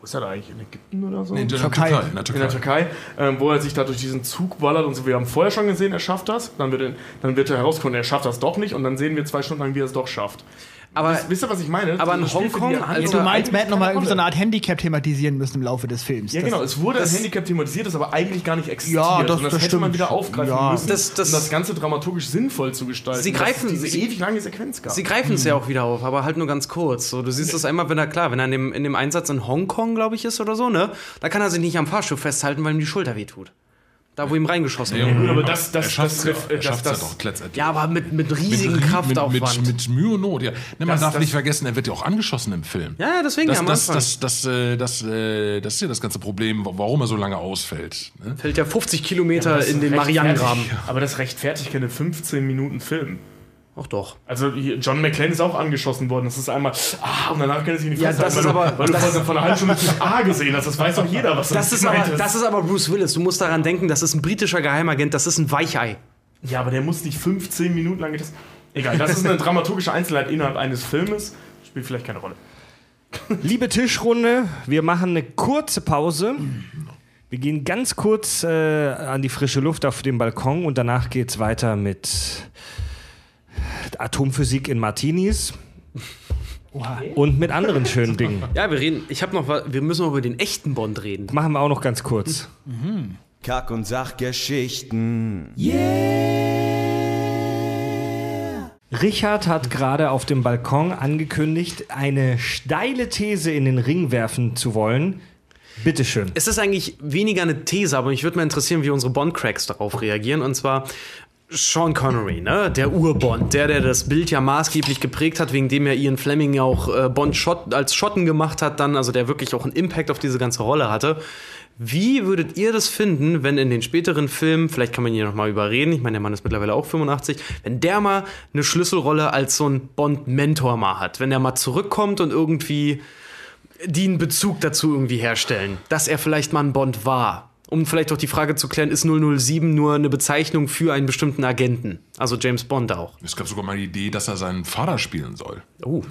Ist er da eigentlich? In Ägypten oder so? Nee, in der Türkei. Türkei. In der in Türkei. der Türkei, ähm, wo er sich da durch diesen Zug ballert und so. Wir haben vorher schon gesehen, er schafft das. Dann wird, er, dann wird er herausgefunden, er schafft das doch nicht. Und dann sehen wir zwei Stunden lang, wie er es doch schafft. Aber Wisst- Wisst ihr, was ich meine? aber in Hongkong, also Du hat meinst, man hätte nochmal so eine. Art Handicap thematisieren müssen im Laufe des Films. Ja, Das- genau. Es wurde das- als Handicap thematisiert, das aber eigentlich gar nicht existiert. Ja, das- Und das, das hätte man stimmt. wieder aufgreifen Ja. müssen, Das- das- um das Ganze dramaturgisch sinnvoll zu gestalten. Sie greifen- es diese sie- ewig lange Sequenz gab. Sie greifen es ja auch wieder auf, aber halt nur ganz kurz. So, du siehst das einmal, wenn er klar, wenn er in dem, in dem Einsatz in Hongkong, glaube ich, ist oder so, ne? Da kann er sich nicht am Fahrstuhl festhalten, weil ihm die Schulter wehtut. Da, wo ihm reingeschossen Ja, wurde. Gut, aber das, das, er schafft das, es ja, das, ja doch letztendlich. Ja, aber mit, mit riesigem mit, Kraftaufwand. Mit, mit, mit Mühe und Not, ja. Ne, man Das- darf das- nicht vergessen, er wird ja auch angeschossen im Film. ja, ja, deswegen Das, am das, Anfang. das, das, äh, das, äh, das ist ja das ganze Problem, warum er so lange ausfällt. Ne? fällt ja 50 Kilometer das in den Marianengraben. [LAUGHS] Aber das rechtfertigt keine 15 Minuten Film. Ach doch. Also John McClane ist auch angeschossen worden. Das ist einmal, ah, und danach kann er sich nicht Ja, festhalten, das ist weil du, aber- weil du das- vor, vor einer halben Stunde A gesehen hast. Das weiß doch jeder, was Das ist, aber, gemeint das ist aber Bruce Willis. Du musst daran denken, das ist ein britischer Geheimagent, das ist ein Weichei. Ja, aber der muss nicht 15 Minuten lang getestet. Egal, das ist eine dramaturgische Einzelheit innerhalb eines Filmes. Spielt vielleicht keine Rolle. Liebe Tischrunde, wir machen eine kurze Pause. Wir gehen ganz kurz äh, an die frische Luft auf dem Balkon und danach geht es weiter mit Atomphysik in Martinis und mit anderen schönen Dingen. Ja, wir reden. Ich habe noch, was- wir müssen noch über den echten Bond reden. Machen wir auch noch ganz kurz. Kack- und Sachgeschichten. Richard hat gerade auf dem Balkon angekündigt, eine steile These in den Ring werfen zu wollen. Bitteschön. Es ist eigentlich weniger eine These, aber mich würde mal interessieren, wie unsere Bond-Cracks darauf reagieren. Und zwar Sean Connery, ne? der Ur-Bond, der, der das Bild ja maßgeblich geprägt hat, wegen dem ja Ian Fleming ja auch äh, Bond Schott, als Schotten gemacht hat, dann, also der wirklich auch einen Impact auf diese ganze Rolle hatte. Wie würdet ihr das finden, wenn in den späteren Filmen, vielleicht kann man hier nochmal überreden, ich meine, der Mann ist mittlerweile auch 85, wenn der mal eine Schlüsselrolle als so ein Bond-Mentor mal hat, wenn der mal zurückkommt und irgendwie die einen Bezug dazu irgendwie herstellen, dass er vielleicht mal ein Bond war. Um vielleicht auch die Frage zu klären, ist 007 nur eine Bezeichnung für einen bestimmten Agenten? Also James Bond auch. Es gab sogar mal die Idee, dass er seinen Vater spielen soll. Oh.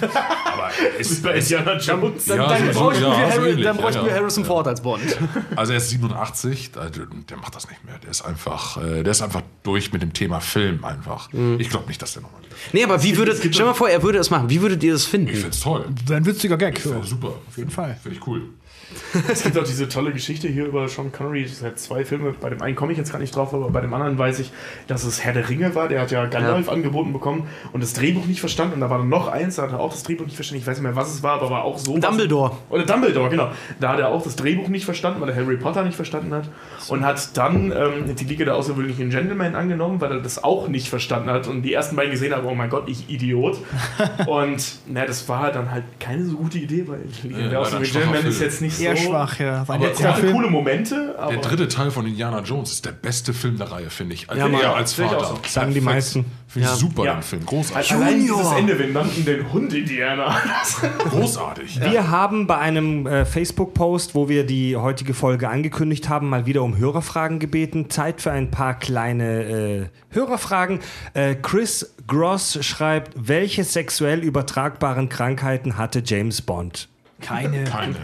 Aber [LAUGHS] es ist Bei Indiana Jones. Dann, Ja, dann so- bräuchten, ja, wir, so Harry, dann ja, bräuchten ja. wir Harrison Ford als Bond. [LAUGHS] Also er ist 87, der, der macht das nicht mehr. Der ist einfach, äh, der ist einfach durch mit dem Thema Film einfach. Ich glaube nicht, dass der nochmal wieder. Nee, aber wie würdet, stell mal vor, er würde es machen. Wie würdet ihr das Ich finden? find's toll. Ein witziger Gag. Finde ich super. Auf jeden Fall. Finde ich cool. [LAUGHS] Es gibt auch diese tolle Geschichte hier über Sean Connery. Es hat zwei Filme. Bei dem einen komme ich jetzt gar nicht drauf, aber bei dem anderen weiß ich, dass es Herr der Ringe war. Der hat ja Gandalf angeboten bekommen und das Drehbuch nicht verstanden. Und da war dann noch eins, da hat er auch das Drehbuch nicht verstanden. Ich weiß nicht mehr, was es war, aber war auch so. Dumbledore. Oder Dumbledore, genau. Da hat er auch das Drehbuch nicht verstanden, weil er Harry Potter nicht verstanden hat. Und hat dann ähm, die Liga der außergewöhnlichen Gentlemen angenommen, weil er das auch nicht verstanden hat. Und die ersten beiden gesehen haben, oh mein Gott, ich Idiot. [LAUGHS] und na, das war dann halt keine so gute Idee, weil die Liga Ja, der außergewöhnlichen Gentlemen ist jetzt nicht Eher so. schwach, ja. War Es letzter gab coole Momente, aber. Der dritte Teil von Indiana Jones ist der beste Film der Reihe, finde ich. Als, Ja, Mann. als Finde ich Vater. so. Sagen die meisten. Finde ich Ja. super, Ja. den Film. Großartig. Allein Junior. dieses Ende, wir nannten den Hund Indiana. [LAUGHS] Großartig. Wir haben bei einem äh, Facebook-Post, wo wir die heutige Folge angekündigt haben, mal wieder um Hörerfragen gebeten. Zeit für ein paar kleine äh, Hörerfragen. Äh, Chris Gross schreibt, welche sexuell übertragbaren Krankheiten hatte James Bond? Keine. Keine.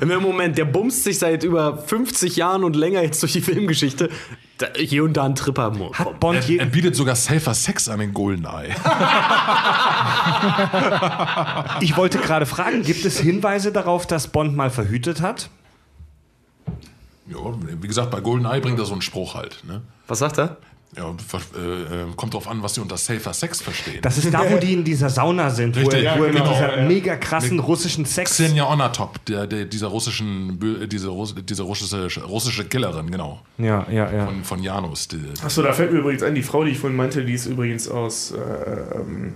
[LAUGHS] Im Moment, der bumst sich seit über 50 Jahren und länger jetzt durch die Filmgeschichte. Da, hier und da ein Tripper. Hat Bond Er, er bietet sogar safer Sex an den Goldeneye. [LAUGHS] Ich wollte gerade fragen, gibt es Hinweise darauf, dass Bond mal verhütet hat? Ja, wie gesagt, bei Goldeneye bringt er so einen Spruch halt. Ne? Was sagt er? Ja, äh, kommt drauf an, was sie unter safer Sex verstehen. Das ist da, wo die in dieser Sauna sind, wo Richtig, er, wo er ja, mit genau, dieser ja. mega krassen russischen Sex. Xenia Onatop, der, der, dieser russischen, diese, Russ, diese russische, russische Killerin, genau. Ja, ja, ja. Von, von Janus. Achso, da fällt mir übrigens ein, die Frau, die ich vorhin meinte, die ist übrigens aus. Äh, ähm,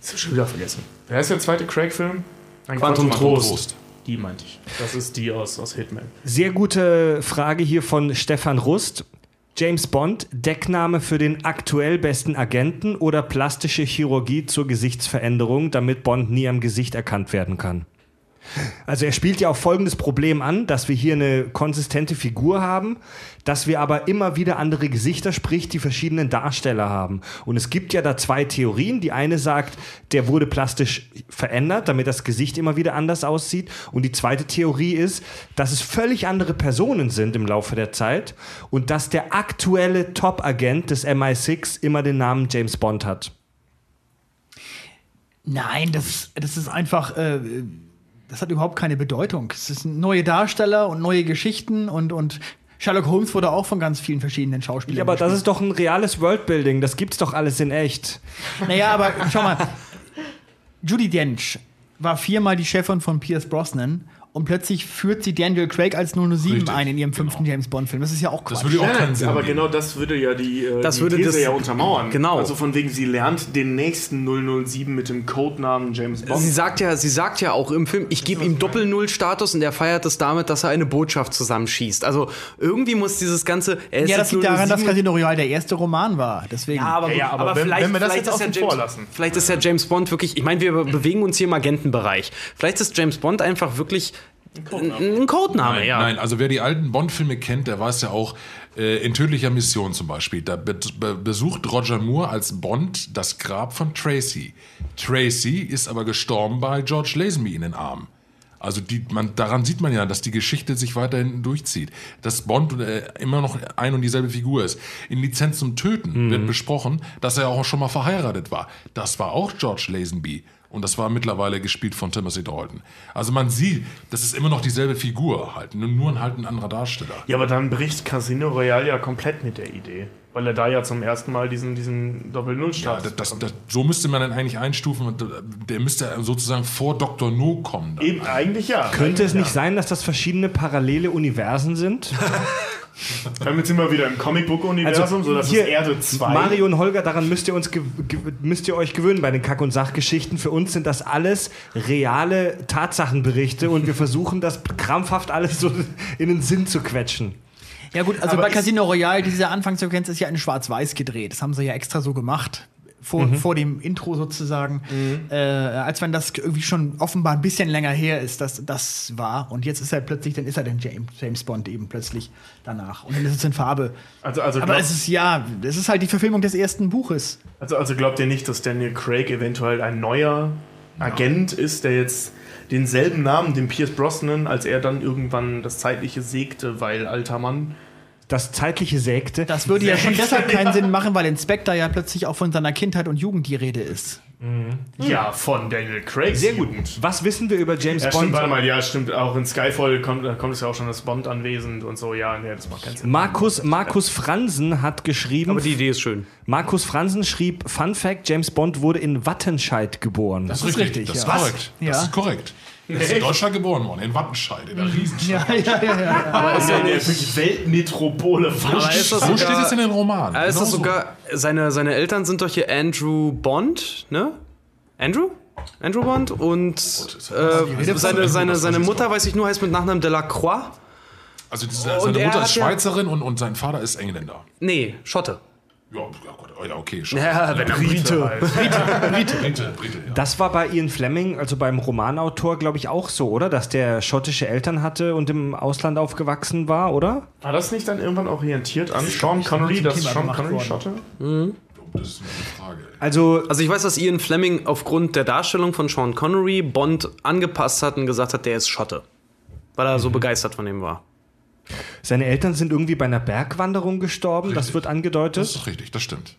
das hab ich schon wieder vergessen. Wer ist der zweite Craig-Film? Ein Quantum Trost. Trost. Die meinte ich. Das ist die aus, aus Hitman. Sehr gute Frage hier von Stefan Rust. James Bond, Deckname für den aktuell besten Agenten oder plastische Chirurgie zur Gesichtsveränderung, damit Bond nie am Gesicht erkannt werden kann? Also er spielt ja auf folgendes Problem an, dass wir hier eine konsistente Figur haben, dass wir aber immer wieder andere Gesichter, sprich die verschiedenen Darsteller haben. Und es gibt ja da zwei Theorien. Die eine sagt, der wurde plastisch verändert, damit das Gesicht immer wieder anders aussieht. Und die zweite Theorie ist, dass es völlig andere Personen sind im Laufe der Zeit und dass der aktuelle Top-Agent des MI6 immer den Namen James Bond hat. Nein, das, das ist einfach. Äh, das hat überhaupt keine Bedeutung. Es sind neue Darsteller und neue Geschichten und, und Sherlock Holmes wurde auch von ganz vielen verschiedenen Schauspielern. Ja, aber das gespielt. ist doch ein reales Worldbuilding. Das gibt's doch alles in echt. Naja, aber [LAUGHS] schau mal. Judy Dench war viermal die Chefin von Pierce Brosnan und plötzlich führt sie Daniel Craig als 007 Richtig, ein in ihrem fünften James Bond-Film. Das ist ja auch Quatsch. Das würde auch keinen Sinn aber genau das würde ja die, äh, Das die würde These das- ja untermauern. Genau. Also von wegen, sie lernt den nächsten 007 mit dem Codenamen James Bond. Sie sagt ja, sie sagt ja auch im Film, ich gebe ihm Doppel-Null-Status und er feiert es damit, dass er eine Botschaft zusammenschießt. Also irgendwie muss dieses ganze. Er ist ja, das liegt daran, dass 007 Casino Royale der erste Roman war. Deswegen. Ja, aber, Ja, gut, ja, aber wenn- vielleicht, wenn wir das vielleicht jetzt ist ja außen James, vor lassen. Vielleicht ist ja James Bond wirklich, ich meine, wir [CLEARS THROAT] bewegen uns hier im Agentenbereich. Vielleicht ist James Bond einfach wirklich ein, ein Codename, Nein, ja. nein, also wer die alten Bond-Filme kennt, der weiß ja auch, äh, in tödlicher Mission zum Beispiel, da be be besucht Roger Moore als Bond das Grab von Tracy. Tracy ist aber gestorben bei George Lazenby in den Armen. Also die, man, daran sieht man ja, dass die Geschichte sich weiterhin durchzieht. Dass Bond äh, immer noch ein und dieselbe Figur ist. In Lizenz zum Töten wird besprochen, dass er auch schon mal verheiratet war. Das war auch George Lazenby. Und das war mittlerweile gespielt von Timothy Dalton. Also man sieht, das ist immer noch dieselbe Figur halt, nur, halt ein anderer Darsteller. Ja, aber dann bricht Casino Royale ja komplett mit der Idee. Weil er da ja zum ersten Mal diesen, diesen Ja, Doppel-Null-Status das, das, das, so müsste man dann eigentlich einstufen. und Der müsste sozusagen vor Dr. No kommen. Dann. Eben, eigentlich ja. Könnte es Eigentlich nicht sein, dass das verschiedene parallele Universen sind? ja. [LAUGHS] Damit sind wir wieder im Comicbook-Universum, so dass hier, es Erde 2. Mario und Holger, daran müsst ihr, uns ge ge müsst ihr euch gewöhnen bei den Kack- und Sachgeschichten. Für uns sind das alles reale Tatsachenberichte und wir [LAUGHS] versuchen das krampfhaft alles so in den Sinn zu quetschen. Ja gut, also Aber bei Casino Royale, diese Anfangssequenz ist ja in Schwarz-Weiß gedreht. Das haben sie ja extra so gemacht. Vor, vor dem Intro sozusagen. Äh, als wenn das irgendwie schon offenbar ein bisschen länger her ist, dass das war. Und jetzt ist er plötzlich, dann ist er dann James, James Bond eben plötzlich danach. Und dann ist es in Farbe. Also, also, Aber es ist ja, es ist halt die Verfilmung des ersten Buches. also, also glaubt ihr nicht, dass Daniel Craig eventuell ein neuer Agent ist, der jetzt denselben Namen, den Pierce Brosnan, als er dann irgendwann das Zeitliche segte, weil alter Mann. Das zeitliche Sägte. Das würde ja schon deshalb keinen ja. [LAUGHS] Sinn machen, weil Inspector ja plötzlich auch von seiner Kindheit und Jugend die Rede ist. Ja, von Daniel Craig. Sehr gut. Was wissen wir über James Ja, stimmt, Bond? warte mal, ja, stimmt. Auch in Skyfall kommt, da kommt es ja auch schon das Bond anwesend und so. Ja, nee, das macht keinen Sinn. Markus, Markus Fransen hat geschrieben. Aber die Idee ist schön. Markus Fransen schrieb: Fun Fact: James Bond wurde in Wattenscheid geboren. Das ist richtig, das ist korrekt. Ja. Das ist korrekt. Er ist in Deutschland geboren worden, in Wattenscheid, in der Riesenstadt. Ja, ja, ja, ja. [LAUGHS] Aber ist ja eine wirklich Weltmetropole. Ist das sogar- steht es in den Romanen. Ist das so. sogar, seine, seine Eltern sind doch hier Andrew Bond, ne? Andrew? Andrew Bond und äh, seine, seine, seine Mutter, weiß ich nur, heißt mit Nachnamen Delacroix. Also seine er Mutter ist ja- Schweizerin und, und sein Vater ist Engländer. Nee, Schotte. Ja, ja, gut, oh ja okay. Schon. Ja, wenn er Brite. Brite, Brite, Brite, ja. Das war bei Ian Fleming, also beim Romanautor, glaube ich, auch so, oder? Dass der schottische Eltern hatte und im Ausland aufgewachsen war, oder? War das nicht dann irgendwann orientiert an Sean Connery, das Thema Sean Connery worden. Schotte? Das ist eine Frage. Also, Also ich weiß, dass Ian Fleming aufgrund der Darstellung von Sean Connery Bond angepasst hat und gesagt hat, der ist Schotte. Weil er so begeistert von ihm war. Seine Eltern sind irgendwie bei einer Bergwanderung gestorben, das Richtig. wird angedeutet. Das ist richtig, das stimmt.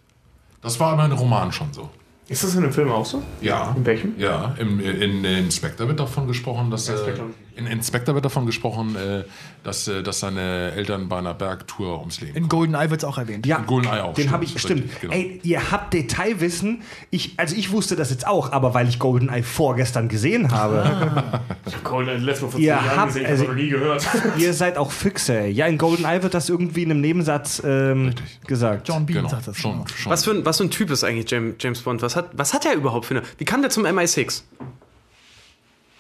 Das war in meinem Roman schon so. Ist das in dem Film auch so? Ja. In welchem? Ja, im, in, in Inspector wird davon gesprochen, dass äh, Inspector. In Inspector wird davon gesprochen, äh, dass, äh, dass seine Eltern bei einer Bergtour ums Leben In GoldenEye wird es auch erwähnt. Ja, In Goldeneye auch, den stimmt, habe ich, stimmt. richtig, genau. Ey, ihr habt Detailwissen. Ich, also ich wusste das jetzt auch, aber weil ich GoldenEye vorgestern gesehen habe. [LAUGHS] Ich habe Colin letztes Mal vor Ihr zehn Jahren habt- gesehen, ich also- habe noch nie gehört. [LAUGHS] ihr seid auch Füchse. ey. Ja, in GoldenEye wird das irgendwie in einem Nebensatz ähm, gesagt. John Bean Genau, sagt das. schon, genau. schon. Was für, ein, was für ein Typ ist eigentlich James, James Bond? Was hat, was hat er überhaupt für eine. Wie kam der zum MI6?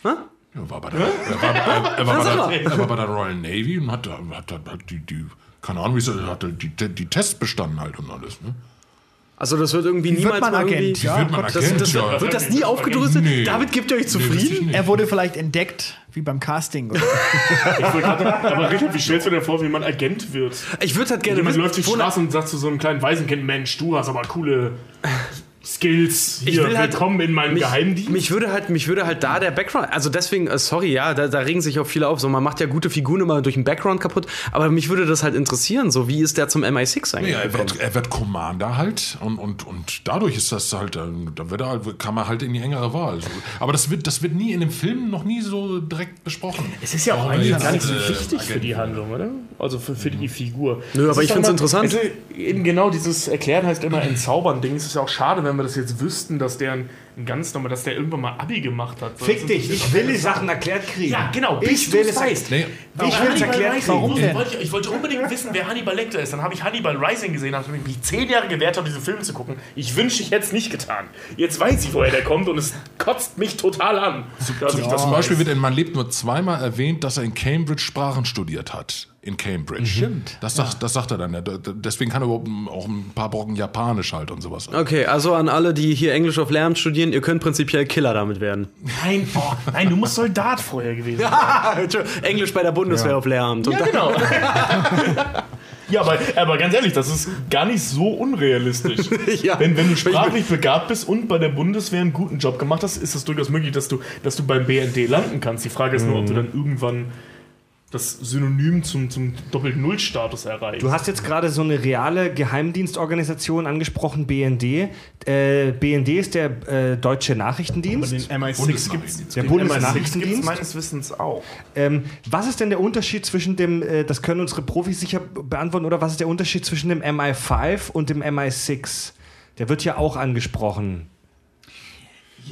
Hä? Ja, war bei der, er, war, er, er, war bei der, er war bei der Royal Navy und hat, hat, hat, hat die, die, keine Ahnung, wie es hat die, die Tests bestanden halt und alles. Ne? Also das wird irgendwie Wie wird niemals man irgendwie. Agent? Ja, Wird man Das, Agent, das, ja. wird das nie aufgedröselt? Nee. Damit gebt ihr euch Nee, zufrieden? nicht. Er wurde vielleicht entdeckt, wie beim Casting. Oder? [LAUGHS] Ich wollte gerade- aber Richard, wie stellst du dir vor, wie man Agent wird? Ich würde halt gerne Jemand wissen, läuft die Straße und sagt zu so einem kleinen Waisenkind, Mensch, du hast aber coole Skills. Ich Hier, will halt- willkommen in meinem mich, Geheimdienst. Mich würde halt, mich würde halt da der Background, also deswegen, äh, sorry, ja, da, da regen sich auch viele auf. So, man macht ja gute Figuren immer durch den Background kaputt, aber mich würde das halt interessieren. So, wie ist der zum MI6 eigentlich? Ja, er wird, er wird Commander halt und, und, und dadurch ist das halt, ähm, da wird er halt, kam er halt in die engere Wahl. So. Aber das wird, das wird nie in dem Film noch nie so direkt besprochen. Es ist ja auch eigentlich gar nicht so äh, wichtig für die. Handlung, oder? Also für, für die Figur. Nö, aber Es ich find's immer- interessant. Also eben genau dieses Erklären heißt immer entzaubern Ding. Es ist ja auch schade, wenn wir das jetzt wüssten, dass der ein, ein ganz normal, dass der irgendwann mal Abi gemacht hat. Fick dich, ich will die Sachen erklärt kriegen. Ja, genau. Ich bis will es weißt. Nee, Ich will es erklärt kriegen. Warum denn? Ich wollte, ich wollte unbedingt wissen, wer Hannibal Lecter ist. Dann habe ich Hannibal Rising gesehen, habe mich zehn Jahre gewehrt, habe, diesen Film zu gucken. Ich wünschte, ich hätte es nicht getan. Jetzt weiß ich, woher der kommt und es kotzt mich total an. dass ich das Zum Beispiel weiß. wird in Man lebt nur zweimal erwähnt, dass er in Cambridge Sprachen studiert hat. In Cambridge. Stimmt. Das, sagt, das sagt er dann. ja. Deswegen kann er überhaupt auch ein paar Brocken Japanisch halt und sowas. Okay, also an alle, die hier Englisch auf Lehramt studieren, ihr könnt prinzipiell Killer damit werden. Nein, oh, nein, du musst Soldat vorher gewesen sein. [LAUGHS] Englisch bei der Bundeswehr auf Lehramt. Ja, genau. [LAUGHS] ja, aber, aber ganz ehrlich, das ist gar nicht so unrealistisch. [LAUGHS] Ja. Wenn, wenn du sprachlich begabt bist und bei der Bundeswehr einen guten Job gemacht hast, ist es durchaus möglich, dass du, dass du beim BND landen kannst. Die Frage ist nur, ob du dann irgendwann das Synonym zum, zum Doppel-Null-Status erreichst. Du hast jetzt gerade so eine reale Geheimdienstorganisation angesprochen, BND. Äh, BND ist der äh, Deutsche Nachrichtendienst. den MI6 Bundesnachrichtendienst. gibt's- Der Bundesnachrichtendienst. MI6 gibt's meines Wissens auch. Ähm, was ist denn der Unterschied zwischen dem, äh, das können unsere Profis sicher beantworten, oder was ist der Unterschied zwischen dem MI5 und dem MI6? Der wird ja auch angesprochen.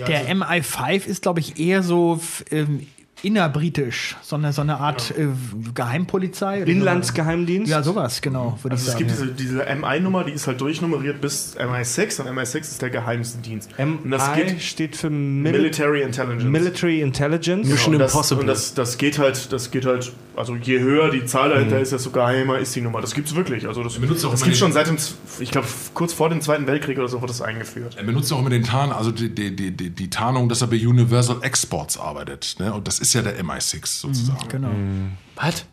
Der MI5 ist, glaube ich, eher so ähm, innerbritisch, so eine, so eine Art äh, Geheimpolizei. oder Inlandsgeheimdienst? Ja, sowas, genau, würde Also ich es gibt sagen. diese, diese MI-Nummer, die ist halt durchnummeriert bis MI6 und MI6 ist der geheimste Dienst. und das MI geht steht für Mil Military Intelligence. Military Intelligence. Mission und das, Impossible. Und das, das geht halt, das geht halt, also je höher die Zahl dahinter ist, desto geheimer ist die Nummer. Das gibt's wirklich. Also das, benutzt auch das gibt's schon seit dem, ich glaube, kurz vor dem Zweiten Weltkrieg oder so wurde das eingeführt. Er benutzt auch immer den Tarn, also die, die, die, die, die Tarnung, dass er bei Universal Exports arbeitet. Ne? Und das ist ja der MI6 sozusagen. Genau. Was?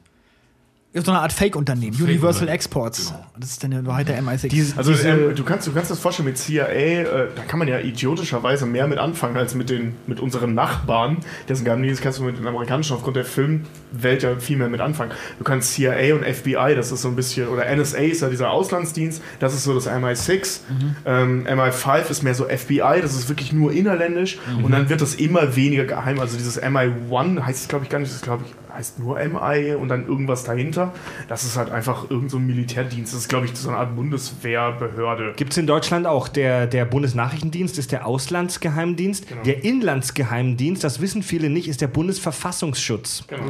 Ist so eine Art Fake-Unternehmen, Universal Fake-Unternehmen. Exports. Genau. Das ist dann in Wahrheit der MI6. Diese- Also diese- ähm, du, kannst, du kannst das vorstellen mit CIA, äh, da kann man ja idiotischerweise mehr mit anfangen als mit, den, mit unseren Nachbarn. Dessen Geheimdienst kannst du mit den amerikanischen aufgrund der Filmwelt ja viel mehr mit anfangen. Du kannst CIA und FBI, das ist so ein bisschen, oder NSA ist ja dieser Auslandsdienst, das ist so das MI6. Ähm, MI5 ist mehr so FBI, das ist wirklich nur innerländisch und dann wird das immer weniger geheim. Also dieses MI1 heißt es glaube ich gar nicht, das glaube ich heißt nur MI und dann irgendwas dahinter. Das ist halt einfach irgend so ein Militärdienst. Das ist glaube ich so eine Art Bundeswehrbehörde. Gibt es in Deutschland auch. Der, der Bundesnachrichtendienst ist der Auslandsgeheimdienst. Der Inlandsgeheimdienst, das wissen viele nicht, ist der Bundesverfassungsschutz. Genau.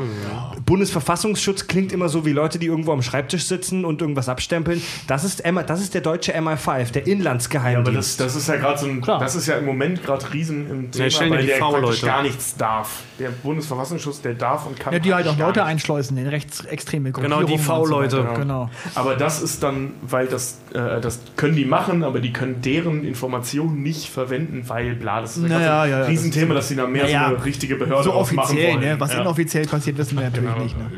Bundesverfassungsschutz klingt immer so wie Leute, die irgendwo am Schreibtisch sitzen und irgendwas abstempeln. Das ist, M das ist der deutsche MI5, der Aber Inlandsgeheimdienst. das, das ist ja gerade so ein, das ist ja im Moment gerade riesen im Thema, dir weil die der gar nichts darf. Der Bundesverfassungsschutz, der darf und kann ja, die halt auch Leute einschleusen in rechtsextreme Genau, die und so V-Leute. weiter. Genau. Aber das ist dann, weil das, äh, das können die machen, aber die können deren Informationen nicht verwenden, weil bla, das ist Naja, ein ja, ja, Riesenthema, dass sie da mehr Naja, so eine richtige Behörde So offiziell, wollen. ne? Was ja. inoffiziell passiert, wissen wir natürlich Genau. nicht. Ne?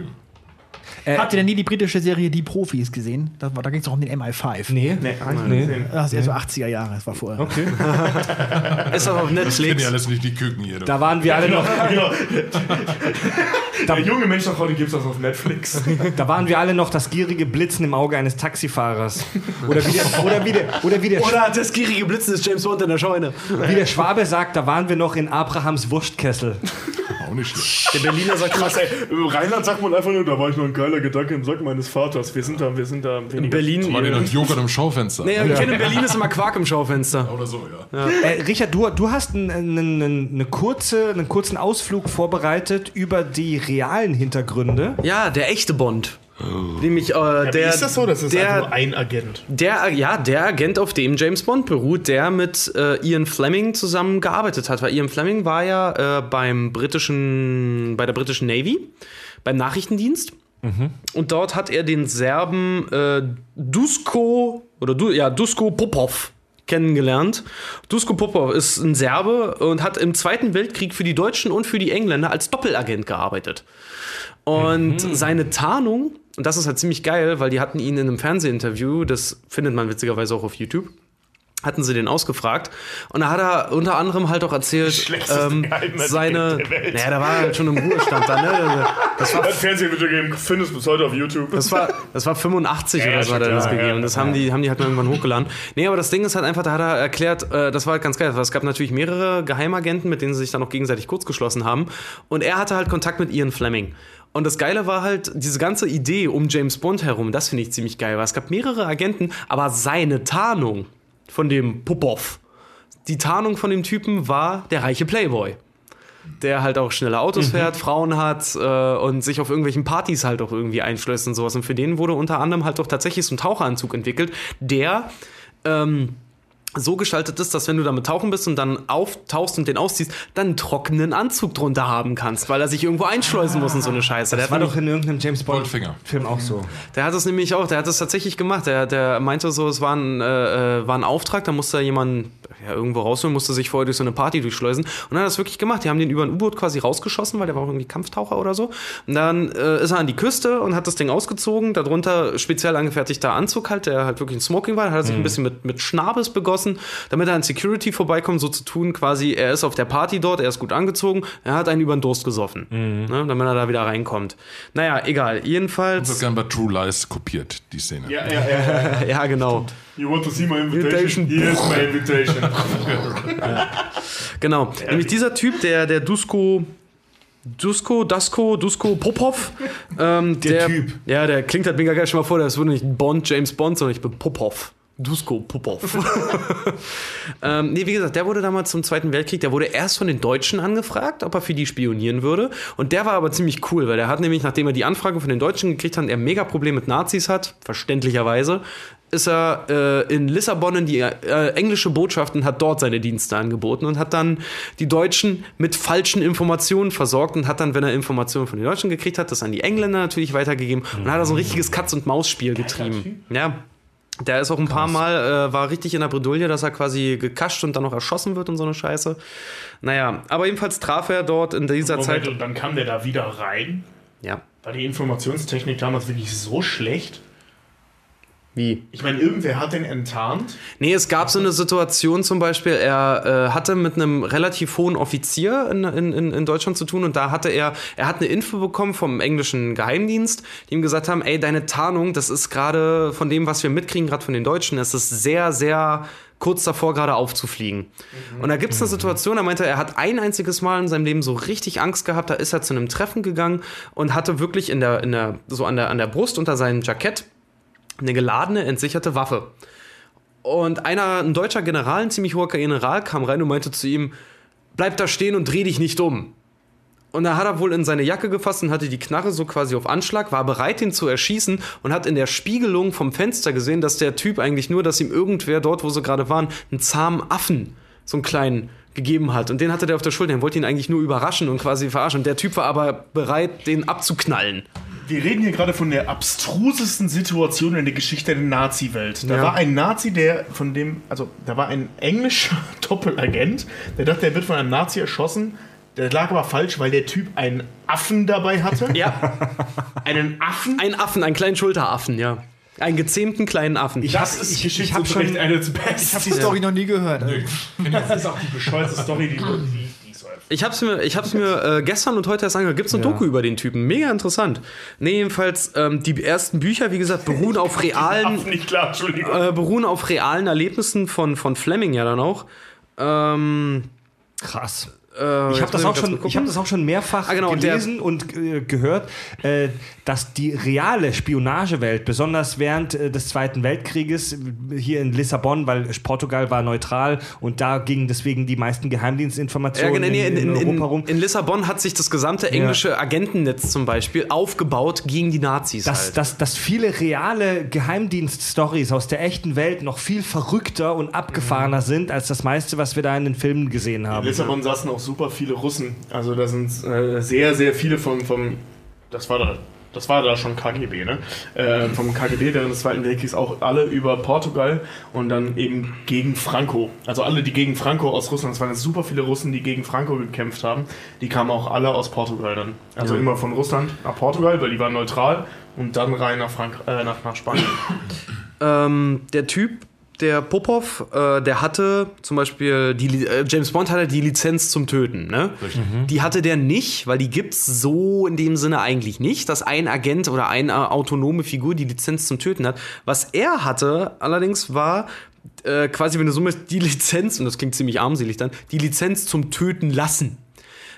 Habt ihr denn nie die britische Serie Die Profis gesehen? War, da ging es doch um den MI5. nee. Nee, Nee. Das ist eher so 80er Jahre, das war vorher. Okay. [LAUGHS] Ist auch auf Das kennen Netflix. ja alles nicht die Küken hier. Da waren wir alle noch, [LAUGHS] Genau. [LAUGHS] Der junge Mensch nach heute gibt es das auf Netflix. da waren wir alle noch das gierige Blitzen im Auge eines Taxifahrers. Oder wie der, oder wie der, oder wie der, Oder das gierige Blitzen ist James Bond in der Scheune. wie der Schwabe sagt, da waren wir noch in Abrahams Wurstkessel. Auch nicht schlecht. Der Berliner sagt Krass, ey. Im Rheinland sagt man einfach nur, da war ich noch ein geiler Gedanke im Sack meines Vaters. Wir sind da, wir sind da in. Berlin. Die noch Joghurt im Schaufenster? Nee, ich kenne in Berlin ist immer Quark im Schaufenster. Oder so, ja. Äh, Richard, du, du hast einen, einen, eine kurze, einen kurzen Ausflug vorbereitet über die realen Hintergründe. Ja, der echte Bond. Nämlich äh, der. Wie ist das so? Das ist der, einfach nur ein Agent. Der, ja, der Agent, auf dem James Bond beruht, der mit äh, Ian Fleming zusammen gearbeitet hat. Weil Ian Fleming war ja äh, beim britischen, bei der britischen Navy, beim Nachrichtendienst. Und dort hat er den Serben äh, Dusko oder du, ja, Dusko Popov kennengelernt. Dusko Popov ist ein Serbe und hat im Zweiten Weltkrieg für die Deutschen und für die Engländer als Doppelagent gearbeitet. Und seine Tarnung, und das ist halt ziemlich geil, weil die hatten ihn in einem Fernsehinterview, das findet man witzigerweise auch auf YouTube, hatten sie den ausgefragt. Und da hat er unter anderem halt auch erzählt, ähm, seine. Naja, da war er halt schon im Ruhestand da, ne? [LAUGHS] Das war Fernsehen gegeben, findest du bis heute auf YouTube. das war, das war 85 Ja, oder ja, so hat er das gegeben. ja. das haben die, haben die halt irgendwann hochgeladen. Nee, aber das Ding ist halt einfach, da hat er erklärt, äh, das war halt ganz geil, weil es gab natürlich mehrere Geheimagenten, mit denen sie sich dann auch gegenseitig kurzgeschlossen haben. Und er hatte halt Kontakt mit Ian Fleming. Und das Geile war halt, diese ganze Idee um James Bond herum, das finde ich ziemlich geil, weil es gab mehrere Agenten, aber seine Tarnung von dem Popov, die Tarnung von dem Typen war der reiche Playboy der halt auch schnelle Autos fährt, Frauen hat äh, und sich auf irgendwelchen Partys halt auch irgendwie einschleust und sowas. Und für den wurde unter anderem halt auch tatsächlich so ein Taucheranzug entwickelt, der ähm, so gestaltet ist, dass wenn du damit tauchen bist und dann auftauchst und den ausziehst, dann einen trockenen Anzug drunter haben kannst, weil er sich irgendwo einschleusen muss und so eine Scheiße. Der Das hat war doch in irgendeinem James Goldfinger. Bond-Film auch so. der hat das nämlich auch, der hat das tatsächlich gemacht. Der, der meinte so, es war ein, äh, äh, war ein Auftrag, da musste jemanden ja, irgendwo rausholen, musste sich vorher durch so eine Party durchschleusen. Und dann hat er das wirklich gemacht. Die haben den über ein U-Boot quasi rausgeschossen, weil der war auch irgendwie Kampftaucher oder so. Und dann äh, ist er an die Küste und hat das Ding ausgezogen. Darunter speziell angefertigter Anzug halt, der halt wirklich ein Smoking war. Da hat er sich ein bisschen mit, mit Schnabes begossen, damit er an Security vorbeikommt, so zu tun quasi, er ist auf der Party dort, er ist gut angezogen, er hat einen über den Durst gesoffen, ne, damit er da wieder reinkommt. Naja, egal. Wird Jedenfalls, gern bei True Lies kopiert, die Szene. Ja, ja, ja. ja [LAUGHS] genau. You want to see my Invitation. invitation? Here's my invitation. [LAUGHS] Genau. Nämlich dieser Typ, der, der Dusko. Dusko, Dasko, Dusko Popov. Ähm, der, Typ. Ja, der klingt halt mega geil. Schon mal vor, das wurde nicht Bond, James Bond, sondern ich bin Popov. Dusko Popov. [LAUGHS] ähm, nee, wie gesagt, der wurde damals zum Zweiten Weltkrieg, der wurde erst von den Deutschen angefragt, ob er für die spionieren würde. Und der war aber ziemlich cool, weil der hat nämlich, nachdem er die Anfrage von den Deutschen gekriegt hat und er ein mega Problem mit Nazis hat, verständlicherweise, ist er äh, in Lissabon in die äh, englische Botschaft und hat dort seine Dienste angeboten und hat dann die Deutschen mit falschen Informationen versorgt und hat dann, wenn er Informationen von den Deutschen gekriegt hat, das an die Engländer natürlich weitergegeben und hat er so ein richtiges Katz-und-Maus-Spiel getrieben. Ja. Der ist auch ein paar Mal, äh, war richtig in der Bredouille, dass er quasi gekascht und dann noch erschossen wird und so eine Scheiße. Naja, aber jedenfalls traf er dort in dieser Moment, Zeit. und dann kam der da wieder rein. Ja. War die Informationstechnik damals wirklich so schlecht? Wie? Ich meine, irgendwer hat den enttarnt. Nee, es gab so eine Situation zum Beispiel, er äh, hatte mit einem relativ hohen Offizier in, in, in Deutschland zu tun und da hatte er, er hat eine Info bekommen vom englischen Geheimdienst, die ihm gesagt haben, ey, deine Tarnung, das ist gerade von dem, was wir mitkriegen, gerade von den Deutschen, es ist sehr, sehr kurz davor, gerade aufzufliegen. Und da gibt es eine Situation, da meinte er, er hat ein einziges Mal in seinem Leben so richtig Angst gehabt, da ist er zu einem Treffen gegangen und hatte wirklich in der, in der, so an der, an der Brust unter seinem Jackett eine geladene, entsicherte Waffe. Und einer, ein deutscher General, ein ziemlich hoher General, kam rein und meinte zu ihm, bleib da stehen und dreh dich nicht um. Und da hat er wohl in seine Jacke gefasst und hatte die Knarre so quasi auf Anschlag, war bereit, ihn zu erschießen und hat in der Spiegelung vom Fenster gesehen, dass der Typ eigentlich nur, dass ihm irgendwer dort, wo sie gerade waren, einen zahmen Affen, so einen kleinen, gegeben hat. Und den hatte der auf der Schulter. Den wollte ihn eigentlich nur überraschen und quasi verarschen. Und der Typ war aber bereit, den abzuknallen. Wir reden hier gerade von der abstrusesten Situation in der Geschichte der Nazi-Welt. Da Ja. war ein Nazi, der von dem, also da war ein englischer [LAUGHS] Doppelagent, der dachte, er wird von einem Nazi erschossen. Der lag aber falsch, weil der Typ einen Affen dabei hatte. Ja, Einen Affen? ein Affen, einen kleinen Schulteraffen, ja. Einen gezähmten kleinen Affen. das ist ich- ich hab schon- eine der Ich habe die besten. Story noch nie gehört. Also. Das ist auch die bescheuerte Story, die, die. Ich hab's mir, ich hab's mir äh, gestern und heute erst angehört. Gibt's eine Doku über den Typen? Mega interessant. Nee, jedenfalls, ähm, die ersten Bücher, wie gesagt, beruhen auf [LAUGHS] realen, nicht klar, Entschuldigung. äh, beruhen auf realen Erlebnissen von, von Fleming ja dann auch. Ähm, Krass. Äh, Ich habe das, auch schon- ich hab das auch schon mehrfach Ah, genau, gelesen und äh, gehört, äh, dass die reale Spionagewelt, besonders während äh, des Zweiten Weltkrieges, hier in Lissabon, weil Portugal war neutral und da gingen deswegen die meisten Ja, Geheimdienstinformationen genau, nee, in, in, in, Europa rum. in Lissabon hat sich das gesamte englische Agentennetz zum Beispiel aufgebaut gegen die Nazis. dass, halt. dass, dass viele reale Geheimdienst-Stories aus der echten Welt noch viel verrückter und abgefahrener Mhm. sind als das meiste, was wir da in den Filmen gesehen In haben. Lissabon saßen auch super viele Russen. Also da sind äh, sehr, sehr viele vom, vom das war da, das war da schon KGB, ne? Äh, vom KGB während des Zweiten Weltkriegs auch alle über Portugal und dann eben gegen Franco. Also alle, die gegen Franco aus Russland, es waren super viele Russen, die gegen Franco gekämpft haben, die kamen auch alle aus Portugal dann. Also immer von Russland nach Portugal, weil die waren neutral und dann rein nach, Frank äh, nach, nach Spanien. ähm, der Typ, der Popov, äh, der hatte zum Beispiel, die, äh, James Bond hatte die Lizenz zum Töten, ne? Die hatte der nicht, weil die gibt's so in dem Sinne eigentlich nicht, dass ein Agent oder eine autonome Figur die Lizenz zum Töten hat. Was er hatte allerdings war äh, quasi, wenn du so möchtest, die Lizenz, und das klingt ziemlich armselig dann, die Lizenz zum Töten lassen.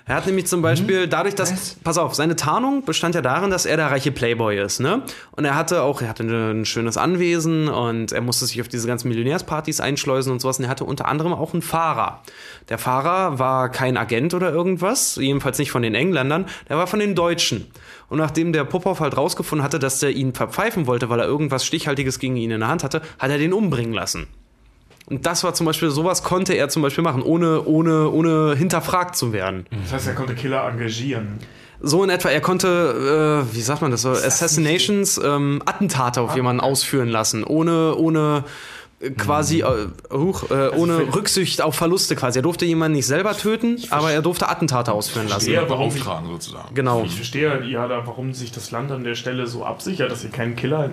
Er hat nämlich zum Beispiel dadurch, dass, pass auf, seine Tarnung bestand ja darin, dass er der reiche Playboy ist, ne? Und er hatte auch, er hatte ein schönes Anwesen und er musste sich auf diese ganzen Millionärspartys einschleusen und sowas. Und er hatte unter anderem auch einen Fahrer. Der Fahrer war kein Agent oder irgendwas, jedenfalls nicht von den Engländern, der war von den Deutschen. Und nachdem der Popov halt rausgefunden hatte, dass der ihn verpfeifen wollte, weil er irgendwas Stichhaltiges gegen ihn in der Hand hatte, hat er den umbringen lassen. Und das war zum Beispiel, sowas konnte er zum Beispiel machen, ohne, ohne, ohne hinterfragt zu werden. Das heißt, er konnte Killer engagieren. So in etwa, er konnte, äh, wie sagt man das so, Assassinations, ähm, Attentate auf jemanden ausführen lassen, ohne, ohne äh, quasi, äh, huch, äh, ohne für- Rücksicht auf Verluste quasi. Er durfte jemanden nicht selber töten, aber er durfte Attentate ausführen lassen. verstehe. Ja, warum nicht? beauftragen sozusagen. Genau. Ich verstehe ja, da, warum sich das Land an der Stelle so absichert, dass sie keinen Killer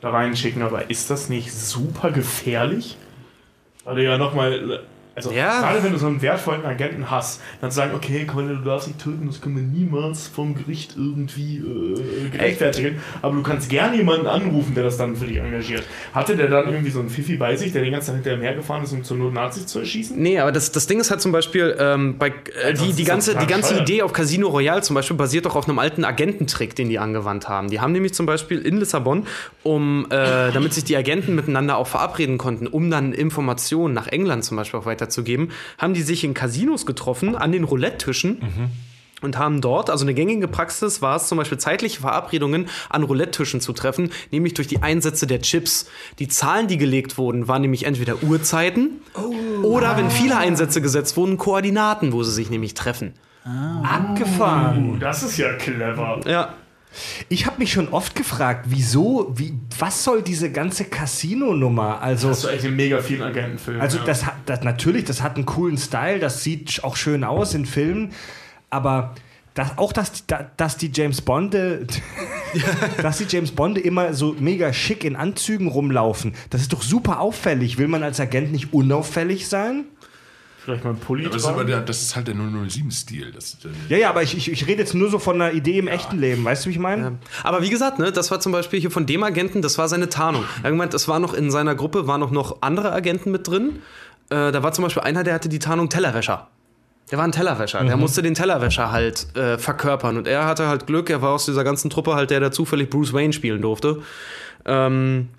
da reinschicken, aber ist das nicht super gefährlich? Weil ja nochmal. Also, Ja. gerade wenn du so einen wertvollen Agenten hast, dann zu sagen, okay, Keule, du darfst nicht töten, das können wir niemals vom Gericht irgendwie äh, gerechtfertigen. Aber du kannst gerne jemanden anrufen, der das dann für dich engagiert. Hatte der dann irgendwie so einen Fifi bei sich, der den ganzen Tag hinterher mehr gefahren ist, um zur Not Nazis zu erschießen? Nee, aber das, das Ding ist halt zum Beispiel, ähm, bei, äh, die, die ganze, die ganze Idee auf Casino Royale zum Beispiel basiert doch auf einem alten Agententrick, den die angewandt haben. Die haben nämlich zum Beispiel in Lissabon, um, äh, damit sich die Agenten miteinander auch verabreden konnten, um dann Informationen nach England zum Beispiel auch weiterzugeben, haben die sich in Casinos getroffen, an den Roulette-Tischen. Und haben dort, also eine gängige Praxis war es zum Beispiel zeitliche Verabredungen an Roulette-Tischen zu treffen, nämlich durch die Einsätze der Chips. Die Zahlen, die gelegt wurden, waren nämlich entweder Uhrzeiten oder, wenn viele Einsätze gesetzt wurden, Koordinaten, wo sie sich nämlich treffen. Abgefahren. Uh, das ist ja clever. Ja. Ich habe mich schon oft gefragt, wieso, wie, was soll diese ganze Casino-Nummer? Also, Das ist echt in mega vielen Agentenfilmen. also ja. das hat das, natürlich, das hat einen coolen Style, das sieht auch schön aus in Filmen, aber das, auch, dass, da- dass die James Bonde, [LAUGHS] dass die James Bonde immer so mega schick in Anzügen rumlaufen, das ist doch super auffällig. Will man als Agent nicht unauffällig sein? Vielleicht mal ein Pulli Aber das ist, der, das ist halt der 007-Stil. Das, äh, Ja, ja, aber ich, ich, ich rede jetzt nur so von einer Idee im echten Leben. Weißt du, wie ich meine? Aber wie gesagt, ne, das war zum Beispiel hier von dem Agenten, das war seine Tarnung. Er hat gemeint, es war noch in seiner Gruppe, waren noch, noch andere Agenten mit drin. Äh, da war zum Beispiel einer, der hatte die Tarnung Tellerwäscher. Der war ein Tellerwäscher. Der musste den Tellerwäscher halt äh, verkörpern. Und er hatte halt Glück, er war aus dieser ganzen Truppe halt der, der zufällig Bruce Wayne spielen durfte. Ähm,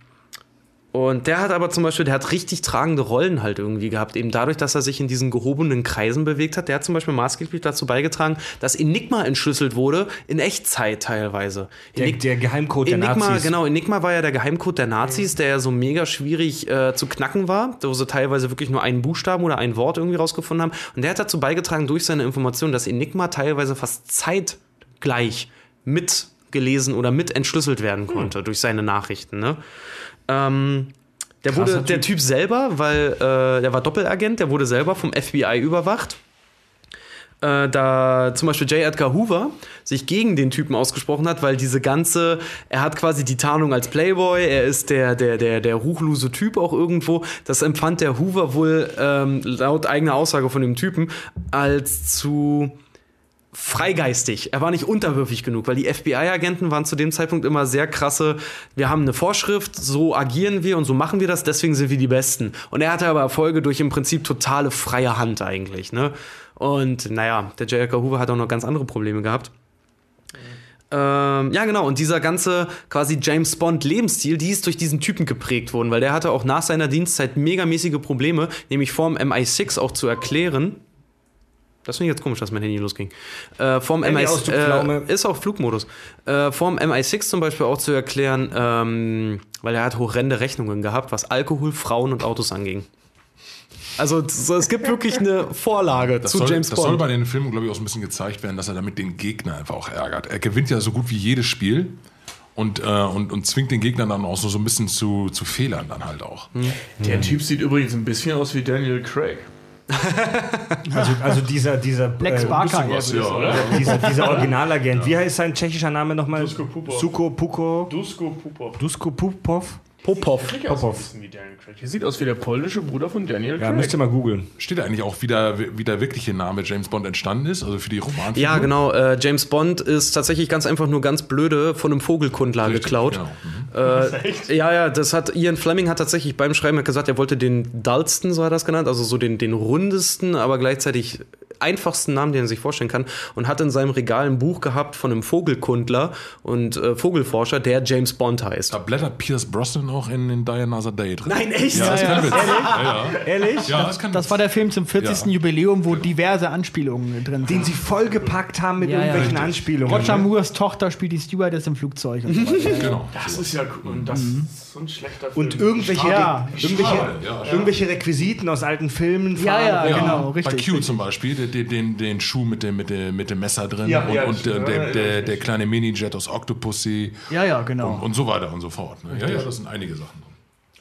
und der hat aber zum Beispiel, der hat richtig tragende Rollen halt irgendwie gehabt, eben dadurch, dass er sich in diesen gehobenen Kreisen bewegt hat. Der hat zum Beispiel maßgeblich dazu beigetragen, dass Enigma entschlüsselt wurde, in Echtzeit teilweise. Der, der Geheimcode der Enigma, Nazis. genau, Enigma war ja der Geheimcode der Nazis, der ja so mega schwierig äh, zu knacken war, wo sie teilweise wirklich nur einen Buchstaben oder ein Wort irgendwie rausgefunden haben. Und der hat dazu beigetragen, durch seine Informationen, dass Enigma teilweise fast zeitgleich mitgelesen oder mit entschlüsselt werden konnte durch seine Nachrichten. Ne? Ähm, der Krasser wurde, der Typ. Typ selber, weil äh, der war Doppelagent, der wurde selber vom FBI überwacht äh, da zum Beispiel J. Edgar Hoover sich gegen den Typen ausgesprochen hat, weil diese ganze, er hat quasi die Tarnung als Playboy, er ist der, der, der, der ruchlose Typ auch irgendwo. Das empfand der Hoover wohl ähm, laut eigener Aussage von dem Typen als zu freigeistig. Er war nicht unterwürfig genug, weil die FBI-Agenten waren zu dem Zeitpunkt immer sehr krasse, wir haben eine Vorschrift, so agieren wir und so machen wir das, deswegen sind wir die Besten. Und er hatte aber Erfolge durch im Prinzip totale freie Hand eigentlich, ne? Und naja, der J. Edgar Hoover hat auch noch ganz andere Probleme gehabt. Ähm, ja, genau. Und dieser ganze quasi James Bond Lebensstil, die ist durch diesen Typen geprägt worden, weil der hatte auch nach seiner Dienstzeit megamäßige Probleme, nämlich vorm MI6 auch zu erklären. Das finde ich jetzt komisch, dass mein Handy losging. Äh, vorm MI6 Handy-Ausdruckspflaume. äh, ist auch Flugmodus. Äh, vorm MI6 zum Beispiel auch zu erklären, ähm, weil er hat horrende Rechnungen gehabt, was Alkohol, Frauen und Autos anging. Also so, es gibt wirklich eine Vorlage Das zu soll, James das soll Bond. bei den Filmen, glaube ich, auch so ein bisschen gezeigt werden, dass er damit den Gegner einfach auch ärgert. Er gewinnt ja so gut wie jedes Spiel und, äh, und, und zwingt den Gegner dann auch so, so ein bisschen zu, zu Fehlern dann halt auch. Der Typ sieht übrigens ein bisschen aus wie Daniel Craig. [LAUGHS] Also, also dieser, dieser, Lex Barker. Was, eher. ja, oder? dieser, dieser Originalagent. [LAUGHS] Wie heißt sein tschechischer Name nochmal? Dusko Pupov. Suko Puko. Dusko Pupov. Dusko Pupov. Popov. Sieht aus ein bisschen wie Daniel Craig. Der sieht aus wie der polnische Bruder von Daniel Ja, Craig. müsst ihr mal googeln. Steht da eigentlich auch, wie der, wie der wirkliche Name James Bond entstanden ist, also für die Romanfigur? Ja, genau. Äh, James Bond ist tatsächlich ganz einfach nur ganz blöde von einem Vogelkundler Richtig, geklaut. genau. Mhm. Äh, [LAUGHS] ja, ja, das hat Ian Fleming hat tatsächlich beim Schreiben gesagt, er wollte den dullsten, so hat er das genannt, also so den, den rundesten, aber gleichzeitig einfachsten Namen, den er sich vorstellen kann, und hat in seinem Regal ein Buch gehabt von einem Vogelkundler und äh, Vogelforscher, der James Bond heißt. Da blättert Pierce Brosnan auch in, in Die Another Day drin. Nein, echt? Ja, das ist kein Witz. Ja, ja. Ehrlich? ja, das kann Das war der Film zum 40. Ja. Jubiläum, wo diverse Anspielungen drin Den sind. sie vollgepackt haben mit Ja, ja. irgendwelchen. Anspielungen. Roger ne? Moores Tochter spielt die Stewardess im Flugzeug und so. [LAUGHS] Genau. Das ist ja cool. Und das ist so ein schlechter Film. Und irgendwelche, Ja. irgendwelche, Schade, ja, irgendwelche Requisiten aus alten Filmen. Ja, ja, Farben. genau, Bei richtig. Q zum Beispiel, den, den, den, den Schuh mit dem, mit, dem, mit dem Messer drin Ja, und, ja, und der, Ja, der, ja, der, der kleine Mini-Jet aus Octopussy Ja, ja, genau. und, und so weiter und so fort. Ne? Ja, ja, das sind einige Sachen. drin.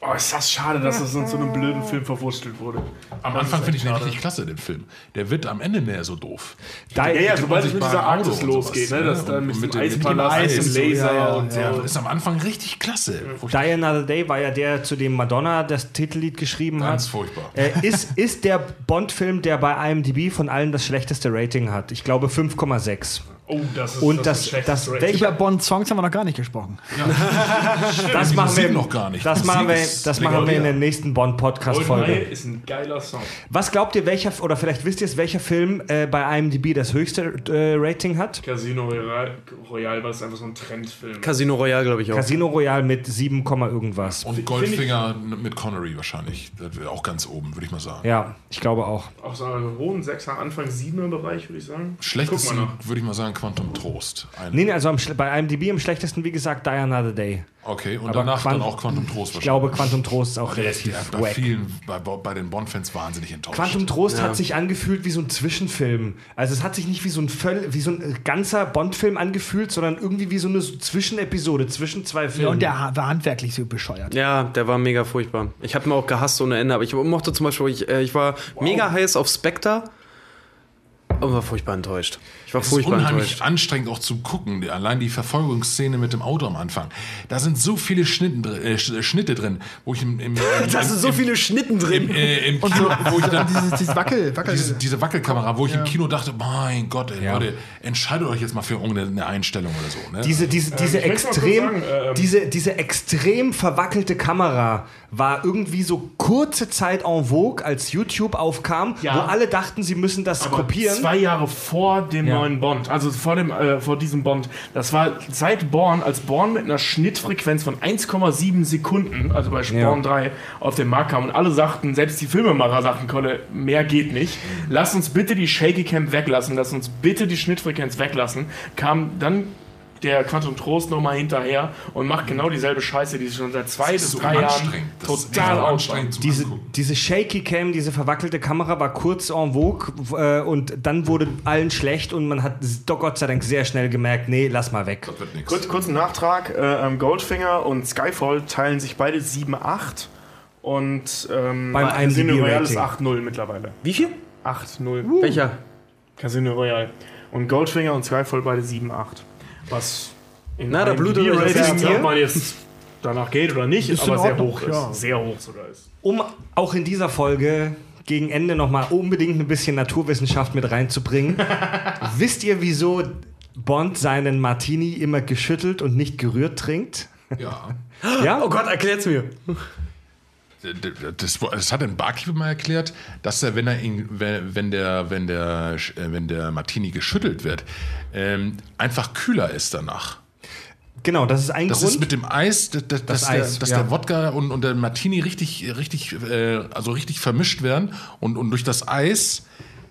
Oh, ist das schade, dass das in so einem blöden Film verwurstelt wurde. Am Anfang finde ich den richtig klasse, den Film. Der wird am Ende mehr so doof. Da, Ja, ja, sobald es mit dieser Arktis losgeht, ne? Dass dann mit, mit dem Eispalast Eis und Laser ja, ja, und so. Der ist am Anfang richtig klasse. Die Another Day war ja der, zu dem Madonna das Titellied geschrieben Ganz hat. furchtbar. Äh, ist, ist der Bond-Film, der bei IMDb von allen das schlechteste Rating hat. Ich glaube 5,6. Oh, das ist Und das, ist schlecht. das, Über welcher, Bond-Songs haben wir noch gar nicht gesprochen. [LAUGHS] das Die machen wir noch gar nicht. Das machen wir, das machen wir in der nächsten Bond-Podcast-Folge. ist ein geiler Song. Was glaubt ihr, welcher, oder vielleicht wisst ihr es, welcher Film äh, bei IMDb das höchste äh, Rating hat? Casino Royale, Royale war es einfach so ein Trendfilm. Casino Royale, glaube ich auch. Casino Royale mit 7, irgendwas. Und Goldfinger mit Connery wahrscheinlich. Das wäre auch ganz oben, würde ich mal sagen. Ja, ich glaube auch. Auch so einen hohen Sechser, Anfang Siebener Bereich, würde ich sagen. Schlechtesten würde ich mal sagen Quantum Trost. Ein, Nee, nee, also am, bei IMDb am schlechtesten, wie gesagt, Die Another Day. Okay, und Aber danach Quant- dann auch Quantum Trost Ich glaube, Quantum Trost ist auch ist relativ der bei wack. vielen, bei, bei den Bond-Fans wahnsinnig enttäuscht. Quantum Trost Ja. hat sich angefühlt wie so ein Zwischenfilm. Also es hat sich nicht wie so ein, Völl, wie so ein ganzer Bond-Film angefühlt, sondern irgendwie wie so eine Zwischenepisode zwischen zwei Filmen. Ja, und der war handwerklich so bescheuert. Ja, der war mega furchtbar. Ich habe mir auch gehasst ohne Ende, aber ich mochte zum Beispiel, ich, äh, ich war mega heiß auf Spectre und war furchtbar enttäuscht. Ich war Es ist furchtbar unheimlich enttäuscht. anstrengend auch zu gucken. Allein die Verfolgungsszene mit dem Auto am Anfang. Da sind so viele Schnitten, äh, Sch- Schnitte drin, wo ich im, im, [LAUGHS] im, Da sind so im, viele Schnitten drin. im, äh, im Kino, wo ich dann [LAUGHS] Dieses, dieses Wackel, Wackel. diese, diese Wackelkamera, wo ich im Kino dachte, mein Gott, ey, Ja. Leute, entscheidet euch jetzt mal für irgendeine Einstellung oder so. Ne? Diese, diese, diese, möchte mal kurz extrem, sagen, ähm, diese, diese extrem verwackelte Kamera war irgendwie so kurze Zeit en vogue, als YouTube aufkam, Ja. wo alle dachten, sie müssen das Aber kopieren. Zwei Jahre vor dem Ja. Neuen Bond, also vor, dem, äh, vor diesem Bond. Das war seit Born, als Born mit einer Schnittfrequenz von 1,7 Sekunden, also bei Ja. Born 3, auf den Markt kam. Und alle sagten, selbst die Filmemacher sagten, Kolle, mehr geht nicht. Lass uns bitte die Shaky Cam weglassen, lass uns bitte die Schnittfrequenz weglassen. Kam dann der Quantum Trost nochmal hinterher und macht genau dieselbe Scheiße, die sie schon seit zwei bis so drei Jahren total anstrengend zum diese, diese Shaky Cam, diese verwackelte Kamera war kurz en vogue äh, und dann wurde allen schlecht und man hat doch Gott sei Dank sehr schnell gemerkt, nee, lass mal weg. Das wird nix. Kurz, kurzen Nachtrag: äh, ähm, Goldfinger und Skyfall teilen sich beide 7,8 und ähm, Beim Casino Royale ist Rating. 8,0 mittlerweile. Wie viel? 8,0. Welcher? Casino Royale. Und Goldfinger und Skyfall beide 7,8. Was in Na, da blutet euch das Rating, Herz. ob man jetzt danach geht oder nicht, Ist aber sehr Ordnung, hoch ist. ja. Sehr hoch sogar ist. Um auch in dieser Folge gegen Ende nochmal unbedingt ein bisschen Naturwissenschaft mit reinzubringen. [LAUGHS] Wisst ihr, wieso Bond seinen Martini immer geschüttelt und nicht gerührt trinkt? Ja. Ja? Oh Gott, erklärt's mir. Das, das hat ein Barkeeper mal erklärt, dass er, wenn er ihn, wenn, der, wenn der, äh, wenn der Martini geschüttelt wird, ähm, einfach kühler ist danach. Genau, das ist ein Das Grund. ist mit dem Eis, dass, dass, Das der, Eis, dass ja. der Wodka und, und der Martini richtig, richtig, äh, also richtig vermischt werden und, und durch das Eis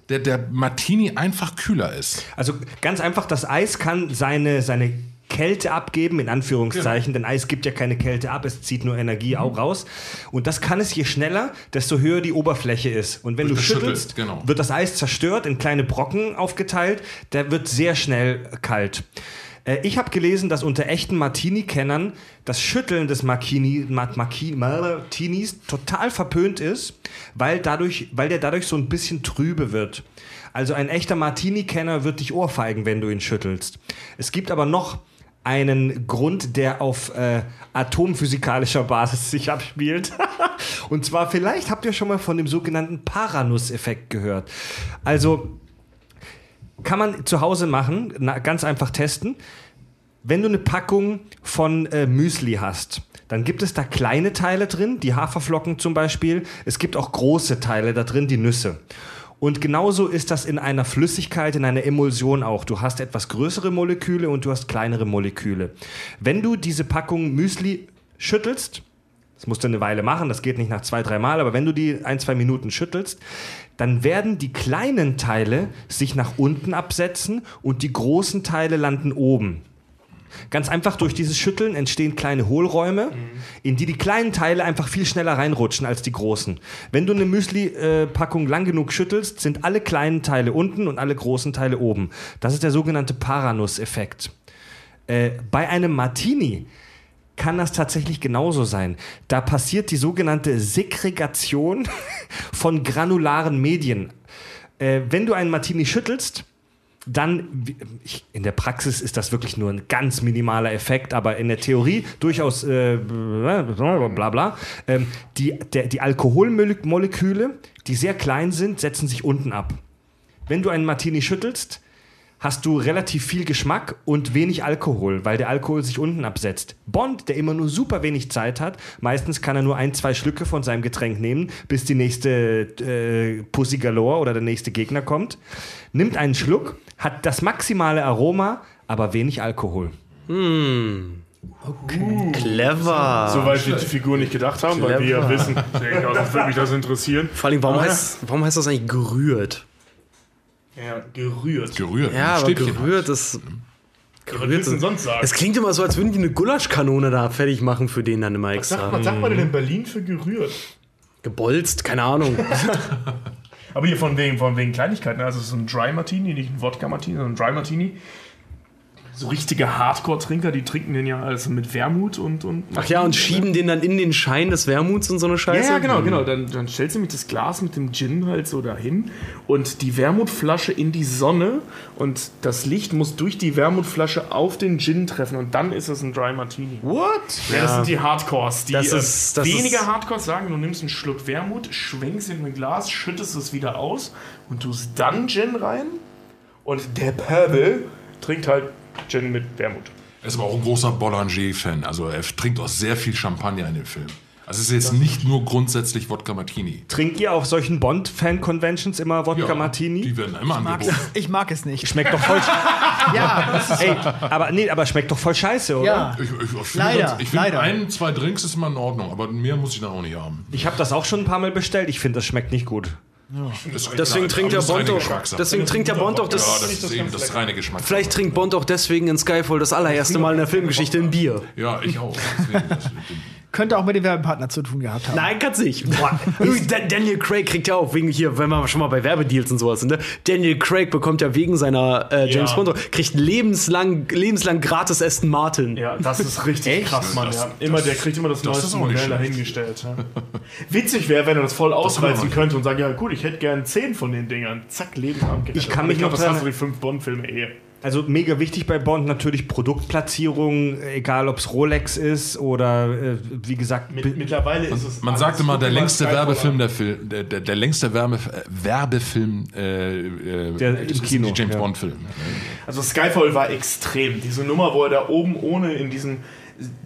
der, der Martini einfach kühler ist. Also ganz einfach, das Eis kann seine, seine Kälte abgeben, in Anführungszeichen, denn Eis gibt ja keine Kälte ab, es zieht nur Energie auch raus. Und das kann es je schneller, desto höher die Oberfläche ist. Und wenn Durch du schüttelst, genau. wird das Eis zerstört, in kleine Brocken aufgeteilt, der wird sehr schnell kalt. Äh, Ich habe gelesen, dass unter echten Martini-Kennern das Schütteln des Martini, Martinis total verpönt ist, weil, dadurch, weil der dadurch so ein bisschen trübe wird. Also ein echter Martini-Kenner wird dich ohrfeigen, wenn du ihn schüttelst. Es gibt aber noch einen Grund, der auf äh, atomphysikalischer Basis sich abspielt. [LAUGHS] Und zwar, vielleicht habt ihr schon mal von dem sogenannten Paranuss-Effekt gehört. Also kann man zu Hause machen, na, ganz einfach testen. Wenn du eine Packung von äh, Müsli hast, dann gibt es da kleine Teile drin, die Haferflocken zum Beispiel. Es gibt auch große Teile da drin, die Nüsse. Und genauso ist das in einer Flüssigkeit, in einer Emulsion auch. Du hast etwas größere Moleküle und du hast kleinere Moleküle. Wenn du diese Packung Müsli schüttelst, das musst du eine Weile machen, das geht nicht nach zwei, drei Mal, aber wenn du die ein, zwei Minuten schüttelst, dann werden die kleinen Teile sich nach unten absetzen und die großen Teile landen oben. Ganz einfach durch dieses Schütteln entstehen kleine Hohlräume, in die die kleinen Teile einfach viel schneller reinrutschen als die großen. Wenn du eine Müsli-Packung lang genug schüttelst, sind alle kleinen Teile unten und alle großen Teile oben. Das ist der sogenannte Paranuss-Effekt. Äh, bei einem Martini kann das tatsächlich genauso sein. Da passiert die sogenannte Segregation [LAUGHS] von granularen Medien. Äh, wenn du einen Martini schüttelst, dann, ich, in der Praxis ist das wirklich nur ein ganz minimaler Effekt, aber in der Theorie durchaus äh, bla bla. Ähm, die, der, die Alkoholmoleküle, die sehr klein sind, setzen sich unten ab. Wenn du einen Martini schüttelst, hast du relativ viel Geschmack und wenig Alkohol, weil der Alkohol sich unten absetzt. Bond, der immer nur super wenig Zeit hat, meistens kann er nur ein, zwei Schlücke von seinem Getränk nehmen, bis die nächste äh, Pussy Galore oder der nächste Gegner kommt, nimmt einen Schluck, hat das maximale Aroma, aber wenig Alkohol. Clever. Soweit wir die Figur nicht gedacht haben, weil wir ja Clever. wissen, sonst würde mich das interessieren. Vor allem, warum, Ah, heißt, warum heißt das eigentlich gerührt? Ja, gerührt. Gerührt. Ja, aber gerührt ist. Was willst du denn sonst sagen? Es klingt immer so, als würden die eine Gulaschkanone da fertig machen für den dann immer Was extra. sagt, was sagt man denn in Berlin für gerührt? Gebolzt, keine Ahnung. [LAUGHS] Aber hier von wegen, von wegen Kleinigkeiten. Also es ist ein Dry Martini, nicht ein Wodka Martini, sondern ein Dry Martini. So richtige Hardcore-Trinker, die trinken den ja also mit Wermut und. und Ach ja, und schieben den dann in den Schein des Wermuts und so eine Ja, Scheiße. ja, genau, genau. Dann, dann stellst du nämlich das Glas mit dem Gin halt so dahin und die Wermutflasche in die Sonne und das Licht muss durch die Wermutflasche auf den Gin treffen und dann ist es ein Dry Martini. What? Ja, das sind die Hardcores. Die Das äh, ist- das weniger ist- Hardcores sagen, du nimmst einen Schluck Wermut, schwenkst in ein Glas, schüttest es wieder aus und tust dann Gin rein und der Pöbel trinkt halt Gin mit Wermut. Er ist aber auch ein großer Boulanger-Fan. Also er trinkt auch sehr viel Champagner in dem Film. Also es ist jetzt nicht nur grundsätzlich Wodka Martini. Trinkt ihr auf solchen Bond-Fan-Conventions immer Wodka Ja, Martini? Die werden immer angeboten. Ich mag es nicht. Schmeckt doch voll. [LAUGHS] Ja, das ist Ey, aber nee, aber schmeckt doch voll scheiße, oder? ja. Ich, ich, ich finde, Leider, das- ich finde leider. ein, zwei Drinks ist immer in Ordnung, aber mehr muss ich dann auch nicht haben. Ich habe das auch schon ein paar Mal bestellt. Ich finde, das schmeckt nicht gut. Das- Deswegen trinkt der das Bond. Geschmackssache. Deswegen trinkt der Bond doch ja, das. das ist eben das reine Geschmack. Vielleicht trinkt Bond auch deswegen in Skyfall das allererste Mal in der Filmgeschichte ein Bier. Ja, ich auch. Deswegen, das- [LAUGHS] Könnte auch mit dem Werbepartner zu tun gehabt haben. Nein, kann's nicht. [LAUGHS] Daniel Craig kriegt ja auch wegen hier, wenn wir schon mal bei Werbedeals und sowas sind, ne? Daniel Craig bekommt ja wegen seiner äh, James Ja. Bond kriegt lebenslang, lebenslang gratis Aston Martin. Ja, das ist richtig krass, Mann. Das- ja. Immer, das- der kriegt immer das, das ist neueste Modell dahingestellt. Ja. Witzig wäre, wenn er das voll ausreizen könnte und sagt, ja gut, ich hätte gern zehn von den Dingern. Zack, lebenslang. Ich kann mich noch das hast du die fünf Bond-Filme eh. Also mega wichtig bei Bond natürlich Produktplatzierung, egal ob es Rolex ist oder äh, wie gesagt. Mit, mittlerweile ist es. Man sagt immer, der längste Werbefilm der Film, der, der, der längste Werbe, äh, Werbefilm, äh, äh, Der im ist Kino, die James ja. Bond Film. Also Skyfall war extrem. Diese Nummer, wo er da oben ohne in diesen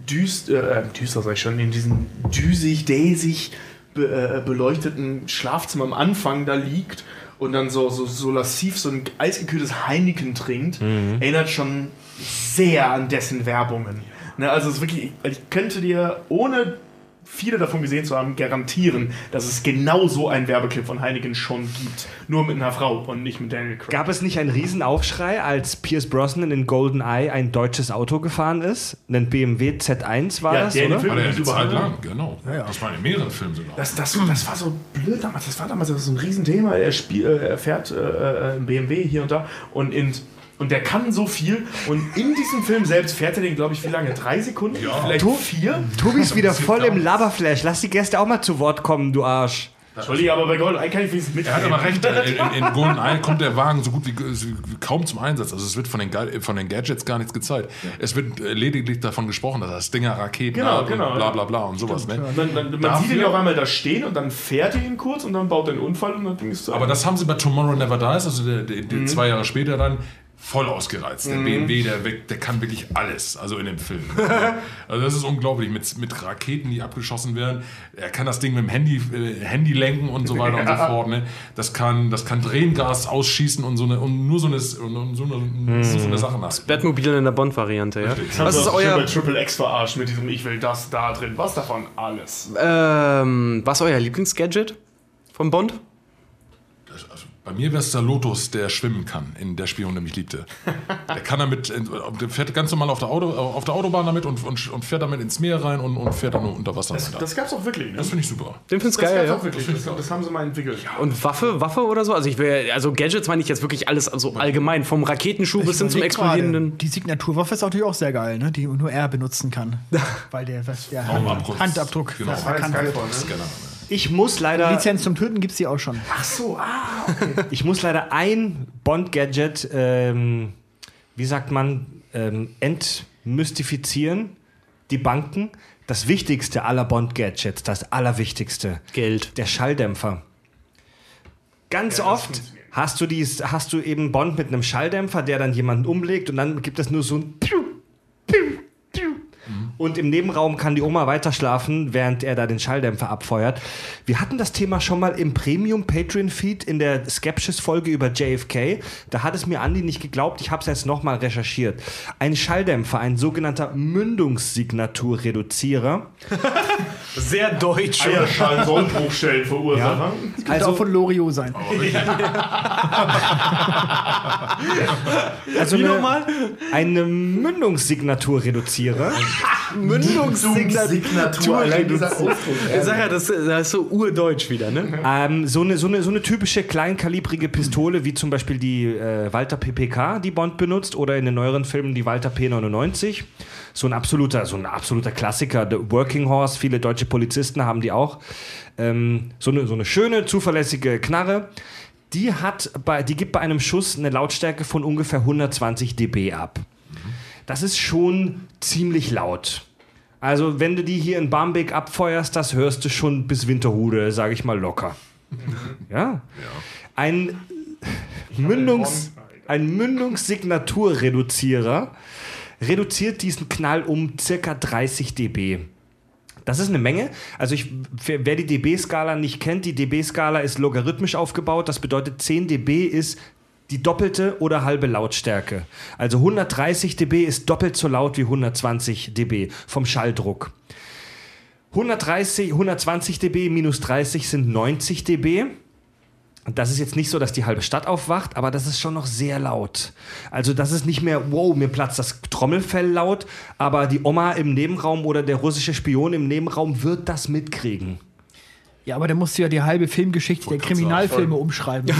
düst, äh, düster sag ich schon, in diesen düsig, däsig be äh, beleuchteten Schlafzimmer am Anfang da liegt und dann so, so, so lassiv so ein eisgekühltes Heineken trinkt, erinnert schon sehr an dessen Werbungen. Ne, also es ist wirklich, ich könnte dir, ohne viele davon gesehen zu haben, garantieren, dass es genau so einen Werbeclip von Heineken schon gibt. Nur mit einer Frau und nicht mit Daniel Craig. Gab es nicht einen Riesenaufschrei, als Pierce Brosnan in GoldenEye ein deutsches Auto gefahren ist? Ein BMW Z1 war Ja, das, der oder? Film- War der. Zeit lang, genau. Das war in mehreren Filmen sogar. Das, das, das war so blöd damals. Das war damals so ein Riesenthema. Er, spiel, äh, er fährt äh, äh, im BMW hier und da und, in, und der kann so viel. Und in diesem Film selbst fährt er den, glaube ich, wie lange? Drei Sekunden? Ja. Vielleicht Tu- vier? Tobi ist [LAUGHS] wieder voll im. Laberflash. Lass die Gäste auch mal zu Wort kommen, du Arsch. Entschuldigung, aber bei Golden kann ich wenigstens mit. Er hat aber recht, äh, [LAUGHS] in, in GoldenEye kommt der Wagen so gut wie wie kaum zum Einsatz. Also es wird von den, von den Gadgets gar nichts gezeigt. Es wird äh, lediglich davon gesprochen, dass das Dinger Raketen Genau, hat genau, und bla ja. bla bla und sowas. Ne? Man, man, man Dafür- sieht ihn ja auch einmal da stehen und dann fährt er ihn kurz und dann baut er einen Unfall und dann bringst du Aber das haben sie bei Tomorrow Never Dies, also der, der, der zwei Jahre später dann, voll ausgereizt. Der BMW, der, weg- der kann wirklich alles, also in dem Film. [LAUGHS] also das ist unglaublich, mit, mit Raketen, die abgeschossen werden. Er kann das Ding mit dem Handy, äh, Handy lenken und so [LAUGHS] weiter und so fort. Ne? Das, kann, das kann Tränengas ausschießen und, so eine, und nur so eine, und, und so eine, so eine Sache nach. Batmobil in der Bond-Variante, ja. Was ist euer, Triple X verarscht mit diesem Ich will das da drin. Was davon? Alles. ähm, was ist euer Lieblingsgadget von Bond? Also bei mir wäre es der Lotus, der schwimmen kann, in der Spion, der mich liebte. Der kann damit, äh, der fährt ganz normal auf der, Auto, auf der Autobahn damit und, und, und fährt damit ins Meer rein und, und fährt dann nur unter Wasser Das, weiter. das gab's auch wirklich. Ne? Das finde ich super. Den findest du Das geil, gab's ja. auch wirklich. Das, das haben sie mal entwickelt. Und Waffe, Waffe oder so? Also ich will, also Gadgets meine ich jetzt wirklich alles, also allgemein, vom Raketenschuh bis hin zum explodierenden. Die Signaturwaffe ist natürlich auch sehr geil, ne? die nur er benutzen kann. [LAUGHS] Weil der, der. Handabdruck Genau. das erkannt wird. Scanner. Ich muss leider, Lizenz zum Töten gibt es die auch schon. Ach so, ah, okay. ich muss leider ein Bond-Gadget, ähm, wie sagt man, ähm, entmystifizieren. Die Banken. Das wichtigste aller Bond-Gadgets, das allerwichtigste. Geld. Der Schalldämpfer. Ganz oft hast du, dies, hast du eben Bond mit einem Schalldämpfer, der dann jemanden umlegt und dann gibt es nur so ein Piu. Und im Nebenraum kann die Oma weiter schlafen, während er da den Schalldämpfer abfeuert. Wir hatten das Thema schon mal im Premium Patreon Feed in der Skepsis-Folge über JFK. Da hat es mir Andi nicht geglaubt. Ich habe es jetzt nochmal recherchiert. Ein Schalldämpfer, ein sogenannter Mündungssignaturreduzierer. [LAUGHS] Sehr deutsch. Eierschalen, Sollbruchstellenverursacher. Könnte Also- auch von Loriot sein. Also eine, eine Mündungssignaturreduzierer. Mündungssignatur. Allein dieser Ausdruck. Ich sag ja, das, das ist so urdeutsch wieder, ne? Ähm, so, eine, so, eine, so eine typische kleinkalibrige Pistole, wie zum Beispiel die äh, Walter PPK, die Bond benutzt, oder in den neueren Filmen die Walter P99. So ein absoluter, so ein absoluter Klassiker, The Working Horse, viele deutsche Polizisten haben die auch. Ähm, so, eine, so eine schöne, zuverlässige Knarre. Die, hat bei, die gibt bei einem Schuss eine Lautstärke von ungefähr 120 dB ab. Das ist schon ziemlich laut. Also, wenn du die hier in Barmbek abfeuerst, das hörst du schon bis Winterhude, sage ich mal locker. Ja. Ein, Mündungs, ein Mündungssignaturreduzierer reduziert diesen Knall um circa 30 dB. Das ist eine Menge. Also ich, wer wer die dB-Skala nicht kennt, die dB-Skala ist logarithmisch aufgebaut. Das bedeutet 10 dB ist die doppelte oder halbe Lautstärke. Also 130 dB ist doppelt so laut wie 120 dB vom Schalldruck. 130, 120 dB minus 30 sind 90 dB. Das ist jetzt nicht so, dass die halbe Stadt aufwacht, aber das ist schon noch sehr laut. Also das ist nicht mehr, wow, mir platzt das Trommelfell laut, aber die Oma im Nebenraum oder der russische Spion im Nebenraum wird das mitkriegen. Ja, aber da musst du ja die halbe Filmgeschichte der Kriminalfilme umschreiben. [LAUGHS]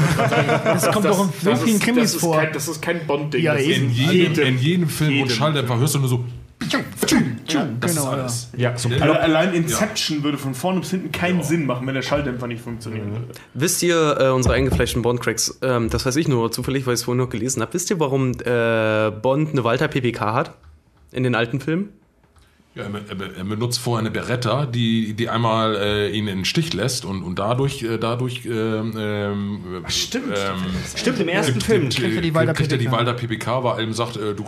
Das kommt doch in so vielen Krimis das ist vor. Kein, das ist kein Bond-Ding. Ja, eben. In jedem, in jedem Film, Jedem. Schalldämpfer hörst du nur so. Das ist genau, alles. Ja, so Alle- Allein Inception würde von vorne bis hinten keinen Sinn machen, wenn der Schalldämpfer nicht funktionieren würde. Wisst ihr, äh, unsere eingefleischten Bond-Cracks, ähm, das weiß ich nur zufällig, weil ich es vorhin noch gelesen habe. Wisst ihr, warum äh, Bond eine Walter PPK hat? In den alten Filmen? Ja, er, benutzt vorher eine Beretta, die, die einmal äh, ihn in den Stich lässt und, und dadurch, äh, dadurch ähm, ähm, Stimmt. ähm, Stimmt, im ersten gibt- Film. Kriegt er die er die PPK. Weil er ihm sagt, äh, du,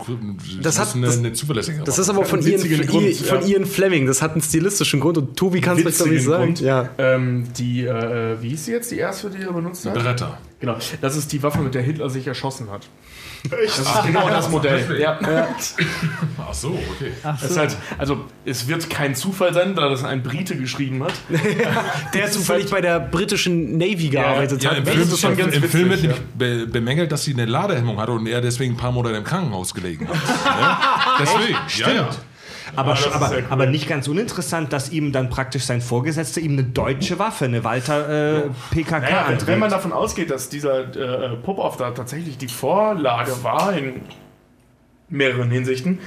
Das hat- eine, das- eine zuverlässige Das ist aber von, Ian, Grund, von ja. Ian Fleming. Das hat einen stilistischen Grund. Und Tobi kann es ich, Witzigen sagen. Grund. Ja. Ähm, die, äh, wie hieß sie jetzt, die erste, die er benutzt hat? Beretta. Genau, das ist die Waffe, mit der Hitler sich erschossen hat. Das ist genau das Modell. Ja. [LAUGHS] Ach so, okay. Das ist halt, also es wird kein Zufall sein, da das ein Brite geschrieben hat. [LAUGHS] Der zufällig bei der britischen Navy gearbeitet Ja, hat. im das Film, ist schon im, ganz im Film wird witzig, nämlich be bemängelt, dass sie eine Ladehemmung hatte und er deswegen ein paar Monate im Krankenhaus gelegen hat. [LAUGHS] ne? Deswegen. Ja, ja. Aber, ist aber, cool. aber nicht ganz uninteressant, dass ihm dann praktisch sein Vorgesetzter ihm eine deutsche Waffe, eine Walter äh, PKK Naja, wenn, wenn man anträgt. davon ausgeht, dass dieser äh, Pop-Off da tatsächlich die Vorlage war in mehreren Hinsichten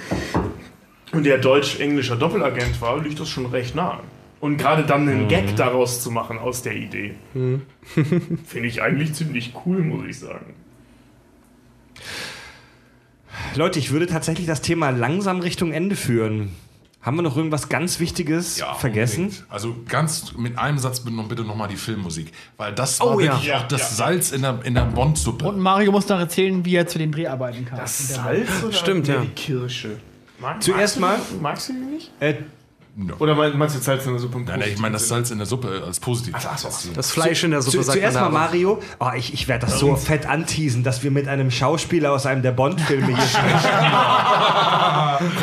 und der deutsch-englischer Doppelagent war, liegt das schon recht nah. Und gerade dann einen Gag daraus zu machen aus der Idee, [LAUGHS] finde ich eigentlich ziemlich cool, muss ich sagen. Leute, ich würde tatsächlich das Thema langsam Richtung Ende führen. Haben wir noch irgendwas ganz Wichtiges Ja, vergessen? unbedingt. Also ganz mit einem Satz bitte noch, bitte noch mal die Filmmusik, weil das Oh war ja. wirklich Ja, auch das ja. Salz in der, in der Bond-Suppe. Und Mario muss noch erzählen, wie er zu den Dreharbeiten kam. Das Salz oder Stimmt, ja. die Kirsche? Mag, Zuerst magst du mal- die- Magst du die nicht? Äh, Oder mein- meinst du Salz in der Suppe? Nein, nein, ich meine das Salz in der Suppe als positiv. Ach so. Das Fleisch in der Suppe, zu, sagt zuerst mal. Mario. Oh, ich ich werde das so fett anteasen, dass wir mit einem Schauspieler aus einem der Bond-Filme hier sprechen. [LAUGHS]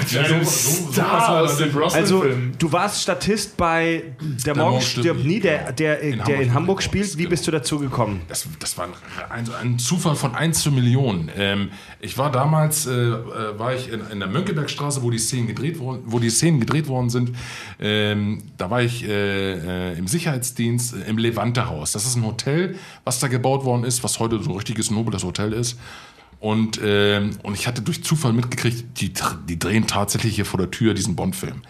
So- so- so- Star aus den Also, du warst Statist bei Der, Morgen stirbt nie, der, der, In der in Hamburg Hamburg übrigens, spielt. Wie bist du dazu gekommen? Das, das war ein, ein Zufall von 1 zu Millionen. Ähm, ich war damals, äh, äh, war ich in, in der Mönckebergstraße, wo die Szenen gedreht wurden, wo die Szenen gedreht worden sind. Ähm, da war ich äh, äh, im Sicherheitsdienst äh, im Levante-Haus. Das ist ein Hotel, was da gebaut worden ist, was heute so ein richtiges nobles Hotel ist. Und, ähm, und ich hatte durch Zufall mitgekriegt, die, die drehen tatsächlich hier vor der Tür diesen Bond-Film.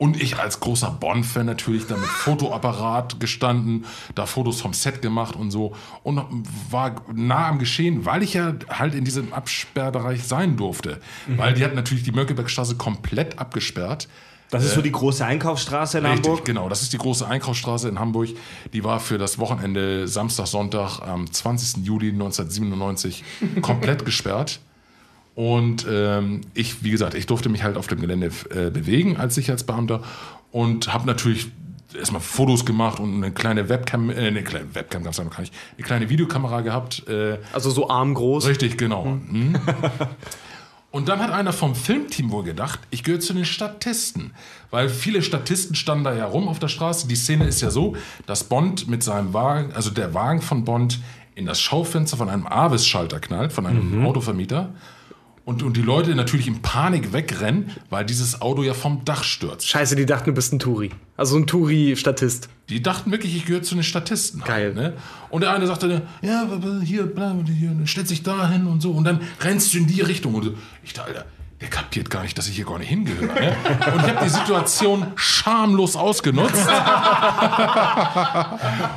Und ich als großer Bond-Fan natürlich da mit Fotoapparat gestanden, da Fotos vom Set gemacht und so. Und war nah am Geschehen, weil ich ja halt in diesem Absperrbereich sein durfte. Weil die hatten natürlich die Mönckebergstraße komplett abgesperrt. Das ist so die große Einkaufsstraße in Richtig, Hamburg. genau. Das ist die große Einkaufsstraße in Hamburg. Die war für das Wochenende Samstag, Sonntag am 20. Juli 1997 [LAUGHS] komplett gesperrt. Und ähm, ich, wie gesagt, ich durfte mich halt auf dem Gelände äh, bewegen als Sicherheitsbeamter und habe natürlich erstmal Fotos gemacht und eine kleine Webcam, äh, eine kleine Webcam gab es noch gar nicht, eine kleine Videokamera gehabt. Äh, Also so armgroß. Richtig, genau. Mhm. [LAUGHS] Und dann hat einer vom Filmteam wohl gedacht, ich gehöre zu den Statisten. Weil viele Statisten standen da ja rum auf der Straße. Die Szene ist ja so, dass Bond mit seinem Wagen, also der Wagen von Bond, in das Schaufenster von einem Avis-Schalter knallt, von einem Autovermieter. Und, und die Leute natürlich in Panik wegrennen, weil dieses Auto ja vom Dach stürzt. Scheiße, die dachten, du bist ein Touri. Also ein Touri-Statist. Die dachten wirklich, ich gehöre zu den Statisten. Geil. Halt, ne? Und der eine sagte, ja, hier, bleib hier, stellt sich da hin und so. Und dann rennst du in die Richtung. Und so. ich dachte, Alter, der kapiert gar nicht, dass ich hier gar nicht hingehöre. Ne? [LAUGHS] Und ich habe die Situation schamlos ausgenutzt [LAUGHS]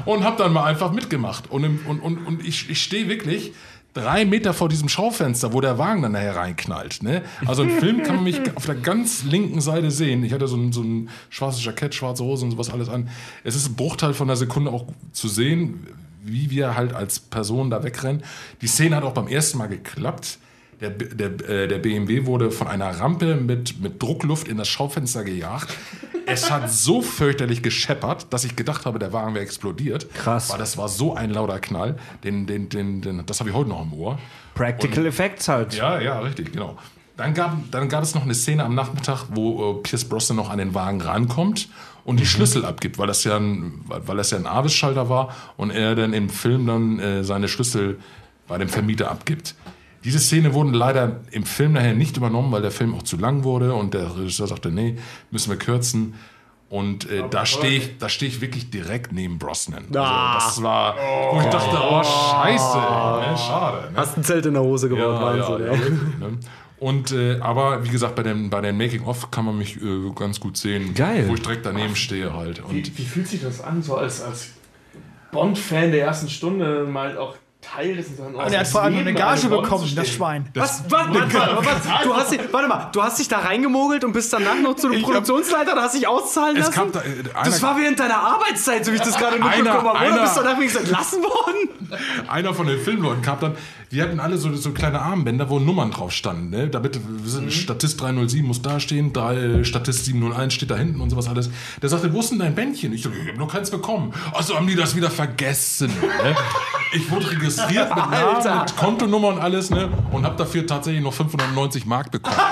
und habe dann mal einfach mitgemacht. Und, im, und, und, und ich, ich stehe wirklich drei Meter vor diesem Schaufenster, wo der Wagen dann nachher reinknallt. Ne? Also im Film kann man mich [LAUGHS] auf der ganz linken Seite sehen. Ich hatte so ein, so ein schwarzes Jackett, schwarze Hose und sowas alles an. Es ist ein Bruchteil von einer Sekunde auch zu sehen, wie wir halt als Person da wegrennen. Die Szene hat auch beim ersten Mal geklappt. Der, der, äh, der BMW wurde von einer Rampe mit, mit Druckluft in das Schaufenster gejagt. Es hat so fürchterlich gescheppert, dass ich gedacht habe, der Wagen wäre explodiert. Krass. Weil das war so ein lauter Knall. Den, den, den, den, das habe ich heute noch im Ohr. Practical Effects halt. Ja, ja, richtig, genau. Dann gab, dann gab es noch eine Szene am Nachmittag, wo äh, Pierce Brosnan noch an den Wagen rankommt und die Schlüssel abgibt, weil das ja ein, weil, weil das ja ein Avis-Schalter war und er dann im Film dann äh, seine Schlüssel bei dem Vermieter abgibt. Diese Szene wurden leider im Film nachher nicht übernommen, weil der Film auch zu lang wurde und der Regisseur sagte, nee, müssen wir kürzen. Und äh, da stehe ich, da stehe ich wirklich direkt neben Brosnan. Ah. Also, das war, wo ich dachte, oh Scheiße, ey, ne, schade. Ne? Hast ein Zelt in der Hose gebaut, Wahnsinn. ja, ey. wirklich, ne? Und äh, aber wie gesagt, bei dem, bei dem Making-of kann man mich äh, ganz gut sehen, Geil. wo ich direkt daneben stehe halt. Und Wie, wie fühlt sich das an, so als, als Bond-Fan der ersten Stunde mal auch Teil des. Und er hat vor allem eine Gage bekommen, das Schwein. Was? Was? was? Du hast, dich- warte mal, du hast dich da reingemogelt und bist danach noch zu dem Produktionsleiter und hast dich auszahlen Es lassen? kam da, äh, einer- das war während deiner Arbeitszeit, so wie ich das gerade mitbekommen habe. Oder einer- bist du danach wenigstens entlassen worden? einer von den Filmleuten kam dann, wir hatten alle so, so kleine Armbänder, wo Nummern drauf standen. Ne? Damit sind, Statist 307 muss da stehen, drei, Statist 701 steht da hinten und sowas alles. Der sagte, wo ist denn dein Bändchen? Ich so, ich hab noch keins bekommen. Also haben die das wieder vergessen. Ne? Ich wurde registriert mit Namen, Alter. mit Kontonummer und alles ne? und habe dafür tatsächlich noch 590 Mark bekommen. [LAUGHS]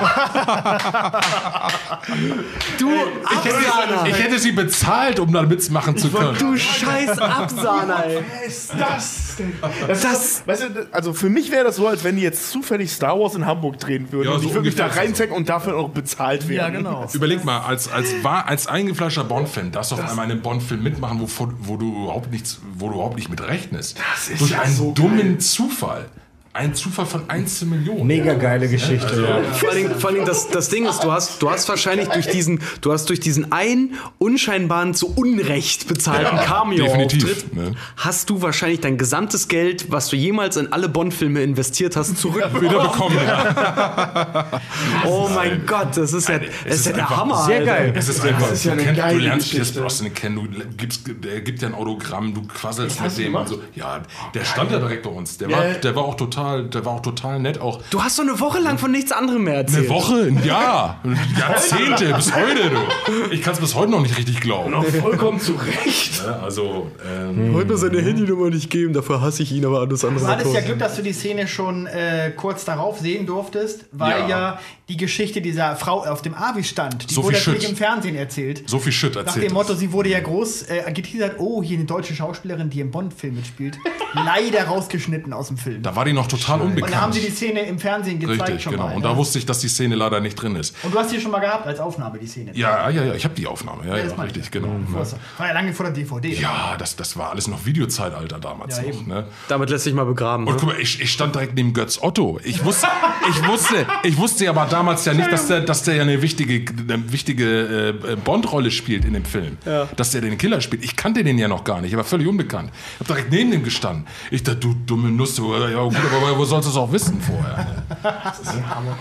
Du Ich hätte, ich hätte sie bezahlt, um da mitmachen zu können. Du scheiß Absahner, ey. ist das denn? Das, ist, weißt du, also für mich wäre das so, als wenn die jetzt zufällig Star Wars in Hamburg drehen würden Ja, und so ich würde mich da das reinzecken und dafür auch bezahlt werden. Ja, genau. Überleg mal, als, als, war, als eingefleischter Bond-Fan, darfst du auf einmal einen Bond-Film mitmachen, wo, wo, du überhaupt nichts, wo du überhaupt nicht mit rechnest. Das ist Durch ja einen so dummen Zufall. Ein Zufall von 1 zu Millionen. Mega geile Geschichte. ja. Vor allen Dingen, vor Dingen das, das Ding ist, du hast, du hast wahrscheinlich durch diesen, du hast durch diesen einen unscheinbaren zu Unrecht bezahlten definitiv, Cameo-Auftritt, ne? hast du wahrscheinlich dein gesamtes Geld, was du jemals in alle Bond-Filme investiert hast, zurück. Wieder bekommen. Ja. [LAUGHS] oh mein Gott, das ist ja, das es ist ja ist der Hammer. Sehr Alter. geil. Es ist einfach, ist ja eine du, kennst, du geile lernst Pierce. Brosnan kennen, du gibst, der gibt dir ein Autogramm, du quasselst mit dem so. Ja, der stand ja direkt bei uns. Der war, Ja. der war auch total, der war auch total nett. Auch Du hast so eine Woche lang von nichts anderem mehr erzählt. eine Woche, ein Jahr, Jahrzehnte, bis heute. Du. Ich kann es bis heute noch nicht richtig glauben. Noch vollkommen zu Recht. Ja, Also, ähm, Heute seine Handynummer nicht geben, dafür hasse ich ihn, aber alles andere Du hattest ja. Glück, dass du die Szene schon äh, kurz darauf sehen durftest, weil Ja. ja, die Geschichte dieser Frau auf dem Avi stand, die So wurde viel natürlich im Fernsehen erzählt. so viel Shit Nach erzählt. dem Motto, sie wurde ja groß äh, geteasert, oh, hier eine deutsche Schauspielerin, die im Bond-Film mitspielt. [LAUGHS] Leider rausgeschnitten aus dem Film. Da war die noch total Und unbekannt. dann haben sie die Szene im Fernsehen gezeigt Richtig, schon genau. mal. Und ne? da wusste ich, dass die Szene leider nicht drin ist. Und du hast die schon mal gehabt als Aufnahme, die Szene. Ja, ja, ja, ich habe die Aufnahme. Ja, Ja, ja, ich richtig, ja. genau. Ja. War ja lange vor der DVD. Ja, das, das war alles noch Videozeitalter damals Ja, noch. Ne? Damit lässt sich mal begraben. Und guck mal, ich, ich stand direkt neben Götz Otto. Ich wusste, ich wusste, ich wusste aber damals ja nicht, dass der, dass der ja eine wichtige, eine wichtige äh, Bond-Rolle spielt in dem Film. Dass der den Killer spielt. Ich kannte den ja noch gar nicht. Er war völlig unbekannt. Ich hab direkt neben dem gestanden. Ich dachte, du dumme Nuss, du, ja gut, aber wo sollst du es auch wissen vorher? [LAUGHS]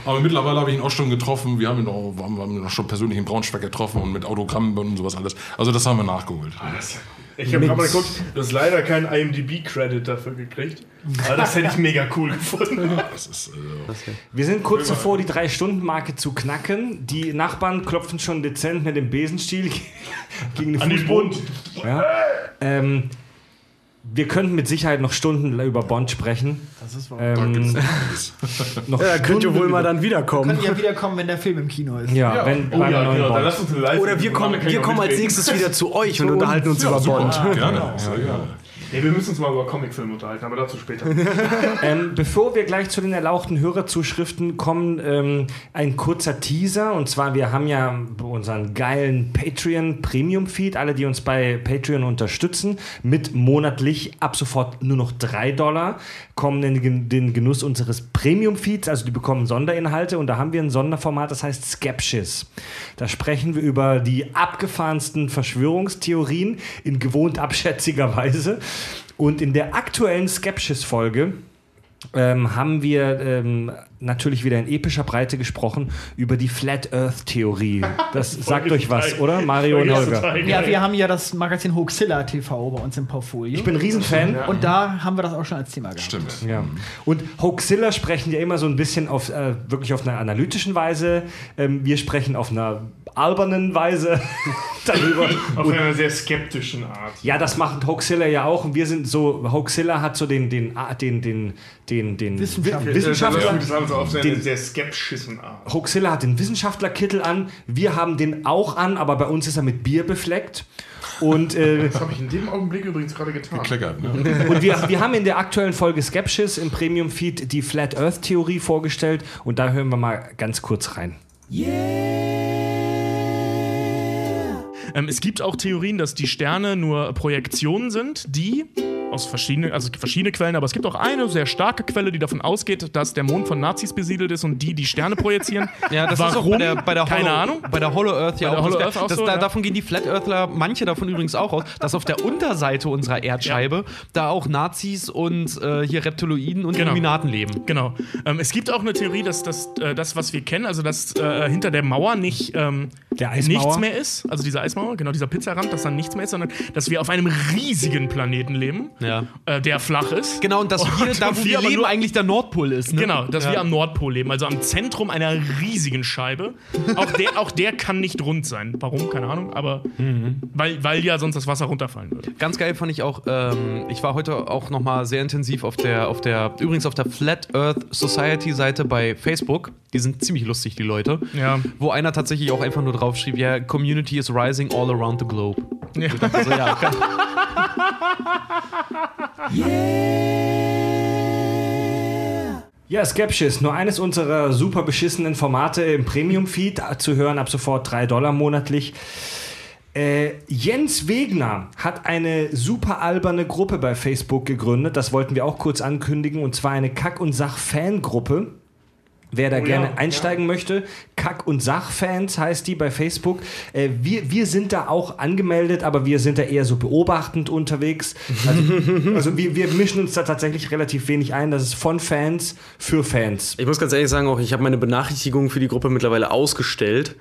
Aber mittlerweile habe ich ihn auch schon getroffen. Wir haben ihn auch, haben haben ihn auch schon persönlich in Braunschweig getroffen und mit Autogrammen und sowas alles. Also das haben wir nachgeholt. Ich habe mal geguckt, du hast leider keinen IMDb-Credit dafür gekriegt. Aber das hätte ich mega cool gefunden. [LAUGHS] Das ist, äh, Wir sind kurz davor, die Drei-Stunden-Marke zu knacken. Die Nachbarn klopfen schon dezent mit dem Besenstiel [LAUGHS] gegen den An den Fußboden. Bund. Ja. Ähm, wir könnten mit Sicherheit noch Stunden über Bond sprechen. Das ist wahr. Ähm, [LAUGHS] noch Ja, könnt ihr wohl mal dann wiederkommen. Können ja wiederkommen, wenn der Film im Kino ist. Ja, wenn Oh beim ja, neuen genau, dann Bond. lass uns eine live Oder wir kommen, wir kommen als nächstes wieder zu euch und unterhalten uns über Bond. Gerne. Sehr gerne. Nee, wir müssen uns mal über Comicfilme unterhalten, aber dazu später. [LAUGHS] Ähm, bevor wir gleich zu den erlauchten Hörerzuschriften kommen, ähm, ein kurzer Teaser. Und zwar, wir haben ja unseren geilen Patreon Premium Feed. Alle, die uns bei Patreon unterstützen, mit monatlich ab sofort nur noch 3 Dollar, kommen in den- Genuss unseres Premium Feeds. Also die bekommen Sonderinhalte. Und da haben wir ein Sonderformat, das heißt Skepsis. Da sprechen wir über die abgefahrensten Verschwörungstheorien in gewohnt abschätziger Weise. Und in der aktuellen Skepsis-Folge ähm, haben wir ähm, natürlich wieder in epischer Breite gesprochen über die Flat Earth Theorie. Das [LAUGHS] sagt euch was, oder? Mario und Holger. Ja, wir haben ja das Magazin Hoaxilla TV bei uns im Portfolio. Ich bin ein Riesenfan. und da haben wir das auch schon als Thema gehabt. Stimmt. Ja. Und Hoaxilla sprechen ja immer so ein bisschen auf äh, wirklich auf einer analytischen Weise. Ähm, wir sprechen auf einer albernen Weise [LAUGHS] darüber. Auf einer sehr skeptischen Art. Ja, das macht Hoaxilla ja auch. Und wir sind so, Hoaxilla hat so den, den, den, den, den, den Wissenschaftler. Wissenschaftler. Haben sie auf eine Den- sehr skeptischen Art. Hoaxilla hat den Wissenschaftlerkittel an. Wir haben den auch an, aber bei uns ist er mit Bier befleckt. Und, äh, Das habe ich in dem Augenblick übrigens gerade getan. Kleckert, ne? und wir, wir haben in der aktuellen Folge Skepsis im Premium Feed die Flat Earth Theorie vorgestellt. Und da hören wir mal ganz kurz rein. Ähm, es gibt auch Theorien, dass die Sterne nur Projektionen sind, die aus verschiedenen, also es gibt verschiedene Quellen, aber es gibt auch eine sehr starke Quelle, die davon ausgeht, dass der Mond von Nazis besiedelt ist und die die Sterne projizieren. [LAUGHS] Ja, das Warum? ist auch bei der, bei der Keine Hollow, Ahnung. Bei der Hollow Earth ja Bei der auch. Hollow Earth auch das, so, da, ja. Davon gehen die Flat Earthler, manche davon übrigens auch aus, dass auf der Unterseite unserer Erdscheibe da auch Nazis und äh, hier Reptiloiden und Genau. Illuminaten leben. Genau. Ähm, es gibt auch eine Theorie, dass das, äh, das was wir kennen, also dass äh, hinter der Mauer nicht ähm, Der Eismauer? nichts mehr ist, also diese Eismauer, genau dieser Pizzarand, dass da nichts mehr ist, sondern dass wir auf einem riesigen Planeten leben, Ja. äh, der flach ist. Genau, und dass wir, Und da wo wir leben, eigentlich der Nordpol ist. Ne? Genau, dass ja. wir am Nordpol leben, also am Zentrum einer riesigen Scheibe. Auch der, auch der kann nicht rund sein. Warum? Keine Ahnung, aber weil, weil ja sonst das Wasser runterfallen würde. Ganz geil fand ich auch, ähm, ich war heute auch nochmal sehr intensiv auf der, auf der, übrigens auf der Flat Earth Society Seite bei Facebook. Die sind ziemlich lustig, die Leute. Ja. Wo einer tatsächlich auch einfach nur drauf schrieb, ja, Community is rising all around the globe. Ja. Also ja, [LAUGHS] okay. [LAUGHS] Ja, Skepsis, nur eines unserer super beschissenen Formate im Premium-Feed zu hören, ab sofort 3 Dollar monatlich. Äh, Jens Wegner hat eine super alberne Gruppe bei Facebook gegründet. Das wollten wir auch kurz ankündigen. Und zwar eine Kack- und Sach-Fangruppe. Wer da gerne einsteigen möchte, Kack- und Sach-Fans heißt die bei Facebook. Äh, wir, wir sind da auch angemeldet, aber wir sind da eher so beobachtend unterwegs. Also, [LAUGHS] also wir, wir mischen uns da tatsächlich relativ wenig ein. Das ist von Fans für Fans. Ich muss ganz ehrlich sagen, auch ich habe meine Benachrichtigungen für die Gruppe mittlerweile ausgestellt.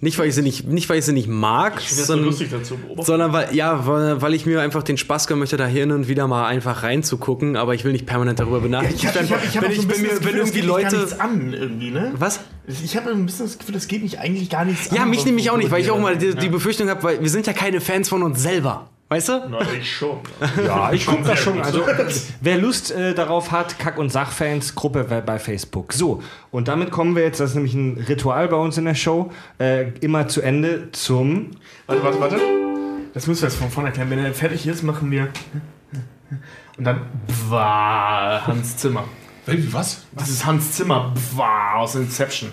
Nicht, weil ich sie nicht, nicht, weil ich sie nicht mag, so sondern, lustig dazu beobachten. sondern weil, ja, weil, weil ich mir einfach den Spaß gönnen möchte, da hin und wieder mal einfach reinzugucken, aber ich will nicht permanent darüber benachrichtigt Ich habe werden. ich hab, ich hab wenn, so ich, ein wenn, bisschen mir, das wenn Gefühl, irgendwie das geht mich gar Leute. nichts an irgendwie, ne? Was? Ich habe ein bisschen das Gefühl, das geht mich eigentlich gar nichts Ja, an. mich was nämlich so auch nicht, weil ich auch mal die, Ja. die Befürchtung habe, weil wir sind ja keine Fans von uns selber. Weißt du? Na, ich schon. Ja, ich gucke das sehr schon. Also, wer Lust äh, darauf hat, Kack- und Sachfans, Gruppe bei- bei Facebook. So, und damit kommen wir jetzt, das ist nämlich ein Ritual bei uns in der Show, äh, immer zu Ende zum. Warte, warte, warte. Das müssen wir jetzt von vorne erklären. Wenn er fertig ist, machen wir. Und dann. Bwa, Hans Zimmer. Was? Das ist Hans Zimmer Bwa, aus Inception.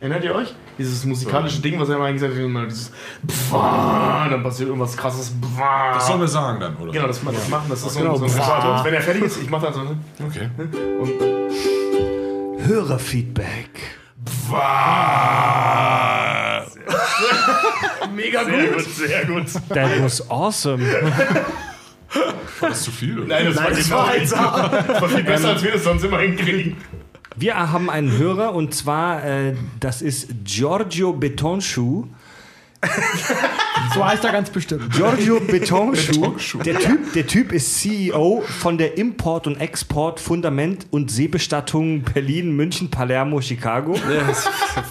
Erinnert ihr euch? Dieses musikalische Ding, was er immer gesagt hat, immer dieses Bwa, dann passiert irgendwas krasses Bwa. Das sollen wir sagen dann, oder? Genau, das, das machen, das ist so, Genau, so ein Bwa. Ritual. Wenn er fertig ist, ich mach dann so. ne? Okay. Und Hörerfeedback. mega gut. Sehr gut, sehr gut. That was awesome. War das zu viel? Oder? Nein, das war, das war, das war viel besser, als wir das sonst immer hinkriegen. Wir haben einen Hörer und zwar, äh, das ist Giorgio Betonschuh. So heißt er ganz bestimmt. Giorgio Betonschuh. Betonschuh. Der typ, der typ ist CEO von der Import- und Export Fundament- und Seebestattung Berlin, München, Palermo, Chicago.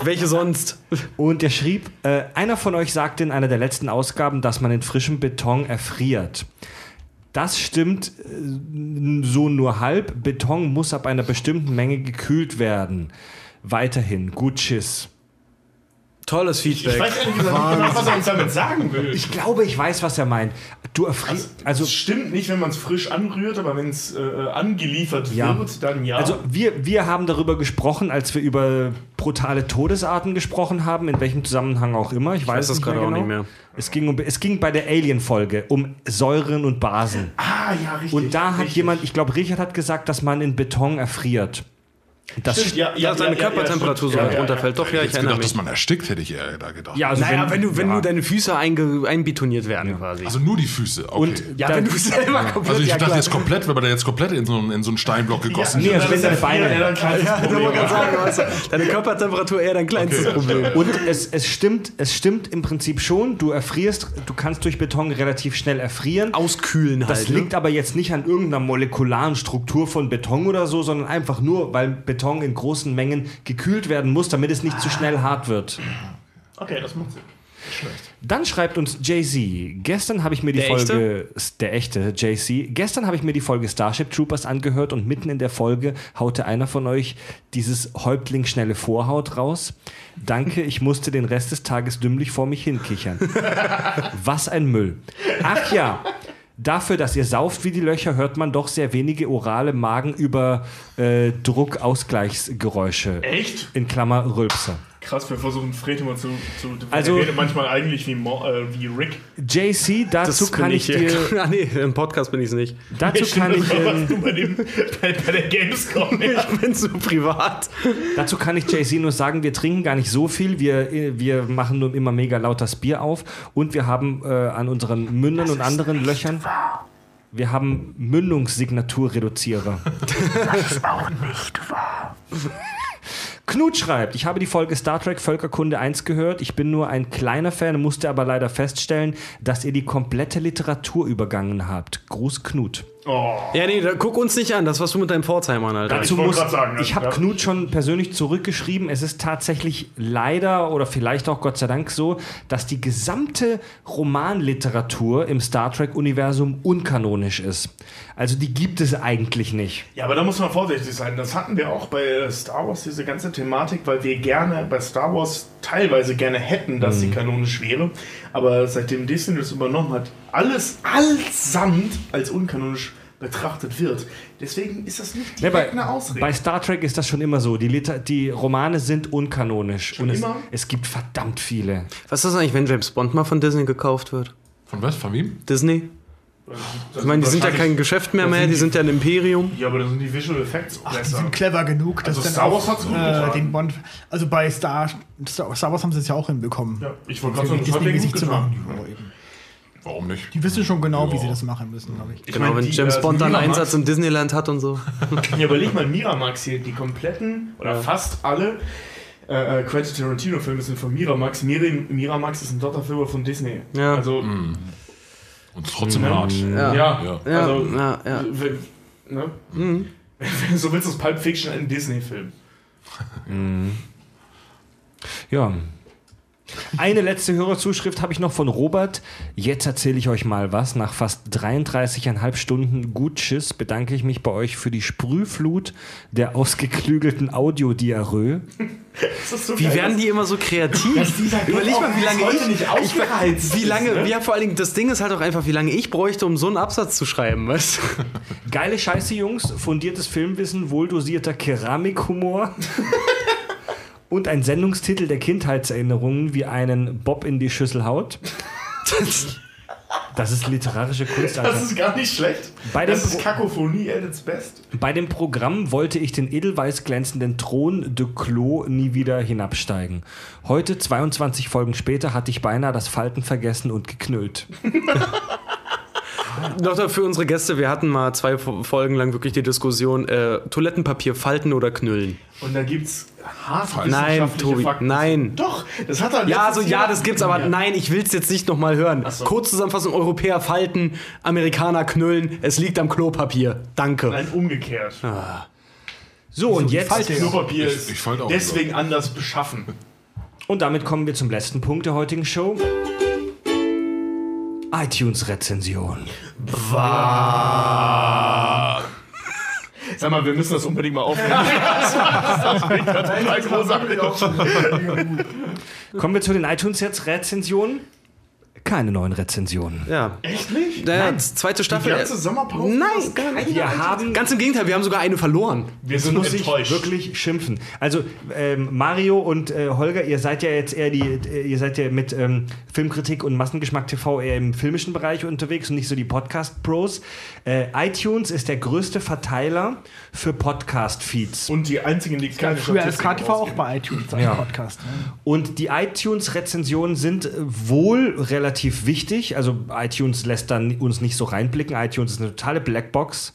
Welche sonst? Und er schrieb, äh, einer von euch sagte in einer der letzten Ausgaben, dass man in frischem Beton erfriert. Das stimmt äh, so nur halb. Beton muss ab einer bestimmten Menge gekühlt werden. Weiterhin, gut Tschüss. Tolles Ich Feedback. weiß ehrlich gesagt nicht genau, was er uns damit sagen will. Ich glaube, ich weiß, was er meint. Du erfrierst. Also, Also, es stimmt nicht, wenn man es frisch anrührt, aber wenn es äh, angeliefert Ja. wird, dann ja. also wir, wir haben darüber gesprochen, als wir über brutale Todesarten gesprochen haben, in welchem Zusammenhang auch immer. Ich, weiß weiß das es gerade auch nicht mehr. Es ging, um, es ging bei der Alien-Folge um Säuren und Basen. ah, ja, richtig. Und da hat richtig. jemand, ich glaube, Richard hat gesagt, dass man in Beton erfriert. Das Stimmt, ja, Ja, seine Körpertemperatur so ja, weit ja, runterfällt. Doch, ja, ich Jetzt erinnere gedacht, dass mich. man erstickt, hätte ich eher da gedacht. ja, also Naja, wenn, du, wenn ja. du deine Füße einge, einbetoniert werden quasi. Also nur die Füße. Okay. und ja, wenn du selber komplett. also ich ja, dachte jetzt komplett, wenn man da jetzt komplett in so, einen- in so einen Steinblock gegossen Nee, wird. also wenn deine Beine. Ja, dann Ja, deine Körpertemperatur eher dein kleinstes Problem. Und es, es, stimmt, es stimmt im Prinzip schon, du erfrierst, du kannst durch Beton relativ schnell erfrieren. Auskühlen halt. Das liegt aber jetzt nicht an irgendeiner molekularen Struktur von Beton oder so, sondern einfach nur, weil Beton in großen Mengen gekühlt werden muss, damit es nicht zu schnell hart wird. Okay, das macht Sinn. Dann schreibt uns Jay-Z. Gestern habe ich mir die Der Folge. Der echte Jay-Z. Gestern habe ich mir die Folge Starship Troopers angehört und mitten in der Folge haute einer von euch dieses Häuptling schnelle Vorhaut raus. Danke, ich musste den Rest des Tages dümmlich vor mich hinkichern. [LAUGHS] Was ein Müll. Ach ja. Dafür, dass ihr sauft wie die Löcher, hört man doch sehr wenige orale Magen über äh, Druckausgleichsgeräusche. Echt? In Klammer Rülpser. Krass, wir versuchen Fred immer zu. zu Also- redet manchmal eigentlich wie, Mo, äh, wie Rick. JC, dazu kann ich dir, [LAUGHS] Ah, nee, im Podcast bin ich es nicht. dazu kann ich, Das ähm, du bei, dem, bei, bei der Gamescom. [LAUGHS] Ja. Ich bin so privat. dazu kann ich JC nur sagen, wir trinken gar nicht so viel, wir, wir machen nur immer mega laut das Bier auf und wir haben äh, an unseren Mündern und anderen Löchern, wir haben Mündungssignaturreduzierer. Das ist auch nicht wahr. Knut schreibt, ich habe die Folge Star Trek Völkerkunde 1 gehört. Ich bin nur ein kleiner Fan, musste aber leider feststellen, dass ihr die komplette Literatur übergangen habt. Gruß Knut. Ja, nee, da, guck uns nicht an. Das was du mit deinem Pforzheimern, Alter. Dazu wollte muss, sagen, ich habe Ja. Knut schon persönlich zurückgeschrieben. Es ist tatsächlich leider oder vielleicht auch Gott sei Dank so, dass die gesamte Romanliteratur im Star Trek-Universum unkanonisch ist. Also die gibt es eigentlich nicht. Ja, aber da muss man vorsichtig sein. Das hatten wir auch bei Star Wars, diese ganze Thematik, weil wir gerne bei Star Wars teilweise gerne hätten, dass Mhm. sie kanonisch wäre. Aber seitdem Disney das übernommen hat, alles allesamt als unkanonisch betrachtet wird. Deswegen ist das nicht Ja, direkt bei, eine Ausrede. bei Star Trek ist das schon immer so. Die, Liter die Romane sind unkanonisch. und es, immer? es gibt verdammt viele. Was ist das eigentlich, wenn James Bond mal von Disney gekauft wird? Von was? Von wem? Disney? Ich meine, die sind ja kein Geschäft mehr, das mehr, sind die die- sind ja ein Imperium. ja, aber da sind die Visual Effects Ach, die besser. sind clever genug, dass Also dann Star auch, Wars gut äh, den Bond. Also bei Star, Star, Wars haben sie es ja auch hinbekommen. ja, ich wollte gerade sagen, das hat Disney denen mäßig gut zu machen. Ja, eben. Warum nicht? Die wissen schon genau, wie Ja. sie das machen müssen, glaube ich. Ich Genau, meine, wenn die, James äh, Bond dann Miramax- Einsatz im Disneyland hat und so. [LAUGHS] Ja, überleg mal, Miramax hier, die kompletten oder fast alle äh, äh, Quentin Tarantino-Filme sind von Miramax. Miri, Miramax ist ein Tochterfirma von Disney. Ja. Also, Und trotzdem hart. ja, Ja. Ja. Ja, also, ja, ja. wenn, ne? Du [LAUGHS] so willst, ist Pulp Fiction ein Disney-Film. Ja. Eine letzte Hörerzuschrift habe ich noch von Robert. Jetzt erzähle ich euch mal was. Nach fast 33,5 Stunden gut Tschüss bedanke ich mich bei euch für die Sprühflut der ausgeklügelten Audiodiarrhoe. Wie werden die immer so kreativ? Überleg mal, wie lange ich, nicht ausgereizt wie lange, ist, ne? ja, vor allen Dingen, das Ding ist halt auch einfach, wie lange ich bräuchte, um so einen Absatz zu schreiben, weißt? Geile Scheiße, Jungs. Fundiertes Filmwissen, wohldosierter Keramikhumor. [LAUGHS] Und ein Sendungstitel der Kindheitserinnerungen wie einen Bob in die Schüssel haut. Das ist literarische Kunst, Alter. Das ist gar nicht schlecht. Bei das dem ist Pro- Kakophonie at its best. Bei dem Programm wollte ich den edelweiß glänzenden Thron de Clos nie wieder hinabsteigen. Heute, 22 Folgen später, hatte ich beinahe das Falten vergessen und geknüllt. [LAUGHS] Noch für unsere Gäste, wir hatten mal zwei Fo- Folgen lang wirklich die Diskussion, äh, Toilettenpapier falten oder knüllen. Und da gibt's hart Nein, Tobi, Fakten. nein. Doch, das hat er Ja, also ja, das gibt's, aber Ja. nein, ich will's jetzt nicht nochmal hören. so. Kurzzusammenfassung, Europäer falten, Amerikaner knüllen, es liegt am Klopapier. Danke. Nein, umgekehrt. So, und jetzt. Falte. Klopapier Ich- ist ich falte auch deswegen anders beschaffen. Und damit kommen wir zum letzten Punkt der heutigen Show. iTunes-Rezension. Sag mal, wir müssen das unbedingt mal aufnehmen. [LAUGHS] das gerade total großartig. Kommen wir zu den iTunes-Rezensionen. Keine neuen Rezensionen. Ja. Echt nicht? Naja, zweite Die Staffel. ganze Sommerpause? Nein, gar nicht. Wir haben Ganz im Gegenteil, wir haben sogar eine verloren. Wir sind muss ich enttäuscht. wirklich schimpfen. Also ähm, Mario und äh, Holger, ihr seid ja jetzt eher die, äh, ihr seid ja mit ähm, Filmkritik und Massengeschmack TV eher im filmischen Bereich unterwegs und nicht so die Podcast-Pros. Äh, iTunes ist der größte Verteiler für Podcast-Feeds. Und die einzigen, die keine Früher als KTV auch bei iTunes Ja. Podcast. Ne? Und die iTunes-Rezensionen sind wohl relativ wichtig. Also iTunes lässt dann uns nicht so reinblicken. iTunes ist eine totale Blackbox.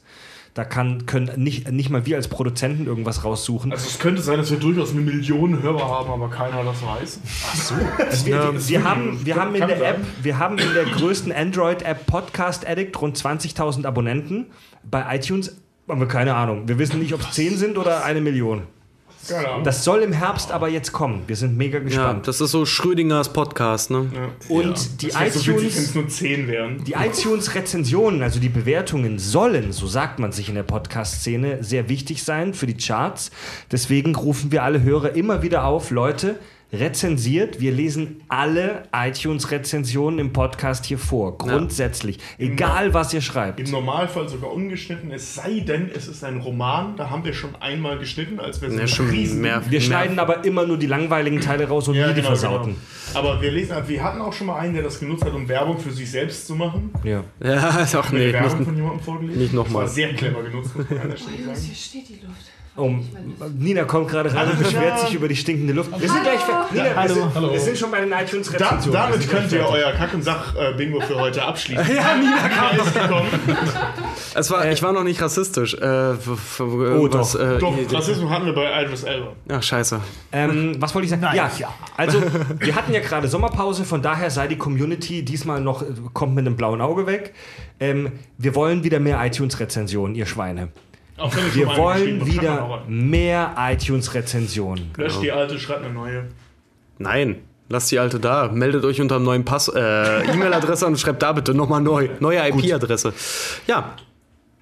Da kann, können nicht, nicht mal wir als Produzenten irgendwas raussuchen. Also es könnte sein, dass wir durchaus eine Million Hörer haben, aber keiner das weiß. Also [LAUGHS] wir, wir, wir, haben, wir, haben in kann der sein. App, wir haben in der größten Android-App Podcast Addict rund 20.000 Abonnenten. Bei iTunes haben wir keine Ahnung. Wir wissen nicht, ob es 10 sind oder eine Million. Ahnung. Das soll im Herbst aber jetzt kommen. Wir sind mega Ja, gespannt. das ist so Schrödingers Podcast, ne? Und die Das wäre so witzig, iTunes. nur 10 wären. Die iTunes-Rezensionen, also die Bewertungen, sollen, so sagt man sich in der Podcast-Szene, sehr wichtig sein für die Charts. Deswegen rufen wir alle Hörer immer wieder auf, Leute, rezensiert. Wir lesen alle iTunes-Rezensionen im Podcast hier vor. Grundsätzlich. Egal, was ihr schreibt. Im Normalfall sogar ungeschnitten, es sei denn, es ist ein Roman. Da haben wir schon einmal geschnitten, als wir so Ja, Riesen- mehr. Wir mehr. schneiden aber immer nur die langweiligen Teile raus und Ja, nie die genau, versauten. genau. Aber wir lesen, wir hatten auch schon mal einen, der das genutzt hat, um Werbung für sich selbst zu machen. Ja. Ja, doch, Eine nee. Werbung Nicht, von jemandem vorgelesen. nicht noch Das war sehr clever genutzt, muss man an der Stelle Jungs, hier steht die Luft. Um, Nina kommt gerade rein und beschwert sich über die stinkende Luft. Wir sind gleich fer- Nina, wir, Hallo. sind, wir sind schon bei den Da, iTunes-Rezensionen. Wir damit könnt ihr fertig. euer Kack- und Sach-Bingo für heute abschließen. ja, Nina kam ist gekommen. es war, ich war noch nicht rassistisch. Äh, Oh, was, doch. Äh, Doch, Rassismus hatten wir bei Idris Elba. Ach, scheiße. Ähm, was wollte ich sagen? Nein, ja, ja. also wir hatten ja gerade Sommerpause, von daher sei die Community diesmal noch, äh, kommt mit einem blauen Auge weg. Ähm, wir wollen wieder mehr iTunes-Rezensionen, ihr Schweine. Auch wenn ich Wir wollen wieder mehr iTunes-Rezensionen. Löscht die alte, schreibt eine neue. Nein, lasst die alte da. Meldet euch unter einem neuen Pass, äh, E-Mail-Adresse an und schreibt da bitte nochmal neu. Neue IP-Adresse. Ja,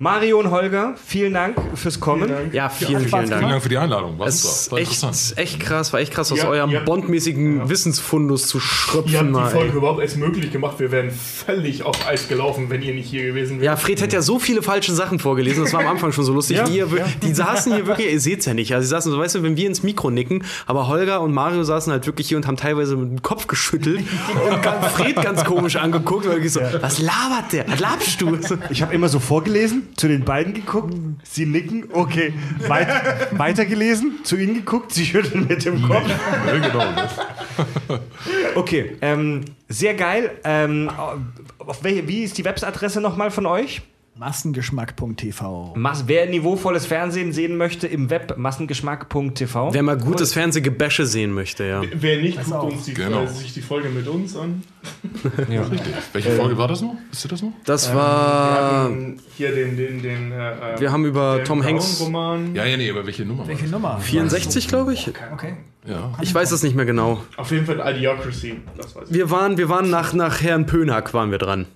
Mario und Holger, vielen Dank fürs Kommen. ja, vielen, Spaß vielen Vielen Dank. Dank für die Einladung. War Es super. ist War echt, interessant. echt krass, war echt krass, aus Ja, eurem ja. bondmäßigen Wissensfundus zu Ihr schröpfen. habt die Folge ey. überhaupt erst möglich gemacht. Wir wären völlig auf Eis gelaufen, wenn ihr nicht hier gewesen wärt. Ja, Fred hat ja so viele falsche Sachen vorgelesen, das war am Anfang schon so lustig. Ja, wie ihr, wir- Die saßen hier wirklich, ihr seht's ja nicht, also sie saßen so, weißt du, wenn wir ins Mikro nicken, aber Holger und Mario saßen halt wirklich hier und haben teilweise mit dem Kopf geschüttelt und [LAUGHS] ganz Fred ganz komisch angeguckt, weil ich so, was labert der? Was labst du? Ich habe immer so vorgelesen, zu den beiden geguckt, sie nicken, okay. Weit, weitergelesen, zu ihnen geguckt, sie schütteln mit dem Kopf. Ja, genau. Ne? Okay, ähm, sehr geil. Ähm, auf welche, wie ist die Websadresse nochmal von euch? Massengeschmack.tv. Mas wer niveauvolles Fernsehen sehen möchte im Web, massengeschmack.tv. Wer mal gutes Fernsehgebäsche sehen möchte, ja. Wer nicht, guckt auf. uns die, Genau. äh, sich die Folge mit uns an. [LAUGHS] Welche Folge war das noch? Wisst ihr das noch? Das Wir war, hier den, den, den äh, wir haben über den Tom Hanks Roman. Ja, ja, nee, aber welche Nummer? Welche Nummer? 64, glaube ich. Okay. Ja. Ich weiß es nicht mehr genau. Auf jeden Fall Idiocracy. Das weiß ich. Wir waren, wir waren nach, nach Herrn Pönack waren wir dran.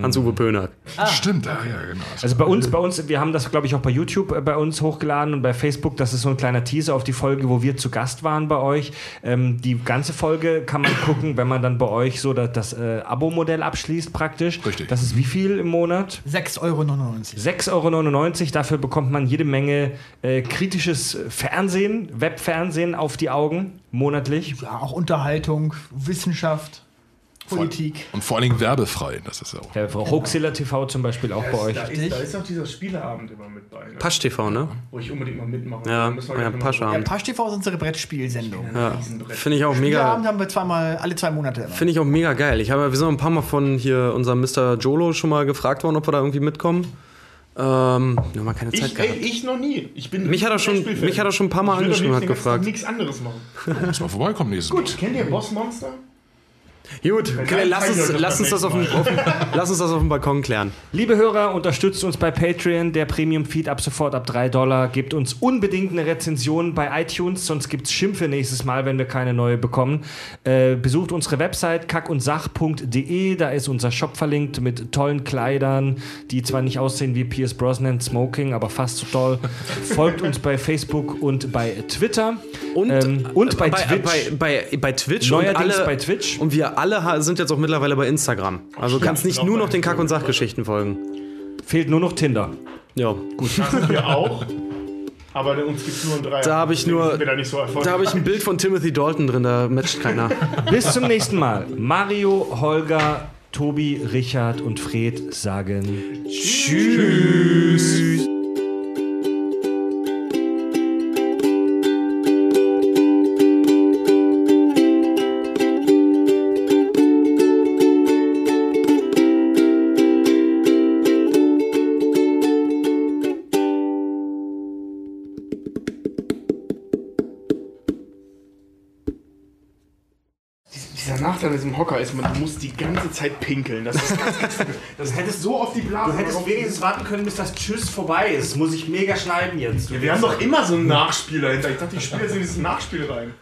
Hans-Uwe Pönack. Stimmt, ja, ja, genau. Also bei uns, bei uns, wir haben das, glaube ich, auch bei YouTube äh, bei uns hochgeladen und bei Facebook. Das ist so ein kleiner Teaser auf die Folge, wo wir zu Gast waren bei euch. Ähm, die ganze Folge kann man gucken, wenn man dann bei euch so das, das äh, Abo-Modell abschließt, praktisch. Richtig. Das ist wie viel im Monat? 6,99 Euro. 6,99 Euro. Dafür bekommt man jede Menge äh, kritisches Fernsehen, Webfernsehen auf die Augen, monatlich. Ja, auch Unterhaltung, Wissenschaft, Politik. Und vor allen Dingen werbefrei, das ist ja auch. Der Frau Hoaxilla TV zum Beispiel auch bei euch. Da ist, da ist auch dieser Spieleabend immer mit bei, ne? Pasch TV, ne? wo ich unbedingt mal mitmache. Ja, ja, gleich noch Pascha. mal- Ja, Pasch TV ist unsere Brettspielsendung. Ja. Finde ich auch Spieleabend mega. haben wir zweimal, alle zwei Monate immer. Finde ich auch mega geil. Ich habe, wir sind ein paar Mal von hier unserem Mr. Jolo schon mal gefragt worden, ob wir da irgendwie mitkommen. Ähm, nur mal keine Zeit Ich, ey, gehabt. ich noch nie. Ich bin Mich hat er schon- mich hat er schon ein paar Mal Ich angeschrieben, hat ganzen Tag gefragt. nichts anderes machen. Muss mal vorbeikommen nächstes Mal. Kennt ihr Boss Monster? Gut, okay, lass, uns, lass, uns das auf dem, auf [LAUGHS] lass uns das auf dem Balkon klären. Liebe Hörer, unterstützt uns bei Patreon, der Premium-Feed ab sofort ab 3 Dollar. Gebt uns unbedingt eine Rezension bei iTunes, sonst gibt es Schimpfe nächstes Mal, wenn wir keine neue bekommen. Äh, besucht unsere Website kackundsach.de, da ist unser Shop verlinkt mit tollen Kleidern, die zwar nicht aussehen wie Pierce Brosnan Smoking, aber fast so toll. [LAUGHS] Folgt uns bei Facebook und bei Twitter. Und, Ähm, und bei Twitch. Bei, bei, bei Twitch. Neuerdings und alle, bei Twitch. Und wir alle sind jetzt auch mittlerweile bei Instagram. Also du kannst nicht genau, nur noch den Kack- und. Sachgeschichten folgen. Fehlt nur noch Tinder. Ja. Da sind wir auch. Aber uns gibt es nur ein Dreier. Da habe ich nur- da so. Da habe ich ein Bild von Timothy Dalton drin, da matcht keiner. [LAUGHS] Bis zum nächsten Mal. Mario, Holger, Tobi, Richard und Fred sagen Tschüss. Dieser Nachteil an diesem Hocker ist, man muss die ganze Zeit pinkeln. Das ist ganz, ganz Das hättest so auf die Blase. warten können, bis das Tschüss vorbei ist. Muss ich mega schneiden jetzt. Wir haben doch immer so einen Nachspiel dahinter. Ich dachte, ich spiele jetzt in dieses Nachspiel rein.